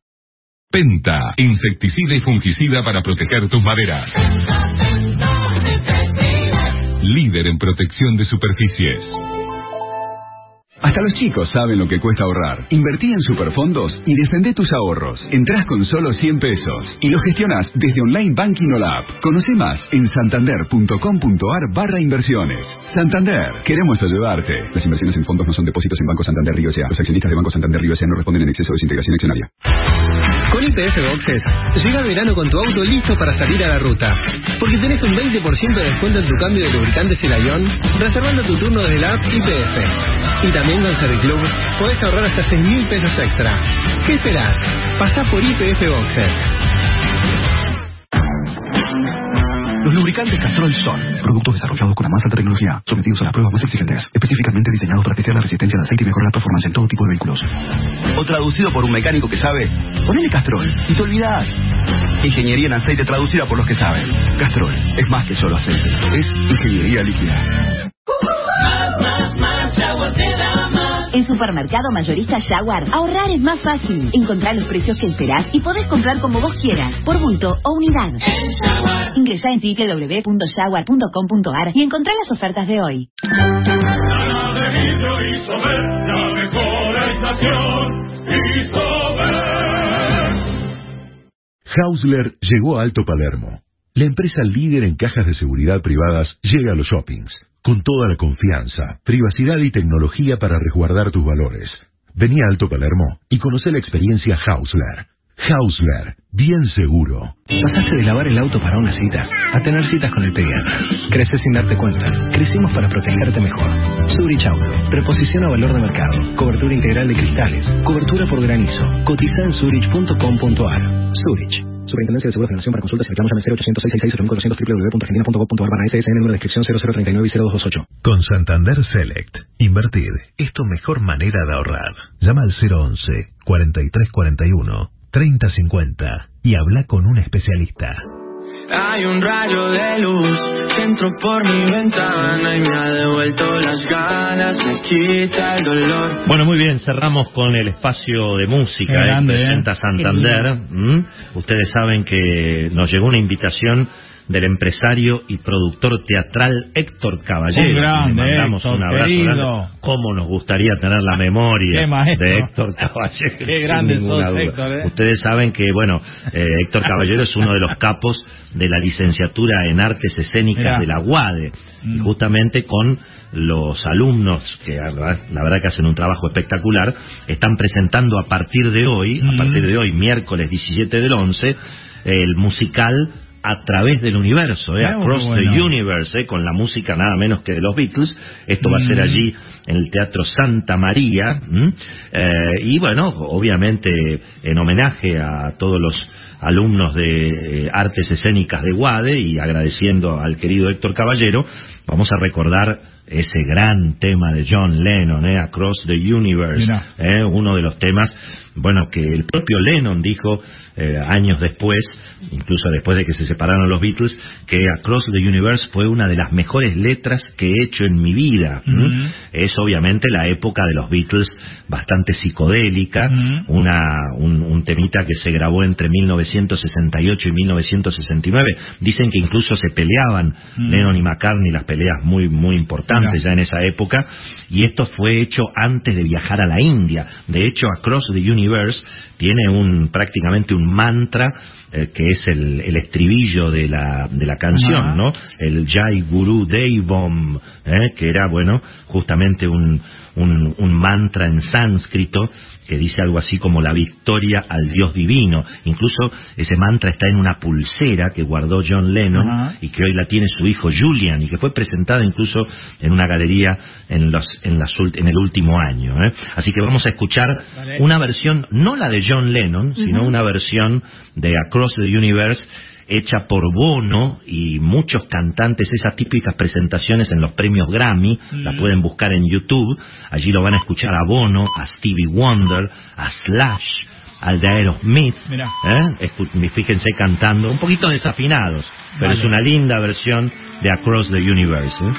Penta, insecticida y fungicida para proteger tus maderas. Líder en protección de superficies. Hasta los chicos saben lo que cuesta ahorrar. Invertí en Superfondos y defendé tus ahorros. Entrás con solo 100 pesos y lo gestionás desde Online Banking o la app. Conoce más en santander.com.ar barra inversiones. Santander, queremos ayudarte. Las inversiones en fondos no son depósitos en Banco Santander Río S.A. Los accionistas de Banco Santander Río S.A. no responden en exceso de desintegración accionaria. IPF Boxes, llega el verano con tu auto listo para salir a la ruta. Porque tenés un 20% de descuento en tu cambio de lubricantes y reservando tu turno desde la app IPF. Y también con Serviclub podés ahorrar hasta 6 mil pesos extra. ¿Qué esperás? Pasá por IPF Boxes. Los lubricantes Castrol son productos desarrollados con la más alta tecnología, sometidos a las pruebas más exigentes, específicamente diseñados para testear la resistencia al aceite y mejorar la performance en todo tipo de vehículos. O traducido por un mecánico que sabe, ponele Castrol y te olvidás. Ingeniería en aceite traducida por los que saben. Castrol es más que solo aceite, es ingeniería líquida. En Supermercado Mayorista Jaguar, ahorrar es más fácil. Encontrar los precios que esperás y podés comprar como vos quieras, por bulto o unidad. Ingresá en www.jaguar.com.ar y encontrá las ofertas de hoy. Hausler llegó a Alto Palermo. La empresa líder en cajas de seguridad privadas llega a los shoppings, con toda la confianza, privacidad y tecnología para resguardar tus valores. Vení a Alto Palermo y conoce la experiencia Hausler. Hausler, bien seguro. Pasaste de lavar el auto para una cita a tener citas con el pediatra. Creces sin darte cuenta. Crecimos para protegerte mejor. Zurich Auto. Reposición a valor de mercado. Cobertura integral de cristales. Cobertura por granizo. Cotiza en zurich.com.ar. Zurich. Superintendencia de Seguros de Nación para consultas y reclamos llame 0800 666 www.argentina.gov.ar barra SSN número de inscripción 0039 y 0228. Con Santander Select, invertir es tu mejor manera de ahorrar. Llama al 011 4341 3050 y habla con un especialista. Hay un rayo de luz que entró por mi ventana y me ha devuelto las ganas, me quita el dolor. Bueno, muy bien, cerramos con el espacio de música eh, grande, que eh. presenta Santander. ¿m? Ustedes saben que nos llegó una invitación del empresario y productor teatral Héctor Caballero. Un grande, Le mandamos Héctor, un abrazo querido. grande. Cómo nos gustaría tener la memoria Qué maestro. de Héctor Caballero. *laughs* Qué grande sos. Héctor, eh. Ustedes saben que, bueno, eh, Héctor Caballero es uno de los capos de la licenciatura en artes escénicas Mirá. de la UADE. Y Mm. justamente con los alumnos, que la verdad la verdad que hacen un trabajo espectacular, están presentando a partir de hoy, Mm. a partir de hoy, miércoles 17 del 11, el musical a través del universo, eh, Across bueno. the Universe, eh, con la música nada menos que de los Beatles. Esto va a ser Mm. allí en el Teatro Santa María. Eh, y bueno, obviamente en homenaje a todos los alumnos de eh, artes escénicas de UADE y agradeciendo al querido Héctor Caballero, vamos a recordar ese gran tema de John Lennon, eh, Across the Universe, eh, uno de los temas, bueno, que el propio Lennon dijo eh, años después, incluso después de que se separaron los Beatles, que Across the Universe fue una de las mejores letras que he hecho en mi vida. Es obviamente la época de los Beatles bastante psicodélica, una, un, un temita que se grabó entre 1968 y 1969. Dicen que incluso se peleaban. Lennon y McCartney, las peleas muy, muy importantes. importante ya en esa época, y esto fue hecho antes de viajar a la India. De hecho, Across the Universe tiene un prácticamente un mantra eh, que es el, el, estribillo de la, de la canción, ¿no? El Jai Guru Devam, ¿eh? que era, bueno, justamente un, un, un mantra en sánscrito que dice algo así como la victoria al Dios divino. Incluso ese mantra está en una pulsera que guardó John Lennon y que hoy la tiene su hijo Julian y que fue presentada incluso en una galería en, los, en, las, en el último año. ¿eh? Así que vamos a escuchar una versión, no la de John Lennon, sino una versión de Across the Universe hecha por Bono y muchos cantantes, esas típicas presentaciones en los premios Grammy, la pueden buscar en YouTube, allí lo van a escuchar a Bono, a Stevie Wonder, a Slash, al de Aerosmith, ¿eh? fíjense cantando, un poquito desafinados, pero es una linda versión de Across the Universe. ¿eh?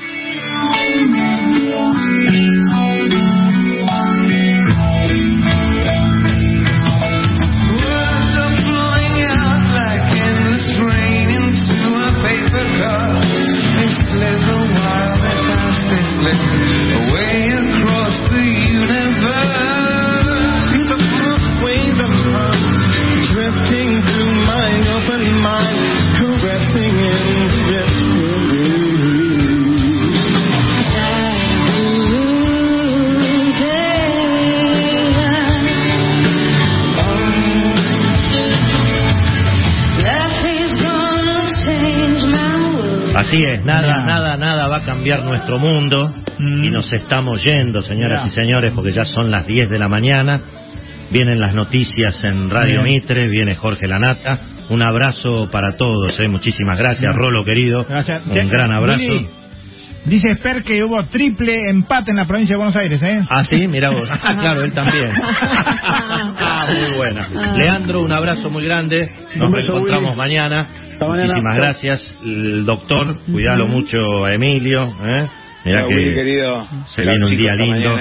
Es, nada, nada, nada va a cambiar nuestro mundo y nos estamos yendo, señoras y señores, porque ya son las 10 de la mañana. Vienen las noticias en Radio Mitre, viene Jorge Lanata. Un abrazo para todos, ¿eh? muchísimas gracias, Rolo querido. Un gran abrazo. Dice Esper que hubo triple empate en la provincia de Buenos Aires, ¿eh? Ah, sí, mira vos. *laughs* Ah, claro, él también. *laughs* ah, muy buena. Leandro, un abrazo muy grande. Nos reencontramos mañana. Muchísimas gracias. El doctor, cuidalo mucho a Emilio. ¿eh? Mira que se viene un día lindo.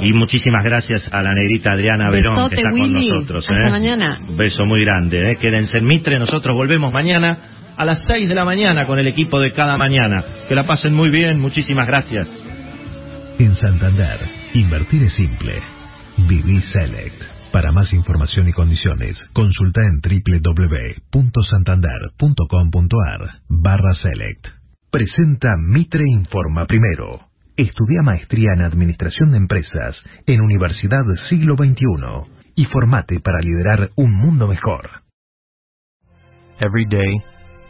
Y muchísimas gracias a la negrita Adriana Verón que está con nosotros. Mañana. Un beso muy grande. ¿eh? Quédense en Mitre. Nosotros volvemos mañana a las 6 de la mañana con el equipo de cada mañana. Que la pasen muy bien. Muchísimas gracias. En Santander, invertir es simple. Viví Select. Para más información y condiciones, consulta en www.santander.com.ar barra select. Presenta Mitre Informa Primero. Estudia maestría en Administración de Empresas en Universidad Siglo XXI y formate para liderar un mundo mejor. Every day,